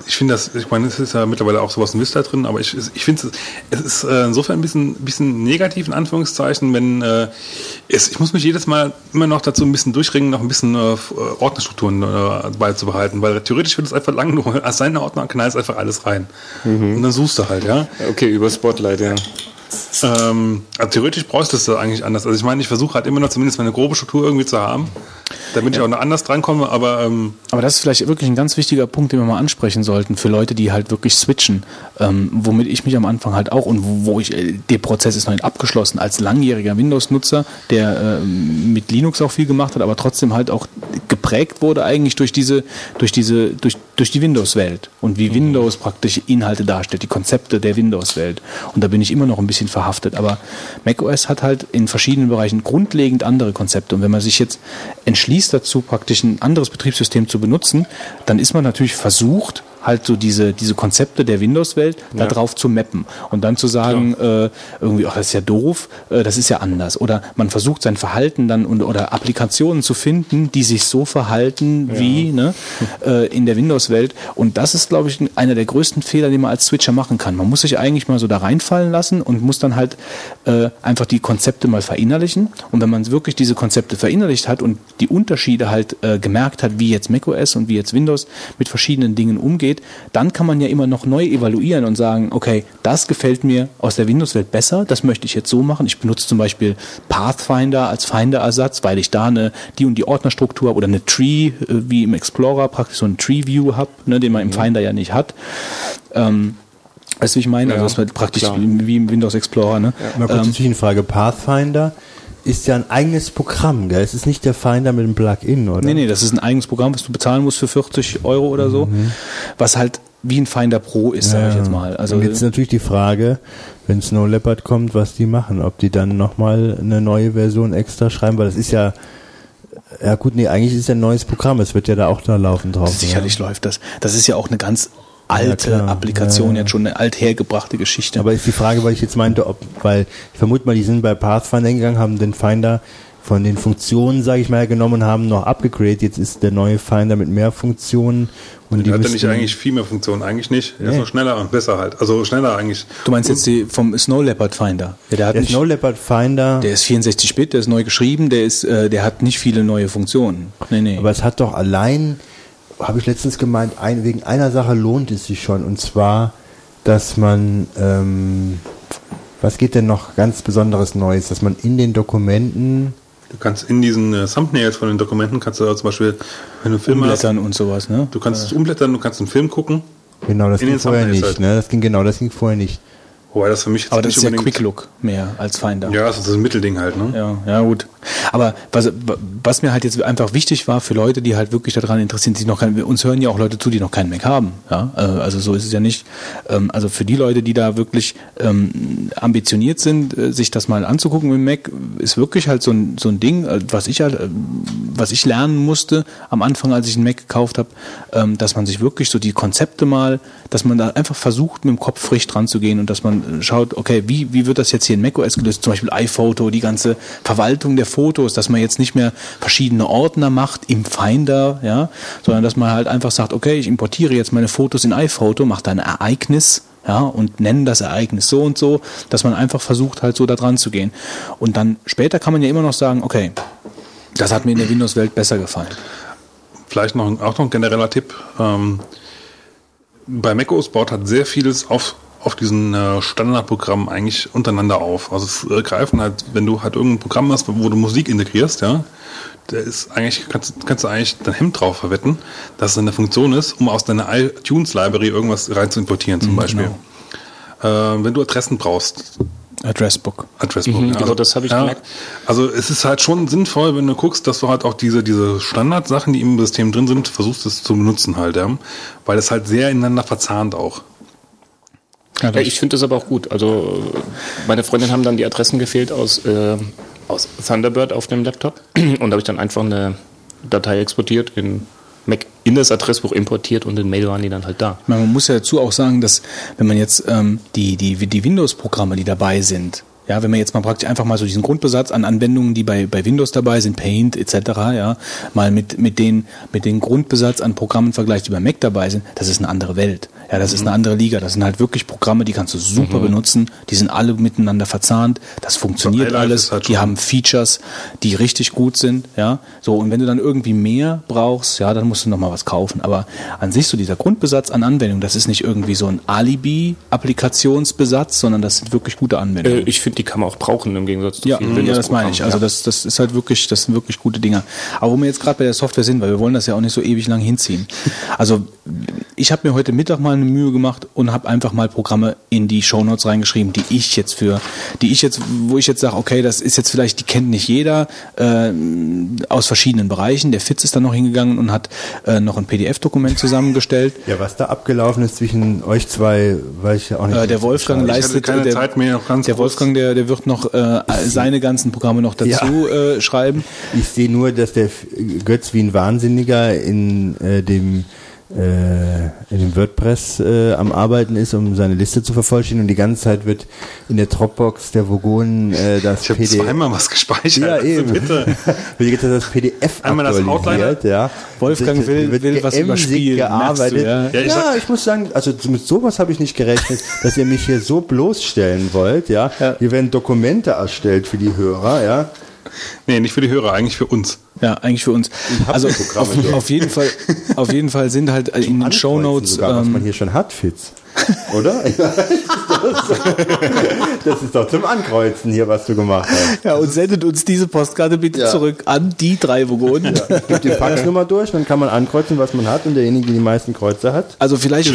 Speaker 4: Ich finde das, ich meine, es ist ja mittlerweile auch sowas in Vista drin, aber ich, ich finde es, es ist äh, insofern ein bisschen, bisschen negativ in Anführungszeichen, wenn äh, es, ich muss mich jedes Mal immer noch dazu ein bisschen durchringen, noch ein bisschen äh, Ordnerstrukturen äh, beizubehalten, weil theoretisch wird es einfach lang, [laughs] du hast seinen Ordner und knallst einfach alles rein. Und dann suchst du halt, ja.
Speaker 6: Okay, über Spotlight, ja.
Speaker 4: Ähm, also theoretisch brauchst du es eigentlich anders. Also ich meine, ich versuche halt immer noch zumindest meine grobe Struktur irgendwie zu haben, damit ich auch noch anders drankomme, aber ähm,
Speaker 1: Aber das ist vielleicht wirklich ein ganz wichtiger Punkt, den wir mal ansprechen sollten für Leute, die halt wirklich switchen, ähm, womit ich mich am Anfang halt auch und wo, wo ich, äh, der Prozess ist noch nicht abgeschlossen, als langjähriger Windows-Nutzer, der ähm, mit Linux auch viel gemacht hat, aber trotzdem halt auch geprägt wurde eigentlich durch diese, durch diese, durch, durch die Windows-Welt und wie Windows praktisch Inhalte darstellt, die Konzepte der Windows-Welt. Und da bin ich immer noch ein bisschen verhaftet. Aber macOS hat halt in verschiedenen Bereichen grundlegend andere Konzepte. Und wenn man sich jetzt entschließt dazu, praktisch ein anderes Betriebssystem zu benutzen, dann ist man natürlich versucht, halt so diese, diese Konzepte der Windows-Welt da drauf zu mappen und dann zu sagen, äh, irgendwie, ach, das ist ja doof, äh, das ist ja anders. Oder man versucht sein Verhalten dann und, oder Applikationen zu finden, die sich so verhalten wie ne, äh, in der Windows-Welt. Und das ist, glaube ich, ein- einer der größten Fehler, den man als Switcher machen kann. Man muss sich eigentlich mal so da reinfallen lassen und muss dann halt äh, einfach die Konzepte mal verinnerlichen. Und wenn man wirklich diese Konzepte verinnerlicht hat und die Unterschiede halt äh, gemerkt hat, wie jetzt macOS und wie jetzt Windows mit verschiedenen Dingen umgeht, steht, dann kann man ja immer noch neu evaluieren und sagen, okay, das gefällt mir aus der Windows-Welt besser, das möchte ich jetzt so machen. Ich benutze zum Beispiel Pathfinder als Finder-Ersatz, weil ich da eine, die und die Ordnerstruktur oder eine Tree, äh, wie im Explorer, praktisch so ein Tree-View habe, ne, den man im Finder ja nicht hat. Ähm, weißt du, wie ich meine?
Speaker 6: Ja,
Speaker 1: also das ist praktisch
Speaker 6: klar.
Speaker 1: wie, im Windows Explorer. Ne?
Speaker 5: Mal kurz
Speaker 1: Ähm,
Speaker 5: eine Zwischenfrage. Pathfinder ist ja ein eigenes Programm, gell? Es ist nicht der Finder mit dem Plugin, oder?
Speaker 1: Nee, nee, das ist ein eigenes Programm, was du bezahlen musst für 40 Euro oder so, was halt wie ein Finder Pro ist, sage ich jetzt mal. Also
Speaker 5: und jetzt ist natürlich die Frage, wenn Snow Leopard kommt, was die machen, ob die dann nochmal eine neue Version extra schreiben, weil das ist ja, ja gut, nee, eigentlich ist ja ein neues Programm, es wird ja da auch da laufen drauf.
Speaker 1: sicherlich läuft das. Das ist ja auch eine ganz alte
Speaker 5: klar.
Speaker 1: Applikation,
Speaker 5: Ja, ja.
Speaker 1: jetzt schon eine althergebrachte Geschichte.
Speaker 5: Aber ist die Frage, weil ich jetzt meinte, ob, weil ich vermute mal, die sind bei Pathfinder hingegangen, haben den Finder von den Funktionen, sage ich mal, genommen und haben noch abgegradet. Jetzt ist der neue Finder mit mehr Funktionen und die
Speaker 4: Der hat ja
Speaker 5: müssten-
Speaker 4: nicht eigentlich viel mehr Funktionen, eigentlich nicht. Er ist
Speaker 5: Nee.
Speaker 4: nur schneller und besser halt. Also schneller eigentlich.
Speaker 1: du meinst jetzt die vom Snow Leopard Finder? Ja, der hat
Speaker 5: der
Speaker 1: nicht,
Speaker 5: Snow Leopard Finder,
Speaker 1: der ist 64-Bit, der ist neu geschrieben, der ist, äh, der hat nicht viele neue Funktionen. Nee, nee.
Speaker 5: aber es hat doch allein, habe ich letztens gemeint, ein, wegen einer Sache lohnt es sich schon und zwar, dass man, ähm, was geht denn noch ganz Besonderes Neues, dass man in den Dokumenten
Speaker 4: Du kannst in diesen äh, Thumbnails von den Dokumenten, kannst du da zum Beispiel, wenn du einen Film hast,
Speaker 1: Umblättern und sowas, ne?
Speaker 4: du kannst es umblättern, du kannst einen Film gucken.
Speaker 5: Genau, das
Speaker 4: In
Speaker 5: ging vorher
Speaker 4: Thumbnails
Speaker 5: nicht.
Speaker 4: halt.
Speaker 5: Ne? Das ging genau, das ging vorher nicht.
Speaker 4: Wobei das für mich jetzt
Speaker 1: Aber das ist ja. Quick Look mehr als Finder.
Speaker 4: Ja, das ist ein Mittelding halt, ne?
Speaker 1: Ja, ja, gut. Aber was, was mir halt jetzt einfach wichtig war für Leute, die halt wirklich daran interessiert sind, die noch kein, uns hören ja auch Leute zu, die noch keinen Mac haben. Ja, äh, also so ist es ja nicht. Ähm, Also für die Leute, die da wirklich ähm, ambitioniert sind, äh, sich das mal anzugucken mit dem Mac, ist wirklich halt so ein, so ein Ding, äh, was ich halt, was ich lernen musste am Anfang, als ich einen Mac gekauft habe, ähm, dass man sich wirklich so die Konzepte mal, dass man da einfach versucht, mit dem Kopf frisch dran zu gehen und dass man äh, schaut, okay, wie, wie wird das jetzt hier in macOS gelöst? Zum Beispiel iPhoto, die ganze Verwaltung der Fotos, dass man jetzt nicht mehr verschiedene Ordner macht im Finder, ja, sondern dass man halt einfach sagt, okay, ich importiere jetzt meine Fotos in iPhoto, mache da ein Ereignis, ja, und nennen das Ereignis so und so, dass man einfach versucht, halt so da dran zu gehen. Und dann später kann man ja immer noch sagen, okay, das hat mir in der Windows-Welt besser gefallen.
Speaker 4: Vielleicht noch, auch noch ein genereller Tipp. Ähm, bei macOS baut hat sehr vieles auf, auf diesen äh, Standardprogrammen eigentlich untereinander auf. Also es äh, greifen halt, wenn du halt irgendein Programm hast, wo du Musik integrierst, ja, der ist eigentlich, kannst, kannst du eigentlich dein Hemd drauf verwetten, dass es eine Funktion ist, um aus deiner iTunes-Library irgendwas rein zu importieren, zum Beispiel. Äh, wenn du Adressen brauchst,
Speaker 1: Addressbook.
Speaker 4: Adressbook.
Speaker 6: Mhm, genau, das habe ich gemerkt.
Speaker 4: Also es ist halt schon sinnvoll, wenn du guckst, dass du halt auch diese, diese Standardsachen, die im System drin sind, versuchst es zu benutzen halt, ja. Weil es halt sehr ineinander verzahnt auch.
Speaker 6: Ja, ich finde das aber auch gut. Also meine Freundin haben dann die Adressen gefehlt aus, äh, aus Thunderbird auf dem Laptop und da habe ich dann einfach eine Datei exportiert in Mac in das Adressbuch importiert und in Mail waren die dann halt da.
Speaker 1: Man muss ja dazu auch sagen, dass wenn man jetzt ähm, die, die, die Windows-Programme, die dabei sind, ja, wenn man jetzt mal praktisch einfach mal so diesen Grundbesatz an Anwendungen, die bei, bei Windows dabei sind, Paint etc., ja, mal mit, mit, den, mit den Grundbesatz an Programmen vergleicht, die bei Mac dabei sind, das ist eine andere Welt. Ja, das ist eine andere Liga. Das sind halt wirklich Programme, die kannst du super benutzen. Die sind alle miteinander verzahnt. Das funktioniert
Speaker 4: iLife
Speaker 1: alles.
Speaker 4: halt
Speaker 1: die haben Features, die richtig gut sind, ja. So, und wenn du dann irgendwie mehr brauchst, ja, dann musst du nochmal was kaufen. Aber an sich so dieser Grundbesatz an Anwendungen, das ist nicht irgendwie so ein Alibi-Applikationsbesatz, sondern das sind wirklich gute
Speaker 6: Äh,
Speaker 1: Anwendungen.
Speaker 6: ich finde, die kann man auch brauchen im Gegensatz zu
Speaker 1: Ja,
Speaker 6: vielen
Speaker 1: ja, das meine ich. Also
Speaker 6: Windows-Programmen.
Speaker 1: das, das ist halt wirklich, das sind wirklich gute Dinger. Aber wo wir jetzt gerade bei der Software sind, weil wir wollen das ja auch nicht so ewig lang hinziehen. Also ich habe mir heute Mittag mal eine Mühe gemacht und habe einfach mal Programme in die Shownotes reingeschrieben, die ich jetzt für, die ich jetzt, wo ich jetzt sage, okay, das ist jetzt vielleicht, die kennt nicht jeder äh, aus verschiedenen Bereichen. Der Fitz ist dann noch hingegangen und hat äh, noch ein PDF-Dokument zusammengestellt.
Speaker 5: Ja, was da abgelaufen ist zwischen euch zwei, weiß ich ja auch nicht.
Speaker 1: Äh, der Wolfgang leistet,
Speaker 4: keine
Speaker 1: der,
Speaker 4: Zeit mehr, noch ganz
Speaker 1: der. Wolfgang, der, der wird noch äh, seine ganzen Programme noch dazu äh, schreiben.
Speaker 5: Ich sehe nur, dass der Götz wie ein Wahnsinniger in äh, dem äh, in dem WordPress äh, am Arbeiten ist, um seine Liste zu vervollständigen und die ganze Zeit wird in der Dropbox der Vogonen äh, das
Speaker 4: Ich
Speaker 5: PDF
Speaker 4: zweimal was gespeichert.
Speaker 5: ja,
Speaker 4: also
Speaker 5: eben.
Speaker 4: bitte. [laughs]
Speaker 5: Geht das PDF
Speaker 4: Einmal das
Speaker 5: aktualisiert, ja.
Speaker 1: Wolfgang
Speaker 5: Das
Speaker 1: will-
Speaker 5: wird
Speaker 1: will was überspielen,
Speaker 5: gearbeitet.
Speaker 1: du,
Speaker 4: ja?
Speaker 5: ja,
Speaker 4: Ja, ich
Speaker 5: ich,
Speaker 4: sag-
Speaker 5: muss sagen, also mit sowas habe ich nicht gerechnet, dass ihr mich hier so bloßstellen wollt, ja.
Speaker 1: Ja.
Speaker 5: Hier werden Dokumente erstellt für die Hörer, ja. [laughs]
Speaker 4: Nee, nicht für die Hörer, eigentlich für uns.
Speaker 1: Ja, eigentlich für uns. Also auf, auf jeden Fall, auf jeden Fall sind halt in den Show Notes.
Speaker 5: Sogar, was man
Speaker 1: Ähm,
Speaker 5: hier schon hat, Fitz. Oder? [laughs] das ist doch zum Ankreuzen hier, was du gemacht hast.
Speaker 1: ja, und sendet uns diese Postkarte bitte
Speaker 5: Ja.
Speaker 1: zurück an die drei Vogonen.
Speaker 5: Gib die [laughs] Faxnummer durch, dann kann man ankreuzen, was man hat und derjenige, der die meisten Kreuze hat.
Speaker 1: Also vielleicht,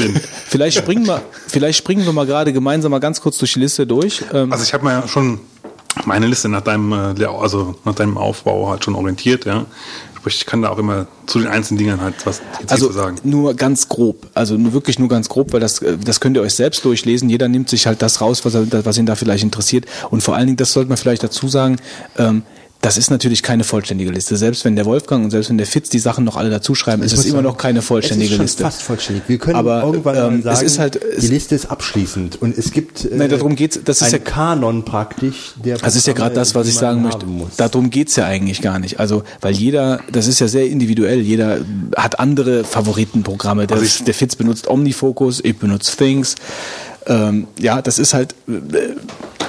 Speaker 1: vielleicht springen wir, vielleicht springen wir mal gerade gemeinsam mal ganz kurz durch die Liste durch. Ähm,
Speaker 4: Also ich habe mir ja schon meine Liste nach deinem, äh, also nach deinem Aufbau halt schon orientiert, ja. Sprich, ich kann da auch immer zu den einzelnen Dingern halt was
Speaker 1: Also
Speaker 4: sagen.
Speaker 1: nur ganz grob, also nur wirklich nur ganz grob, weil das, äh, das könnt ihr euch selbst durchlesen. Jeder nimmt sich halt das raus, was, er, was ihn da vielleicht interessiert. Und vor allen Dingen, das sollte man vielleicht dazu sagen, ähm, das ist natürlich keine vollständige Liste. Selbst wenn der Wolfgang und selbst wenn der Fitz die Sachen noch alle dazu schreiben, ist es immer
Speaker 5: sagen,
Speaker 1: noch keine vollständige
Speaker 5: es ist schon
Speaker 1: Liste.
Speaker 5: fast vollständig. Wir können
Speaker 1: Aber,
Speaker 5: irgendwann
Speaker 1: ähm,
Speaker 5: mal
Speaker 1: es
Speaker 5: sagen,
Speaker 1: ist halt- es-
Speaker 5: die Liste ist abschließend und es gibt äh,
Speaker 1: Nein, darum geht's- das ist ja-
Speaker 5: Kanon praktisch. Der
Speaker 1: Das ist ja gerade das, was ich sagen möchte.
Speaker 5: Muss.
Speaker 1: Darum geht's ja eigentlich gar nicht. Also, weil jeder, das ist ja sehr individuell, jeder hat andere Favoritenprogramme. Der,
Speaker 4: Also ich-
Speaker 1: der Fitz benutzt Omnifocus, ich benutze Things. Ähm, ja, das ist halt, äh,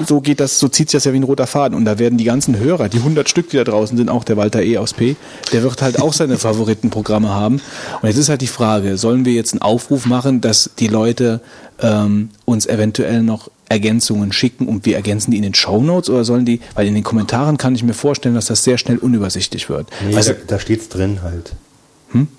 Speaker 1: so geht das, so zieht sich das ja wie ein roter Faden. Und da werden die ganzen Hörer, die 100 Stück, die da draußen sind, auch der Walter E. aus P., der wird halt auch seine [laughs] Favoritenprogramme haben. Und jetzt ist halt die Frage, sollen wir jetzt einen Aufruf machen, dass die Leute ähm, uns eventuell noch Ergänzungen schicken und wir ergänzen die in den Shownotes oder sollen die, weil in den Kommentaren kann ich mir vorstellen, dass das sehr schnell unübersichtlich wird.
Speaker 5: Nee,
Speaker 1: also,
Speaker 5: da, da steht's drin halt.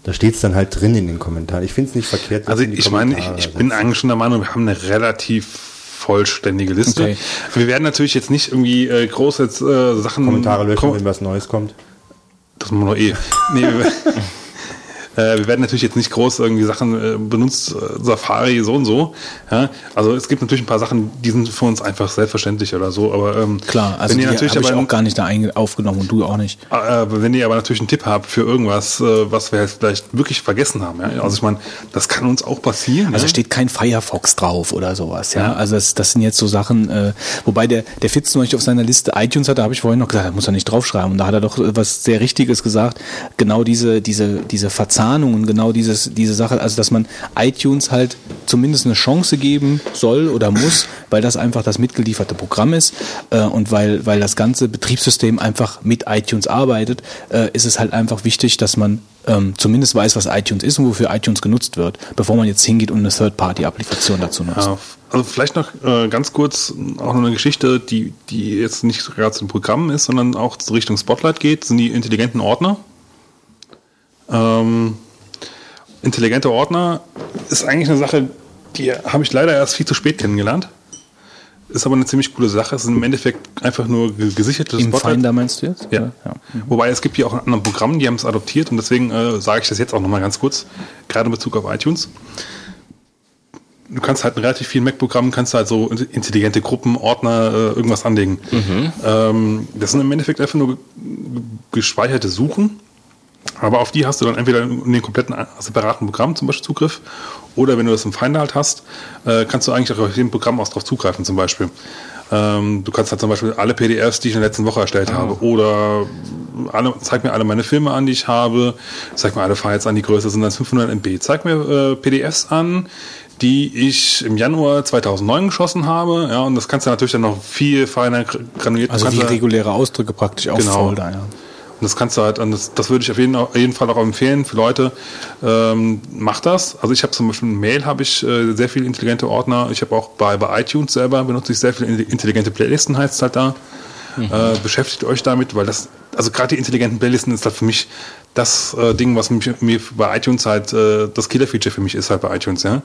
Speaker 5: Da steht's dann halt drin in den Kommentaren. Ich finde es nicht verkehrt.
Speaker 4: Also
Speaker 5: es in die
Speaker 4: ich meine, ich, ich bin eigentlich schon der Meinung, wir haben eine relativ vollständige Liste.
Speaker 1: Okay.
Speaker 4: Wir werden natürlich jetzt nicht irgendwie äh, groß jetzt äh, Sachen
Speaker 5: Kommentare löschen,
Speaker 4: Kom
Speaker 5: wenn was Neues kommt.
Speaker 4: Das machen wir noch eh. Nee, wir, [laughs] äh, wir werden natürlich jetzt nicht groß irgendwie Sachen äh, benutzt, äh, Safari so und so. Ja? Also es gibt natürlich ein paar Sachen, die sind für uns einfach selbstverständlich oder so. Aber ähm,
Speaker 1: klar, also
Speaker 4: wenn
Speaker 1: die
Speaker 4: ihr
Speaker 1: habe
Speaker 4: natürlich
Speaker 1: ich
Speaker 4: aber
Speaker 1: auch gar nicht da aufgenommen und du auch nicht.
Speaker 4: äh, wenn ihr aber natürlich einen Tipp habt für irgendwas, äh, was wir jetzt vielleicht wirklich vergessen haben, ja? also ich meine, das kann uns auch passieren.
Speaker 1: Also
Speaker 4: ja?
Speaker 1: steht kein Firefox drauf oder sowas, ja. Also das, das sind jetzt so Sachen, äh, wobei der, der Fitz Beispiel auf seiner Liste iTunes hat, da habe ich vorhin noch gesagt, da muss er nicht draufschreiben. Und da hat er doch was sehr Richtiges gesagt. Genau diese, diese, diese Verzahnungen, genau dieses, diese Sache, also dass man iTunes halt zumindest eine Chance geben soll oder muss, weil das einfach das mitgelieferte Programm ist äh, und weil, weil das ganze Betriebssystem einfach mit iTunes arbeitet, äh, ist es halt einfach wichtig, dass man ähm, zumindest weiß, was iTunes ist und wofür iTunes genutzt wird, bevor man jetzt hingeht und eine Third-Party-Applikation dazu nutzt.
Speaker 4: Ja, also vielleicht noch äh, ganz kurz auch noch eine Geschichte, die, die jetzt nicht gerade zu den Programmen ist, sondern auch Richtung Spotlight geht, sind die intelligenten Ordner. Ähm, intelligente Ordner ist eigentlich eine Sache, die habe ich leider erst viel zu spät kennengelernt. Ist aber eine ziemlich coole Sache. Es ist im Endeffekt einfach nur ge- gesicherte
Speaker 1: Im Finder meinst du jetzt?
Speaker 4: Ja.
Speaker 1: Ja.
Speaker 4: Wobei es gibt hier auch ein anderes Programm, die haben es adoptiert und deswegen äh, sage ich das jetzt auch nochmal ganz kurz, gerade in Bezug auf iTunes. Du kannst halt in relativ vielen Mac-Programmen kannst du halt so intelligente Gruppen, Ordner, äh, irgendwas anlegen. Ähm, das sind im Endeffekt einfach nur ge- gespeicherte Suchen, aber auf die hast du dann entweder in den kompletten separaten Programm zum Beispiel Zugriff oder wenn du das im Finder halt hast, äh, kannst du eigentlich auch auf dem Programm auch drauf zugreifen zum Beispiel. Ähm, du kannst halt zum Beispiel alle PDFs, die ich in der letzten Woche erstellt habe oder alle, zeig mir alle meine Filme an, die ich habe, zeig mir alle Files an, die größer sind als 500 MB, zeig mir äh, PDFs an, die ich im Januar 2009 geschossen habe, ja, und das kannst du natürlich dann noch viel feiner granuliert.
Speaker 1: Also wie reguläre Ausdrücke praktisch auf
Speaker 4: Genau.
Speaker 1: Folder, ja.
Speaker 4: Und das kannst du halt, und das, das würde ich auf jeden, auf jeden Fall auch empfehlen für Leute. Ähm, mach das. Also ich habe zum Beispiel Mail habe ich äh, sehr viele intelligente Ordner. Ich habe auch bei, bei iTunes selber benutze ich sehr viele intelligente Playlisten, heißt es halt da. Äh, beschäftigt euch damit, weil das, also gerade die intelligenten Playlisten ist halt für mich das äh, Ding, was mich, mir bei iTunes halt äh, das Killer-Feature für mich ist halt bei iTunes, ja.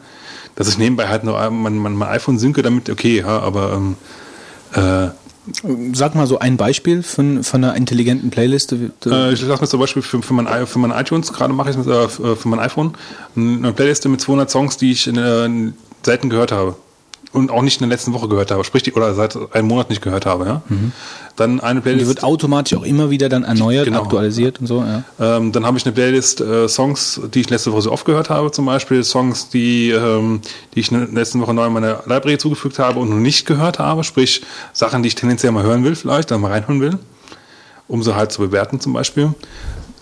Speaker 4: Dass ich nebenbei halt nur mein, mein, mein iPhone synke damit, okay, ja, aber ähm, äh,
Speaker 1: Sag mal so ein Beispiel von, von einer intelligenten Playliste.
Speaker 4: Äh, ich lasse mir zum Beispiel für, für, mein, für mein iTunes, gerade mache ich es mit, äh, für mein iPhone, eine Playliste mit 200 Songs, die ich in, äh, selten gehört habe. Und auch nicht in der letzten Woche gehört habe, sprich, die, oder seit einem Monat nicht gehört habe, ja. Dann eine
Speaker 1: die
Speaker 4: Playlist.
Speaker 1: wird automatisch auch immer wieder dann erneuert,
Speaker 4: Genau.
Speaker 1: aktualisiert und so, ja.
Speaker 4: Ähm, dann habe ich eine Playlist äh, Songs, die ich letzte Woche so oft gehört habe, zum Beispiel Songs, die, ähm, die ich in der letzten Woche neu in meiner Library zugefügt habe und noch nicht gehört habe, sprich Sachen, die ich tendenziell mal hören will, vielleicht, dann mal reinhören will, um sie halt zu bewerten zum Beispiel.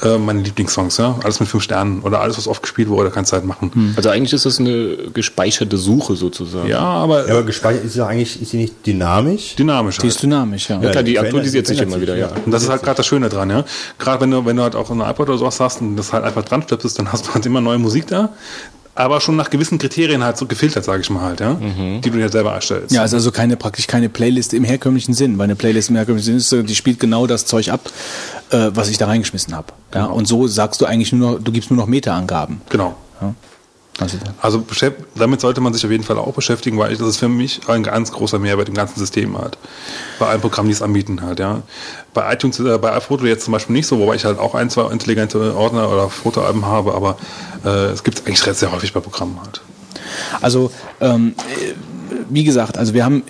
Speaker 4: Äh, meine Lieblingssongs, ja. Alles mit fünf Sternen oder alles, was oft gespielt wurde, kannst du halt machen.
Speaker 6: Also eigentlich ist das eine gespeicherte Suche sozusagen.
Speaker 4: Ja, aber,
Speaker 5: Ja, aber gespeichert ist ja eigentlich, ist sie nicht dynamisch?
Speaker 4: dynamisch.
Speaker 1: Die
Speaker 4: Halt.
Speaker 1: ist dynamisch, ja.
Speaker 6: Ja, klar, die
Speaker 5: verändert-
Speaker 6: aktualisiert sich immer wieder,
Speaker 5: sich,
Speaker 6: ja.
Speaker 4: Und das ist halt gerade das Schöne dran, ja. Gerade wenn du, wenn du halt auch so eine iPod oder sowas hast und das halt einfach dran stöpselst, dann hast du halt immer neue Musik da. Aber schon nach gewissen Kriterien halt so gefiltert, sage ich mal halt, ja. Die du dir selber erstellst.
Speaker 1: Ja, ist also keine, praktisch keine Playlist im herkömmlichen Sinn, weil eine Playlist im herkömmlichen Sinn ist, so, die spielt genau das Zeug ab, äh, was ich da reingeschmissen habe. Ja, und so sagst du eigentlich nur noch, du gibst nur noch Meta-Angaben.
Speaker 4: Genau.
Speaker 1: Ja. Also,
Speaker 4: Also damit sollte man sich auf jeden Fall auch beschäftigen, weil das ist für mich ein ganz großer Mehrwert im ganzen System halt. Bei allen Programmen, die es anbieten halt, ja. Bei iTunes, äh, bei iPhoto jetzt zum Beispiel nicht so, wobei ich halt auch ein, zwei intelligente Ordner oder Fotoalben habe, aber äh, es gibt es eigentlich sehr häufig bei Programmen halt.
Speaker 1: Also ähm, äh, wie gesagt, also wir haben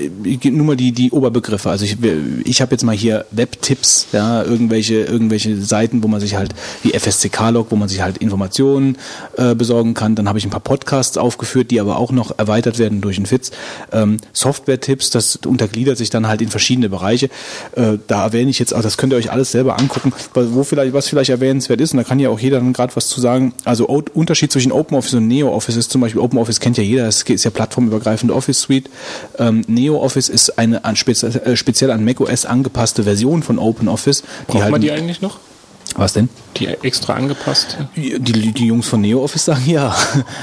Speaker 1: nur mal die die Oberbegriffe. Also ich, ich habe jetzt mal hier Webtipps, ja, irgendwelche irgendwelche Seiten, wo man sich halt wie FSCK-Log, wo man sich halt Informationen äh, besorgen kann. Dann habe ich ein paar Podcasts aufgeführt, die aber auch noch erweitert werden durch einen Fitz. Ähm, Software-Tipps, das untergliedert sich dann halt in verschiedene Bereiche. Äh, da erwähne ich jetzt auch, das könnt ihr euch alles selber angucken, wo vielleicht was vielleicht erwähnenswert ist. Und da kann ja auch jeder dann gerade was zu sagen. Also Unterschied zwischen OpenOffice und NeoOffice ist zum Beispiel OpenOffice kennt ja jeder, das ist ja plattformübergreifende Office Suite. Ähm, NeoOffice ist eine an äh, speziell an macOS angepasste Version von OpenOffice.
Speaker 6: Braucht
Speaker 1: halt,
Speaker 6: man die eigentlich noch?
Speaker 1: Was denn?
Speaker 6: Die extra angepasst?
Speaker 1: Die, die, die Jungs von NeoOffice sagen ja.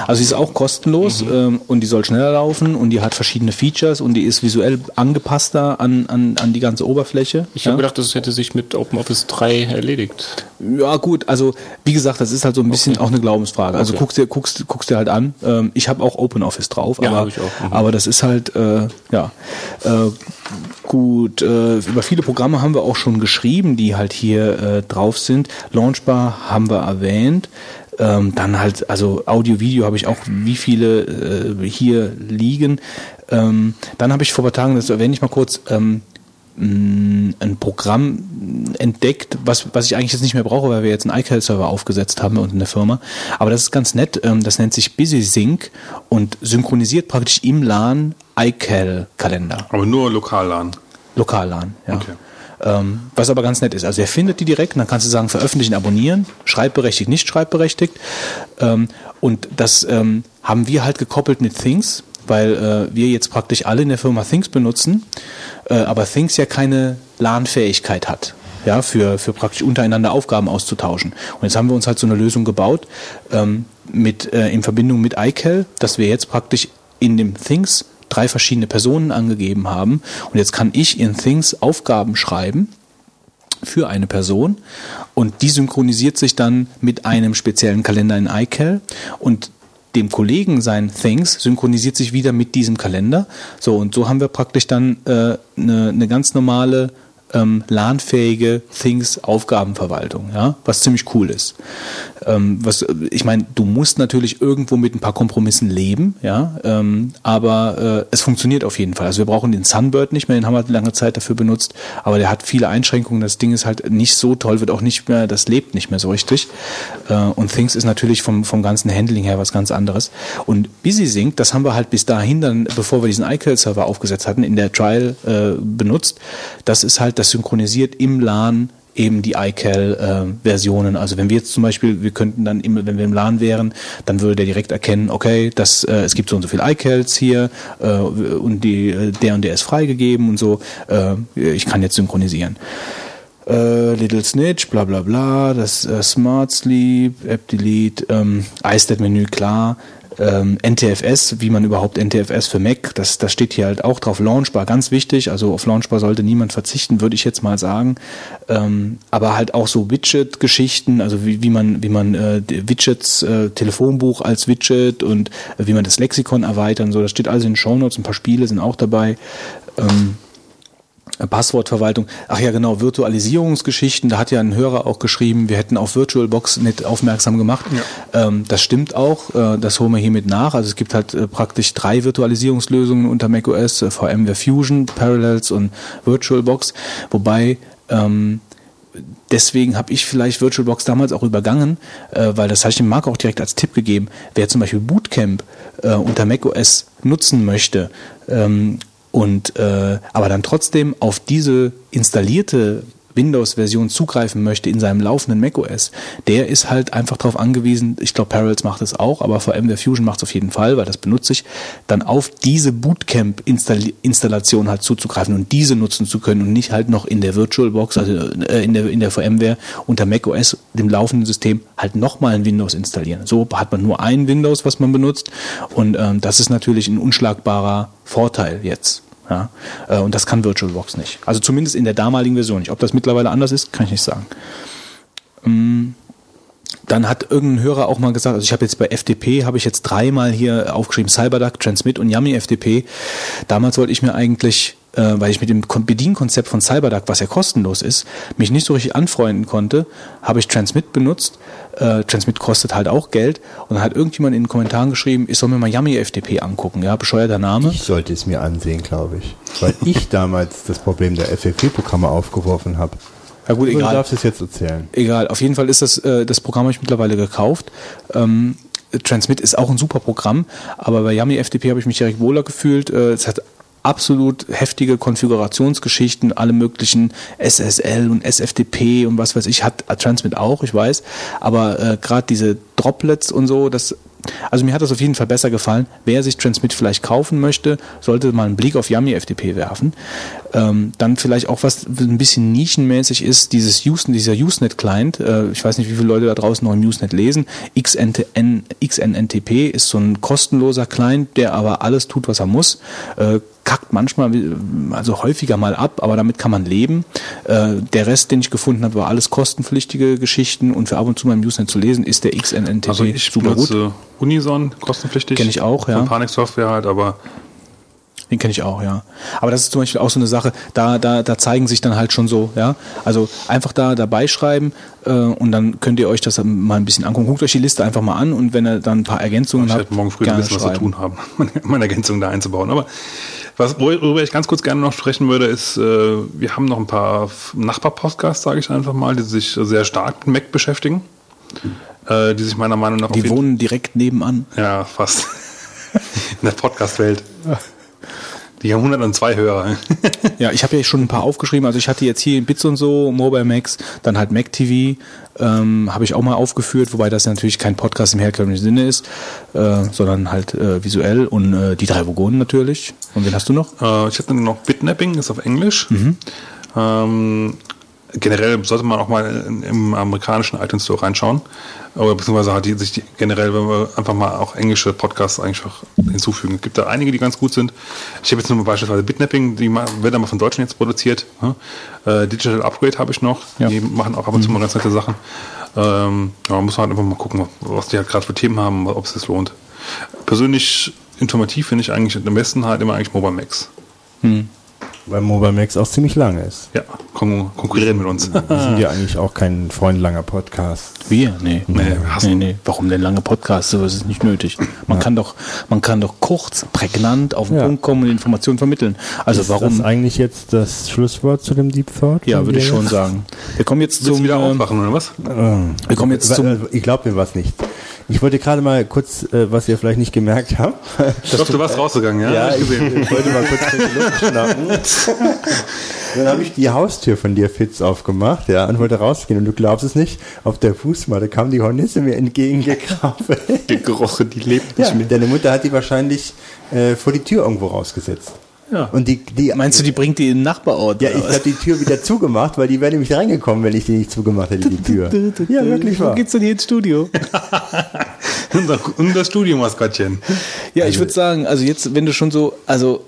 Speaker 1: Also sie ist auch kostenlos ähm, und die soll schneller laufen und die hat verschiedene Features und die ist visuell angepasster an, an, an die ganze Oberfläche.
Speaker 6: Ich
Speaker 1: ja?
Speaker 6: habe gedacht, das hätte sich mit OpenOffice 3 erledigt.
Speaker 1: Ja, gut, also wie gesagt, das ist halt so ein bisschen auch eine Glaubensfrage. Also
Speaker 6: Okay.
Speaker 1: guckst dir, guckst, guckst dir halt an. Ähm, ich habe auch OpenOffice drauf,
Speaker 6: Ja,
Speaker 1: aber,
Speaker 6: ich auch. Mhm.
Speaker 1: aber das ist halt, äh, ja, äh, gut. Äh, über viele Programme haben wir auch schon geschrieben, die halt hier äh, drauf sind. Launchbar haben wir erwähnt. Ähm, dann halt, also Audio, Video habe ich auch wie viele äh, hier liegen. Ähm, dann habe ich vor ein paar Tagen, das erwähne ich mal kurz, ähm, mh, ein Programm entdeckt, was, was ich eigentlich jetzt nicht mehr brauche, weil wir jetzt einen iCal-Server aufgesetzt haben und in der Firma. Aber das ist ganz nett. Ähm, das nennt sich BusySync und synchronisiert praktisch im LAN iCal-Kalender.
Speaker 4: Aber nur lokal LAN.
Speaker 1: Lokal-LAN, ja.
Speaker 4: Okay.
Speaker 1: Ähm, was aber ganz nett ist. Also er findet die direkt, dann kannst du sagen, veröffentlichen, abonnieren, schreibberechtigt, nicht schreibberechtigt. Ähm, und das ähm, haben wir halt gekoppelt mit Things, weil äh, wir jetzt praktisch alle in der Firma Things benutzen, äh, aber Things ja keine LAN-Fähigkeit hat. Ja, für, für praktisch untereinander Aufgaben auszutauschen. Und jetzt haben wir uns halt so eine Lösung gebaut, ähm, mit, äh, in Verbindung mit iCal, dass wir jetzt praktisch in dem Things drei verschiedene Personen angegeben haben. Und jetzt kann ich in Things Aufgaben schreiben für eine Person und die synchronisiert sich dann mit einem speziellen Kalender in iCal und dem Kollegen sein Things synchronisiert sich wieder mit diesem Kalender. So und so haben wir praktisch dann äh, eine, eine ganz normale ähm, LAN-fähige Things-Aufgabenverwaltung, ja, was ziemlich cool ist. Ähm, was, ich meine, du musst natürlich irgendwo mit ein paar Kompromissen leben, ja, ähm, aber äh, es funktioniert auf jeden Fall. Also wir brauchen den Sunbird nicht mehr, den haben wir lange Zeit dafür benutzt, aber der hat viele Einschränkungen. Das Ding ist halt nicht so toll, wird auch nicht mehr, das lebt nicht mehr so richtig. Äh, und Things ist natürlich vom, vom ganzen Handling her was ganz anderes. Und BusySync, das haben wir halt bis dahin dann, bevor wir diesen iCal-Server aufgesetzt hatten, in der Trial äh, benutzt. Das ist halt, das synchronisiert im LAN eben die iCal-Versionen. also wenn wir jetzt zum Beispiel, wir könnten dann, immer, wenn wir im LAN wären, dann würde der direkt erkennen, okay, das, äh, es gibt so und so viele iCals hier äh, und die, äh, der und der ist freigegeben und so. Äh, ich kann jetzt synchronisieren. Äh, Little Snitch, bla bla bla, das äh, Smart Sleep, App Delete, ähm, iStat-Menü, klar. Ähm, NTFS, wie man überhaupt NTFS für Mac, das, das steht hier halt auch drauf. Launchbar, ganz wichtig. Also auf Launchbar sollte niemand verzichten, würde ich jetzt mal sagen. Ähm, aber halt auch so Widget-Geschichten, also wie, wie man, wie man äh, Widgets, äh, Telefonbuch als Widget und äh, wie man das Lexikon erweitern, so, das steht alles in den Shownotes, ein paar Spiele sind auch dabei. Ähm, Passwortverwaltung. Ach ja, genau, Virtualisierungsgeschichten. Da hat ja ein Hörer auch geschrieben, wir hätten auf VirtualBox nicht aufmerksam gemacht. Ähm, das stimmt auch. Äh, das holen wir hiermit nach. Also es gibt halt äh, praktisch drei Virtualisierungslösungen unter macOS, äh, VMware Fusion, Parallels und VirtualBox. Wobei ähm, deswegen habe ich vielleicht VirtualBox damals auch übergangen, äh, weil das habe ich dem Marc auch direkt als Tipp gegeben. Wer zum Beispiel Bootcamp äh, unter macOS nutzen möchte ähm, und äh, aber dann trotzdem auf diese installierte Windows-Version zugreifen möchte in seinem laufenden macOS, der ist halt einfach darauf angewiesen, ich glaube Parallels macht es auch, aber VMware Fusion macht es auf jeden Fall, weil das benutze ich, dann auf diese Bootcamp-Installation halt zuzugreifen und diese nutzen zu können und nicht halt noch in der VirtualBox, also äh, in, der, in der VMware unter macOS, dem laufenden System, halt nochmal ein Windows installieren. So hat man nur ein Windows, was man benutzt und ähm, das ist natürlich ein unschlagbarer Vorteil jetzt. Ja, äh, und das kann VirtualBox nicht. Also zumindest in der damaligen Version nicht. Ob das mittlerweile anders ist, kann ich nicht sagen. Ähm, dann hat irgendein Hörer auch mal gesagt, also ich habe jetzt bei FTP, habe ich jetzt dreimal hier aufgeschrieben, Cyberduck, Transmit und Yummy FTP. Damals wollte ich mir eigentlich, äh, weil ich mit dem Kon- Bedienkonzept von Cyberduck, was ja kostenlos ist, mich nicht so richtig anfreunden konnte, habe ich Transmit benutzt. Äh, Transmit kostet halt auch Geld. Und dann hat irgendjemand in den Kommentaren geschrieben, ich soll mir mal Yummy FTP angucken. Ja, bescheuerter Name.
Speaker 5: Ich sollte es mir ansehen, glaube ich. Weil [laughs] ich damals das Problem der FFP-Programme aufgeworfen habe.
Speaker 1: Ja gut,
Speaker 5: Du
Speaker 1: egal.
Speaker 5: darfst es jetzt erzählen.
Speaker 1: Egal, auf jeden Fall ist das, äh, das Programm habe ich mittlerweile gekauft. Ähm, Transmit ist auch ein super Programm, aber bei Yummy FTP habe ich mich direkt wohler gefühlt. Äh, es hat absolut heftige Konfigurationsgeschichten, alle möglichen SSL und SFTP und was weiß ich, hat Transmit auch, ich weiß. Aber äh, gerade diese Droplets und so, das also mir hat das auf jeden Fall besser gefallen. Wer sich Transmit vielleicht kaufen möchte, sollte mal einen Blick auf Yummy FTP werfen. Ähm, dann vielleicht auch was ein bisschen nischenmäßig ist, dieses Usenet, dieser Usenet-Client. Äh, ich weiß nicht, wie viele Leute da draußen noch im Usenet lesen. XNNTP ist so ein kostenloser Client, der aber alles tut, was er muss. Äh, kackt manchmal, also häufiger mal ab, aber damit kann man leben. Äh, der Rest, den ich gefunden habe, war alles kostenpflichtige Geschichten und für ab und zu mal im Usenet zu lesen, ist der XNNTP
Speaker 4: Also ich
Speaker 1: super gut.
Speaker 4: benutze Unison, kostenpflichtig.
Speaker 1: Kenn ich auch, ja.
Speaker 4: Von Panik Software halt, aber
Speaker 1: Den kenne ich auch, ja. Aber das ist zum Beispiel auch so eine Sache, da, da, da zeigen sich dann halt schon so, ja. Also einfach da dabei schreiben äh, und dann könnt ihr euch das mal ein bisschen angucken. Guckt euch die Liste einfach mal an und wenn ihr dann ein paar Ergänzungen
Speaker 4: ich
Speaker 1: habt,
Speaker 4: werde morgen früh ein
Speaker 1: gerne
Speaker 4: bisschen was zu tun haben, [laughs] meine, meine Ergänzung da einzubauen. Aber was, worüber ich ganz kurz gerne noch sprechen würde, ist, äh, wir haben noch ein paar Nachbar-Podcasts, sage ich einfach mal, die sich sehr stark mit Mac beschäftigen. Äh, die sich meiner Meinung nach
Speaker 1: Die wohnen direkt nebenan.
Speaker 4: Ja, fast. [laughs] In der Podcast-Welt. [laughs] Die haben 102 Hörer. [laughs]
Speaker 1: Ja, ich habe ja schon ein paar aufgeschrieben. Also ich hatte jetzt hier Bits und so, Mobile Max, dann halt Mac TV, ähm, habe ich auch mal aufgeführt, wobei das natürlich kein Podcast im herkömmlichen Sinne ist, äh, sondern halt äh, visuell und äh, die drei Vogonen natürlich. Und wen hast du noch?
Speaker 4: Äh, ich hatte noch Bitnapping, ist auf Englisch. Ähm, generell sollte man auch mal im amerikanischen iTunes Store reinschauen. Oder beziehungsweise halt die, sich die, generell, wenn wir einfach mal auch englische Podcasts eigentlich auch hinzufügen. Es gibt da einige, die ganz gut sind. Ich habe jetzt nur mal beispielsweise Bitnapping, die wird aber von Deutschen jetzt produziert. ne? Äh, Digital Upgrade habe ich noch.
Speaker 1: Ja.
Speaker 4: Die machen auch ab und zu mal ganz nette Sachen. Ähm, ja, man muss halt einfach mal gucken, was die halt gerade für Themen haben, ob es sich lohnt. Persönlich informativ finde ich eigentlich am besten halt immer eigentlich Mobile Max.
Speaker 5: Weil Mobile Max auch ziemlich lang ist.
Speaker 4: Ja, kon konkurrieren mit uns.
Speaker 5: Wir sind ja eigentlich auch kein freundlanger Podcast.
Speaker 1: Wir? Nee.
Speaker 4: Nee,
Speaker 1: nee, nee. Warum denn lange Podcasts? Sowas ist nicht nötig. Man kann doch, man kann doch kurz, prägnant auf den
Speaker 5: Ja.
Speaker 1: Punkt kommen und Informationen vermitteln. Also
Speaker 5: ist
Speaker 1: warum?
Speaker 5: das eigentlich jetzt das Schlusswort zu dem Deep Thought?
Speaker 1: Ja, würde ich schon sagen. Wir kommen jetzt zum,
Speaker 4: wieder
Speaker 1: ähm,
Speaker 4: aufwachen, oder was?
Speaker 1: wir kommen jetzt zum,
Speaker 5: Ich glaube mir was nicht. Ich wollte gerade mal kurz, äh, was ihr vielleicht nicht gemerkt habt.
Speaker 4: Ich glaube, du warst rausgegangen, ja?
Speaker 5: Ja, ich,
Speaker 4: ich
Speaker 5: wollte mal kurz frische Luft schnappen. [laughs] [laughs] Dann habe ich die Haustür von dir, Fitz, aufgemacht, ja, und wollte rausgehen. Und du glaubst es nicht, auf der Fußmatte kam die Hornisse mir entgegengekrabbelt. [laughs]
Speaker 6: Die Geroche, die lebt
Speaker 5: Ja,
Speaker 6: nicht mehr.
Speaker 5: deine Mutter hat die wahrscheinlich äh, vor die Tür irgendwo rausgesetzt.
Speaker 1: ja.
Speaker 5: Und die, die
Speaker 1: Meinst du, die bringt die in den Nachbarort?
Speaker 5: Ja,
Speaker 1: oder
Speaker 5: ich habe die Tür wieder zugemacht, weil die wäre nämlich reingekommen, wenn ich die nicht zugemacht hätte, die Tür. Ja, wirklich
Speaker 1: Wo
Speaker 5: wahr.
Speaker 1: geht's denn hier ins Studio? [laughs]
Speaker 4: unser, unser Studio-Maskottchen.
Speaker 1: Ja, ich würde sagen, also jetzt, wenn du schon so, also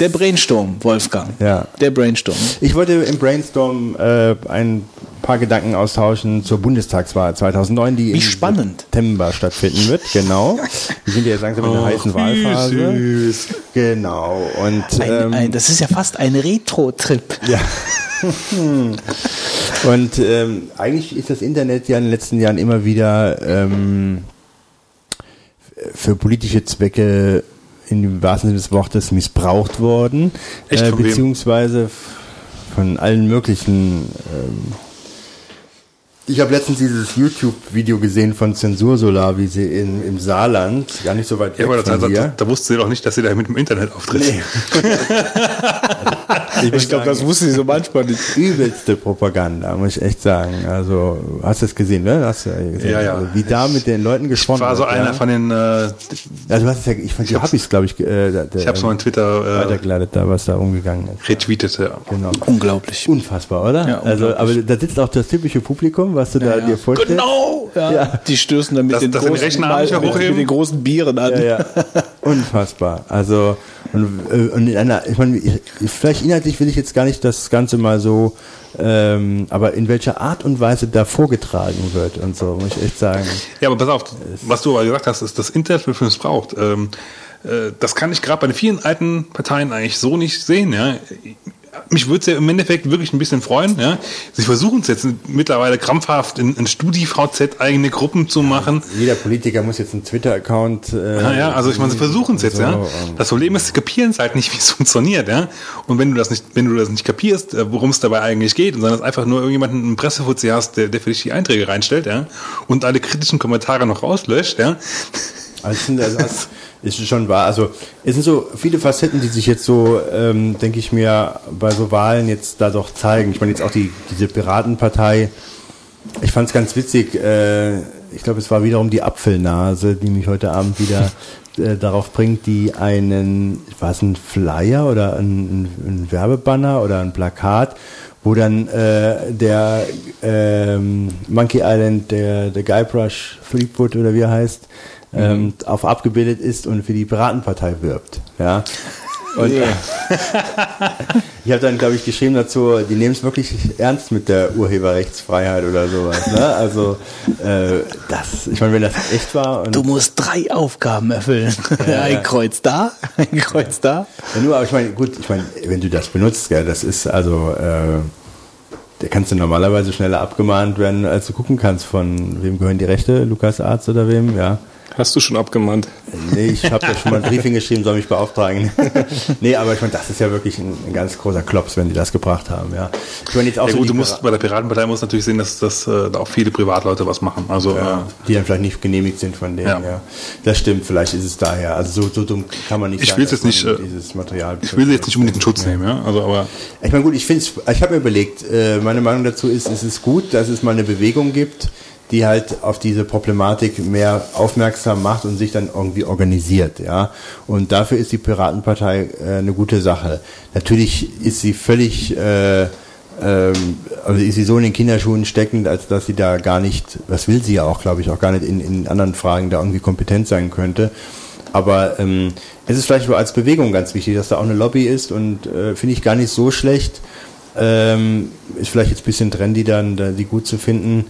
Speaker 1: der Brainstorm, Wolfgang.
Speaker 5: Ja.
Speaker 1: Der Brainstorm.
Speaker 5: Ich wollte im Brainstorm äh, ein paar Gedanken austauschen zur Bundestagswahl 2009, die
Speaker 1: Wie
Speaker 5: im
Speaker 1: spannend.
Speaker 5: September stattfinden wird. Genau. Wir sind ja jetzt langsam in der heißen Wahlphase. Genau. Und
Speaker 1: Ein,
Speaker 5: ähm,
Speaker 1: ein, das ist ja fast ein Retro-Trip.
Speaker 5: Ja. [laughs] Und ähm, eigentlich ist das Internet ja in den letzten Jahren immer wieder ähm, für politische Zwecke in dem wahrsten Sinne des Wortes missbraucht worden,
Speaker 4: Echt,
Speaker 5: äh, beziehungsweise von allen möglichen. Ähm, ich habe letztens dieses YouTube-Video gesehen von Zensursolar, wie sie in, im Saarland, gar nicht so weit
Speaker 4: Ja,
Speaker 5: weg
Speaker 4: aber das,
Speaker 5: von
Speaker 4: da,
Speaker 5: hier.
Speaker 4: da, da wusste sie doch nicht, dass sie da mit dem Internet auftritt.
Speaker 5: Nee. [laughs] [laughs]
Speaker 1: Ich glaube, das wusste sie so manchmal nicht.
Speaker 5: übelste Propaganda, muss ich echt sagen. Also, hast du es gesehen, ne? Hast du ja gesehen.
Speaker 4: Ja, ja.
Speaker 5: Also, wie da mit den Leuten gesprochen
Speaker 4: war so
Speaker 5: wird,
Speaker 4: einer
Speaker 5: ja?
Speaker 4: von den, äh,
Speaker 5: Ja, du hast es ja, ich fand, du hab ich's, glaube ich, äh, der,
Speaker 4: ich hab's mal in Twitter äh,
Speaker 5: weitergeleitet, da, was da umgegangen ist.
Speaker 4: retweetet, ja.
Speaker 5: Genau.
Speaker 1: Unglaublich.
Speaker 5: Unfassbar, oder?
Speaker 1: Ja,
Speaker 5: also, aber da sitzt auch das typische Publikum, was du da dir vorstellst.
Speaker 1: Genau! Ja. Die stößen dann mit
Speaker 4: Das-
Speaker 1: den
Speaker 4: das den
Speaker 1: großen, mit,
Speaker 4: hochheben?
Speaker 1: mit den großen Bieren an.
Speaker 5: Ja, ja. [laughs] Unfassbar. Also, und, äh, und in einer, ich meine, ich- vielleicht inhaltlich will ich jetzt gar nicht das Ganze mal so, ähm, aber in welcher Art und Weise da vorgetragen wird und so, muss ich echt sagen.
Speaker 4: Ja, aber pass auf, was du aber gesagt hast, ist, das Internet wird missbraucht. Ähm, äh, das kann ich gerade bei den vielen alten Parteien eigentlich so nicht sehen. Ja. Mich würde es ja im Endeffekt wirklich ein bisschen freuen. Ja. Sie versuchen es jetzt mittlerweile krampfhaft in, in StudiVZ eigene Gruppen zu machen.
Speaker 5: Jeder Politiker muss jetzt einen Twitter-Account. Äh,
Speaker 4: Ja, ja, also ich meine, sie versuchen es jetzt,
Speaker 5: so,
Speaker 4: ja.
Speaker 5: ähm,
Speaker 4: Das Problem ist, sie kapieren es halt nicht, [laughs] wie es funktioniert, ja. Und wenn du das nicht, wenn du das nicht kapierst, äh, worum es dabei eigentlich geht, und sondern es einfach nur irgendjemanden im Pressefuzzi hast, der, der für dich die Einträge reinstellt, ja, und alle kritischen Kommentare noch rauslöscht, ja.
Speaker 5: Also, das ist schon wahr. Also es sind so viele Facetten, die sich jetzt so, ähm, denke ich mir, bei so Wahlen jetzt da doch zeigen. Ich meine jetzt auch die diese Piratenpartei. Ich fand es ganz witzig. Äh, ich glaube, es war wiederum die Apfelnase, die mich heute Abend wieder [laughs] äh, darauf bringt, die einen, war es ein Flyer oder ein, ein Werbebanner oder ein Plakat, wo dann äh, der ähm, Monkey Island, der, der Guybrush Threepwood oder wie er heißt, ähm, auf abgebildet ist und für die Piratenpartei wirbt. Ja. Und [laughs] ich habe dann, glaube ich, geschrieben dazu, die nehmen es wirklich ernst mit der Urheberrechtsfreiheit oder sowas. Ne? Also äh, das, ich meine, wenn das echt war und
Speaker 1: Du musst drei Aufgaben erfüllen. ein Kreuz da, ein Kreuz da.
Speaker 5: Ja, nur, aber ich meine, gut, ich meine, wenn du das benutzt, gell, das ist also, äh, da kannst du normalerweise schneller abgemahnt werden, als du gucken kannst, von wem gehören die Rechte, Lukas Arzt oder wem, ja.
Speaker 6: Hast du schon abgemahnt?
Speaker 5: Nee, ich habe da schon mal ein Briefing geschrieben, soll mich beauftragen. [laughs] nee, aber ich meine, das ist ja wirklich ein, ein ganz großer Klops, wenn die das gebracht haben, ja. Ich meine jetzt auch
Speaker 4: Ja
Speaker 5: so
Speaker 4: gut, du musst bei der Piratenpartei musst natürlich sehen, dass, dass äh, da auch viele Privatleute was machen. Also
Speaker 5: ja,
Speaker 4: äh,
Speaker 5: die dann vielleicht nicht genehmigt sind von denen, ja.
Speaker 4: Ja.
Speaker 5: Das stimmt, vielleicht ist es daher. Also so, so dumm kann man nicht
Speaker 4: Ich
Speaker 5: dass
Speaker 4: jetzt nicht, äh,
Speaker 5: dieses Material
Speaker 4: ich will sie jetzt nicht unbedingt in Schutz nehmen, ja. Also aber
Speaker 5: Ich meine, gut, ich finde ich habe mir überlegt, äh, meine Meinung dazu ist, es ist gut, dass es mal eine Bewegung gibt, die halt auf diese Problematik mehr aufmerksam macht und sich dann irgendwie organisiert, ja. Und dafür ist die Piratenpartei äh, eine gute Sache. Natürlich ist sie völlig, äh, ähm, also ist sie so in den Kinderschuhen steckend, als dass sie da gar nicht, das will sie ja auch, glaube ich, auch gar nicht in, in anderen Fragen da irgendwie kompetent sein könnte. Aber ähm, es ist vielleicht als Bewegung ganz wichtig, dass da auch eine Lobby ist und äh, finde ich gar nicht so schlecht. Ähm, ist vielleicht jetzt ein bisschen trendy dann, da die gut zu finden.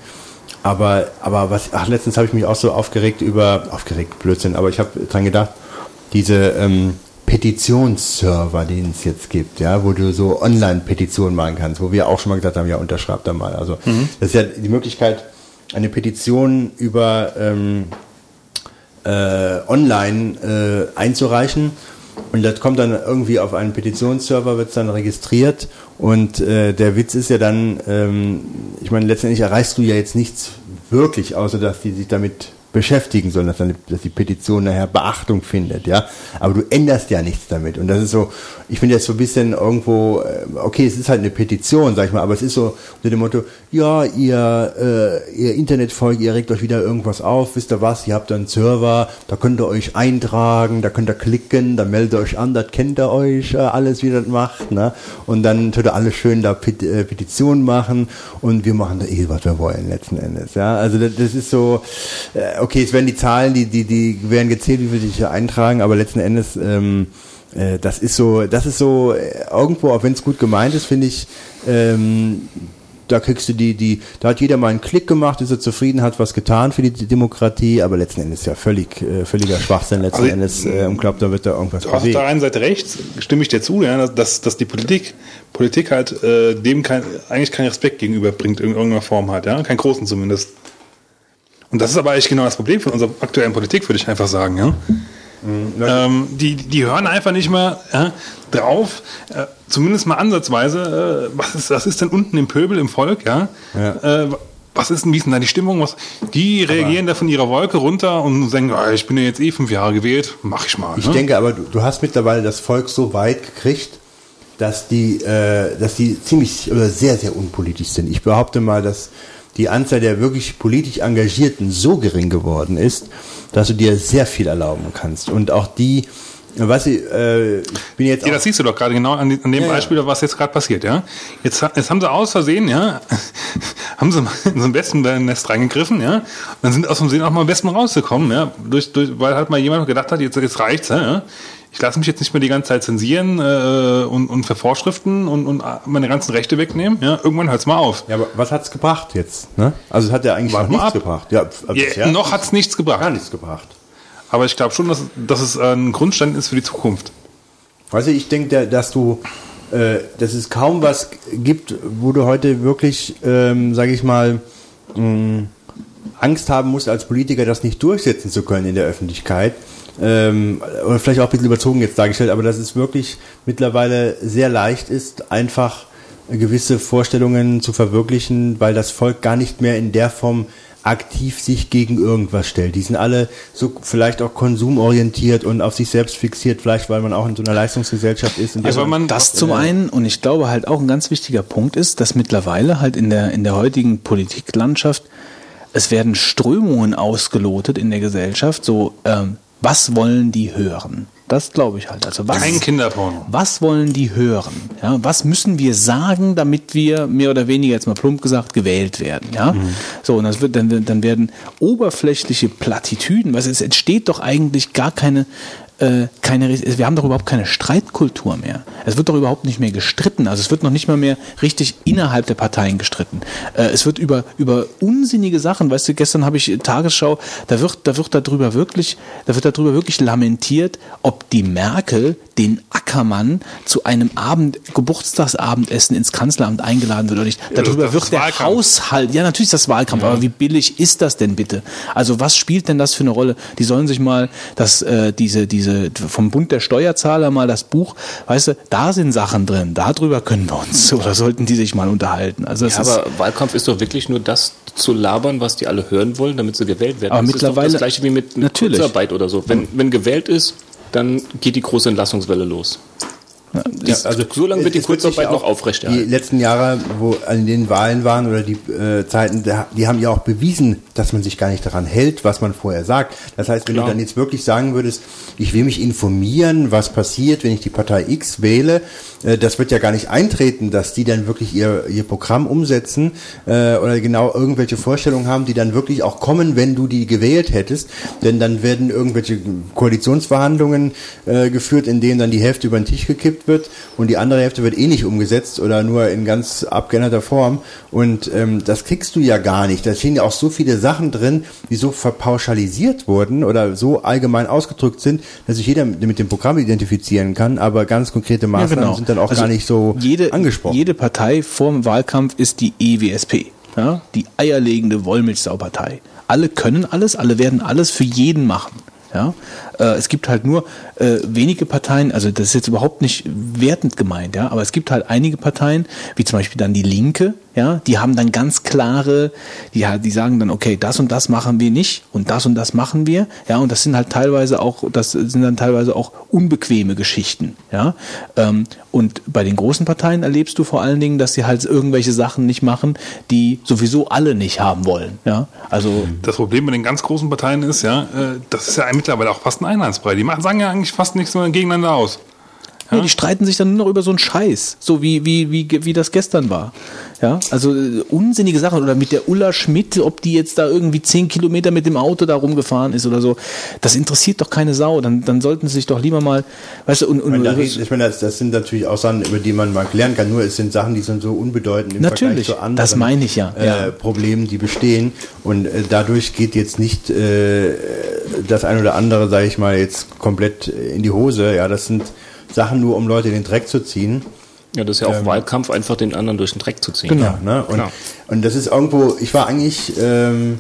Speaker 5: Aber, aber was, ach, letztens habe ich mich auch so aufgeregt über, aufgeregt, Blödsinn, aber ich habe dran gedacht, diese ähm, Petitionsserver, den es jetzt gibt, ja, wo du so Online-Petitionen machen kannst, wo wir auch schon mal gesagt haben, ja, unterschreib da mal. Also das ist ja die Möglichkeit, eine Petition über ähm, äh, online äh, einzureichen. Und das kommt dann irgendwie auf einen Petitionsserver, wird dann registriert. Und äh, der Witz ist ja dann, ähm, ich meine, letztendlich erreichst du ja jetzt nichts wirklich, außer dass die sich damit beschäftigen sollen, dass, dass die Petition nachher Beachtung findet, ja. Aber du änderst ja nichts damit. Und das ist so, ich finde das so ein bisschen irgendwo, äh, okay, es ist halt eine Petition, sag ich mal, aber es ist so unter dem Motto, ja, ihr, äh, ihr Internetvolk, ihr regt euch wieder irgendwas auf, wisst ihr was, ihr habt einen Server, da könnt ihr euch eintragen, da könnt ihr klicken, da meldet ihr euch an, das kennt ihr euch, äh, alles wie ihr das macht, ne? Und dann tut ihr alles schön da Pet äh, Petitionen machen und wir machen da eh, was wir wollen, letzten Endes, ja. Also das, das ist so, äh, okay, es werden die Zahlen, die, die, die werden gezählt, wie viel sich hier eintragen, aber letzten Endes, ähm, äh, das ist so, das ist so, äh, irgendwo, auch wenn es gut gemeint ist, finde ich, ähm, da kriegst du die, die, da hat jeder mal einen Klick gemacht, ist er zufrieden, hat was getan für die Demokratie, aber letzten Endes ja völlig, äh, völliger Schwachsinn letzten
Speaker 4: Also,
Speaker 5: Endes äh, und glaubt, da wird da irgendwas
Speaker 4: auf der einen Seite recht, stimme ich dir zu, ja, dass, dass die Politik, Politik halt äh, dem kein, eigentlich keinen Respekt gegenüberbringt in irgendeiner Form halt, ja, keinen großen zumindest. Und das ist aber eigentlich genau das Problem von unserer aktuellen Politik, würde ich einfach sagen, ja. Ähm, die, die hören einfach nicht mehr ja, drauf, äh, zumindest mal ansatzweise, äh, was, ist, was ist denn unten im Pöbel, im Volk, ja?
Speaker 5: Ja.
Speaker 4: Äh, was ist denn, wie ist denn da die Stimmung? Was, die reagieren da von ihrer Wolke runter und sagen, ah, ich bin ja jetzt eh fünf Jahre gewählt, mach ich mal.
Speaker 5: Ich
Speaker 4: ne?
Speaker 5: denke aber, du, du hast mittlerweile das Volk so weit gekriegt, dass die, äh, dass die ziemlich oder sehr, sehr unpolitisch sind. Ich behaupte mal, dass die Anzahl der wirklich politisch Engagierten so gering geworden ist, dass du dir sehr viel erlauben kannst. Und auch die, was ich, äh, ich bin jetzt
Speaker 4: Ja, das siehst du doch gerade genau an, die- an dem
Speaker 5: Ja, ja.
Speaker 4: Beispiel, was jetzt gerade passiert, ja. Jetzt, jetzt haben sie aus Versehen, ja, [laughs] haben sie mal in so ein Wespennest reingegriffen, ja. Und dann sind aus Versehen auch mal Wespen rausgekommen, ja. Durch, durch, weil halt mal jemand gedacht hat, jetzt, jetzt reicht's, ja. Ich lasse mich jetzt nicht mehr die ganze Zeit zensieren äh, und, und vervorschriften und, und meine ganzen Rechte wegnehmen, ja. Irgendwann hört's mal auf.
Speaker 5: ja, aber was hat's gebracht jetzt? Ne? Also es hat ja eigentlich
Speaker 4: Warte
Speaker 5: noch nichts
Speaker 4: ab.
Speaker 5: gebracht. Ja, pf-
Speaker 4: Ja, noch hat's nichts gebracht.
Speaker 5: gar nichts gebracht.
Speaker 4: Aber ich glaube schon, dass, dass es ein Grundstein ist für die Zukunft.
Speaker 5: Weißt du, ich denke, dass du, äh, dass es kaum was gibt, wo du heute wirklich, ähm, sage ich mal, mh, Angst haben musst als Politiker, das nicht durchsetzen zu können in der Öffentlichkeit. Ähm, oder vielleicht auch ein bisschen überzogen jetzt dargestellt, aber dass es wirklich mittlerweile sehr leicht ist, einfach gewisse Vorstellungen zu verwirklichen, weil das Volk gar nicht mehr in der Form aktiv sich gegen irgendwas stellt. Die sind alle so vielleicht auch konsumorientiert und auf sich selbst fixiert, vielleicht weil man auch in so einer Leistungsgesellschaft ist.
Speaker 4: Also
Speaker 5: man-
Speaker 4: man,
Speaker 1: Das zum einen und ich glaube halt auch ein ganz wichtiger Punkt ist, dass mittlerweile halt in der in der heutigen Politiklandschaft es werden Strömungen ausgelotet in der Gesellschaft. So ähm, was wollen die hören? Das glaube ich halt. Also was
Speaker 4: kein Kinderporno.
Speaker 1: was wollen die hören? Ja, was müssen wir sagen, damit wir mehr oder weniger jetzt mal plump gesagt gewählt werden? Ja, so und das wird dann dann werden oberflächliche Plattitüden. Was es entsteht doch eigentlich gar keine äh, keine, wir haben doch überhaupt keine Streitkultur mehr. Es wird doch überhaupt nicht mehr gestritten. Also es wird noch nicht mal mehr richtig innerhalb der Parteien gestritten. Äh, es wird über, über unsinnige Sachen, weißt du, gestern habe ich Tagesschau, da wird, da wird darüber wirklich, da wird darüber wirklich lamentiert, ob die Merkel den Ackermann zu einem Abend, Geburtstagsabendessen ins Kanzleramt eingeladen wird oder nicht. Darüber wird der
Speaker 4: Wahlkampf.
Speaker 1: Haushalt, ja natürlich ist das Wahlkampf, aber wie billig ist das denn bitte? Also was spielt denn das für eine Rolle? Die sollen sich mal das, äh, diese, diese vom Bund der Steuerzahler mal das Buch, weißt du, da sind Sachen drin, darüber können wir uns [laughs] oder sollten die sich mal unterhalten. Also
Speaker 6: Ja, aber Wahlkampf ist doch wirklich nur das zu labern, was die alle hören wollen, damit sie gewählt werden.
Speaker 1: Aber
Speaker 6: das
Speaker 1: mittlerweile-
Speaker 6: ist das gleiche wie mit, mit
Speaker 1: Natürlich.
Speaker 6: Kurzarbeit oder so. Wenn, wenn gewählt ist, dann geht die große Entlassungswelle los.
Speaker 5: Ja, also
Speaker 6: so lange wird die Kurzarbeit noch aufrechterhalten.
Speaker 5: Die letzten Jahre, wo an den Wahlen waren oder die äh, Zeiten, die haben ja auch bewiesen, dass man sich gar nicht daran hält, was man vorher sagt. Das heißt, wenn
Speaker 6: Klar.
Speaker 5: du dann jetzt wirklich sagen würdest, ich will mich informieren, was passiert, wenn ich die Partei X wähle, äh, das wird ja gar nicht eintreten, dass die dann wirklich ihr, ihr Programm umsetzen äh, oder genau irgendwelche Vorstellungen haben, die dann wirklich auch kommen, wenn du die gewählt hättest. Denn dann werden irgendwelche Koalitionsverhandlungen äh, geführt, in denen dann die Hälfte über den Tisch gekippt wird und die andere Hälfte wird eh nicht umgesetzt oder nur in ganz abgeänderter Form. Und ähm, das kriegst du ja gar nicht. Da stehen ja auch so viele Sachen drin, die so verpauschalisiert wurden oder so allgemein ausgedrückt sind, dass sich jeder mit dem Programm identifizieren kann, aber ganz konkrete Maßnahmen sind dann auch
Speaker 1: Also
Speaker 5: gar nicht so
Speaker 1: jede,
Speaker 5: angesprochen.
Speaker 1: Jede Partei vor dem Wahlkampf ist die EWSP, ja? die eierlegende Wollmilchsaupartei. Alle können alles, alle werden alles für jeden machen. Ja? Äh, es gibt halt nur äh, wenige Parteien, also das ist jetzt überhaupt nicht wertend gemeint, ja, aber es gibt halt einige Parteien, wie zum Beispiel dann die Linke, ja, die haben dann ganz klare, die, die sagen dann, okay, das und das machen wir nicht und das und das machen wir, ja, und das sind halt teilweise auch, das sind dann teilweise auch unbequeme Geschichten, ja. Ähm, und bei den großen Parteien erlebst du vor allen Dingen, dass sie halt irgendwelche Sachen nicht machen, die sowieso alle nicht haben wollen, ja. Also
Speaker 4: Das Problem bei den ganz großen Parteien ist ja, äh, das ist ja mittlerweile auch fast ein Einheitsbrei. Die sagen ja eigentlich fast nichts mehr gegeneinander aus.
Speaker 1: Ja, die streiten sich dann nur noch über so einen Scheiß, so wie, wie, wie, wie das gestern war. Ja, also äh, unsinnige Sachen oder mit der Ulla Schmidt, ob die jetzt da irgendwie zehn Kilometer mit dem Auto da rumgefahren ist oder so, das interessiert doch keine Sau. Dann, dann sollten sie sich doch lieber mal, weißt du, und, und
Speaker 5: Ich meine, da reden- ich meine, das, das sind natürlich auch Sachen, über die man mal lernen kann. Nur es sind Sachen, die sind so unbedeutend im
Speaker 1: Natürlich,
Speaker 5: Vergleich zu anderen
Speaker 1: das meine ich ja,
Speaker 5: Äh,
Speaker 1: ja.
Speaker 5: Problemen, die bestehen. Und äh, dadurch geht jetzt nicht äh, das ein oder andere, sage ich mal, jetzt komplett in die Hose. Ja, das sind Sachen nur, um Leute in den Dreck zu ziehen.
Speaker 6: Ja, das ist ja auch Wahlkampf, einfach den anderen durch den Dreck zu ziehen.
Speaker 5: Genau. Ne? Und, und das ist irgendwo, ich war eigentlich, ähm,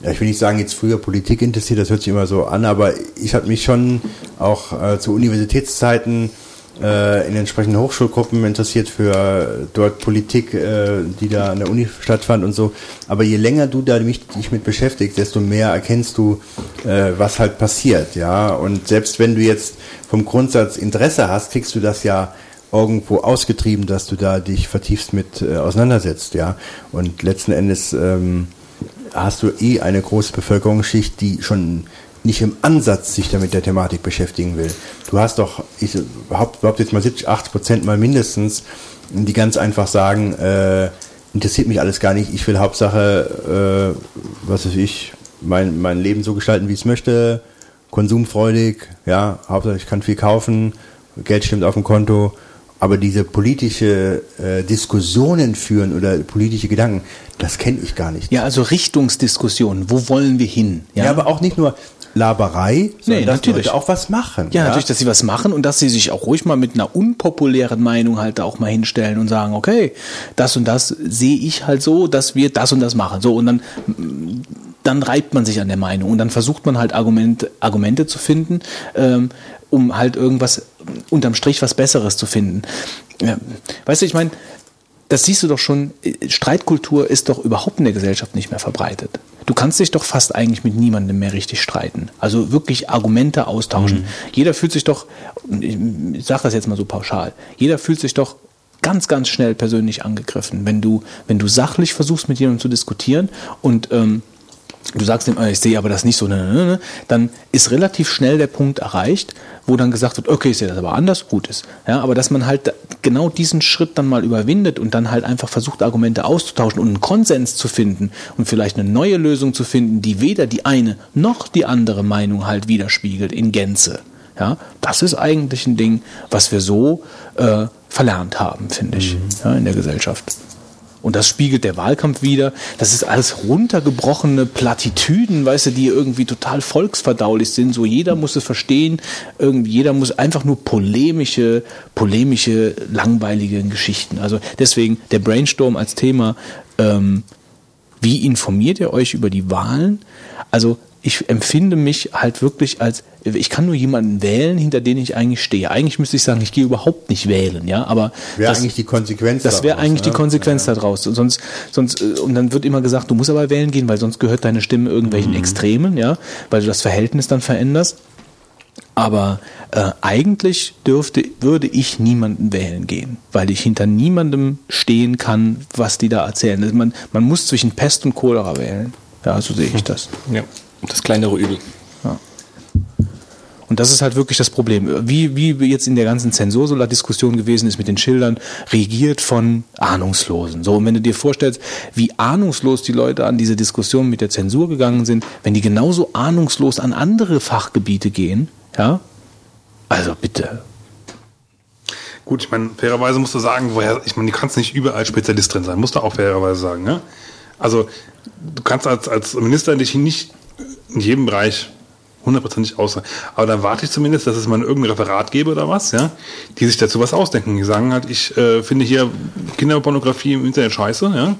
Speaker 5: ja, ich will nicht sagen, jetzt früher Politik interessiert, das hört sich immer so an, aber ich habe mich schon auch äh, zu Universitätszeiten in entsprechenden Hochschulgruppen interessiert für dort Politik, äh, die da an der Uni stattfand und so. Aber je länger du da mich, dich mit beschäftigst, desto mehr erkennst du, äh, was halt passiert, ja. Und selbst wenn du jetzt vom Grundsatz Interesse hast, kriegst du das ja irgendwo ausgetrieben, dass du da dich vertiefst mit äh, auseinandersetzt, ja. Und letzten Endes ähm, hast du eh eine große Bevölkerungsschicht, die schon nicht im Ansatz sich damit der Thematik beschäftigen will. Du hast doch, ich behaupte jetzt mal 70, 80 Prozent mal mindestens, die ganz einfach sagen, äh, interessiert mich alles gar nicht, ich will Hauptsache, äh, was weiß ich, mein, mein Leben so gestalten, wie ich es möchte, konsumfreudig, ja, Hauptsache ich kann viel kaufen, Geld stimmt auf dem Konto, aber diese politische äh, Diskussionen führen oder politische Gedanken, das kenne ich gar nicht.
Speaker 1: Ja, also Richtungsdiskussionen. Wo wollen wir hin?
Speaker 5: Ja, aber auch nicht nur Laberei, sondern
Speaker 1: Nee,
Speaker 5: dass
Speaker 1: natürlich.
Speaker 5: Leute auch was machen.
Speaker 1: Ja, natürlich, dass sie was machen und dass sie sich auch ruhig mal mit einer unpopulären Meinung halt auch mal hinstellen und sagen, okay, das und das sehe ich halt so, dass wir das und das machen. So, und dann, dann reibt man sich an der Meinung und dann versucht man halt Argumente, Argumente zu finden, ähm, um halt irgendwas unterm Strich was Besseres zu finden. Ja, weißt du, ich meine, das siehst du doch schon, äh, Streitkultur ist doch überhaupt in der Gesellschaft nicht mehr verbreitet. Du kannst dich doch fast eigentlich mit niemandem mehr richtig streiten. Also wirklich Argumente austauschen. Jeder fühlt sich doch, ich sage das jetzt mal so pauschal, jeder fühlt sich doch ganz, ganz schnell persönlich angegriffen, wenn du, wenn du sachlich versuchst, mit jemandem zu diskutieren und ähm, du sagst ihm, äh, ich sehe aber das nicht so, ne, ne, ne, dann ist relativ schnell der Punkt erreicht, wo dann gesagt wird, okay, ich sehe das aber anders, gut ist. Ja, aber dass man halt genau diesen Schritt dann mal überwindet und dann halt einfach versucht, Argumente auszutauschen und einen Konsens zu finden und vielleicht eine neue Lösung zu finden, die weder die eine noch die andere Meinung halt widerspiegelt in Gänze. Ja, das ist eigentlich ein Ding, was wir so äh, verlernt haben, finde ich, ja, in der Gesellschaft. Und das spiegelt der Wahlkampf wieder. Das ist alles runtergebrochene Plattitüden, weißt du, die irgendwie total volksverdaulich sind. So jeder muss es verstehen. Irgendwie jeder muss einfach nur polemische, polemische, langweilige Geschichten. Also deswegen der Brainstorm als Thema. Ähm, wie informiert ihr euch über die Wahlen? Also ich empfinde mich halt wirklich als, ich kann nur jemanden wählen, hinter den ich eigentlich stehe. Eigentlich müsste ich sagen, ich gehe überhaupt nicht wählen, ja, aber
Speaker 5: Wäre
Speaker 1: das-
Speaker 5: eigentlich die Konsequenz
Speaker 1: das wäre eigentlich die
Speaker 5: ne?
Speaker 1: Konsequenz daraus. Sonst, sonst, äh, und dann wird immer gesagt, du musst aber wählen gehen, weil sonst gehört deine Stimme irgendwelchen
Speaker 5: Mhm.
Speaker 1: Extremen, ja, weil du das Verhältnis dann veränderst. Aber äh, eigentlich dürfte, würde ich niemanden wählen gehen, weil ich hinter niemandem stehen kann, was die da erzählen. Man, man muss zwischen Pest und Cholera wählen. Ja, so sehe ich [laughs] das.
Speaker 6: Ja, das kleinere Übel.
Speaker 1: Und das ist halt wirklich das Problem. Wie, wie jetzt in der ganzen Zensursolar-Diskussion gewesen ist mit den Schildern, regiert von Ahnungslosen. So, und wenn du dir vorstellst, wie ahnungslos die Leute an diese Diskussion mit der Zensur gegangen sind, wenn die genauso ahnungslos an andere Fachgebiete gehen, ja, also bitte.
Speaker 4: Gut, ich meine, fairerweise musst du sagen, woher, ich meine, du kannst nicht überall Spezialist drin sein, musst du auch fairerweise sagen, ne? Also, du kannst als, als Minister dich nicht in jedem Bereich hundertprozentig aus. Aber dann warte ich zumindest, dass es mal irgendein Referat gebe oder was, ja, die sich dazu was ausdenken. Die sagen halt, ich äh, finde hier Kinderpornografie im Internet scheiße, ja.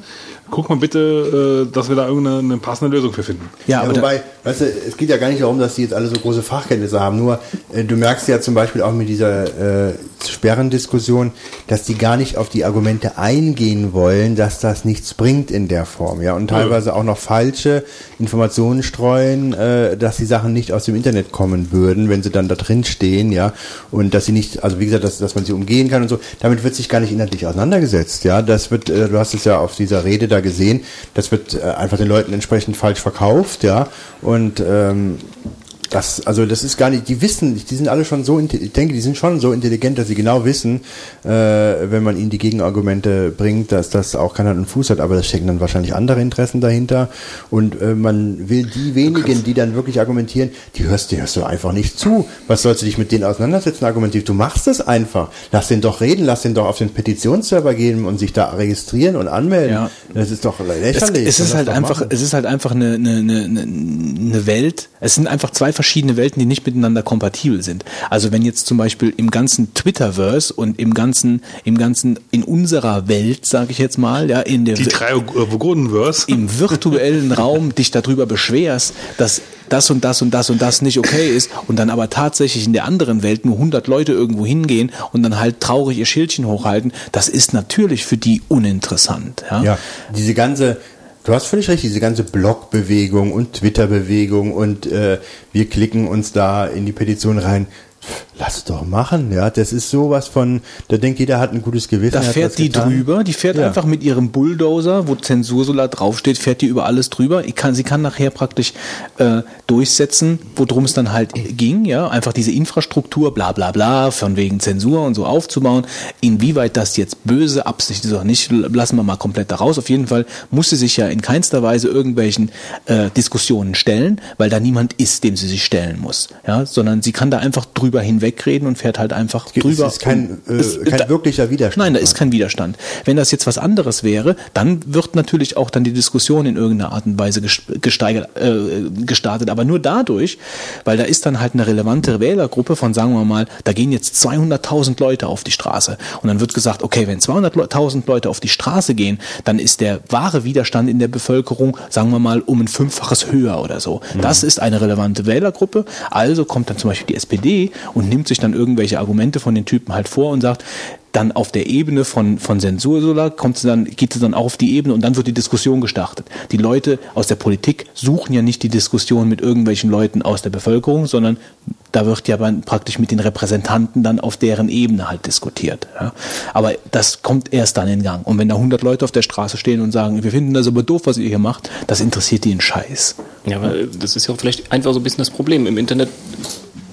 Speaker 4: Guck mal bitte, äh, dass wir da irgendeine eine passende Lösung für finden.
Speaker 1: Ja,
Speaker 5: Ja,
Speaker 1: aber da,
Speaker 5: wobei, weißt du, es geht ja gar nicht darum, dass die jetzt alle so große Fachkenntnisse haben. Nur, äh, du merkst ja zum Beispiel auch mit dieser äh, Sperrendiskussion, dass die gar nicht auf die Argumente eingehen wollen, dass das nichts bringt in der Form. Ja, und teilweise auch noch falsche Informationen streuen, äh, dass die Sachen nicht aus dem Internet kommen würden, wenn sie dann da drin stehen, ja. Und dass sie nicht, also wie gesagt, dass, dass man sie umgehen kann und so. Damit wird sich gar nicht inhaltlich auseinandergesetzt, ja. Das wird, äh, du hast es ja auf dieser Rede da gesehen, das wird äh, einfach den Leuten entsprechend falsch verkauft, ja. Und ähm, das, also das ist gar nicht, die wissen, die sind alle schon so, ich denke, die sind schon so intelligent, dass sie genau wissen, äh, wenn man ihnen die Gegenargumente bringt, dass das auch keiner einen Fuß hat, aber da stecken dann wahrscheinlich andere Interessen dahinter und äh, man will die wenigen, die dann wirklich argumentieren, die hörst, die hörst du einfach nicht zu. Was sollst du dich mit denen auseinandersetzen, argumentativ? Du machst es einfach. Lass den doch reden, lass den doch auf den Petitionsserver gehen und sich da registrieren und anmelden.
Speaker 1: Ja.
Speaker 5: Das ist doch
Speaker 1: es,
Speaker 5: lächerlich.
Speaker 1: es
Speaker 5: Soll
Speaker 1: ist halt einfach,
Speaker 5: machen.
Speaker 1: es ist halt einfach eine, eine, eine, eine Welt. Es sind einfach zwei verschiedene Welten, die nicht miteinander kompatibel sind. Also wenn jetzt zum Beispiel im ganzen Twitterverse und im ganzen, im ganzen, in unserer Welt, sage ich jetzt mal, ja, in der
Speaker 4: Die drei äh, Vogonen-Verse.
Speaker 1: im [laughs] virtuellen Raum dich darüber beschwerst, dass das und das und das und das nicht okay ist und dann aber tatsächlich in der anderen Welt nur 100 Leute irgendwo hingehen und dann halt traurig ihr Schildchen hochhalten, das ist natürlich für die uninteressant. Ja?
Speaker 5: Ja, diese ganze, du hast völlig recht, diese ganze Blog-Bewegung und Twitter-Bewegung und äh, wir klicken uns da in die Petition rein. Lass doch machen, ja. Das ist sowas von, da denkt jeder hat ein gutes Gewissen.
Speaker 1: Da fährt die
Speaker 5: getan.
Speaker 1: drüber, die fährt
Speaker 5: Ja.
Speaker 1: einfach mit ihrem Bulldozer, wo Zensursolar draufsteht, fährt die über alles drüber. Ich kann, sie kann nachher praktisch äh, durchsetzen, worum es dann halt ging, ja, einfach diese Infrastruktur, bla bla bla, von wegen Zensur und so aufzubauen. Inwieweit das jetzt böse Absicht ist oder nicht, lassen wir mal komplett da raus. Auf jeden Fall muss sie sich ja in keinster Weise irgendwelchen äh, Diskussionen stellen, weil da niemand ist, dem sie sich stellen muss, ja, sondern sie kann da einfach drüber hinwegreden und fährt halt einfach
Speaker 5: Es
Speaker 1: drüber.
Speaker 5: ist kein, äh,
Speaker 1: es-
Speaker 5: kein
Speaker 1: da-
Speaker 5: wirklicher Widerstand.
Speaker 1: Nein, da ist kein Widerstand. Wenn das jetzt was anderes wäre, dann wird natürlich auch dann die Diskussion in irgendeiner Art und Weise ges- gesteigert, äh, gestartet. Aber nur dadurch, weil da ist dann halt eine relevante Wählergruppe von, sagen wir mal, da gehen jetzt 200.000 Leute auf die Straße. Und dann wird gesagt, okay, wenn 200.000 Leute auf die Straße gehen, dann ist der wahre Widerstand in der Bevölkerung, sagen wir mal, um ein Fünffaches höher oder so. Das ist eine relevante Wählergruppe. Also kommt dann zum Beispiel die SPD und nimmt sich dann irgendwelche Argumente von den Typen halt vor und sagt, dann auf der Ebene von, von Zensursolar kommt sie dann, geht sie dann auf die Ebene und dann wird die Diskussion gestartet. Die Leute aus der Politik suchen ja nicht die Diskussion mit irgendwelchen Leuten aus der Bevölkerung, sondern da wird ja dann praktisch mit den Repräsentanten dann auf deren Ebene halt diskutiert. Ja. Aber das kommt erst dann in Gang. Und wenn da 100 Leute auf der Straße stehen und sagen, wir finden das aber doof, was ihr hier macht, das interessiert die einen Scheiß.
Speaker 6: Ja, aber das ist ja vielleicht einfach so ein bisschen das Problem. Im Internet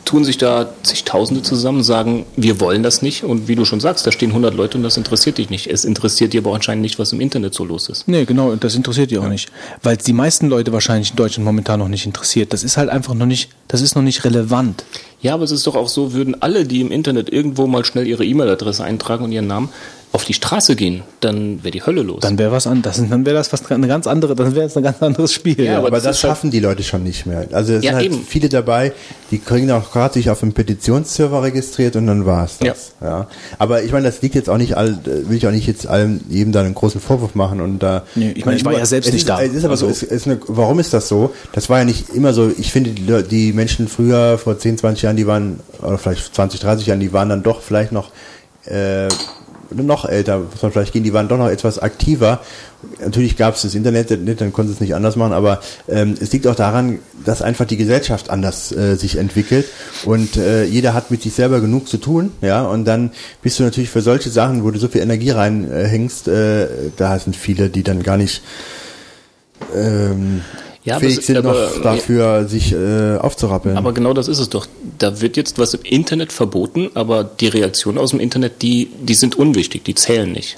Speaker 6: tun sich da zigtausende zusammen, sagen, wir wollen das nicht. Und wie du schon sagst, da stehen 100 Leute und das interessiert dich nicht. Es interessiert dir aber anscheinend nicht, was im Internet so los ist.
Speaker 1: Nee, genau, und das interessiert die auch nicht. Weil es die meisten Leute wahrscheinlich in Deutschland momentan noch nicht interessiert. Das ist halt einfach noch nicht, das ist noch nicht relevant.
Speaker 6: Ja, aber es ist doch auch so, würden alle, die im Internet irgendwo mal schnell ihre E-Mail-Adresse eintragen und ihren Namen, auf die Straße gehen, dann wäre die Hölle los.
Speaker 1: Dann wäre was an, das, dann wäre das was eine ganz andere, dann wäre es ein ganz anderes Spiel.
Speaker 6: Ja,
Speaker 5: aber,
Speaker 6: aber
Speaker 5: das,
Speaker 6: das halt-
Speaker 5: schaffen die Leute schon nicht mehr. Also es
Speaker 6: Ja,
Speaker 5: sind halt
Speaker 6: eben.
Speaker 5: viele dabei, die kriegen auch gerade sich auf einem Petitionsserver registriert und dann war's das. Ja. Aber ich meine, das liegt jetzt auch nicht all, will ich auch nicht jetzt allem jedem da einen großen Vorwurf machen und da.
Speaker 1: Nee, ich meine, ich war ja selbst
Speaker 5: es
Speaker 1: nicht
Speaker 5: ist,
Speaker 1: da.
Speaker 5: Es ist aber so,
Speaker 1: Also-
Speaker 5: es ist eine, warum ist das so? Das war ja nicht immer so. Ich finde, die, die Menschen früher, vor 10, 20 Jahren, die waren, oder vielleicht 20, 30 Jahren, die waren dann doch vielleicht noch, äh, noch älter, muss man vielleicht gehen, die waren doch noch etwas aktiver. Natürlich gab es das Internet, dann konnte es nicht anders machen, aber ähm, es liegt auch daran, dass einfach die Gesellschaft anders äh, sich entwickelt und äh, jeder hat mit sich selber genug zu tun, ja, und dann bist du natürlich für solche Sachen, wo du so viel Energie reinhängst, äh, da sind viele, die dann gar nicht ähm,
Speaker 6: Ja, aber
Speaker 5: fähig
Speaker 6: es-
Speaker 5: sind
Speaker 6: aber-
Speaker 5: noch dafür, sich äh, aufzurappeln.
Speaker 6: Aber genau das ist es doch. Da wird jetzt was im Internet verboten, aber die Reaktionen aus dem Internet, die, die sind unwichtig, die zählen nicht.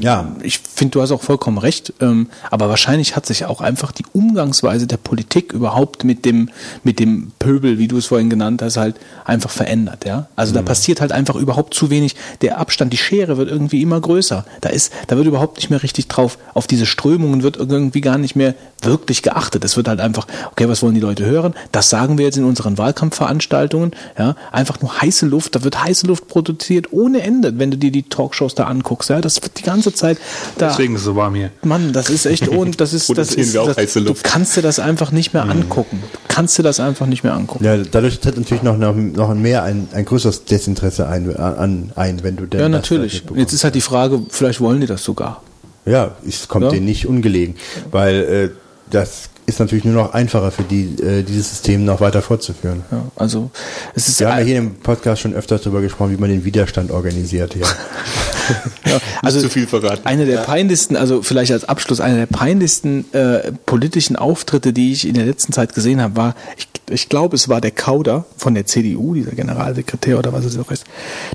Speaker 5: Ja.
Speaker 1: Ich finde, du hast auch vollkommen recht. Ähm, aber wahrscheinlich hat sich auch einfach die Umgangsweise der Politik überhaupt mit dem, mit dem Pöbel, wie du es vorhin genannt hast, halt einfach verändert, ja. Also da passiert halt einfach überhaupt zu wenig. Der Abstand, die Schere wird irgendwie immer größer. Da ist, da wird überhaupt nicht mehr richtig drauf. Auf diese Strömungen wird irgendwie gar nicht mehr wirklich geachtet. Es wird halt einfach, okay, was wollen die Leute hören? Das sagen wir jetzt in unseren Wahlkampfveranstaltungen, ja. Einfach nur heiße Luft. Da wird heiße Luft produziert ohne Ende, wenn du dir die Talkshows da anguckst, ja. Das wird die ganze Zeit da.
Speaker 4: Deswegen ist es so warm hier.
Speaker 1: Mann, das ist echt und das ist [laughs] das ist
Speaker 6: wir auch
Speaker 1: das,
Speaker 6: heiße
Speaker 1: du kannst dir das einfach nicht mehr angucken. Du kannst dir das einfach nicht mehr angucken.
Speaker 5: ja, dadurch tritt natürlich noch, noch, noch mehr ein, ein größeres Desinteresse ein, an, ein, wenn du denn
Speaker 1: Ja, natürlich. Jetzt ist halt die Frage, vielleicht wollen die das sogar.
Speaker 5: Ja, es kommt
Speaker 1: Ja.
Speaker 5: denen nicht ungelegen, weil äh, das ist natürlich nur noch einfacher für die, äh, dieses System noch weiter fortzuführen.
Speaker 1: Ja, also es ist
Speaker 5: Wir haben ja hier im Podcast schon öfter darüber gesprochen, wie man den Widerstand organisiert hier. [laughs]
Speaker 1: Ja, also
Speaker 6: zu viel verraten.
Speaker 1: Eine der peinlichsten, also vielleicht als Abschluss, eine der peinlichsten äh, politischen Auftritte, die ich in der letzten Zeit gesehen habe, war, ich, ich glaube, es war der Kauder von der CDU, dieser Generalsekretär oder was es auch ist.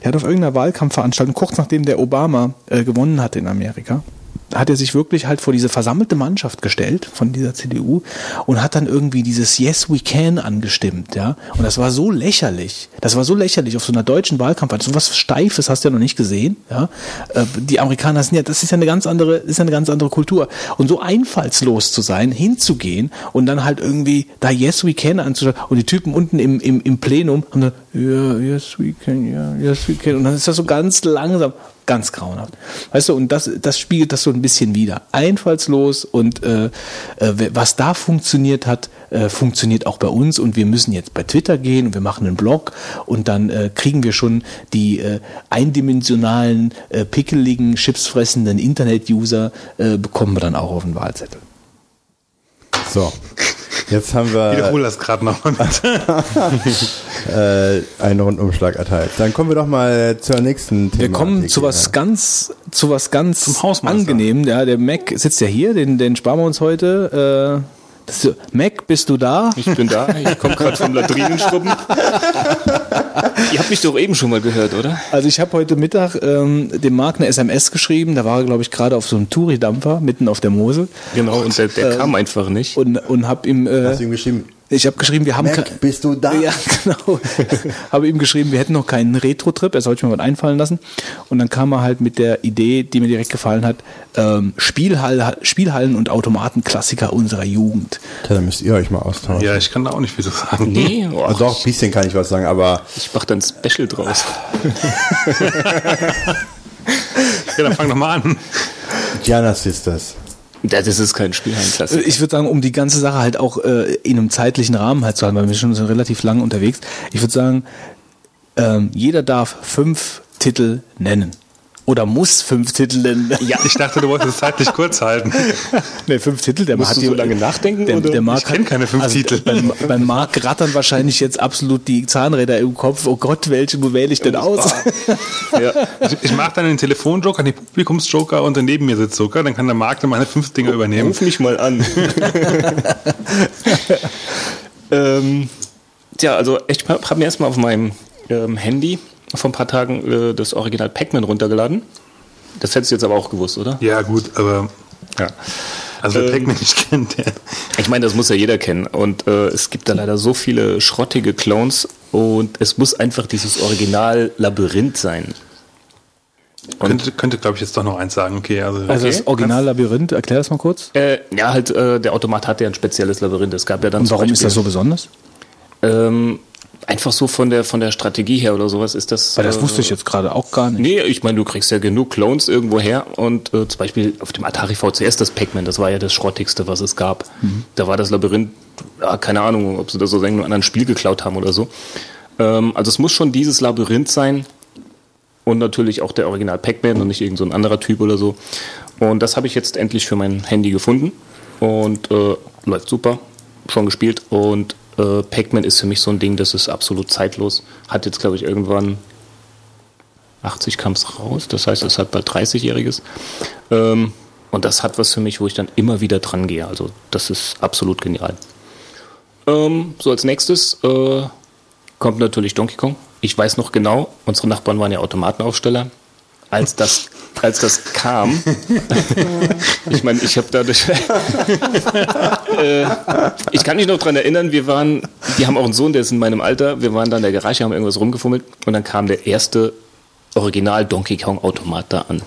Speaker 1: Der hat auf irgendeiner Wahlkampfveranstaltung, kurz nachdem der Obama äh, gewonnen hatte in Amerika, hat er sich wirklich halt vor diese versammelte Mannschaft gestellt von dieser CDU und hat dann irgendwie dieses Yes We Can angestimmt, ja. Und das war so lächerlich. Das war so lächerlich auf so einer deutschen Wahlkampf. So was Steifes hast du ja noch nicht gesehen, ja. Äh, Die Amerikaner sind ja, das ist ja eine ganz andere, ist ja eine ganz andere Kultur. Und so einfallslos zu sein, hinzugehen und dann halt irgendwie da Yes We Can anzuschauen und die Typen unten im, im, im Plenum haben dann, ja, Yes We Can, ja, Yes We Can. Und dann ist das so ganz langsam ganz grauenhaft. Weißt du, und das, das spiegelt das so ein bisschen wider. Einfallslos und äh, äh, was da funktioniert hat, äh, funktioniert auch bei uns und wir müssen jetzt bei Twitter gehen und wir machen einen Blog und dann äh, kriegen wir schon die äh, eindimensionalen, äh, pickeligen, chipsfressenden Internet-User, äh, bekommen wir dann auch auf den Wahlzettel.
Speaker 5: So. Jetzt haben wir
Speaker 4: Wiederhol das gerade nochmal mit. [laughs]
Speaker 5: äh, einen Rundumschlag erteilt. Dann kommen wir doch mal zur nächsten Thema.
Speaker 1: Wir kommen zu was ganz, zu was ganz angenehm. Ja, der Mac sitzt ja hier, den, den sparen wir uns heute. Äh, ist, Mac, bist du da?
Speaker 6: Ich bin da, ich komme gerade vom Latrinenschrubben. [laughs] Ihr habt mich doch eben schon mal gehört, oder?
Speaker 1: Also ich habe heute Mittag ähm, dem Marc eine SMS geschrieben. Da war er, glaube ich, gerade auf so einem Touri-Dampfer mitten auf der Mosel
Speaker 6: Genau, und der, der kam einfach nicht.
Speaker 1: und, und habe ihm... Äh,
Speaker 5: Hast du ihm geschrieben?
Speaker 1: Ich habe geschrieben, wir haben
Speaker 5: Mac, bist du da?
Speaker 1: Ja, [laughs] genau. [laughs] habe ihm geschrieben, wir hätten noch keinen Retro-Trip, er sollte mir was einfallen lassen. Und dann kam er halt mit der Idee, die mir direkt gefallen hat, ähm, Spielhall, Spielhallen und Automatenklassiker unserer Jugend.
Speaker 5: Tja, dann müsst ihr euch mal austauschen.
Speaker 4: Ja, ich kann da auch nicht viel zu sagen.
Speaker 6: Nee, [laughs] oh,
Speaker 5: Also doch, ein bisschen kann ich was sagen, aber
Speaker 6: ich mach dann ein Special draus.
Speaker 4: Ja, dann fang doch mal an.
Speaker 5: Gianna Sisters.
Speaker 6: Das ist kein Spielhallenklassiker.
Speaker 1: Ich würde sagen, um die ganze Sache halt auch äh, in einem zeitlichen Rahmen halt zu halten, weil wir schon relativ lang unterwegs. Ich würde sagen, ähm, jeder darf fünf Titel nennen. Oder muss fünf Titel nennen.
Speaker 6: Ja,
Speaker 4: Ich dachte, du wolltest es zeitlich kurz halten.
Speaker 1: Ne, fünf Titel. Der
Speaker 6: Musst
Speaker 1: hat
Speaker 6: du
Speaker 1: die-
Speaker 6: so lange nachdenken,
Speaker 1: Der, der Marc
Speaker 4: Ich kenn
Speaker 1: hat-
Speaker 4: keine fünf
Speaker 1: also
Speaker 4: Titel.
Speaker 1: Beim, beim Marc rattern wahrscheinlich jetzt absolut die Zahnräder im Kopf. Oh Gott, welche wähle ich denn aus?
Speaker 6: ja.
Speaker 4: Ich, ich mache dann den Telefonjoker, den Publikumsjoker und der neben mir sitzt Joker. Dann kann der Markt dann meine fünf Dinger übernehmen.
Speaker 6: Ruf mich mal an. [laughs] ähm, tja, also ich habe mir erstmal auf meinem ähm, Handy vor ein paar Tagen äh, das Original Pac-Man runtergeladen. Das hättest du jetzt aber auch gewusst, oder?
Speaker 4: Ja, gut, aber
Speaker 6: Ja.
Speaker 4: also wer
Speaker 6: Ähm,
Speaker 4: Pac-Man nicht kennt, der.
Speaker 6: Ich meine, das muss ja jeder kennen. Und äh, es gibt da leider so viele schrottige Clones und es muss einfach dieses Original-Labyrinth sein. Und
Speaker 4: Könnte, könnte glaube ich, jetzt doch noch eins sagen. Okay, also,
Speaker 1: Also das Original-Labyrinth, erklär das mal kurz.
Speaker 6: äh, ja, halt, äh, der Automat hatte ja ein spezielles Labyrinth. Es gab ja dann
Speaker 1: Und warum ist
Speaker 6: Beispiel-
Speaker 1: das so besonders?
Speaker 6: Ähm, einfach so von der von der Strategie her oder sowas ist das.
Speaker 1: Weil das
Speaker 6: äh,
Speaker 1: wusste ich jetzt gerade auch gar nicht.
Speaker 6: Nee, ich meine, du kriegst ja genug Clones irgendwo her und äh, zum Beispiel auf dem Atari VCS das Pac-Man, das war ja das Schrottigste, was es gab. Da war das Labyrinth, ja, keine Ahnung, ob sie das aus irgendeinem anderen Spiel geklaut haben oder so. Ähm, also es muss schon dieses Labyrinth sein und natürlich auch der Original Pac-Man und nicht irgendein so ein anderer Typ oder so. Und das habe ich jetzt endlich für mein Handy gefunden und äh, läuft super, schon gespielt und äh, Pac-Man ist für mich so ein Ding, das ist absolut zeitlos. Hat jetzt, glaube ich, irgendwann 80 kam es raus, das heißt, es hat bald 30-Jähriges. Ähm, und das hat was für mich, wo ich dann immer wieder dran gehe. Also das ist absolut genial. Ähm, so als nächstes äh, kommt natürlich Donkey Kong. Ich weiß noch genau, unsere Nachbarn waren ja Automatenaufsteller. Als das, als das kam, [laughs] ich meine, ich habe dadurch, [laughs] äh, ich kann mich noch dran erinnern, wir waren, die haben auch einen Sohn, der ist in meinem Alter, wir waren da in der Garage, haben irgendwas rumgefummelt und dann kam der erste Original Donkey Kong Automat da an.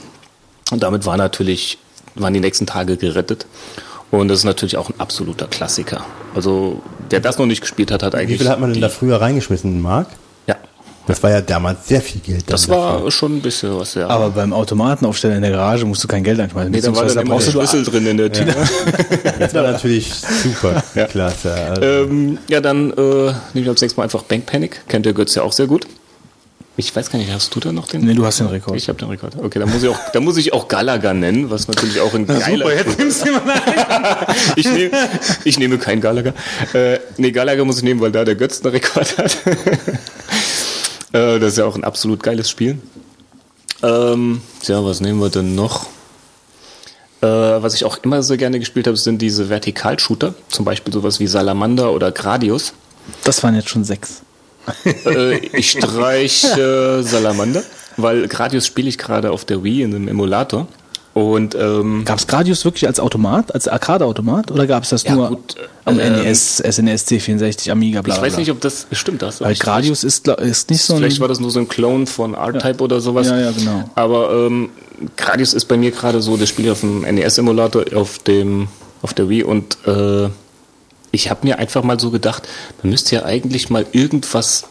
Speaker 6: Und damit war natürlich, waren die nächsten Tage gerettet. Und das ist natürlich auch ein absoluter Klassiker. Also, wer das noch nicht gespielt hat, hat
Speaker 5: Wie
Speaker 6: eigentlich.
Speaker 5: viel hat man denn da früher reingeschmissen, Marc?
Speaker 6: Ja,
Speaker 5: Das war ja damals sehr viel Geld.
Speaker 6: das
Speaker 5: dann
Speaker 6: war
Speaker 5: dafür.
Speaker 6: schon ein bisschen was, ja.
Speaker 1: Aber beim Automatenaufsteller in der Garage musst du kein Geld einschmeißen.
Speaker 6: nee, da war dann immer der Schlüssel drin in der Tür. [laughs]
Speaker 5: Das war natürlich super [laughs]
Speaker 6: Ja.
Speaker 5: klasse. Also,
Speaker 6: Ähm, ja, dann äh, nehme ich als nächstes Mal einfach Bank Panic. Kennt der Götz ja auch sehr gut. Ich weiß gar nicht, hast du da noch den?
Speaker 1: Nee, du hast den Rekord.
Speaker 6: Ich habe den Rekord. Okay, dann muss ich auch, da muss ich auch Galaga nennen, was natürlich auch ein [laughs] geiler.
Speaker 4: Super, jetzt nimmst du mal
Speaker 6: ich, nehme, ich nehme keinen Galaga. Äh, nee, Galaga muss ich nehmen, weil da der Götz einen Rekord hat. Äh, das ist ja auch ein absolut geiles Spiel. Ähm, tja, was nehmen wir denn noch? Äh, was ich auch immer so gerne gespielt habe, sind diese Vertikalshooter. Zum Beispiel sowas wie Salamander oder Gradius.
Speaker 1: Das waren jetzt schon sechs.
Speaker 6: Äh, ich streiche Salamander, weil Gradius spiele ich gerade auf der Wii in einem Emulator. Und ähm,
Speaker 1: Gab es Gradius wirklich als Automat, als Arcade-Automat? Oder gab es das
Speaker 6: Ja,
Speaker 1: nur
Speaker 6: gut, äh,
Speaker 1: am
Speaker 6: ähm,
Speaker 1: NES, SNES, C64, Amiga, bla
Speaker 6: ich
Speaker 1: bla
Speaker 6: weiß
Speaker 1: bla.
Speaker 6: nicht, ob das stimmt. Das
Speaker 1: Weil Gradius ist, ist nicht so ein...
Speaker 6: Vielleicht war das nur so ein Clone von R-Type oder sowas.
Speaker 1: Ja, ja, genau.
Speaker 6: Aber ähm, Gradius ist bei mir gerade so, das Spiel auf dem NES-Emulator auf dem auf der Wii und äh, ich habe mir einfach mal so gedacht, man müsste ja eigentlich mal irgendwas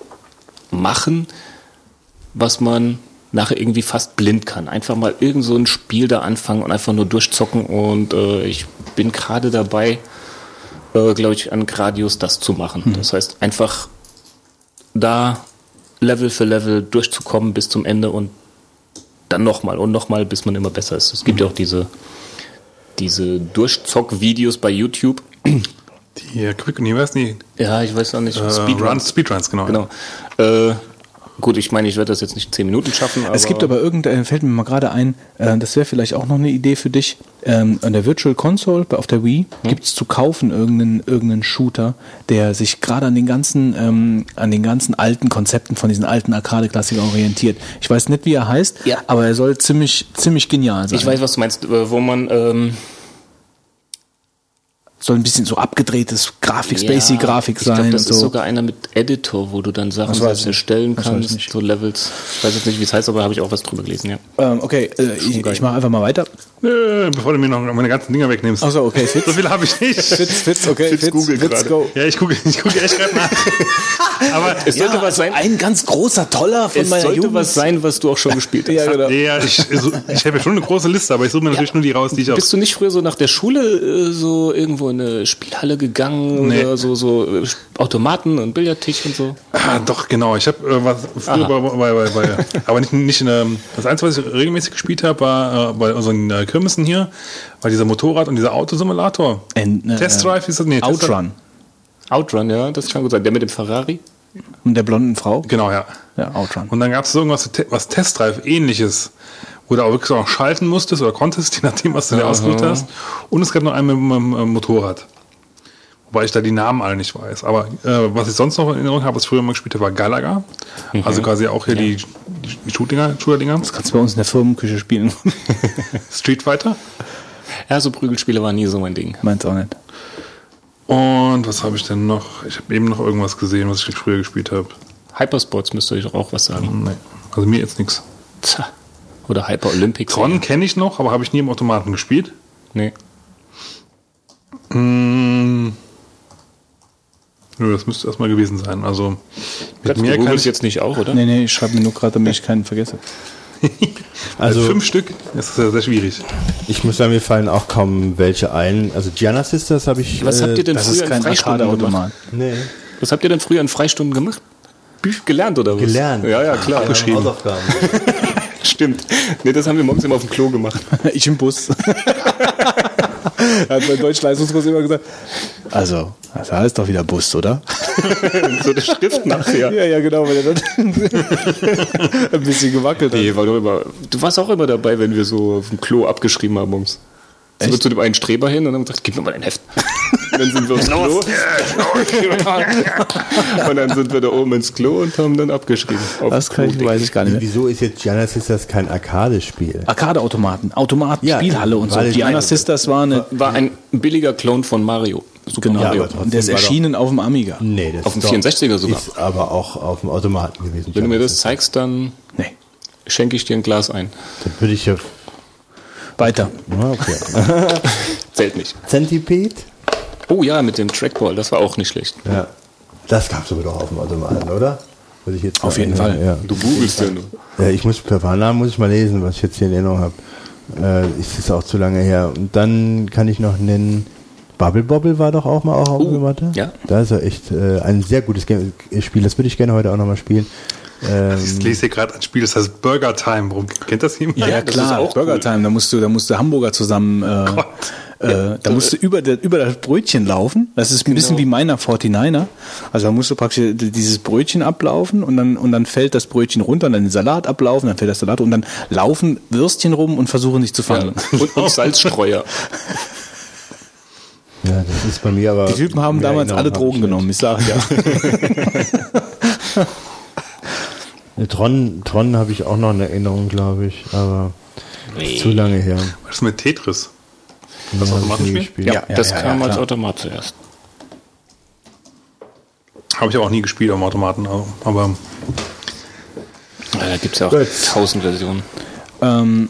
Speaker 6: machen, was man nachher irgendwie fast blind kann. Einfach mal irgend so ein Spiel da anfangen und einfach nur durchzocken und äh, ich bin gerade dabei, äh, glaube ich, an Gradius das zu machen. Das heißt, einfach da Level für Level durchzukommen bis zum Ende und dann nochmal und nochmal, bis man immer besser ist. Es gibt ja auch diese, diese Durchzock-Videos bei YouTube.
Speaker 4: Die äh, Quick, nee, weiß nicht.
Speaker 6: Ja, ich weiß auch nicht.
Speaker 4: Äh,
Speaker 6: Speedrun.
Speaker 4: Runs, Speedruns, genau.
Speaker 6: Genau. Äh, gut, ich meine, ich werde das jetzt nicht 10 Minuten schaffen.
Speaker 1: Es gibt aber irgendein, fällt mir mal gerade ein, äh, das wäre vielleicht auch noch eine Idee für dich. Ähm, an der Virtual Console auf der Wii gibt es zu kaufen irgendeinen, irgendeinen Shooter, der sich gerade an den ganzen, ähm, an den ganzen alten Konzepten von diesen alten Arcade-Klassikern orientiert. Ich weiß nicht, wie er heißt,
Speaker 6: Ja.
Speaker 1: aber er soll ziemlich, ziemlich genial sein.
Speaker 6: ich weiß, was du meinst, äh, wo man ähm,
Speaker 1: soll ein bisschen so abgedrehtes Grafik,
Speaker 6: ja,
Speaker 1: spacey Grafik
Speaker 6: Ich glaube,
Speaker 1: sein
Speaker 6: das
Speaker 1: und
Speaker 6: ist
Speaker 1: so.
Speaker 6: sogar einer mit Editor, wo du dann Sachen selbst erstellen kannst, so Levels. Ich weiß jetzt nicht, wie es heißt, aber habe ich auch was drüber gelesen, ja.
Speaker 1: ähm, okay, äh, ich, ich mache einfach mal weiter.
Speaker 4: Äh, bevor du mir noch meine ganzen Dinger wegnimmst.
Speaker 1: Achso, okay, [laughs] Fitz.
Speaker 4: So viel habe ich nicht.
Speaker 1: Fitz, Fitz, okay,
Speaker 6: Fitz
Speaker 1: Fitz,
Speaker 6: gerade.
Speaker 1: go.
Speaker 4: Ja, ich gucke ich gucke echt gerade nach. [laughs] Aber
Speaker 6: Es sollte was sein.
Speaker 1: Ein ganz großer, toller von
Speaker 6: Es
Speaker 1: meiner
Speaker 6: sollte
Speaker 1: Jugend.
Speaker 6: was sein, was du auch schon [laughs] gespielt hast.
Speaker 1: Ja, genau.
Speaker 4: ja, ich, ich habe ja schon eine große Liste, aber ich suche mir natürlich nur die raus, die ich auch.
Speaker 6: Bist du nicht früher so nach der Schule äh, so irgendwo in eine Spielhalle gegangen
Speaker 4: Nee.
Speaker 6: oder so, so äh, Automaten und Billardtisch und so?
Speaker 4: Ah, doch, genau. Ich habe äh, was früher bei, bei, bei, bei aber nicht, nicht in ähm, das Einzige, was ich regelmäßig gespielt habe, war äh, bei unseren äh, Kirmessen hier, war dieser Motorrad und dieser Autosimulator.
Speaker 1: And, äh,
Speaker 4: Test Drive ist das? Nee.
Speaker 1: Outrun.
Speaker 6: Outrun, ja, das kann gut sein. Der mit dem Ferrari?
Speaker 1: Und der blonden Frau?
Speaker 4: Genau, ja.
Speaker 1: Ja, Outrun.
Speaker 4: Und dann gab es irgendwas, was Test Drive ähnliches, wo du auch wirklich auch schalten musstest oder konntest, [laughs] je nachdem, was du dir ausgesucht hast. Und es gab noch einen mit, dem Motorrad. Wobei ich da die Namen alle nicht weiß. Aber äh, was ich sonst noch in Erinnerung habe, was ich früher mal gespielt habe, war Galaga. Also quasi auch hier die, die, die Shootinger, Shooter-Dinger.
Speaker 1: Kannst du bei uns in der Firmenküche spielen? [laughs]
Speaker 4: Street Fighter.
Speaker 6: Ja, so Prügelspiele waren nie so mein Ding.
Speaker 1: Meins auch nicht.
Speaker 4: Und was habe ich denn noch? Ich habe eben noch irgendwas gesehen, was ich früher gespielt habe.
Speaker 6: Hypersports müsste ich auch was sagen.
Speaker 4: Nee. Also mir jetzt nichts.
Speaker 6: Oder Hyper Olympics.
Speaker 4: Tron kenne ich noch, aber habe ich nie im Automaten gespielt.
Speaker 6: Nee.
Speaker 4: Hm. Nö, das müsste erstmal gewesen sein. Also mit
Speaker 6: Du
Speaker 4: mehr kann ich
Speaker 6: jetzt nicht auch, oder?
Speaker 1: Nee, nee, ich schreibe mir nur gerade, damit ich keinen vergesse. [laughs]
Speaker 4: also
Speaker 5: Also-
Speaker 4: fünf Stück. Das ist ja sehr schwierig.
Speaker 5: Ich muss sagen, mir fallen auch kaum welche ein. Also Gianna Sisters habe ich.
Speaker 6: Was
Speaker 5: äh,
Speaker 6: habt ihr denn
Speaker 1: Das
Speaker 6: früher in Freistunden gemacht?
Speaker 5: Nee.
Speaker 6: Was habt ihr denn früher in Freistunden gemacht? Büch gelernt oder was?
Speaker 5: Gelernt.
Speaker 6: Ja, ja, klar.
Speaker 4: Abgeschrieben. [laughs]
Speaker 6: Stimmt. Nee, das haben wir morgens immer auf dem Klo gemacht. [laughs]
Speaker 1: Ich im Bus. [laughs] Hat mein Deutschleistungskurs immer gesagt, also, das heißt doch wieder Bus, oder? [laughs]
Speaker 6: so eine Schrift nachher.
Speaker 1: Ja, ja, genau, weil er dann ein bisschen gewackelt hat.
Speaker 6: Nee, war doch immer, du warst auch immer dabei, wenn wir so auf dem Klo abgeschrieben haben morgens. Sind wir zu dem einen Streber hin und haben gesagt, gib mir mal dein Heft. Und dann sind wir aufs Klo. [laughs] und dann sind wir da oben ins Klo und haben dann abgeschrieben. Auf
Speaker 1: Das kann ich,
Speaker 6: Klo.
Speaker 1: weiß ich gar nicht mehr.
Speaker 5: Wieso ist jetzt Gianna Sisters kein Arcade-Spiel?
Speaker 1: Arcade-Automaten, Automaten,
Speaker 5: Ja,
Speaker 1: Spielhalle und so.
Speaker 5: meine-
Speaker 1: Sisters war eine,
Speaker 6: War ein billiger Clone von Mario. Super
Speaker 1: genau,
Speaker 6: Mario.
Speaker 1: der ist erschienen auf dem Amiga.
Speaker 5: Nee, das
Speaker 6: Auf dem
Speaker 5: ist doch-
Speaker 6: 64er sogar.
Speaker 5: Ist aber auch auf dem Automaten gewesen.
Speaker 6: Wenn du mir
Speaker 5: Gianna
Speaker 6: das zeigst, dann
Speaker 1: Nee,
Speaker 6: schenke ich dir ein Glas ein.
Speaker 5: Dann würde ich ja.
Speaker 1: weiter.
Speaker 5: Okay. [laughs]
Speaker 6: Zählt nicht.
Speaker 5: Centipede?
Speaker 6: Oh ja, mit dem Trackball, das war auch nicht schlecht.
Speaker 5: Ja. Das gab es aber doch auf dem Automaten, oder? Muss ich jetzt
Speaker 1: Auf jeden Fall.
Speaker 5: Ja.
Speaker 6: Du googelst ja nur.
Speaker 5: Ja, ich muss per Namen muss ich mal lesen, was ich jetzt hier in Erinnerung habe. Äh, ist es auch zu lange her. Und dann kann ich noch nennen, Bubble Bobble war doch auch mal auch auf Matte.
Speaker 6: ja.
Speaker 5: Da ist ja echt äh, ein sehr gutes Game Spiel. Das würde ich gerne heute auch nochmal spielen. Ähm,
Speaker 4: Ich lese hier gerade ein Spiel, das heißt Burger Time. Warum kennt das jemand?
Speaker 1: Ja,
Speaker 6: das
Speaker 1: klar,
Speaker 6: ist auch
Speaker 1: Burger
Speaker 6: cool.
Speaker 1: Time, da musst du, da musst du Hamburger zusammen, äh, äh, da musst du über, der, über das Brötchen laufen. Das ist ein bisschen wie meiner 49er. Also da musst du praktisch dieses Brötchen ablaufen und dann, und dann fällt das Brötchen runter und dann den Salat ablaufen, dann fällt das Salat und dann laufen Würstchen rum und versuchen dich zu
Speaker 6: Ja.
Speaker 1: fangen.
Speaker 6: Und, und [laughs] Salzstreuer.
Speaker 5: ja, das ist bei mir aber.
Speaker 1: Die Typen haben damals alle Drogen genommen, ich sage ja. [laughs]
Speaker 5: nicht. Tron, Tron habe ich auch noch eine Erinnerung, glaube ich, aber zu lange her.
Speaker 4: Was ist mit Tetris?
Speaker 5: Das
Speaker 4: auch
Speaker 5: habe ich
Speaker 4: gemacht,
Speaker 5: nie
Speaker 4: Spiel?
Speaker 5: gespielt.
Speaker 6: Ja,
Speaker 1: ja,
Speaker 6: das
Speaker 1: ja,
Speaker 6: kam
Speaker 1: ja,
Speaker 6: als. Automat zuerst.
Speaker 4: Habe ich aber auch nie gespielt am Automaten. Aber
Speaker 6: Ja, da gibt es ja auch tausend Versionen.
Speaker 1: Ähm,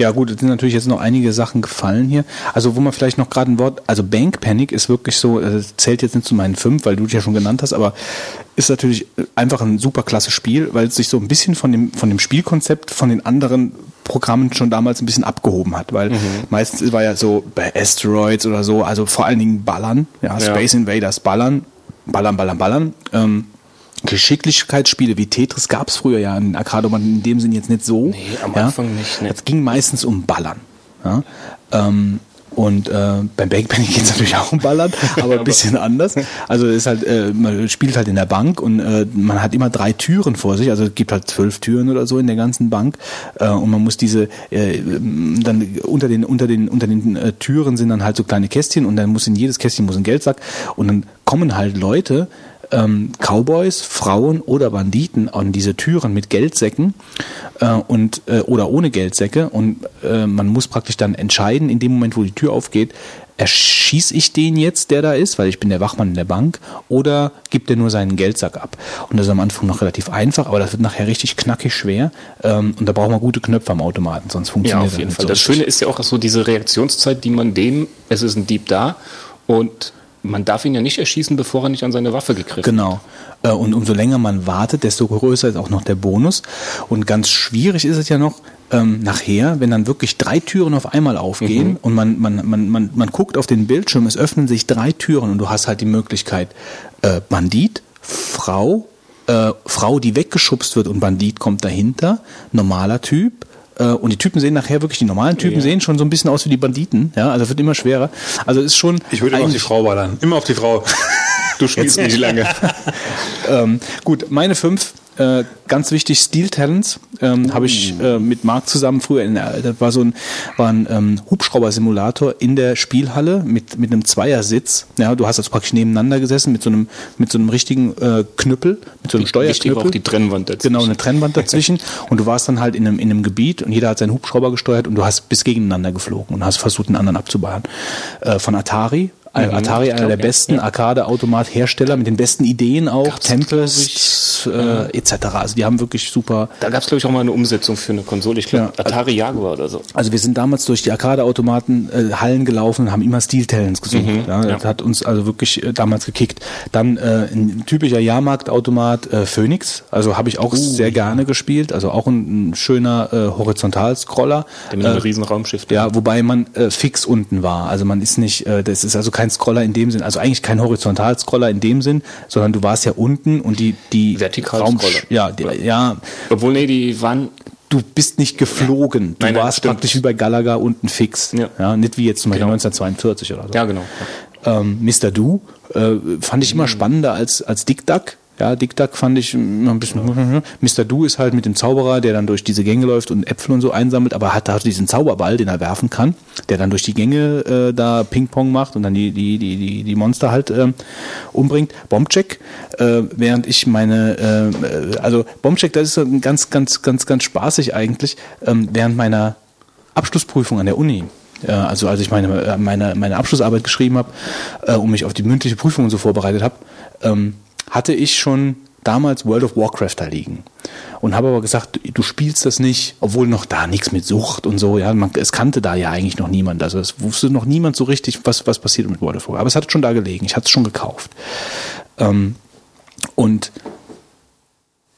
Speaker 1: ja gut, es sind natürlich jetzt noch einige Sachen gefallen hier. Also wo man vielleicht noch gerade ein Wort, also Bank Panic ist wirklich so, äh, zählt jetzt nicht zu meinen fünf, weil du dich ja schon genannt hast, aber ist natürlich einfach ein super klasse Spiel, weil es sich so ein bisschen von dem, von dem Spielkonzept von den anderen Programmen schon damals ein bisschen abgehoben hat, weil meistens war ja so bei Asteroids oder so, also vor allen Dingen Ballern, ja, Space Invaders Ballern, Ballern, Ballern, Ballern. Ähm, Geschicklichkeitsspiele wie Tetris gab es früher ja in Arcade-Automaten in dem Sinn jetzt nicht so.
Speaker 6: Nee, am
Speaker 1: ja.
Speaker 6: Anfang nicht, ne.
Speaker 1: Es ging meistens um Ballern. Ja. Ähm, Und äh, beim Backpenny geht es [laughs] natürlich auch um Ballern, aber ein [laughs] bisschen anders. Also es ist halt, äh, man spielt halt in der Bank und äh, man hat immer drei Türen vor sich. Also es gibt halt zwölf Türen oder so in der ganzen Bank äh, und man muss diese äh, dann unter den unter den unter den äh, Türen sind dann halt so kleine Kästchen und dann muss in jedes Kästchen muss ein Geldsack und dann kommen halt Leute ähm, Cowboys, Frauen oder Banditen an diese Türen mit Geldsäcken äh, und äh, oder ohne Geldsäcke und äh, man muss praktisch dann entscheiden in dem Moment, wo die Tür aufgeht, erschieße ich den jetzt, der da ist, weil ich bin der Wachmann in der Bank, oder gibt er nur seinen Geldsack ab? Und das ist am Anfang noch relativ einfach, aber das wird nachher richtig knackig schwer ähm, und da braucht man gute Knöpfe am Automaten, sonst
Speaker 6: Ja,
Speaker 1: funktioniert
Speaker 6: auf
Speaker 1: das
Speaker 6: jeden
Speaker 1: nicht
Speaker 6: Fall.
Speaker 1: so
Speaker 6: Das. Schöne ist ja auch so diese Reaktionszeit, die man dem, es ist ein Dieb da und man darf ihn ja nicht erschießen, bevor er nicht an seine Waffe gegriffen hat.
Speaker 1: Genau. Äh, Und umso länger man wartet, desto größer ist auch noch der Bonus. Und ganz schwierig ist es ja noch ähm, nachher, wenn dann wirklich drei Türen auf einmal aufgehen und man, man, man, man, man guckt auf den Bildschirm, es öffnen sich drei Türen und du hast halt die Möglichkeit, äh, Bandit, Frau, äh, Frau, die weggeschubst wird und Bandit kommt dahinter, normaler Typ, und die Typen sehen nachher wirklich, die normalen Typen sehen schon so ein bisschen aus wie die Banditen. Ja, also wird immer schwerer. Also ist schon.
Speaker 4: Ich würde immer auf die Frau ballern. Immer auf die Frau. [laughs]
Speaker 6: Du spielst nicht lange. [laughs]
Speaker 1: ähm, gut, meine fünf, äh, ganz wichtig, Steel Talents, ähm, habe ich äh, mit Marc zusammen früher, in der, das war so ein, war ein ähm, Hubschrauber-Simulator in der Spielhalle mit, mit einem Zweiersitz. Ja, du hast also praktisch nebeneinander gesessen mit so einem, mit so einem richtigen äh, Knüppel, mit so einem Steuerknüppel.
Speaker 6: auch die Trennwand dazwischen.
Speaker 1: Genau, eine Trennwand dazwischen. [laughs] und du warst dann halt in einem, in einem Gebiet und jeder hat seinen Hubschrauber gesteuert und du hast bis gegeneinander geflogen und hast versucht, den anderen abzuballern. Äh, von Atari. Äh, Atari,
Speaker 6: ich
Speaker 1: einer der
Speaker 6: ja.
Speaker 1: besten Arcade-Automat-Hersteller mit den besten Ideen auch,
Speaker 6: Gab's,
Speaker 1: Tempest äh, etc. Also die haben wirklich super.
Speaker 6: Da gab es, glaube ich, auch mal eine Umsetzung für eine Konsole. Ich glaube,
Speaker 1: Ja.
Speaker 6: Atari Jaguar oder so.
Speaker 1: Also wir sind damals durch die Arcade-Automaten äh, Hallen gelaufen und haben immer Steel Talents gesucht. ja, das
Speaker 6: ja.
Speaker 1: hat uns also wirklich äh, damals gekickt. Dann äh, ein typischer Jahrmarktautomat äh, Phoenix, also habe ich auch sehr gerne gespielt. Also auch ein, ein schöner äh, Horizontalscroller.
Speaker 6: Der mit einem riesen Raumschiff.
Speaker 1: Ja, wobei man äh, fix unten war. Also man ist nicht, äh, das ist also kein Scroller in dem Sinn, also eigentlich kein Horizontalscroller in dem Sinn, sondern du warst ja unten und die die
Speaker 6: Vertikalscroller.
Speaker 1: ja, die, ja,
Speaker 6: Obwohl, nee, die waren
Speaker 1: du bist nicht geflogen. Du
Speaker 6: Nein, nein,
Speaker 1: warst
Speaker 6: stimmt.
Speaker 1: praktisch wie bei Gallagher unten fix.
Speaker 6: Ja.
Speaker 1: nicht wie jetzt zum Beispiel
Speaker 6: Genau.
Speaker 1: 1942 oder so.
Speaker 6: Ja, genau.
Speaker 1: Ähm, Mr. Do äh, fand ich immer spannender als, als Dick Duck. Ja, Dick Duck fand ich ein bisschen. [laughs] Mr. Do ist halt mit dem Zauberer, der dann durch diese Gänge läuft und Äpfel und so einsammelt, aber hat da diesen Zauberball, den er werfen kann, der dann durch die Gänge äh, da Ping-Pong macht und dann die, die, die, die, die Monster halt ähm, umbringt. Bombcheck, äh, während ich meine, äh, also Bombcheck, das ist ganz, ganz, ganz, ganz spaßig eigentlich, ähm, während meiner Abschlussprüfung an der Uni. äh, Also als ich meine, äh, meine, meine Abschlussarbeit geschrieben habe äh, und mich auf die mündliche Prüfung und so vorbereitet habe, ähm, hatte ich schon damals World of Warcraft da liegen. Und habe aber gesagt, du, spielst das nicht, obwohl noch da nichts mit Sucht und so, ja, man, es kannte da ja eigentlich noch niemand. Also es wusste noch niemand so richtig, was, was passiert mit World of Warcraft. Aber es hat schon da gelegen, ich hatte es schon gekauft. Ähm, und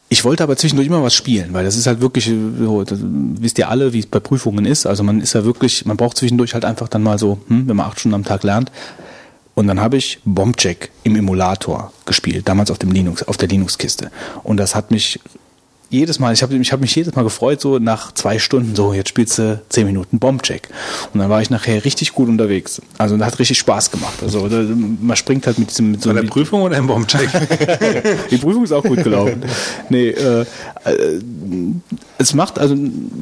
Speaker 1: ich wollte aber zwischendurch immer was spielen, weil das ist halt wirklich, äh, so, wisst ihr alle, wie es bei Prüfungen ist. Also man ist ja wirklich, man braucht zwischendurch halt einfach dann mal so, hm, wenn man acht Stunden am Tag lernt. Und dann habe ich Bombcheck im Emulator gespielt, damals auf dem Linux, auf der Linux-Kiste. Und das hat mich jedes Mal, ich habe ich hab mich jedes Mal gefreut, so nach zwei Stunden, so jetzt spielst du zehn Minuten Bombcheck. Und dann war ich nachher richtig gut unterwegs. Also das hat richtig Spaß gemacht. Also man springt halt mit diesem mit so
Speaker 4: Bei der Prüfung oder im Bombcheck? [laughs]
Speaker 1: die Prüfung ist auch gut gelaufen. nee, äh, äh, es macht, also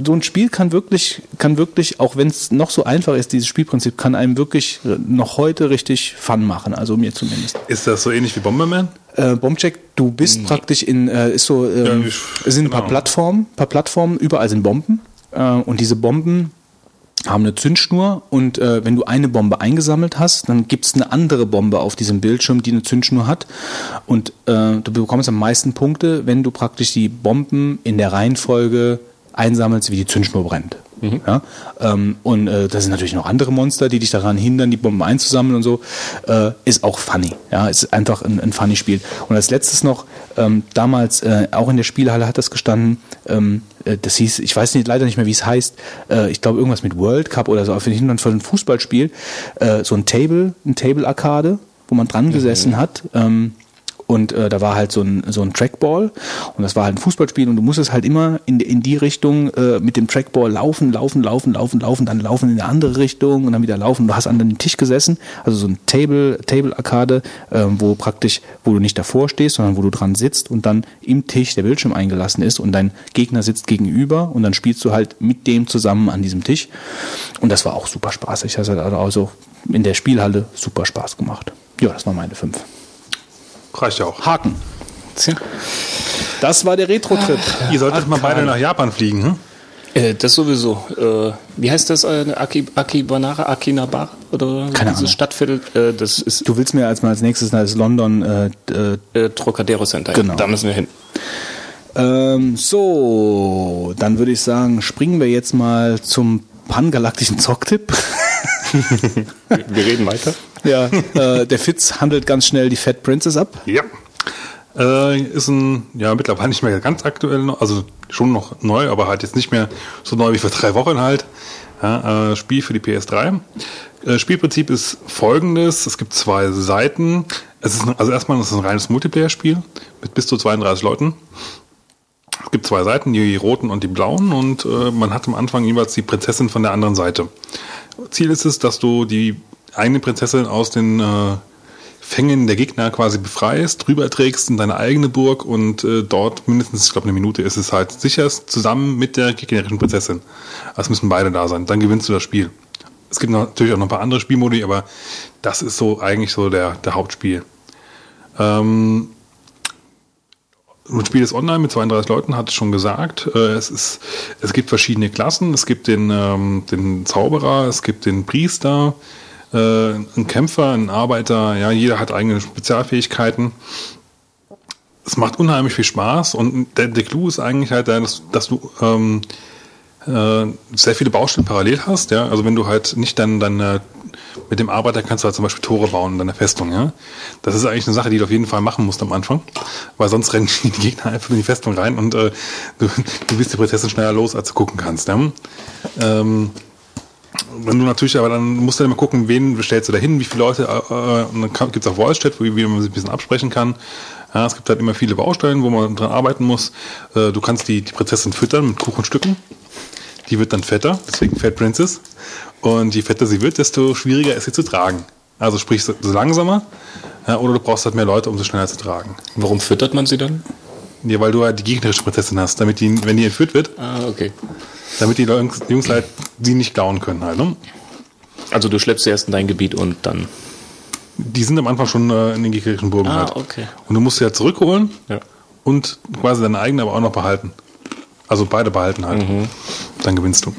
Speaker 1: so ein Spiel kann wirklich, kann wirklich, auch wenn es noch so einfach ist, dieses Spielprinzip, kann einem wirklich noch heute richtig Fun machen, also mir zumindest.
Speaker 4: Ist das so ähnlich wie Bomberman?
Speaker 1: Äh, Bombcheck, du bist praktisch in, äh, ist so, ähm,
Speaker 4: Ja, ich-
Speaker 1: sind ein paar
Speaker 4: genau.
Speaker 1: Plattformen, paar Plattformen, überall sind Bomben äh, und diese Bomben haben eine Zündschnur und äh, wenn du eine Bombe eingesammelt hast, dann gibt es eine andere Bombe auf diesem Bildschirm, die eine Zündschnur hat und äh, du bekommst am meisten Punkte, wenn du praktisch die Bomben in der Reihenfolge einsammelst, wie die Zündschnur brennt. Ja? Ähm, und äh, da sind natürlich noch andere Monster, die dich daran hindern, die Bomben einzusammeln und so. Äh, ist auch funny. Ja, ist einfach ein, ein funny Spiel. Und als letztes noch, ähm, damals äh, auch in der Spielhalle hat das gestanden, ähm, äh, das hieß, ich weiß nicht, leider nicht mehr, wie es heißt, äh, ich glaube irgendwas mit World Cup oder so, auf jeden Fall von einem Fußballspiel, äh, so ein Table, ein Table-Arcade, wo man dran gesessen hat. Und äh, da war halt so ein, so ein Trackball und das war halt ein Fußballspiel und du musstest halt immer in, in die Richtung äh, mit dem Trackball laufen, laufen, laufen, laufen, laufen, dann laufen in eine andere Richtung und dann wieder laufen. Du hast an dem Tisch gesessen, also so ein Table, Table Arcade, äh, wo praktisch, wo du nicht davor stehst, sondern wo du dran sitzt und dann im Tisch der Bildschirm eingelassen ist und dein Gegner sitzt gegenüber und dann spielst du halt mit dem zusammen an diesem Tisch. Und das war auch super spaßig. Das hat also in der Spielhalle super Spaß gemacht. Ja, das war meine fünf.
Speaker 4: Reicht ja auch.
Speaker 1: Haken.
Speaker 6: Tja.
Speaker 1: Das war der Retro-Trip.
Speaker 4: Ihr solltet mal beide nach Japan fliegen, hm?
Speaker 6: Äh, das sowieso. Äh, wie heißt das? Äh, Aki, Akibanara? Akinabara? Oder
Speaker 1: Keine
Speaker 6: dieses
Speaker 1: Ahnung.
Speaker 6: Stadtviertel? Äh, das ist
Speaker 1: Du willst mir als mal als nächstes das London äh, äh,
Speaker 6: äh, Trocadero Center.
Speaker 1: Genau.
Speaker 6: Da müssen wir hin.
Speaker 1: Ähm, so, dann würde ich sagen, springen wir jetzt mal zum pangalaktischen Zocktipp. [laughs]
Speaker 6: Wir reden weiter.
Speaker 1: Ja, äh, der Fitz handelt ganz schnell die Fat Princess ab.
Speaker 4: Ja. Äh, ist ein, ja, mittlerweile nicht mehr ganz aktuell, also schon noch neu, aber halt jetzt nicht mehr so neu wie vor drei Wochen halt. Ja, äh, Spiel für die PS3. Äh, Spielprinzip ist folgendes: Es gibt zwei Seiten. Es ist, also erstmal ist es ein reines Multiplayer-Spiel mit bis zu 32 Leuten. Es gibt zwei Seiten, die roten und die blauen, und äh, man hat am Anfang jeweils die Prinzessin von der anderen Seite. Ziel ist es, dass du die eigene Prinzessin aus den äh, Fängen der Gegner quasi befreist, rüberträgst in deine eigene Burg und äh, dort mindestens, ich glaube, eine Minute ist es halt sicherst zusammen mit der gegnerischen Prinzessin. Also müssen beide da sein. Dann gewinnst du das Spiel. Es gibt natürlich auch noch ein paar andere Spielmodi, aber das ist so eigentlich so der, der Hauptspiel. Ähm, das Spiel ist online mit 32 Leuten, hatte ich schon gesagt. Äh, Es, ist, es gibt verschiedene Klassen. Es gibt den, ähm, den Zauberer, es gibt den Priester, äh, einen Kämpfer, einen Arbeiter. Ja, jeder hat eigene Spezialfähigkeiten. Es macht unheimlich viel Spaß und der, der Clou ist eigentlich halt, dass, dass du ähm, äh, sehr viele Baustellen parallel hast. Ja, also wenn du halt nicht dann äh, mit dem Arbeiter kannst du halt zum Beispiel Tore bauen in deiner Festung. Ja, das ist eigentlich eine Sache, die du auf jeden Fall machen musst am Anfang, weil sonst rennen die [laughs] Gegner einfach in die Festung rein und äh, du, du bist die Prinzessin schneller los, als du gucken kannst. Ja? Ähm, wenn du natürlich, aber dann musst du dann mal gucken, wen bestellst du da hin, wie viele Leute, äh, äh, und dann gibt es auch Voice Chat, wo wie man sich ein bisschen absprechen kann. Ja, es gibt halt immer viele Baustellen, wo man dran arbeiten muss. Äh, du kannst die, die Prinzessin füttern mit Kuchenstücken. Die wird dann fetter, deswegen Fat Princess. Und je fetter sie wird, desto schwieriger ist sie zu tragen. Also sprich, so so langsamer, ja, oder du brauchst halt mehr Leute, um sie schneller zu tragen.
Speaker 6: Warum füttert man sie dann?
Speaker 4: Ja, weil du halt die gegnerische Prinzessin hast, damit die, wenn die entführt wird,
Speaker 6: Ah, okay.
Speaker 4: Damit die Jungs, die Jungs halt sie nicht klauen können halt. Ne?
Speaker 6: Also du schleppst sie erst in dein Gebiet und dann.
Speaker 4: Die sind am Anfang schon äh, in den gegnerischen Burgen
Speaker 6: Ah,
Speaker 4: halt.
Speaker 6: okay.
Speaker 4: Und du musst sie ja zurückholen
Speaker 6: Ja.
Speaker 4: und quasi deine eigene aber auch noch behalten. Also beide behalten halt. Dann gewinnst du.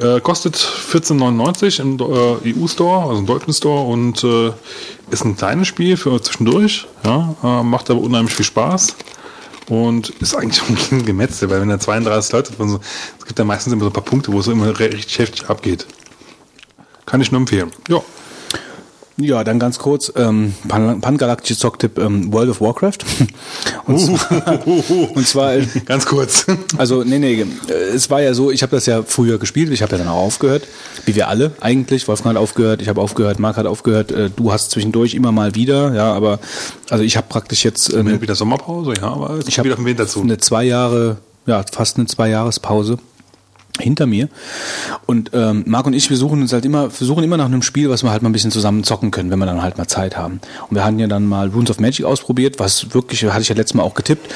Speaker 4: Äh, kostet 14,99 im äh, EU-Store, also im deutschen Store und äh, ist ein kleines Spiel für zwischendurch. Ja, äh, macht aber unheimlich viel Spaß und ist eigentlich auch ein Gemetzel, weil wenn da 32 Leute drin sind, es gibt ja meistens immer so ein paar Punkte, wo es immer richtig heftig abgeht. Kann ich nur empfehlen. Ja.
Speaker 1: Ja, dann ganz kurz, ähm, pan pangalaktische Zocktipp ähm, World of Warcraft. [laughs] Und zwar, und zwar äh,
Speaker 4: Ganz kurz.
Speaker 1: Also, nee, nee, äh, es war ja so, ich habe das ja früher gespielt, ich habe ja dann auch aufgehört, wie wir alle eigentlich. Wolfgang hat aufgehört, ich habe aufgehört, Marc hat aufgehört, äh, du hast zwischendurch immer mal wieder, ja, aber also ich habe praktisch jetzt äh, eine,
Speaker 4: wieder Sommerpause, ja, aber
Speaker 1: ich habe
Speaker 4: wieder vom Winter zu.
Speaker 1: eine zwei Jahre, ja, fast eine zwei Jahrespause hinter mir. Und ähm, Marc und ich, wir suchen uns halt immer, versuchen immer nach einem Spiel, was wir halt mal ein bisschen zusammen zocken können, wenn wir dann halt mal Zeit haben. Und wir hatten ja dann mal Runes of Magic ausprobiert, was wirklich, hatte ich ja letztes Mal auch getippt,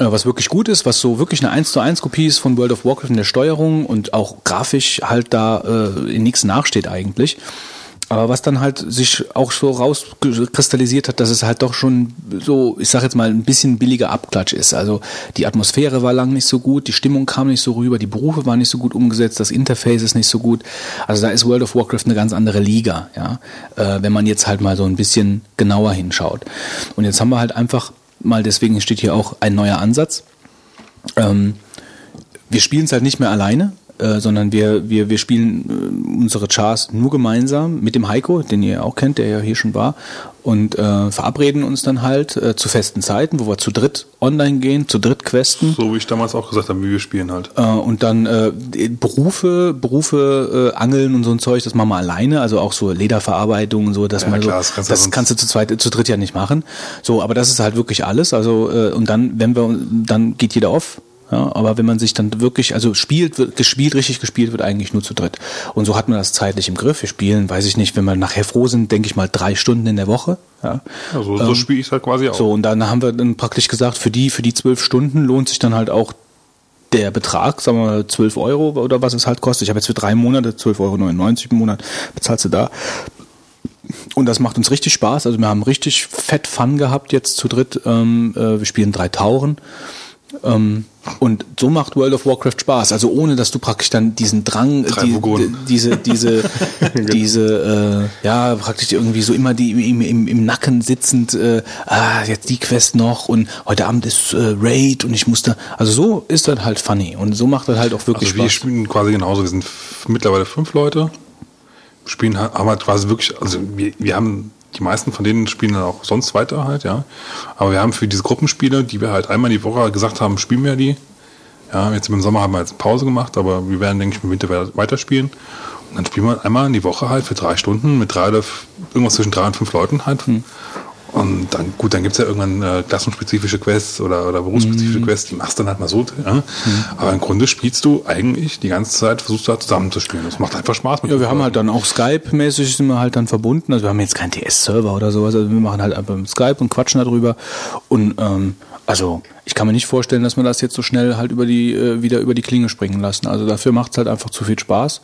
Speaker 1: äh, was wirklich gut ist, was so wirklich eine 1 zu 1 Kopie ist von World of Warcraft in der Steuerung und auch grafisch halt da äh, in nichts nachsteht eigentlich. Aber was dann halt sich auch so rauskristallisiert hat, dass es halt doch schon so, ich sag jetzt mal, ein bisschen billiger Abklatsch ist. Also die Atmosphäre war lang nicht so gut, die Stimmung kam nicht so rüber, die Berufe waren nicht so gut umgesetzt, das Interface ist nicht so gut. Also da ist World of Warcraft eine ganz andere Liga, ja, äh, wenn man jetzt halt mal so ein bisschen genauer hinschaut. Und jetzt haben wir halt einfach mal, deswegen steht hier auch ein neuer Ansatz. Ähm, wir spielen es halt nicht mehr alleine. Äh, sondern wir, wir, wir spielen äh, unsere Chars nur gemeinsam mit dem Heiko, den ihr auch kennt, der ja hier schon war, und äh, verabreden uns dann halt äh, zu festen Zeiten, wo wir zu dritt online gehen, zu dritt questen.
Speaker 4: So wie ich damals auch gesagt habe, wie wir spielen halt.
Speaker 1: Äh, und dann äh, Berufe, Berufe, äh, Angeln und so ein Zeug, das machen wir alleine, also auch so Lederverarbeitung und so, dass
Speaker 4: Ja,
Speaker 1: man
Speaker 4: klar,
Speaker 1: so,
Speaker 4: das kannst
Speaker 1: das, kannst du zu zweit, zu dritt ja nicht machen. So, aber das ist halt wirklich alles. Also äh, und dann, wenn wir, dann geht jeder off. Ja, aber wenn man sich dann wirklich, also spielt, wird gespielt, richtig gespielt wird eigentlich nur zu dritt. Und so hat man das zeitlich im Griff. Wir spielen, weiß ich nicht, wenn wir nachher froh sind, denke ich mal drei Stunden in der Woche. Ja.
Speaker 4: Also so spiele ich halt quasi auch.
Speaker 1: So, und dann haben wir dann praktisch gesagt, für die, für die zwölf Stunden lohnt sich dann halt auch der Betrag, sagen wir mal 12 Euro oder was es halt kostet. Ich habe jetzt für drei Monate 12,99 Euro im Monat, bezahlst du da. Und das macht uns richtig Spaß. Also wir haben richtig fett Fun gehabt jetzt zu dritt. Ähm, äh, wir spielen drei Tauren. Ähm, und so macht World of Warcraft Spaß. Also ohne, dass du praktisch dann diesen Drang, die, diese, diese, [laughs] diese, äh, ja, praktisch irgendwie so immer die im, im, im Nacken sitzend, äh, ah, jetzt die Quest noch und heute Abend ist äh, Raid und ich musste, also so ist das halt funny und so macht das halt auch wirklich
Speaker 4: Also wir
Speaker 1: Spaß.
Speaker 4: spielen quasi genauso. Wir sind mittlerweile fünf Leute. Spielen ha- haben halt quasi wirklich, also wir, wir haben die meisten von denen spielen dann auch sonst weiter halt, ja. Aber wir haben für diese Gruppenspiele, die wir halt einmal die Woche gesagt haben, spielen wir die. Ja, jetzt im Sommer haben wir jetzt Pause gemacht, aber wir werden, denke ich, im Winter we- weiterspielen. Und dann spielen wir einmal in die Woche halt für drei Stunden mit drei oder irgendwas zwischen drei und fünf Leuten halt. Und dann, gut, dann gibt's ja irgendwann äh, klassenspezifische Quests oder, oder berufsspezifische
Speaker 1: Mhm.
Speaker 4: Quests, die machst du dann halt mal so. Ja? Aber im Grunde spielst du eigentlich die ganze Zeit, versuchst du halt zusammenzuspielen. Das macht einfach Spaß. mit
Speaker 1: Ja, wir haben halt dann auch Skype-mäßig sind wir halt dann verbunden. Also wir haben jetzt keinen TS-Server oder sowas. Also wir machen halt einfach Skype und quatschen darüber. Und ähm, also ich kann mir nicht vorstellen, dass wir das jetzt so schnell halt über die äh, wieder über die Klinge springen lassen. Also dafür macht es halt einfach zu viel Spaß.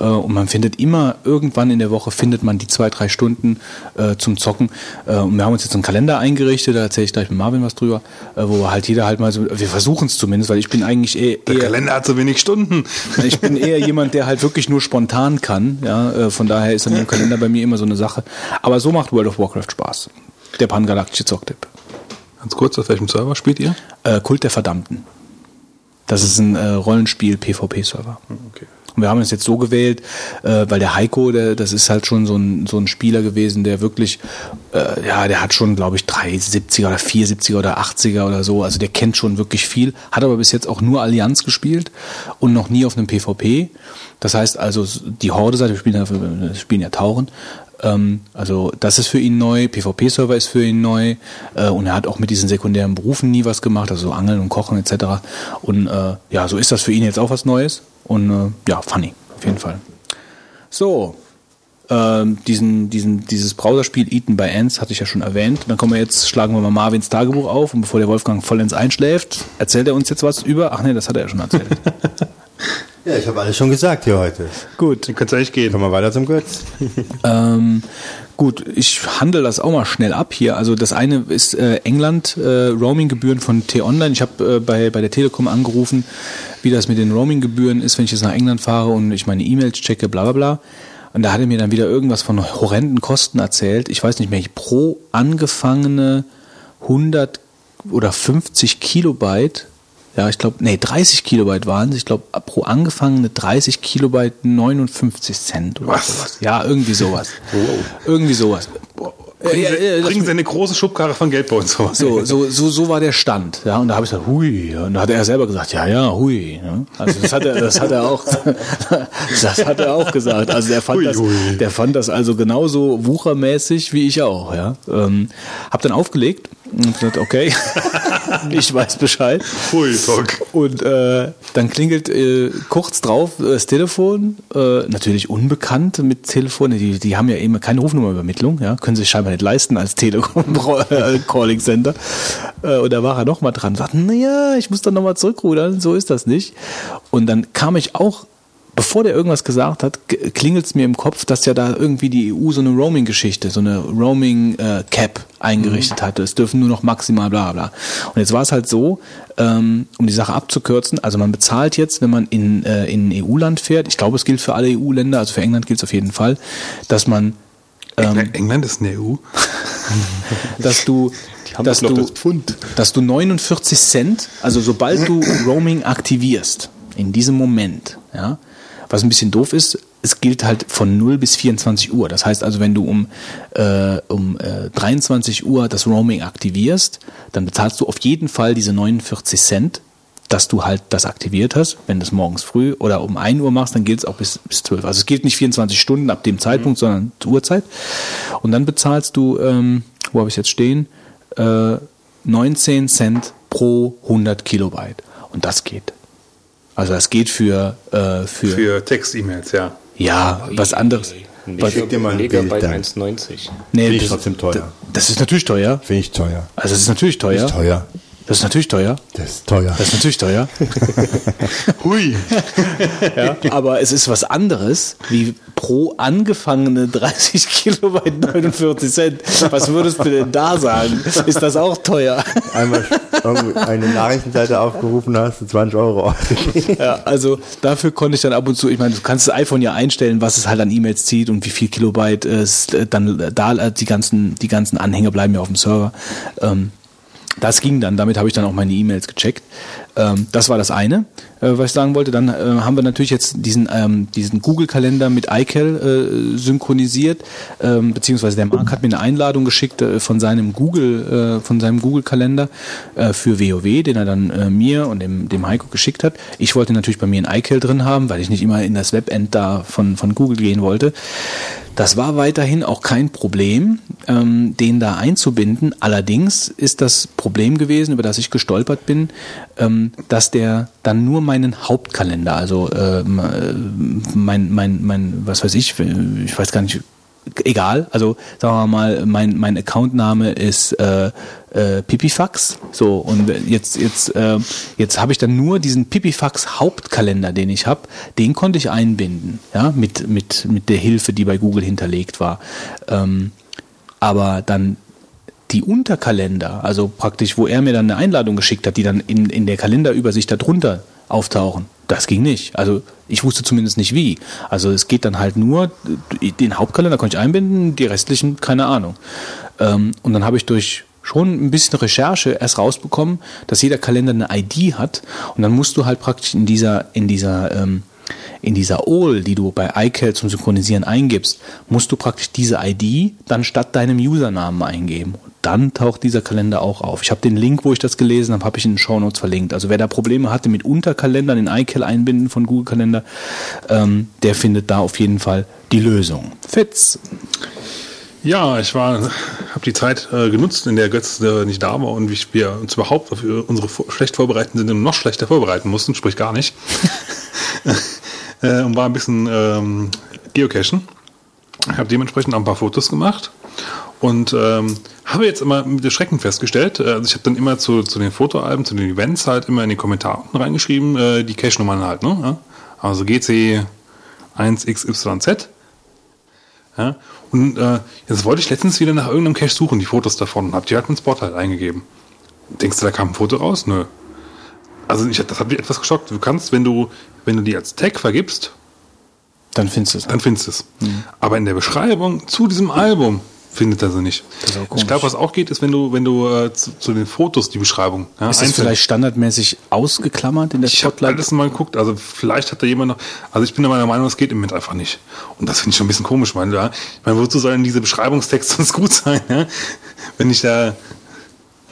Speaker 1: Äh, und man findet immer irgendwann in der Woche findet man die zwei drei Stunden äh, zum Zocken. Äh, und wir haben uns jetzt einen Kalender eingerichtet. Da erzähle ich gleich mit Marvin was drüber, äh, wo halt jeder halt mal so. Wir versuchen es zumindest, weil ich bin eigentlich eh,
Speaker 4: Der
Speaker 1: eher
Speaker 4: Kalender hat so wenig Stunden. [laughs]
Speaker 1: ich bin eher jemand, der halt wirklich nur spontan kann. Ja, äh, von daher ist dann im Kalender bei mir immer so eine Sache. Aber so macht World of Warcraft Spaß. Der pangalaktische Zocktipp.
Speaker 4: Ganz kurz, auf welchem Server spielt ihr?
Speaker 1: Äh, Kult der Verdammten. Das ist ein äh, Rollenspiel-PvP-Server.
Speaker 4: Okay.
Speaker 1: Und wir haben es jetzt so gewählt, äh, weil der Heiko, der, das ist halt schon so ein, so ein Spieler gewesen, der wirklich, äh, ja, der hat schon, glaube ich, 370er oder 470er oder 80er oder so. Also der kennt schon wirklich viel, hat aber bis jetzt auch nur Allianz gespielt und noch nie auf einem PvP. Das heißt also, die Horde-Seite, wir spielen ja, wir spielen ja Tauren. Ähm, also das ist für ihn neu, PvP-Server ist für ihn neu äh, und er hat auch mit diesen sekundären Berufen nie was gemacht, also so Angeln und Kochen etc. Und äh, ja, so ist das für ihn jetzt auch was Neues und äh, ja, funny, auf jeden Fall. So, ähm, diesen, diesen, dieses Browserspiel Eaten by Ants hatte ich ja schon erwähnt. Dann kommen wir jetzt, schlagen wir mal Marvins Tagebuch auf und bevor der Wolfgang vollends einschläft, erzählt er uns jetzt was über. Ach nee, das hat er ja schon erzählt. [laughs]
Speaker 5: Ja, ich habe alles schon gesagt hier heute.
Speaker 1: Gut.
Speaker 4: Dann kannst du eigentlich gehen.
Speaker 5: Kommen wir weiter zum Götz. [laughs]
Speaker 1: Ähm, gut, ich handle das auch mal schnell ab hier. Also das eine ist äh, England, äh, Roaminggebühren von T-Online. Ich habe äh, bei, bei der Telekom angerufen, wie das mit den Roaminggebühren ist, wenn ich jetzt nach England fahre und ich meine E-Mails checke, bla bla bla. Und da hat er mir dann wieder irgendwas von horrenden Kosten erzählt. Ich weiß nicht mehr, pro angefangene 100 oder 50 Kilobyte ja, ich glaube, nee, 30 Kilobyte waren es. Ich glaube, pro angefangene 30 Kilobyte 59 Cent oder
Speaker 4: Was?
Speaker 1: sowas. Ja, irgendwie sowas. Irgendwie sowas.
Speaker 4: Bringen, Sie,
Speaker 1: das-
Speaker 4: bringen Sie eine große Schubkarre von Geld bei uns vor.
Speaker 1: So, so, so, so war der Stand. Ja, und da habe ich gesagt, hui. Und da hat er selber gesagt, ja, ja, hui. Ja, also das hat er, das hat er auch, [laughs] das hat er auch gesagt. Also der fand
Speaker 4: Hui,
Speaker 1: das,
Speaker 4: hui.
Speaker 1: der fand das also genauso wuchermäßig wie ich auch. Ja, ähm, hab dann aufgelegt und gesagt, okay, [laughs] ich weiß Bescheid.
Speaker 4: Hui, Talk.
Speaker 1: Und äh, dann klingelt äh, kurz drauf das Telefon, äh, natürlich unbekannt mit Telefon, die, die haben ja eben keine Rufnummerübermittlung, ja, können sich scheinbar nicht leisten als Telekom [laughs] äh, Calling Center. Und da war er nochmal dran, sagt, naja, ich muss dann nochmal zurückrudern, so ist das nicht. Und dann kam ich auch Bevor der irgendwas gesagt hat, klingelt es mir im Kopf, dass ja da irgendwie die EU so eine Roaming-Geschichte, so eine Roaming-Cap eingerichtet hatte. Es dürfen nur noch maximal bla bla. Und jetzt war es halt so, ähm, um die Sache abzukürzen, also man bezahlt jetzt, wenn man in, äh, in ein EU-Land fährt, ich glaube, es gilt für alle EU-Länder, also für England gilt es auf jeden Fall, dass man, ähm,
Speaker 4: England ist in der EU. [laughs]
Speaker 1: dass du, dass du,
Speaker 6: das Pfund.
Speaker 1: dass du 49 Cent, also sobald du Roaming aktivierst, in diesem Moment, ja, was ein bisschen doof ist, es gilt halt von 0 bis 24 Uhr. Das heißt also, wenn du um, äh, um äh, 23 Uhr das Roaming aktivierst, dann bezahlst du auf jeden Fall diese 49 Cent, dass du halt das aktiviert hast. Wenn du es morgens früh oder um 1 Uhr machst, dann gilt es auch bis, bis 12. Also es gilt nicht 24 Stunden ab dem Zeitpunkt, sondern zur Uhrzeit. Und dann bezahlst du, ähm, wo habe ich jetzt stehen, äh, 19 Cent pro 100 Kilobyte. Und das geht. Also das geht für, äh, für,
Speaker 4: Für Text-E-Mails, ja.
Speaker 1: ja, was anderes.
Speaker 6: Nicht
Speaker 5: Schick dir mal ein
Speaker 6: Megabyte
Speaker 5: Bild dann.
Speaker 6: 1,90.
Speaker 1: Nee,
Speaker 5: Finde ich
Speaker 1: das,
Speaker 5: trotzdem teuer.
Speaker 1: das ist natürlich teuer.
Speaker 5: Finde ich teuer.
Speaker 1: Also es ist natürlich teuer.
Speaker 5: Ist teuer.
Speaker 1: Das ist natürlich teuer.
Speaker 5: Das ist teuer.
Speaker 1: Das ist natürlich teuer. [laughs]
Speaker 5: Hui. [laughs]
Speaker 1: ja, aber es ist was anderes wie pro angefangene 30 Kilobyte 49 Cent. Was würdest du denn da sagen? Ist das auch teuer?
Speaker 5: Einmal irgendwie eine Nachrichtenseite aufgerufen hast, du 20 Euro.
Speaker 1: Ja, also dafür konnte ich dann ab und zu, ich meine, du kannst das iPhone ja einstellen, was es halt an E-Mails zieht und wie viel Kilobyte es äh, dann da äh, die ganzen, die ganzen Anhänge bleiben ja auf dem Server. Ähm, das ging dann, damit habe ich dann auch meine E-Mails gecheckt. Ähm, das war das eine, äh, was ich sagen wollte. Dann äh, haben wir natürlich jetzt diesen, ähm, diesen Google-Kalender mit iCal äh, synchronisiert, ähm, beziehungsweise der Marc hat mir eine Einladung geschickt äh, von seinem Google, äh, von seinem Google-Kalender äh, für WoW, den er dann mir und dem, dem Heiko geschickt hat. Ich wollte natürlich bei mir ein iCal drin haben, weil ich nicht immer in das Webend da von, von Google gehen wollte. Das war weiterhin auch kein Problem, ähm, den da einzubinden. Allerdings ist das Problem gewesen, über das ich gestolpert bin, ähm, dass der dann nur meinen Hauptkalender, also ähm, äh, mein, mein, mein, was weiß ich, ich weiß gar nicht, egal, also sagen wir mal, mein, mein Accountname ist äh, äh, Pipifax. So, und jetzt, jetzt, äh, jetzt habe ich dann nur diesen Pipifax Hauptkalender, den ich habe, den konnte ich einbinden, ja, mit, mit, mit der Hilfe, die bei Google hinterlegt war. Ähm, aber dann die Unterkalender, also praktisch, wo er mir dann eine Einladung geschickt hat, die dann in, in der Kalenderübersicht darunter auftauchen, das ging nicht. Also ich wusste zumindest nicht wie. Also es geht dann halt nur, den Hauptkalender konnte ich einbinden, die restlichen keine Ahnung. Ähm, und dann habe ich durch schon ein bisschen Recherche erst rausbekommen, dass jeder Kalender eine ID hat und dann musst du halt praktisch in dieser, in dieser, ähm, in dieser OL, die du bei iCal zum Synchronisieren eingibst, musst du praktisch diese ID dann statt deinem Usernamen eingeben. Dann taucht dieser Kalender auch auf. Ich habe den Link, wo ich das gelesen habe, habe ich in den Shownotes verlinkt. Also wer da Probleme hatte mit Unterkalendern in iCal einbinden von Google Kalender, ähm, der findet da auf jeden Fall die Lösung. Fitz.
Speaker 4: Ja, ich war, habe die Zeit äh, genutzt, in der Götz äh, nicht da war und wie wir uns überhaupt auf unsere vor schlecht vorbereiteten Sendung noch schlechter vorbereiten mussten, sprich gar nicht. [laughs] [laughs] äh, und war ein bisschen ähm, geocachen. Ich habe dementsprechend auch ein paar Fotos gemacht und ähm, habe jetzt immer mit Schrecken festgestellt, äh, also ich habe dann immer zu, zu den Fotoalben, zu den Events halt immer in die Kommentare reingeschrieben, äh, die Cache-Nummern halt, ne? Also GC 1XYZ. Ja? Und äh, jetzt wollte ich letztens wieder nach irgendeinem Cache suchen, die Fotos davon, und habe die halt ins Spotlight eingegeben. Denkst du, da kam ein Foto raus? Nö. Also ich, das hat mich etwas geschockt. Du kannst, wenn du, wenn du die als Tag vergibst,
Speaker 1: Dann findest du es.
Speaker 4: dann findest du es. Aber in der Beschreibung zu diesem Album findet er sie nicht. ich glaube, was auch geht, ist, wenn du, wenn du äh, zu, zu den Fotos die Beschreibung ja,
Speaker 1: Ist das vielleicht standardmäßig ausgeklammert in der
Speaker 4: ich habe
Speaker 1: Spotlight?
Speaker 4: alles mal geguckt, also vielleicht hat da jemand noch, also ich bin der Meinung, es geht im Moment einfach nicht. Und das finde ich schon ein bisschen komisch, weil, ja, ich meine, wozu sollen diese Beschreibungstexte [laughs] sonst gut sein, ja? wenn ich da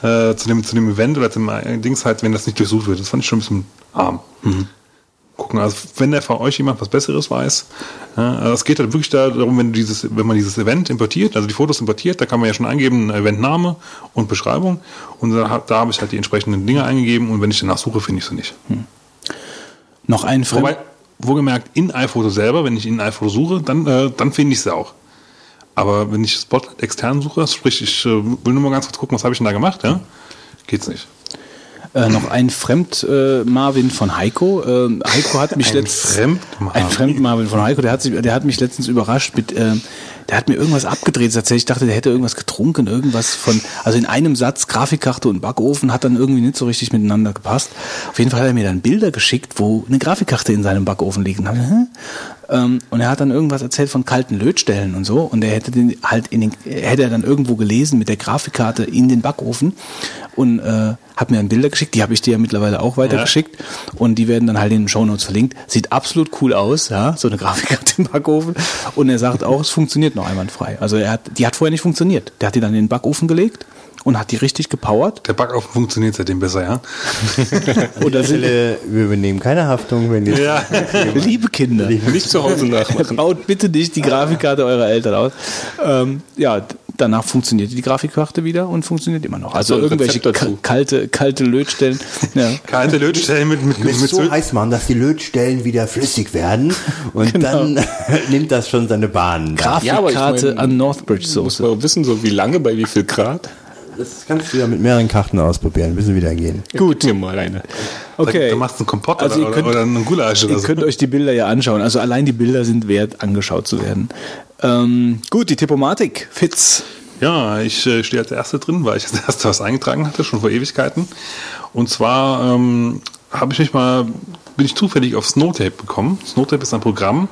Speaker 4: äh, zu, dem, zu dem Event oder zum äh, Dings halt, wenn das nicht durchsucht wird, das fand ich schon ein bisschen arm. Gucken, also wenn der von euch jemand was Besseres weiß, ja, also es geht halt wirklich da darum, wenn dieses, wenn man dieses Event importiert, also die Fotos importiert, da kann man ja schon eingeben, Eventname und Beschreibung und da, da habe ich halt die entsprechenden Dinge eingegeben und wenn ich danach suche, finde ich sie nicht.
Speaker 1: Noch ein Fremd
Speaker 4: Wobei, wohlgemerkt, in iPhoto selber, wenn ich in iPhoto suche, dann, äh, dann finde ich sie auch. Aber wenn ich Spotlight extern suche, sprich, ich äh, will nur mal ganz kurz gucken, was habe ich denn da gemacht, ja? Geht's nicht.
Speaker 1: Äh, noch ein Fremd-Marvin von Heiko. Ähm, Heiko hat mich
Speaker 4: Ein
Speaker 1: letztens. Ein Fremd-Marvin von Heiko, der hat, sich, der hat mich letztens überrascht mit. Der hat mir irgendwas abgedreht. Tatsächlich, ich dachte, der hätte irgendwas getrunken, irgendwas von. Also in einem Satz Grafikkarte und Backofen hat dann irgendwie nicht so richtig miteinander gepasst. Auf jeden Fall hat er mir dann Bilder geschickt, wo eine Grafikkarte in seinem Backofen liegt. Und? Ähm, und er hat dann irgendwas erzählt von kalten Lötstellen und so. Und er hätte den halt in den, hätte er dann irgendwo gelesen mit der Grafikkarte in den Backofen und äh, hat mir dann Bilder geschickt. Die habe ich dir ja mittlerweile auch weitergeschickt. Und die werden dann halt in den Shownotes verlinkt. Sieht absolut cool aus, ja, so eine Grafikkarte im Backofen. Und er sagt auch, es funktioniert noch einwandfrei. Also er hat, die hat vorher nicht funktioniert. Der hat die dann in den Backofen gelegt und hat die richtig gepowert.
Speaker 4: Der Backofen funktioniert seitdem besser, ja? [laughs]
Speaker 5: Oder Stelle, wir übernehmen keine Haftung, wenn jetzt
Speaker 4: Ja. [laughs]
Speaker 1: Liebe Kinder,
Speaker 6: Nicht zu Hause nachmachen.
Speaker 1: baut bitte nicht die Grafikkarte eurer Eltern aus. Ähm, ja, danach funktioniert die Grafikkarte wieder und funktioniert immer noch. Also
Speaker 6: So ein
Speaker 1: irgendwelche kalte, kalte Lötstellen. [laughs] Ja.
Speaker 4: Kalte Lötstellen mit, mit, mit, mit
Speaker 5: so
Speaker 4: Sylt-
Speaker 5: heiß machen, dass die Lötstellen wieder flüssig werden und dann [laughs] nimmt das schon seine Bahn.
Speaker 6: Ja, aber ich
Speaker 1: Grafikkarte
Speaker 6: mein-
Speaker 1: an Northbridge
Speaker 6: Muss
Speaker 1: Soße.
Speaker 6: man wissen, so wie lange, bei wie viel Grad.
Speaker 5: Das kannst du ja mit mehreren Karten ausprobieren, bis sie wieder gehen.
Speaker 6: Gut. Mir mal eine.
Speaker 1: Okay.
Speaker 4: Da machst du einen Kompott
Speaker 1: Also
Speaker 4: oder,
Speaker 1: ihr könnt-
Speaker 4: oder, oder einen Gulasch oder
Speaker 1: Ihr
Speaker 4: so.
Speaker 1: könnt euch die Bilder ja anschauen. Also allein die Bilder sind wert, angeschaut zu werden. Ähm, gut, die Tippomatik. Fitz.
Speaker 4: Ja, ich äh, stehe als Erster drin, weil ich [laughs] als Erster was eingetragen hatte, schon vor Ewigkeiten. Und zwar ähm, habe ich mich mal, bin ich zufällig auf Snowtape gekommen. Snowtape ist ein Programm,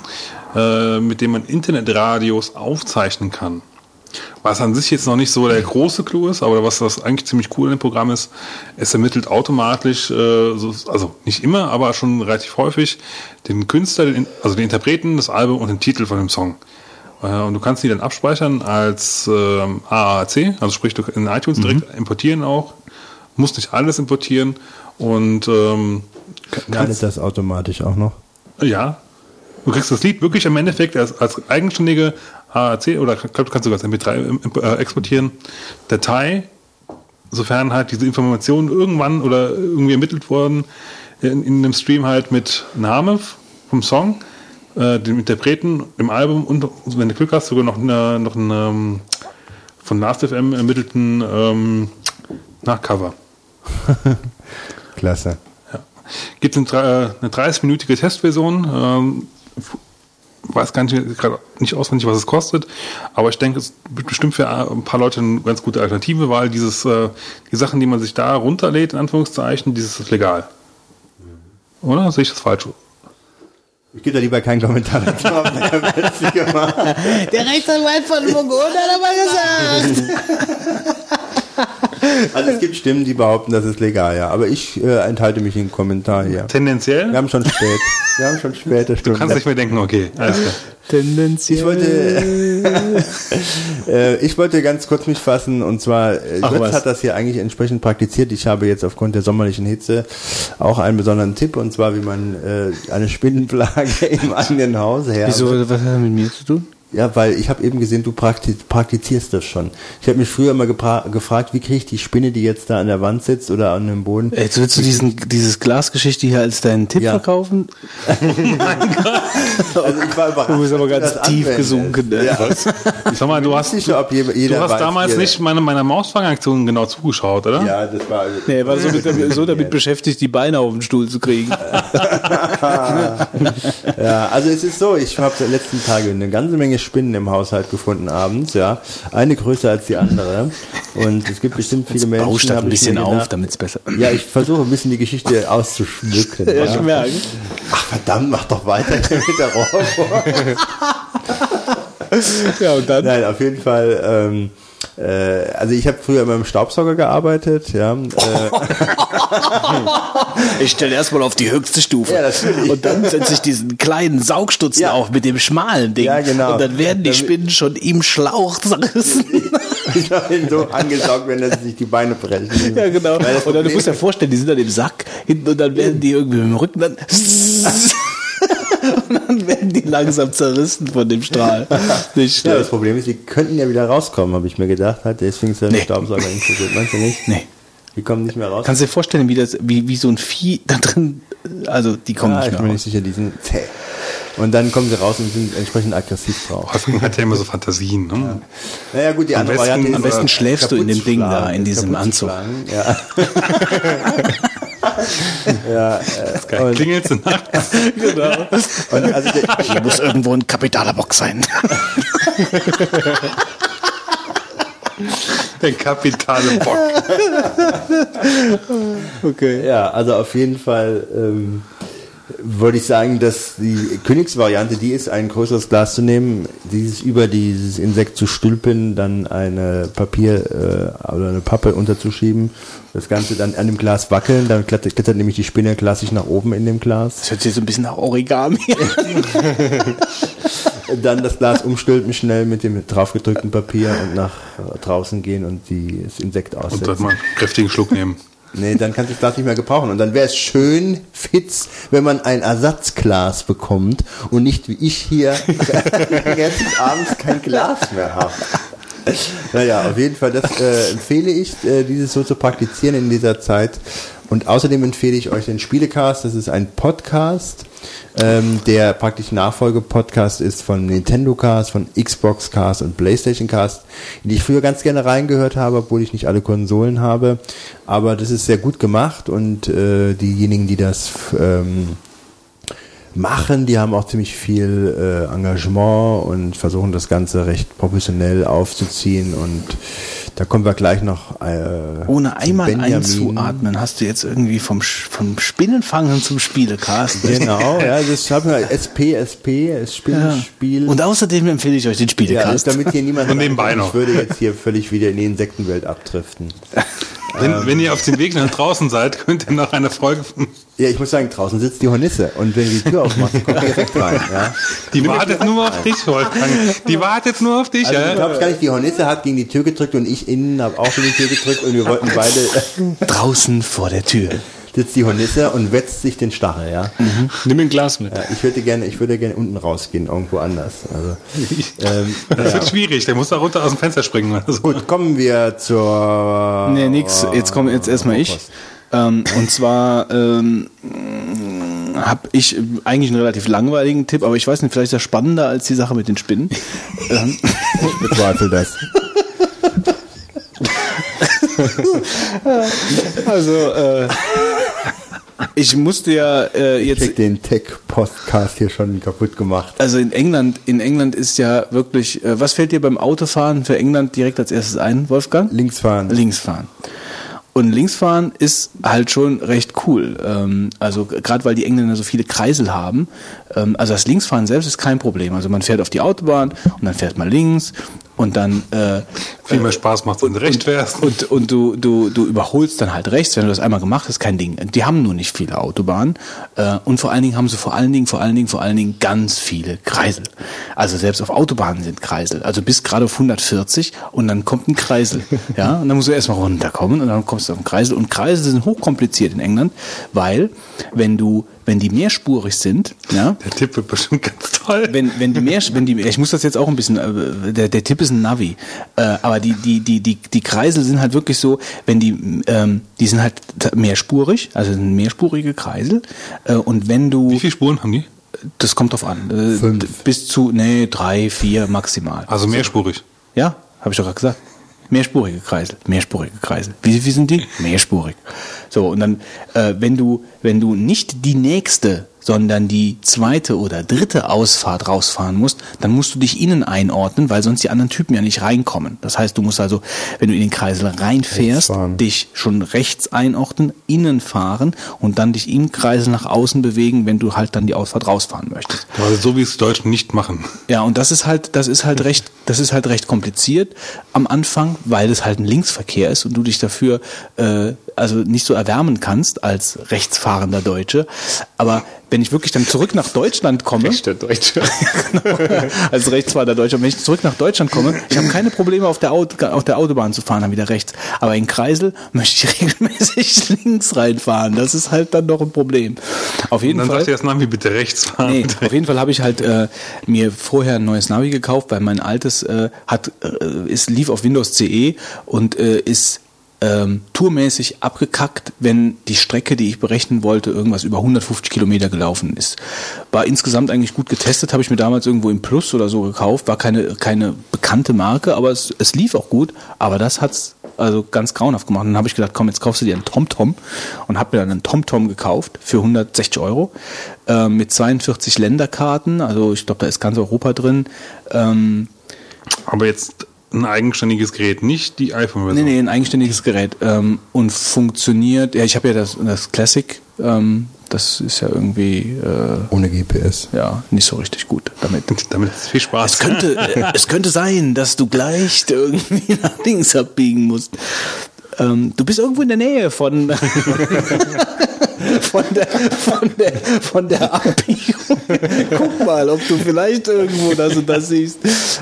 Speaker 4: äh, mit dem man Internetradios aufzeichnen kann. Was an sich jetzt noch nicht so der große Clou ist, aber was, was eigentlich ziemlich cool in dem Programm ist, es ermittelt automatisch, äh, so, also nicht immer, aber schon relativ häufig, den Künstler, also den Interpreten, das Album und den Titel von dem Song. Äh, Und du kannst die dann abspeichern als ähm, AAC, also sprich du in iTunes direkt importieren auch, musst nicht alles importieren und ähm, kannst,
Speaker 5: das automatisch auch noch?
Speaker 4: ja, du kriegst das Lied wirklich im Endeffekt als, als eigenständige AAC oder ich glaube, du kannst sogar als MP3 im- im- äh, exportieren, Datei, sofern halt diese Informationen irgendwann oder irgendwie ermittelt wurden, in, in einem Stream halt mit Name vom Song, äh, dem Interpreten, dem Album und wenn du Glück hast, sogar noch, eine, noch einen ähm, von Last.fm ermittelten ähm, Nachcover. [laughs]
Speaker 5: Klasse.
Speaker 4: Ja. Gibt eine, drei- eine 30-minütige Testversion. Ähm, weiß gar nicht, gerade nicht auswendig, was es kostet, aber ich denke, es wird bestimmt für ein paar Leute eine ganz gute Alternative, weil dieses, äh, die Sachen, die man sich da runterlädt, in Anführungszeichen, dieses ist legal. Oder? Sehe ich das falsch?
Speaker 5: Ich gebe da lieber keinen Kommentar dazu. [laughs] der
Speaker 1: Rechtsanwalt von Burgund hat aber gesagt. [laughs] [laughs]
Speaker 5: Also es gibt Stimmen, die behaupten, das ist legal, ja. Aber ich äh, enthalte mich im Kommentar hier.
Speaker 4: Tendenziell?
Speaker 5: Wir haben schon spät. Wir haben schon späte
Speaker 4: du
Speaker 5: Stunden.
Speaker 4: kannst nicht mehr denken, okay, alles klar.
Speaker 1: Tendenziell.
Speaker 5: Ich wollte, [laughs] äh, ich wollte ganz kurz mich fassen und zwar, äh,
Speaker 1: Ach,
Speaker 5: Götz
Speaker 1: was.
Speaker 5: hat das hier eigentlich entsprechend praktiziert. Ich habe jetzt aufgrund der sommerlichen Hitze auch einen besonderen Tipp und zwar, wie man äh, eine Spinnenplage [laughs] im eigenen Haus her.
Speaker 1: Wieso, was hat das mit mir zu tun?
Speaker 5: Ja, weil ich habe eben gesehen, du prakti praktizierst das schon. Ich habe mich früher immer gefragt, wie kriege ich die Spinne, die jetzt da an der Wand sitzt oder an dem Boden?
Speaker 1: Jetzt willst du diesen, dieses Glasgeschichte hier als deinen Tipp
Speaker 5: Ja.
Speaker 1: verkaufen? [laughs]
Speaker 5: Also ich war überrascht.
Speaker 1: Du bist aber ganz tief
Speaker 5: anwendest.
Speaker 1: gesunken. Ne?
Speaker 5: Ja.
Speaker 4: Sag mal, du hast,
Speaker 5: sicher, ob jeder, jeder
Speaker 4: du hast
Speaker 5: weiß,
Speaker 4: damals
Speaker 5: wie er-
Speaker 4: nicht meine, meiner Mausfangaktion genau zugeschaut, oder?
Speaker 5: Ja, das war.
Speaker 1: Nee, er war so, mit, so damit beschäftigt, die Beine auf den Stuhl zu kriegen. [laughs]
Speaker 5: Ja, also es ist so, ich habe die letzten Tage eine ganze Menge Spinnen im Haushalt gefunden abends, ja. Eine größer als die andere. Und es gibt bestimmt viele Menschen.
Speaker 1: Baust ein bisschen auf, damit es besser
Speaker 5: Ja, ich versuche ein bisschen die Geschichte auszuschmücken.
Speaker 1: Ja,
Speaker 5: ja.
Speaker 1: ich merke.
Speaker 5: Ach verdammt, mach doch weiter [laughs] mit der Rohrbruch.
Speaker 1: Ja, und dann?
Speaker 5: Nein, auf jeden Fall. Ähm, äh, also ich habe früher immer im Staubsauger gearbeitet, ja. Äh, [laughs]
Speaker 1: Ich stelle erstmal auf die höchste Stufe.
Speaker 5: Ja, natürlich.
Speaker 1: Und dann setze ich diesen kleinen Saugstutzen
Speaker 5: Ja.
Speaker 1: auf mit dem schmalen Ding.
Speaker 5: Ja, genau.
Speaker 1: Und dann werden die Spinnen schon im Schlauch zerrissen.
Speaker 5: ich habe ihn so angesaugt, wenn er sich die Beine brechen.
Speaker 1: ja, genau. Und dann, du
Speaker 5: Problem-
Speaker 1: musst dir vorstellen, die sind dann im Sack hinten und dann werden die irgendwie mit dem Rücken dann. [laughs] [laughs] und langsam zerrissen von dem Strahl. [laughs] Nicht
Speaker 5: Ja, das Problem ist, die könnten ja wieder rauskommen, habe ich mir gedacht. Hat deswegen ist der
Speaker 1: Nee.
Speaker 5: Staubsauger gut. Meinst du nicht?
Speaker 1: Nee.
Speaker 5: Die kommen nicht mehr raus.
Speaker 1: Kannst du dir vorstellen, wie, das, wie, wie so ein Vieh da drin, also die kommen
Speaker 5: ja,
Speaker 1: nicht
Speaker 5: ich
Speaker 1: mehr
Speaker 5: bin mir
Speaker 1: raus.
Speaker 5: nicht sicher, die sind zäh. Und dann kommen sie raus und sind entsprechend aggressiv drauf.
Speaker 4: Wolfgang hat ja immer so Fantasien. Ne?
Speaker 5: Naja gut, die andere
Speaker 4: besten-
Speaker 5: Variante ist
Speaker 4: am besten
Speaker 5: äh,
Speaker 1: schläfst du in dem Ding da, in diesem Anzug.
Speaker 5: Ja. [laughs] [laughs] ja, äh, und,
Speaker 4: Klingelst du nachts? [laughs]
Speaker 1: Genau.
Speaker 5: und also der,
Speaker 2: Hier muss irgendwo ein kapitaler Bock sein. [laughs]
Speaker 4: Der kapitale Bock.
Speaker 1: Okay.
Speaker 5: Ja, also auf jeden Fall. Ähm, würde ich sagen, dass die Königsvariante die ist, ein größeres Glas zu nehmen, dieses über dieses Insekt zu stülpen, dann eine Papier äh, oder eine Pappe unterzuschieben, das Ganze dann an dem Glas wackeln, dann klettert, klettert nämlich die Spinne klassisch nach oben in dem Glas.
Speaker 1: Das hört sich so ein bisschen nach Origami an. [laughs]
Speaker 5: Dann das Glas umstülpen schnell mit dem draufgedrückten Papier und nach draußen gehen und die, das Insekt
Speaker 4: Und
Speaker 5: aussetzen.
Speaker 4: dann mal einen kräftigen Schluck nehmen.
Speaker 5: Nee, dann kannst du das Glas nicht mehr gebrauchen. Und dann wäre es schön fitz, wenn man ein Ersatzglas bekommt und nicht wie ich hier [laughs] jetzt abends kein Glas mehr habe. Naja, auf jeden Fall, das äh, empfehle ich, äh, dieses so zu praktizieren in dieser Zeit. Und außerdem empfehle ich euch den Spielecast. Das ist ein Podcast, ähm, der praktisch Nachfolge-Podcast ist von Nintendo Cast, von Xbox Cast und PlayStation Cast, die ich früher ganz gerne reingehört habe, obwohl ich nicht alle Konsolen habe. Aber das ist sehr gut gemacht und äh, diejenigen, die das ähm, machen, die haben auch ziemlich viel äh, Engagement und versuchen das Ganze recht professionell aufzuziehen und da kommen wir gleich noch äh,
Speaker 1: Ohne
Speaker 5: zu
Speaker 1: einmal
Speaker 5: Benjamin.
Speaker 1: einzuatmen, hast du jetzt irgendwie vom, vom Spinnenfangen zum Spielecast.
Speaker 5: Genau, [laughs] ja, das haben wir SP, SP, das Spiel, Spiel.
Speaker 1: Und außerdem empfehle ich euch den
Speaker 5: ja,
Speaker 1: Spielecast.
Speaker 5: damit hier niemand
Speaker 4: Und nebenbei
Speaker 5: sagt,
Speaker 4: noch.
Speaker 5: ich würde jetzt hier völlig wieder in die Insektenwelt abdriften.
Speaker 4: Wenn, wenn ihr auf dem Weg nach draußen seid, könnt ihr nach einer Folge von
Speaker 5: Ja, ich muss sagen, draußen sitzt die Hornisse und wenn die Tür aufmachst, kommt die direkt rein. Ja?
Speaker 4: Die wartet nur auf dich, Wolfgang. Die wartet nur auf dich,
Speaker 5: Also du
Speaker 4: ja?
Speaker 5: glaubst gar nicht, die Hornisse hat gegen die Tür gedrückt und ich innen habe auch gegen die Tür gedrückt und wir wollten beide [laughs]
Speaker 1: Draußen vor der Tür.
Speaker 5: sitzt die Hornisse und wetzt sich den Stachel, ja.
Speaker 6: Nimm ein Glas mit.
Speaker 5: ja ich würde gerne, ich würde gerne unten rausgehen, irgendwo anders. Also, [laughs] ähm,
Speaker 4: Das wird schwierig. Der muss da runter aus dem Fenster springen. oder so.
Speaker 5: gut, kommen wir zur.
Speaker 1: Nee, nix. Jetzt komm jetzt erstmal ich. Ähm, und zwar ähm, habe ich eigentlich einen relativ langweiligen Tipp, aber ich weiß nicht, vielleicht ist er spannender als die Sache mit den Spinnen. [laughs] ähm,
Speaker 5: Ich bezweifle das. [laughs]
Speaker 1: also äh, ich musste ja äh,
Speaker 5: Ich
Speaker 1: jetzt
Speaker 5: krieg den Tech-Podcast hier schon kaputt gemacht.
Speaker 1: Also in England, in England ist ja wirklich, äh, was fällt dir beim Autofahren für England direkt als erstes ein, Wolfgang?
Speaker 5: Links fahren.
Speaker 1: Links fahren. Und linksfahren ist halt schon recht cool. Ähm, also gerade weil die Engländer so viele Kreisel haben. Ähm, also das Linksfahren selbst ist kein Problem. Also man fährt auf die Autobahn und dann fährt man links und dann äh,
Speaker 4: Viel mehr Spaß macht, wenn du recht wärst.
Speaker 1: und, und du, du, du überholst dann halt rechts, wenn du das einmal gemacht hast, kein Ding. Die haben nur nicht viele Autobahnen. Äh, und vor allen Dingen haben sie vor allen Dingen, vor allen Dingen, vor allen Dingen ganz viele Kreisel. Also selbst auf Autobahnen sind Kreisel. Also bis gerade auf 140 und dann kommt ein Kreisel. Ja, und dann musst du erstmal runterkommen und dann kommst du auf einen Kreisel. Und Kreisel sind hochkompliziert in England, weil wenn du, wenn die mehrspurig sind, ja,
Speaker 4: Der Tipp wird bestimmt ganz toll.
Speaker 1: wenn, wenn die mehr, wenn die, ich muss das jetzt auch ein bisschen, äh, der, der Tipp ist ein Navi, äh, aber die, die, die, die, die Kreisel sind halt wirklich so, wenn die, ähm, die sind halt mehrspurig, also sind mehrspurige Kreisel, äh, und wenn du,
Speaker 4: Wie viele Spuren haben die?
Speaker 1: das kommt drauf an, äh,
Speaker 5: Fünf.
Speaker 1: bis zu, nee, drei, vier maximal.
Speaker 4: Also mehrspurig.
Speaker 1: Ja, habe ich doch gerade gesagt. Mehrspurige Kreisel, mehrspurige Kreisel. Wie, wie sind die? [laughs] Mehrspurig. So, und dann, äh, wenn du, wenn du nicht die nächste, sondern die zweite oder dritte Ausfahrt rausfahren musst, dann musst du dich innen einordnen, weil sonst die anderen Typen ja nicht reinkommen. Das heißt, du musst also, wenn du in den Kreisel reinfährst, dich schon rechts einordnen, innen fahren und dann dich im Kreisel nach außen bewegen, wenn du halt dann die Ausfahrt rausfahren möchtest.
Speaker 4: Also so wie es die Deutschen nicht machen.
Speaker 1: Ja, und das ist halt, das ist halt recht, das ist halt recht kompliziert am Anfang, weil es halt ein Linksverkehr ist und du dich dafür äh, also nicht so erwärmen kannst als rechtsfahrender Deutsche. Aber wenn ich wirklich dann zurück nach Deutschland komme,
Speaker 6: Der Deutsche. [laughs]
Speaker 1: als rechtsfahrender Deutscher, wenn ich zurück nach Deutschland komme, ich habe keine Probleme auf der, Auto, auf der Autobahn zu fahren, dann wieder rechts. Aber in Kreisel möchte ich [laughs] regelmäßig links reinfahren. Das ist halt dann noch ein Problem. Auf
Speaker 4: Und
Speaker 1: jeden
Speaker 4: dann
Speaker 1: Fall.
Speaker 4: sagt ihr das Navi bitte rechts fahren.
Speaker 1: Nee, auf jeden Fall habe ich halt äh, mir vorher ein neues Navi gekauft, weil mein altes äh, hat äh, ist lief auf Windows CE und äh, ist ähm, tourmäßig abgekackt, wenn die Strecke, die ich berechnen wollte, irgendwas über 150 Kilometer gelaufen ist. War insgesamt eigentlich gut getestet, habe ich mir damals irgendwo im Plus oder so gekauft, war keine, keine bekannte Marke, aber es, es lief auch gut, aber das hat's also ganz grauenhaft gemacht. Dann habe ich gedacht, komm, jetzt kaufst du dir einen TomTom und habe mir dann einen TomTom gekauft für 160 Euro äh, mit 42 Länderkarten, also ich glaube, da ist ganz Europa drin. Ähm,
Speaker 4: Aber jetzt ein eigenständiges Gerät, nicht die iPhone-Version.
Speaker 1: Nee, nee, ein eigenständiges Gerät ähm, und funktioniert. Ja, ich habe ja das, das Classic, ähm, das ist ja irgendwie äh,
Speaker 5: Ohne GPS.
Speaker 1: ja nicht so richtig gut damit. [laughs]
Speaker 4: Damit ist viel Spaß.
Speaker 1: Es könnte, äh, es könnte sein, dass du gleich [laughs] irgendwie nach links abbiegen musst. Ähm, du bist irgendwo in der Nähe von, [laughs] von, der, von, der, von der Abbiegung. [laughs] Guck mal, ob du vielleicht irgendwo das und das siehst.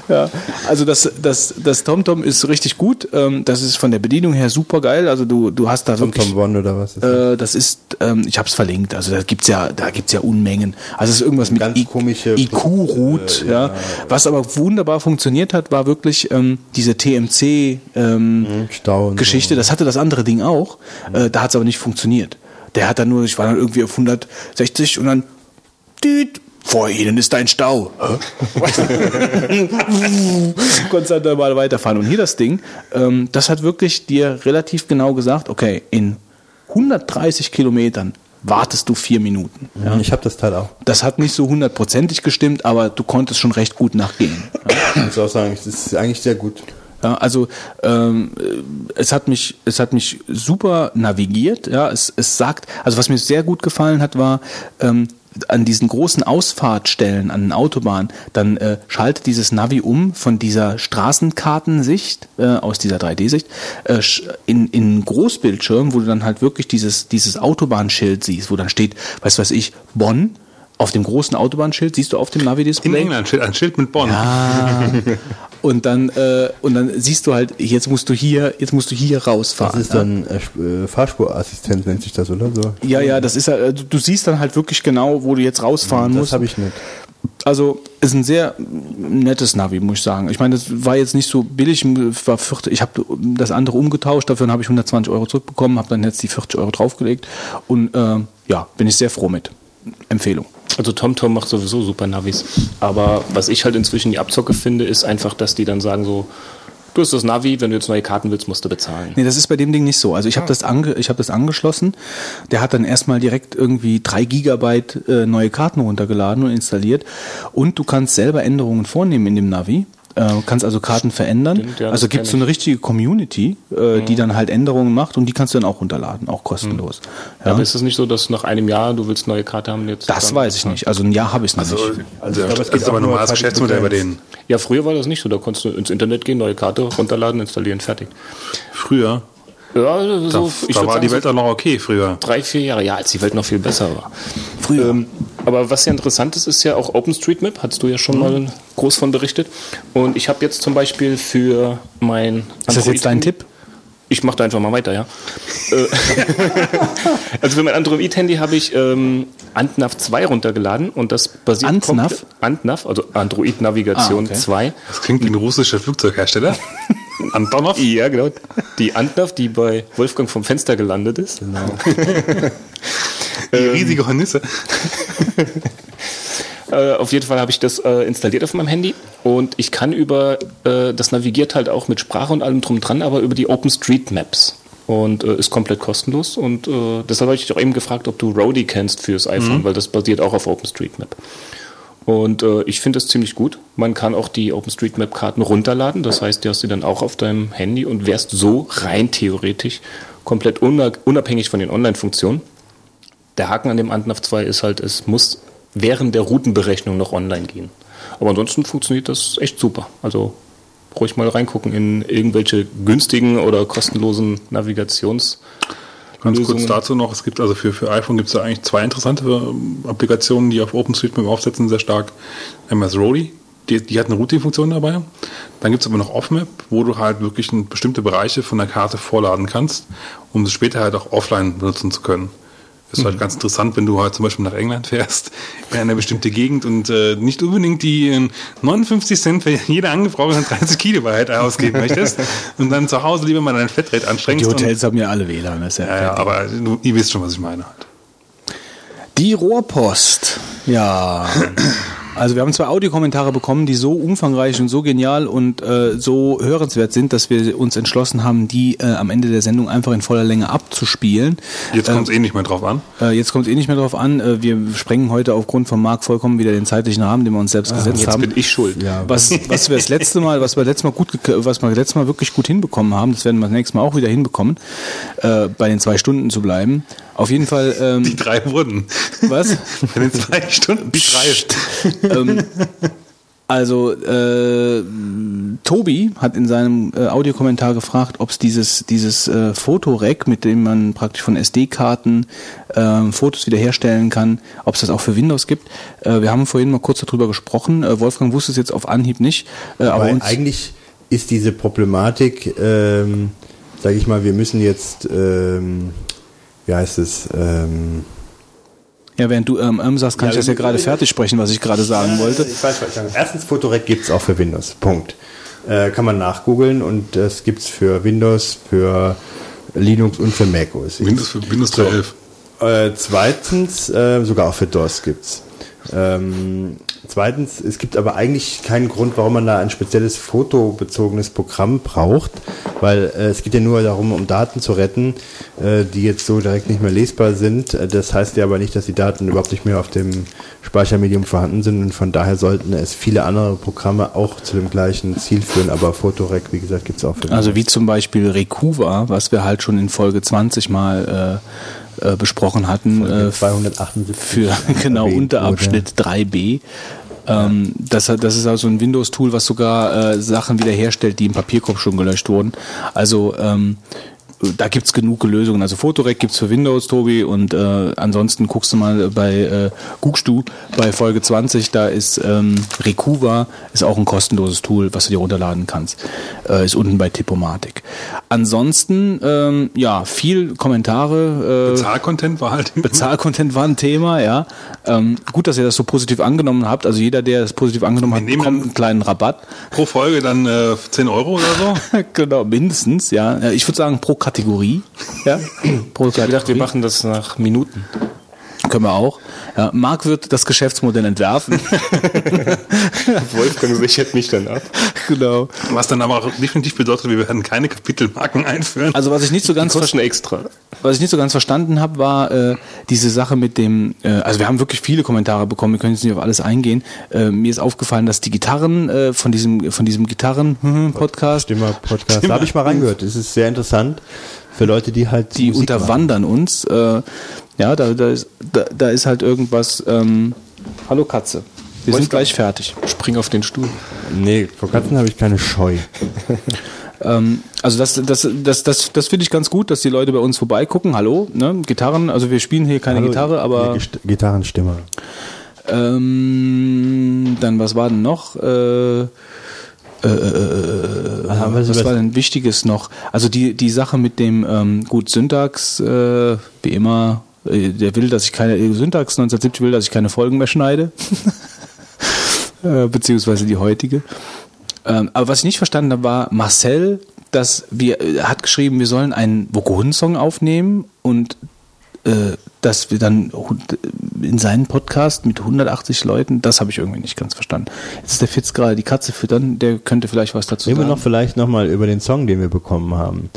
Speaker 1: Ja, also das, das, das TomTom ist richtig gut. Ähm, das ist von der Bedienung her super geil. Also du, du hast da wirklich.
Speaker 5: Tom One oder was ist das?
Speaker 1: Äh, das ist, ähm, ich habe es verlinkt. Also da gibt's ja, da gibt's ja Unmengen. Also es ist irgendwas mit
Speaker 5: Ganz
Speaker 1: I-
Speaker 5: komische-
Speaker 1: IQ-Root.
Speaker 5: äh,
Speaker 1: ja. Was aber wunderbar funktioniert hat, war wirklich ähm, diese TMC ähm,
Speaker 5: und
Speaker 1: Geschichte. Das hatte das andere Ding auch. Äh, da hat es aber nicht funktioniert. Der hat dann nur, ich war dann irgendwie auf 160 und dann düt, vor Ihnen ist ein Stau. [laughs] Konntest halt dann mal weiterfahren. Und hier das Ding, ähm, das hat wirklich dir relativ genau gesagt, okay, in 130 Kilometern wartest du vier Minuten.
Speaker 5: so. Ich habe das Teil auch.
Speaker 1: Das hat nicht so hundertprozentig gestimmt, aber du konntest schon recht gut nachgehen.
Speaker 5: Ich muss auch sagen, es ist eigentlich sehr gut.
Speaker 1: Ja, also ähm, äh, es hat mich, es hat mich super navigiert. Ja, es, es sagt, also was mir sehr gut gefallen hat, war ähm, an diesen großen Ausfahrtstellen an den Autobahnen, dann äh, schaltet dieses Navi um von dieser Straßenkartensicht äh, aus dieser 3D-Sicht äh, in, in Großbildschirm, wo du dann halt wirklich dieses dieses Autobahnschild siehst, wo dann steht, was weiß ich, Bonn. Auf dem großen Autobahnschild siehst du auf dem Navi-Display.
Speaker 4: In England ein Schild mit Bonn.
Speaker 1: Ah. [laughs] und dann äh, und dann siehst du halt, jetzt musst du hier, jetzt musst du hier
Speaker 5: Das
Speaker 1: rausfahren.
Speaker 5: ist dann äh, äh, Fahrspurassistent, nennt sich das, oder so?
Speaker 1: ja, ja, das ist äh, du, du siehst dann halt wirklich genau, wo du jetzt rausfahren
Speaker 5: Das
Speaker 1: musst.
Speaker 5: habe ich nicht.
Speaker 1: Also ist ein sehr nettes Navi, muss ich sagen. Ich meine, das war jetzt nicht so billig. War 40, ich habe das andere umgetauscht, dafür habe ich 120 Euro zurückbekommen, habe dann jetzt die 40 Euro draufgelegt und äh, ja, bin ich sehr froh mit. Empfehlung.
Speaker 6: Also TomTom macht sowieso super Navis. Aber was ich halt inzwischen die Abzocke finde, ist einfach, dass die dann sagen so, du hast das Navi, wenn du jetzt neue Karten willst, musst du bezahlen.
Speaker 1: Nee, das ist bei dem Ding nicht so. Also ich habe das, ange, ich hab das angeschlossen. Der hat dann erstmal direkt irgendwie drei Gigabyte äh, neue Karten runtergeladen und installiert. Und du kannst selber Änderungen vornehmen in dem Navi. Äh, kannst also Karten verändern.
Speaker 6: Stimmt, ja,
Speaker 1: also gibt es so eine richtige Community, äh, die dann halt Änderungen macht und die kannst du dann auch runterladen, auch kostenlos. Ja.
Speaker 6: Aber ist es nicht so, dass nach einem Jahr du willst neue Karte haben jetzt?
Speaker 1: das weiß ich nicht. Also ein Jahr habe ich es noch
Speaker 4: Also,
Speaker 1: nicht.
Speaker 4: also,
Speaker 5: es
Speaker 4: das
Speaker 5: geht
Speaker 4: ist aber ein
Speaker 5: nur
Speaker 4: normales Geschäftsmodell bei denen.
Speaker 6: Ja, früher war das nicht so. Da konntest du ins Internet gehen, neue Karte runterladen, installieren, fertig.
Speaker 4: Früher,
Speaker 6: Ja,
Speaker 4: da,
Speaker 6: so, ich
Speaker 4: da
Speaker 6: würd
Speaker 4: war
Speaker 6: sagen,
Speaker 4: die
Speaker 6: so
Speaker 4: Welt auch noch okay früher.
Speaker 6: drei, vier Jahre, ja, als die Welt noch viel besser war. Früher. Ähm, aber was ja interessant ist, ist ja auch OpenStreetMap, hast du ja schon mal groß von berichtet. Und ich habe jetzt zum Beispiel für mein
Speaker 1: Ist das jetzt dein Tipp?
Speaker 6: Ich mache da einfach mal weiter, ja. Äh, [laughs] also für mein Android-Handy habe ich ähm, Antnav 2 runtergeladen und das basiert
Speaker 1: Antnav?
Speaker 6: komplett- Antnav, also Android-Navigation
Speaker 1: Ah, okay.
Speaker 6: 2.
Speaker 4: Das klingt wie ein russischer Flugzeughersteller. [laughs] Antonov.
Speaker 6: Ja, genau. Die Antnav, die bei Wolfgang vom Fenster gelandet ist.
Speaker 5: Genau. [laughs] [laughs]
Speaker 4: Die riesige Hornisse. [laughs]
Speaker 6: Äh, auf jeden Fall habe ich das äh, installiert auf meinem Handy und ich kann über, äh, das navigiert halt auch mit Sprache und allem drum dran, aber über die OpenStreetMaps. Und äh, ist komplett kostenlos. Und äh, deshalb habe ich dich auch eben gefragt, ob du Roadie kennst fürs iPhone, weil das basiert auch auf OpenStreetMap. Und äh, ich finde das ziemlich gut. Man kann auch die OpenStreetMap-Karten runterladen. Das heißt, du hast sie dann auch auf deinem Handy und wärst so rein theoretisch komplett una- unabhängig von den Online-Funktionen. Der Haken an dem Antnav 2 ist halt, es muss während der Routenberechnung noch online gehen. Aber ansonsten funktioniert das echt super. Also ruhig mal reingucken in irgendwelche günstigen oder kostenlosen Navigations.
Speaker 4: Ganz kurz
Speaker 6: Lösungen.
Speaker 4: dazu noch, es gibt also für, für iPhone gibt es da eigentlich zwei interessante ähm, Applikationen, die auf OpenStreetMap aufsetzen, sehr stark. Einmal ist Roadie, die, die hat eine Routing-Funktion dabei. Dann gibt es aber noch OffMap, wo du halt wirklich bestimmte Bereiche von der Karte vorladen kannst, um sie später halt auch offline benutzen zu können. Ist halt ganz interessant, wenn du halt zum Beispiel nach England fährst, in eine bestimmte Gegend und äh, nicht unbedingt die äh, 59 Cent für jede angebrauchte 30 Kilobyte ausgeben [laughs] möchtest und dann zu Hause lieber mal dein Flatrate anstrengst.
Speaker 1: Die Hotels haben ja alle WLAN. Das ist ja
Speaker 4: ja, ja, aber du, ihr wisst schon, was ich meine halt.
Speaker 1: Die Rohrpost. Ja. [clears throat] Also wir haben zwei Audiokommentare bekommen, die so umfangreich und so genial und äh, so hörenswert sind, dass wir uns entschlossen haben, die äh, am Ende der Sendung einfach in voller Länge abzuspielen.
Speaker 4: Jetzt kommt es eh nicht mehr drauf an.
Speaker 1: Äh, jetzt kommt es eh nicht mehr drauf an. Äh, wir sprengen heute aufgrund von Marc vollkommen wieder den zeitlichen Rahmen, den wir uns selbst gesetzt
Speaker 6: Jetzt
Speaker 1: haben.
Speaker 6: bin ich schuld.
Speaker 1: Was, was wir das letzte Mal, was wir letztes Mal gut, was wir letztes Mal wirklich gut hinbekommen haben, das werden wir das nächste Mal auch wieder hinbekommen, äh, bei den zwei Stunden zu bleiben. Auf jeden Fall, ähm,
Speaker 4: Die drei wurden.
Speaker 1: was? [laughs]
Speaker 4: In den zwei Stunden die drei.
Speaker 1: ähm, also äh, Tobi hat in seinem äh, Audiokommentar gefragt, ob es dieses dieses äh, Fotorec, mit dem man praktisch von SD-Karten äh, Fotos wiederherstellen kann, ob es das auch für Windows gibt. Äh, wir haben vorhin mal kurz darüber gesprochen. Äh, Wolfgang wusste es jetzt auf Anhieb nicht, äh, aber
Speaker 5: Aber
Speaker 1: uns,
Speaker 5: eigentlich ist diese Problematik, ähm, sage ich mal, wir müssen jetzt, ähm, wie heißt es, ähm,
Speaker 1: ja, während du ähm, ähm sagst, kann
Speaker 5: Ja,
Speaker 1: ich das ja gerade fertig sprechen, was ich gerade sagen wollte.
Speaker 5: Ich weiß, was ich sagen. Erstens, Photorec gibt's auch für Windows. Punkt. Äh, kann man nachgoogeln und das gibt's für Windows, für Linux und für Mac OS.
Speaker 4: Windows, für Windows 3.11.
Speaker 5: Äh, zweitens, äh, sogar auch für DOS gibt's. Ähm, zweitens, es gibt aber eigentlich keinen Grund, warum man da ein spezielles fotobezogenes Programm braucht, weil äh, es geht ja nur darum, um Daten zu retten, äh, die jetzt so direkt nicht mehr lesbar sind. Äh, Das heißt ja aber nicht, dass die Daten überhaupt nicht mehr auf dem Speichermedium vorhanden sind und von daher sollten es viele andere Programme auch zu dem gleichen Ziel führen, aber Photorec, wie gesagt, gibt's auch für
Speaker 1: Also wie zum Beispiel Recuva, was wir halt schon in Folge 20 mal äh, äh, besprochen hatten.
Speaker 5: Folge
Speaker 1: äh,
Speaker 5: 278
Speaker 1: für [laughs] genau Unterabschnitt 3b. Ähm, das, das ist also ein Windows-Tool, was sogar äh, Sachen wiederherstellt, die im Papierkorb schon gelöscht wurden. Also ähm, da gibt's genug Lösungen. Also Photorec gibt's für Windows, Tobi, und äh, ansonsten guckst du mal bei äh, guckst du bei Folge 20, da ist ähm, Recuva, ist auch ein kostenloses Tool, was du dir runterladen kannst. Äh, ist unten bei Tipomatic. Ansonsten, ähm, ja, viel Kommentare. Äh,
Speaker 4: Zahlcontent war halt
Speaker 1: Bezahlcontent war ein Thema, ja. Ähm, gut, dass ihr das so positiv angenommen habt. Also jeder, der das positiv angenommen hat, bekommt einen kleinen Rabatt.
Speaker 4: pro Folge dann äh, 10 Euro oder so. [laughs]
Speaker 1: genau, mindestens, ja. Ich würde sagen pro Kategorie. Ja. [clears throat] pro
Speaker 6: Ich dachte, wir machen das nach Minuten.
Speaker 1: Können wir auch. Ja, Marc wird das Geschäftsmodell entwerfen. [laughs]
Speaker 6: Wolfgang sichert mich dann ab.
Speaker 1: genau.
Speaker 4: Was dann aber auch definitiv bedeutet, wir werden keine Kapitelmarken einführen.
Speaker 1: Also was ich nicht so ganz
Speaker 6: Kosten extra.
Speaker 1: Was ich nicht so ganz verstanden habe, war äh, diese Sache mit dem, äh, also wir haben wirklich viele Kommentare bekommen, wir können jetzt nicht auf alles eingehen. Äh, mir ist aufgefallen, dass die Gitarren äh, von diesem von diesem Gitarren-Podcast,
Speaker 5: Stimmer Podcast. Da habe ich mal reingehört. Das ist sehr interessant für Leute, die halt
Speaker 1: die
Speaker 5: Musik machen.
Speaker 1: unterwandern uns. Äh, ja, da, da, ist, da, da ist halt irgendwas. Ähm, Hallo Katze. Wir sind gleich fertig.
Speaker 6: Spring auf den Stuhl.
Speaker 5: Nee, vor Katzen habe ich keine Scheu. [laughs]
Speaker 1: Ähm, also das, das, das, das, das finde ich ganz gut, dass die Leute bei uns vorbeigucken. Hallo, ne? Gitarren, also wir spielen hier keine
Speaker 5: Hallo,
Speaker 1: Gitarre, aber
Speaker 5: Gist- Gitarrenstimme.
Speaker 1: ähm, dann was war denn noch? Äh, äh, äh, äh,
Speaker 5: wir
Speaker 1: was war denn Wichtiges noch? Also die, die Sache mit dem ähm, gut Syntax, äh, wie immer, der will, dass ich keine Syntax 1970 will, dass ich keine Folgen mehr schneide. [laughs] äh, beziehungsweise die heutige. Ähm, aber was ich nicht verstanden habe, war Marcel, dass wir, hat geschrieben, wir sollen einen Vogonen-Song aufnehmen und äh, dass wir dann in seinen Podcast mit 180 Leuten, das habe ich irgendwie nicht ganz verstanden. Jetzt ist der Fitz gerade die Katze füttern, der könnte vielleicht was dazu
Speaker 5: Reden wir
Speaker 1: sagen.
Speaker 5: noch vielleicht nochmal über den Song, den wir bekommen haben.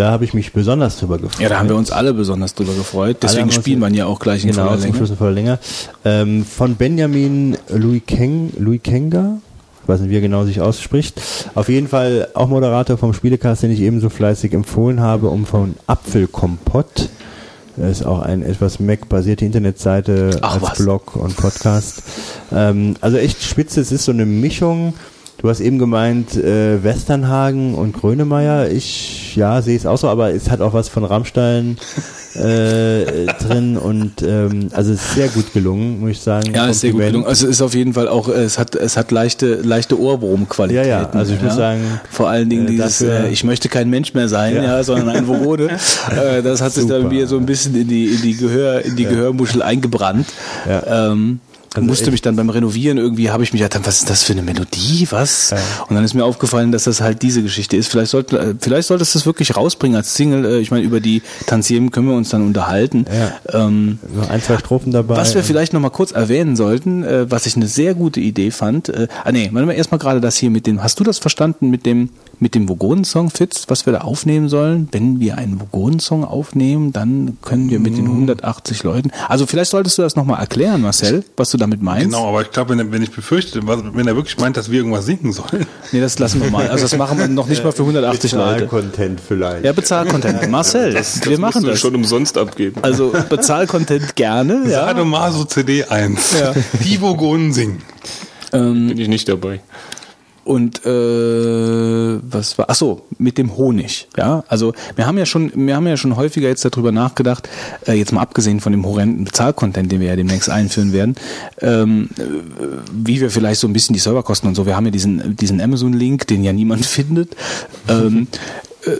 Speaker 5: Da habe ich mich besonders drüber gefreut.
Speaker 1: ja, da haben wir uns alle besonders drüber gefreut. Deswegen spielen wir ja auch gleich in
Speaker 5: Genau,
Speaker 1: voller
Speaker 5: zum
Speaker 1: Länge.
Speaker 5: Voller Länge. Ähm, von Benjamin Louis, Keng, Louis Kenga. Ich weiß nicht, wie er genau sich ausspricht. Auf jeden Fall auch Moderator vom Spielecast, den ich ebenso fleißig empfohlen habe, um von Apfelkompott. Das ist auch eine etwas Mac-basierte Internetseite
Speaker 1: Ach,
Speaker 5: als
Speaker 1: was.
Speaker 5: Blog und Podcast. ähm, also echt spitze. Es ist so eine Mischung. Du hast eben gemeint, äh, Westernhagen und Grönemeyer. Ich, ja, sehe es auch so, aber es hat auch was von Rammstein äh, [laughs] drin und ähm, also es ist sehr gut gelungen, muss ich sagen.
Speaker 1: Ja, ist sehr gut gelungen. Also es ist auf jeden Fall auch, es hat, es hat leichte, leichte Ohrwurmqualitäten.
Speaker 5: Ja, ja, also ich muss sagen,
Speaker 1: Vor allen Dingen
Speaker 5: äh,
Speaker 1: dieses,
Speaker 5: dafür-
Speaker 1: äh, ich möchte kein Mensch mehr sein, ja,
Speaker 5: Ja.
Speaker 1: sondern ein Vogone. [laughs] äh, das hat sich dann
Speaker 5: Super.
Speaker 1: mir so ein bisschen in die, in die Gehör, in die Gehörmuschel eingebrannt.
Speaker 5: Ja.
Speaker 1: Ähm,
Speaker 5: Also
Speaker 1: musste
Speaker 5: echt.
Speaker 1: mich dann beim Renovieren irgendwie, habe ich mich gedacht, was ist das für eine Melodie, was? Und dann ist mir aufgefallen, dass das halt diese Geschichte ist. Vielleicht sollte, vielleicht solltest du es wirklich rausbringen als Single. Äh, Ich meine, über die Tantiemen können wir uns dann unterhalten.
Speaker 5: Ja.
Speaker 1: Ähm,
Speaker 5: ein, zwei Strophen dabei.
Speaker 1: was wir vielleicht noch mal kurz erwähnen sollten, äh, was ich eine sehr gute Idee fand. Äh, ah nee, warte mal erstmal gerade das hier mit dem, hast du das verstanden mit dem mit dem Vogonen-Song, Fitz, was wir da aufnehmen sollen? Wenn wir einen Vogonen-Song aufnehmen, dann können wir mit den
Speaker 4: Mm.
Speaker 1: 180 Leuten. Also vielleicht solltest du das noch mal erklären, Marcel, was du damit meinst.
Speaker 4: Genau, aber ich glaube, wenn, wenn ich befürchte, wenn er wirklich meint, dass wir irgendwas singen sollen,
Speaker 1: Nee, das lassen wir mal. Also das machen wir noch nicht mal für 180 Leute.
Speaker 5: Content vielleicht.
Speaker 1: Ja, Bezahl-Content. Marcel, wir machen
Speaker 6: musst du
Speaker 1: das.
Speaker 6: schon umsonst abgeben.
Speaker 1: Also Bezahl-Content gerne. Ja.
Speaker 4: Sadomaso CD 1,
Speaker 1: Ja.
Speaker 4: die Vogonen singen.
Speaker 6: Bin ich nicht dabei.
Speaker 1: Und äh, was war? Ach so, mit dem Honig. Ja, also wir haben ja schon, wir haben ja schon häufiger jetzt darüber nachgedacht. Äh, jetzt mal abgesehen von dem horrenden Bezahlcontent, den wir ja demnächst einführen werden, ähm, äh, wie wir vielleicht so ein bisschen die Serverkosten und so. Wir haben ja diesen diesen Amazon-Link, den ja niemand [laughs] findet. Ähm, äh,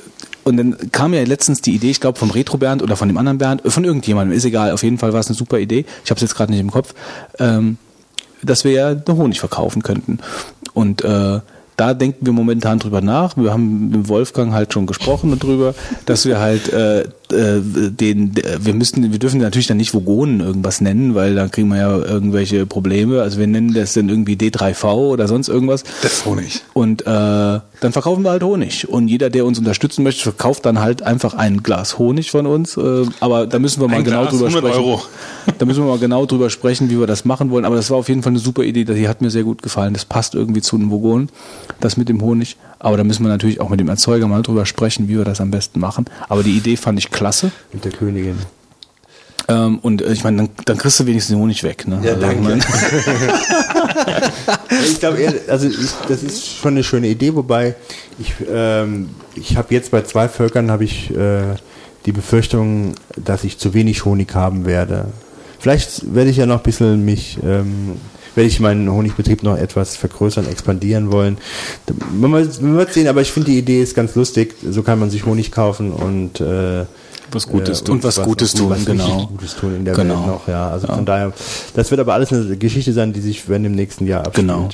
Speaker 1: und dann kam ja letztens die Idee, ich glaube vom Retro Bernd oder von dem anderen Bernd, von irgendjemandem, ist egal. Auf jeden Fall war es eine super Idee. Ich habe es jetzt gerade nicht im Kopf. Ähm, dass wir ja den Honig verkaufen könnten. Und äh, da denken wir momentan drüber nach. Wir haben mit Wolfgang halt schon gesprochen darüber, dass wir halt äh, äh, den, wir müssen, wir dürfen natürlich dann nicht Vogonen irgendwas nennen, weil dann kriegen wir ja irgendwelche Probleme. Also wir nennen das dann irgendwie D3V oder sonst irgendwas.
Speaker 4: Das Honig.
Speaker 1: Und äh, dann verkaufen wir halt Honig. Und jeder, der uns unterstützen möchte, verkauft dann halt einfach ein Glas Honig von uns. Äh, aber da müssen wir mal
Speaker 4: Ein
Speaker 1: genau
Speaker 4: Glas,
Speaker 1: drüber
Speaker 4: 100
Speaker 1: sprechen.
Speaker 4: Euro.
Speaker 1: Da müssen wir mal genau drüber sprechen, wie wir das machen wollen. Aber das war auf jeden Fall eine super Idee. Die hat mir sehr gut gefallen. Das passt irgendwie zu den Vogonen, das mit dem Honig. Aber da müssen wir natürlich auch mit dem Erzeuger mal drüber sprechen, wie wir das am besten machen. Aber die Idee fand ich klasse.
Speaker 5: Mit der Königin.
Speaker 1: Ähm, und äh, ich meine, dann, dann kriegst du wenigstens den Honig weg. Ne?
Speaker 5: Ja,
Speaker 1: Also,
Speaker 5: danke.
Speaker 1: ich [laughs]
Speaker 5: glaube, also ich, das ist schon eine schöne Idee, wobei ich, ähm, ich habe jetzt bei zwei Völkern habe ich äh, die Befürchtung, dass ich zu wenig Honig haben werde. Vielleicht werde ich ja noch ein bisschen mich, ähm, werde ich meinen Honigbetrieb noch etwas vergrößern, expandieren wollen. Man, wird- man wird sehen, aber ich finde die Idee ist ganz lustig. So kann man sich Honig kaufen und äh,
Speaker 6: Was Gutes tun.
Speaker 1: Und was Gutes tun,
Speaker 5: was
Speaker 1: genau.
Speaker 5: Gutes tun in der
Speaker 1: Genau.
Speaker 5: Welt noch, ja. Also
Speaker 1: Ja.
Speaker 5: von daher, das wird aber alles eine Geschichte sein, die sich wenn im nächsten Jahr abspielt.
Speaker 1: Genau.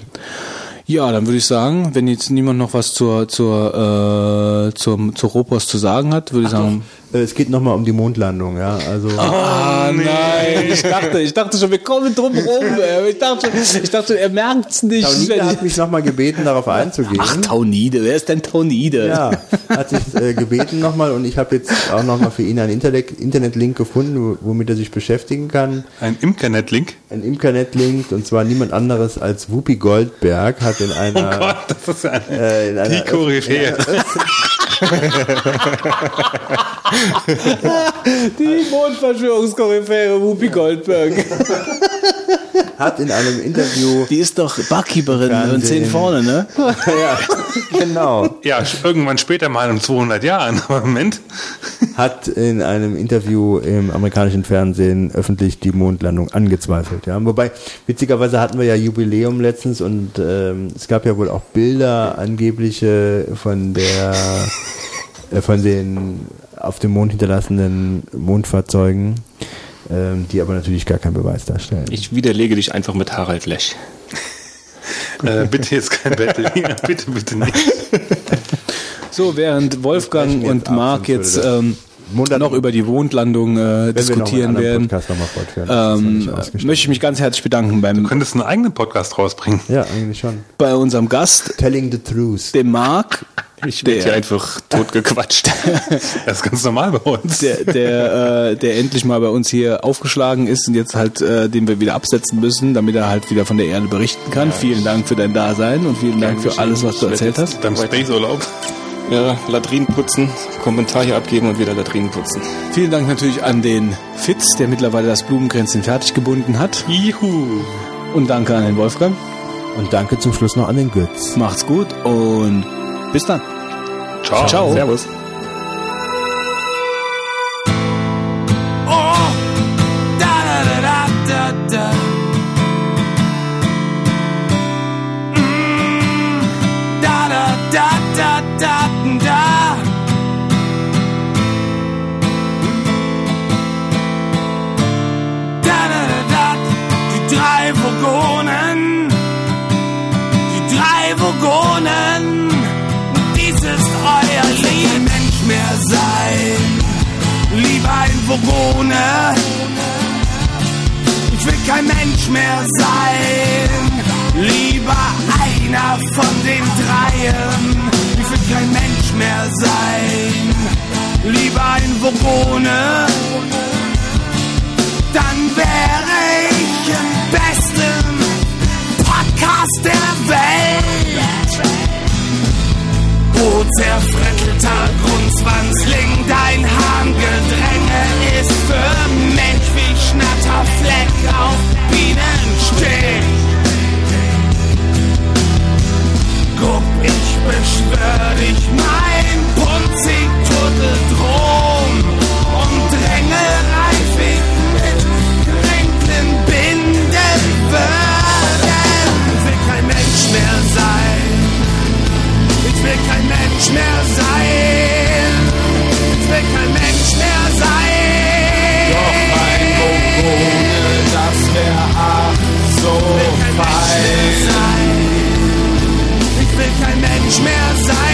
Speaker 1: Ja, dann würde ich sagen, wenn jetzt niemand noch was zur zur äh, zum zur Rohpost zu sagen hat, würde ich sagen.
Speaker 5: Äh, Es geht nochmal um die Mondlandung, ja. Also
Speaker 1: Ah nein, ich dachte, ich dachte schon, wir kommen drum rum. Ich dachte, schon- ich dachte, er merkt's nicht.
Speaker 5: Taunide hat
Speaker 1: ich-
Speaker 5: mich nochmal gebeten, darauf einzugehen.
Speaker 1: Ach Taunide, wer ist denn Taunide?
Speaker 5: ja, hat sich äh, gebeten nochmal und ich habe jetzt auch nochmal für ihn einen Internet- Internetlink gefunden, wo- womit er sich beschäftigen kann.
Speaker 4: Ein Imkernet-Link.
Speaker 5: Ein Internetlink und zwar niemand anderes als Whoopi Goldberg hat in
Speaker 4: Oh
Speaker 5: einer,
Speaker 4: Gott, das ist eine,
Speaker 5: äh, in einer [laughs]
Speaker 4: die Koryphäe.
Speaker 1: Die Mondverschwörungskoryphäre Whoopi Goldberg. [laughs] [laughs]
Speaker 5: hat in einem Interview
Speaker 1: Die ist doch Barkeeperin und
Speaker 5: Fernsehen.
Speaker 1: zehn vorne, ne? [laughs]
Speaker 5: ja, genau
Speaker 4: Ja, irgendwann später mal in 200 Jahren. Aber Moment.
Speaker 5: hat in einem Interview im amerikanischen Fernsehen öffentlich die Mondlandung angezweifelt. Ja. Wobei, witzigerweise hatten wir ja Jubiläum letztens und ähm, es gab ja wohl auch Bilder angebliche von der äh, von den auf dem Mond hinterlassenen Mondfahrzeugen, ähm, die aber natürlich gar keinen Beweis darstellen.
Speaker 6: Ich widerlege dich einfach mit Harald Lech. [laughs]
Speaker 4: Äh, bitte jetzt kein Battle. [laughs] bitte, bitte nicht.
Speaker 1: So, während Wolfgang und Marc jetzt ähm, noch über die Mondlandung äh,
Speaker 5: Wenn wir noch einen
Speaker 1: diskutieren werden, ähm, möchte ich mich ganz herzlich bedanken beim,
Speaker 4: Du könntest einen eigenen Podcast rausbringen.
Speaker 5: ja, eigentlich schon.
Speaker 1: bei unserem Gast,
Speaker 5: Telling the truth.
Speaker 1: dem Marc,
Speaker 6: Ich werde hier einfach totgequatscht. [laughs]
Speaker 4: Das ist ganz normal bei uns.
Speaker 1: der, der, äh, der endlich mal bei uns hier aufgeschlagen ist und jetzt halt, äh, den wir wieder absetzen müssen, damit er halt wieder von der Erde berichten kann. Vielen Dank für dein Dasein und vielen Dank für alles, was du erzählt hast.
Speaker 4: Beim Space-Urlaub.
Speaker 6: Ja, Latrinen putzen, Kommentar hier abgeben und wieder Latrinen putzen.
Speaker 1: Vielen Dank natürlich an den Fitz, der mittlerweile das Blumenkränzchen fertig gebunden hat.
Speaker 4: Juhu.
Speaker 1: Und danke an den Wolfgang.
Speaker 5: Und danke zum Schluss noch an den Götz.
Speaker 1: Macht's gut und bis dann.
Speaker 4: Ciao.
Speaker 1: Ciao.
Speaker 6: Servus.
Speaker 8: Vogone. Ich will kein Mensch mehr sein. Lieber einer von den dreien. Ich will kein Mensch mehr sein. Lieber ein Vogone. Dann wäre ich im besten Podcast der Welt. O zerfrettelter Grundzwanzling, dein Harngedränge ist für Mensch wie Schnatterfleck auf Bienenstich. Guck, ich beschwör dich, mein Punzig Turteldrom will kein Mensch mehr sein. Ich will kein Mensch mehr sein. Doch ein Vogone, das wär ach so fein. Ich will kein Mensch mehr sein.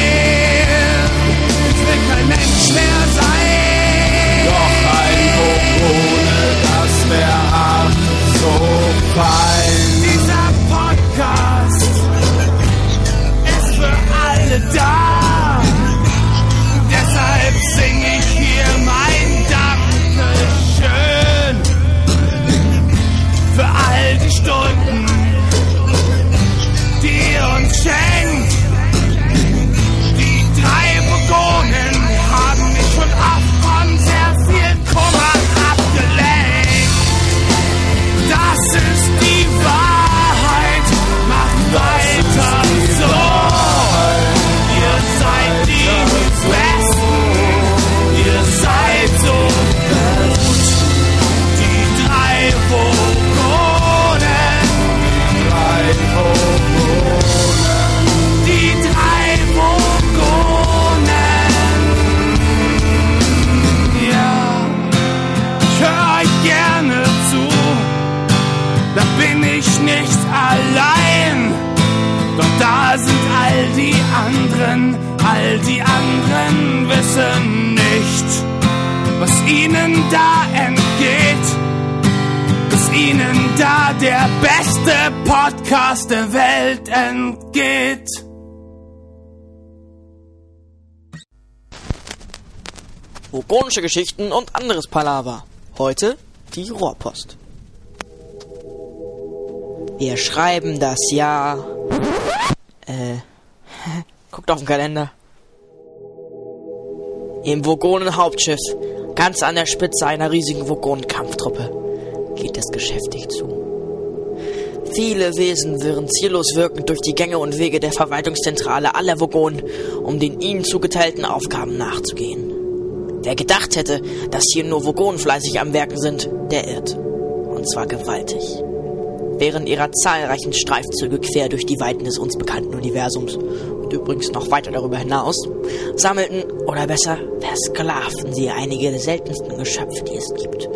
Speaker 8: Der beste Podcast der Welt entgeht.
Speaker 9: Vogonische Geschichten und anderes Palaver. Heute die Rohrpost. Wir schreiben das Jahr. Äh. [laughs] Guckt auf den Kalender. Im Vogonen-Hauptschiff, ganz an der Spitze einer riesigen Vogonen-Kampftruppe, geht es geschäftig zu. Viele Wesen wirren ziellos wirkend durch die Gänge und Wege der Verwaltungszentrale aller Vogonen, um den ihnen zugeteilten Aufgaben nachzugehen. Wer gedacht hätte, dass hier nur Vogonen fleißig am Werken sind, der irrt. Und zwar gewaltig. Während ihrer zahlreichen Streifzüge quer durch die Weiten des uns bekannten Universums und übrigens noch weiter darüber hinaus, sammelten, oder besser, versklavten sie einige der seltensten Geschöpfe, die es gibt,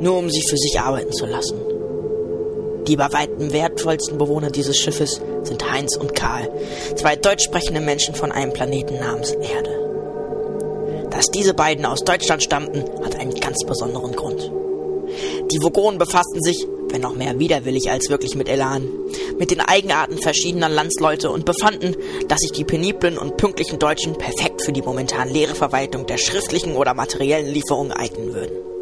Speaker 9: nur um sie für sich arbeiten zu lassen. Die bei weitem wertvollsten Bewohner dieses Schiffes sind Heinz und Karl, zwei deutsch sprechende Menschen von einem Planeten namens Erde. Dass diese beiden aus Deutschland stammten, hat einen ganz besonderen Grund. Die Vogonen befassten sich, wenn auch mehr widerwillig als wirklich mit Elan, mit den Eigenarten verschiedener Landsleute und befanden, dass sich die peniblen und pünktlichen Deutschen perfekt für die momentan leere Verwaltung der schriftlichen oder materiellen Lieferungen eignen würden.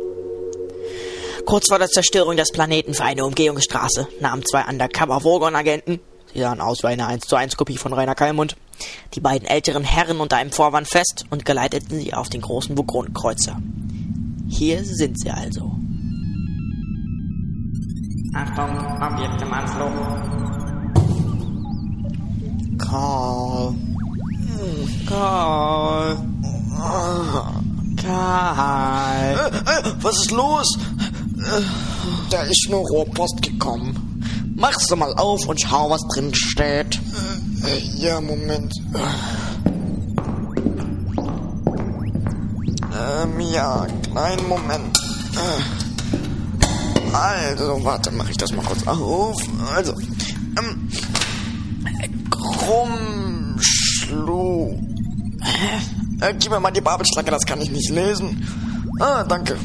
Speaker 9: Kurz vor der Zerstörung des Planeten für eine Umgehungsstraße nahmen zwei Undercover-Vogon-Agenten, sie sahen aus wie eine 1 zu 1 Kopie von Rainer Kallmund, die beiden älteren Herren unter einem Vorwand fest und geleiteten sie auf den großen Vogon-Kreuzer. Hier sind sie also.
Speaker 10: Achtung, Objekt im Anflug.
Speaker 9: Karl. Karl. Karl.
Speaker 11: Was ist los? Da ist nur Rohrpost gekommen.
Speaker 9: Mach's doch mal auf und schau, was drin steht.
Speaker 11: Ja, Moment. Ähm, ja, kleinen Moment. Also, warte, mach ich das mal kurz auf. Also, ähm, Krummschlu. Äh, gib mir mal die Babelschlange, das kann ich nicht lesen. Ah, danke.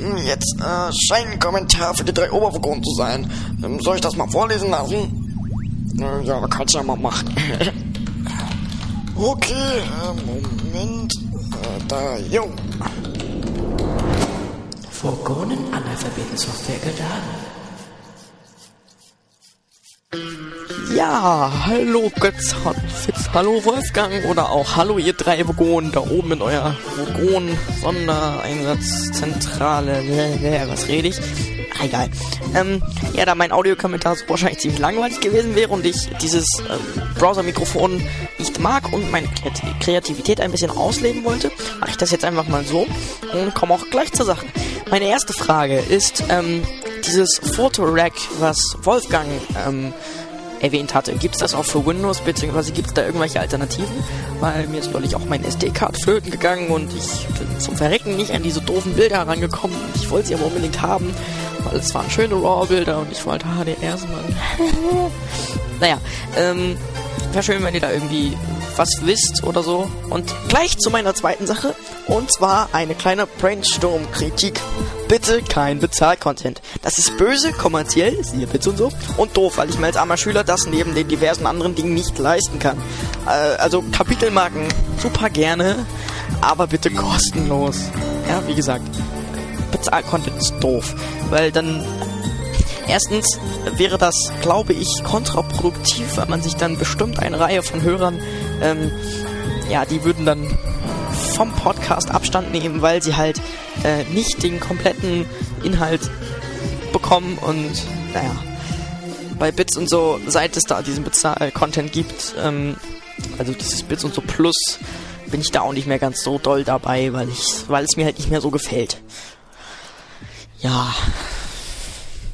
Speaker 11: Hm, Jetzt äh, scheint ein Kommentar für die drei Obervogonen zu sein. Ähm, soll ich das mal vorlesen lassen? Äh, ja, kannst du ja mal machen. [laughs] okay, äh, Moment. Äh, da, jo.
Speaker 9: Vogonen-Analphabeten-Software geladen. Ja, hallo Götz, hallo Fitz, hallo Wolfgang oder auch hallo ihr drei Vogonen da oben in eurer Vogon-Sondereinsatzzentrale. Was rede ich? Ah, egal. Ähm, ja, da mein Audiokommentar so wahrscheinlich ziemlich langweilig gewesen wäre und ich dieses äh, Browser-Mikrofon nicht mag und meine Kreat- Kreativität ein bisschen ausleben wollte, mache ich das jetzt einfach mal so und komme auch gleich zur Sache. Meine erste Frage ist, ähm, dieses Fotorack, was Wolfgang ähm, erwähnt hatte. Gibt es das auch für Windows, beziehungsweise gibt es da irgendwelche Alternativen? Weil mir ist neulich auch mein SD-Card flöten gegangen und ich bin zum Verrecken nicht an diese doofen Bilder herangekommen. Ich wollte sie aber unbedingt haben, weil es waren schöne RAW-Bilder und ich wollte HDRs, Mann. [laughs] naja, ähm, wäre schön, wenn ihr da irgendwie was wisst oder so. Und gleich zu meiner zweiten Sache. Und zwar eine kleine Brainstorm-Kritik. Bitte kein Bezahl-Content. Das ist böse, kommerziell, siehe Bits und so. Und doof, weil ich mir als armer Schüler das neben den diversen anderen Dingen nicht leisten kann. Äh, also Kapitelmarken super gerne, aber bitte kostenlos. Ja, wie gesagt, Bezahl-Content ist doof. Weil dann Erstens wäre das, glaube ich, kontraproduktiv, weil man sich dann bestimmt eine Reihe von Hörern, ähm, ja, die würden dann vom Podcast Abstand nehmen, weil sie halt äh, nicht den kompletten Inhalt bekommen und naja, bei Bits und so, seit es da diesen Bezahl-Content gibt, ähm, also dieses Bits und so Plus, bin ich da auch nicht mehr ganz so doll dabei, weil ich, weil es mir halt nicht mehr so gefällt. Ja,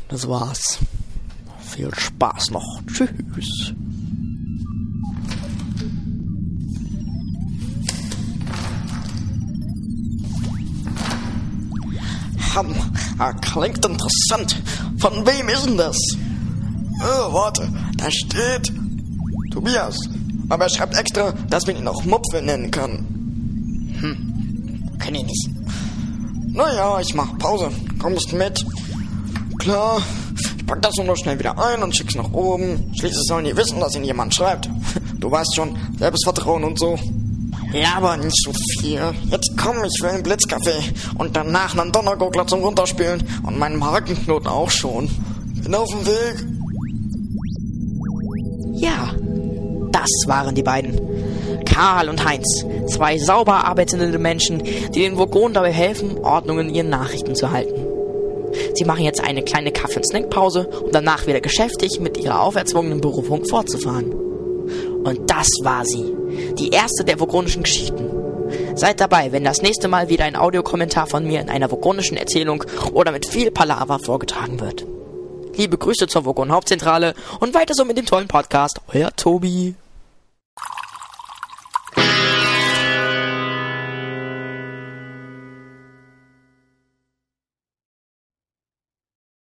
Speaker 9: das war's. Viel Spaß noch. Tschüss.
Speaker 11: Ham, klingt interessant. Von wem ist denn das? Oh, warte, da steht Tobias. Aber er schreibt extra, dass man ihn auch Mupfe nennen kann. Hm, kenn ich nicht. Naja, ich mach Pause. Kommst mit? Klar. Ich pack das nur noch schnell wieder ein und schick's nach oben. Schließlich sollen die wissen, dass ihnen jemand schreibt. [laughs] Du weißt schon, Selbstvertrauen und so. Ja, aber nicht so viel. Jetzt komm, ich will einen Blitzkaffee. Und danach einen Donnergurgler zum Runterspielen. Und meinen Hakenknoten auch schon. Bin auf dem Weg.
Speaker 9: Ja, das waren die beiden. Karl und Heinz, zwei sauber arbeitende Menschen, die den Vogonen dabei helfen, Ordnung in ihren Nachrichten zu halten. Sie machen jetzt eine kleine Kaffee- und Snackpause, um danach wieder geschäftig mit ihrer auferzwungenen Berufung fortzufahren. Und das war sie, die erste der vogonischen Geschichten. Seid dabei, wenn das nächste Mal wieder ein Audiokommentar von mir in einer vogonischen Erzählung oder mit viel Palaver vorgetragen wird. Liebe Grüße zur Vogon Hauptzentrale und weiter so mit dem tollen Podcast. Euer Tobi.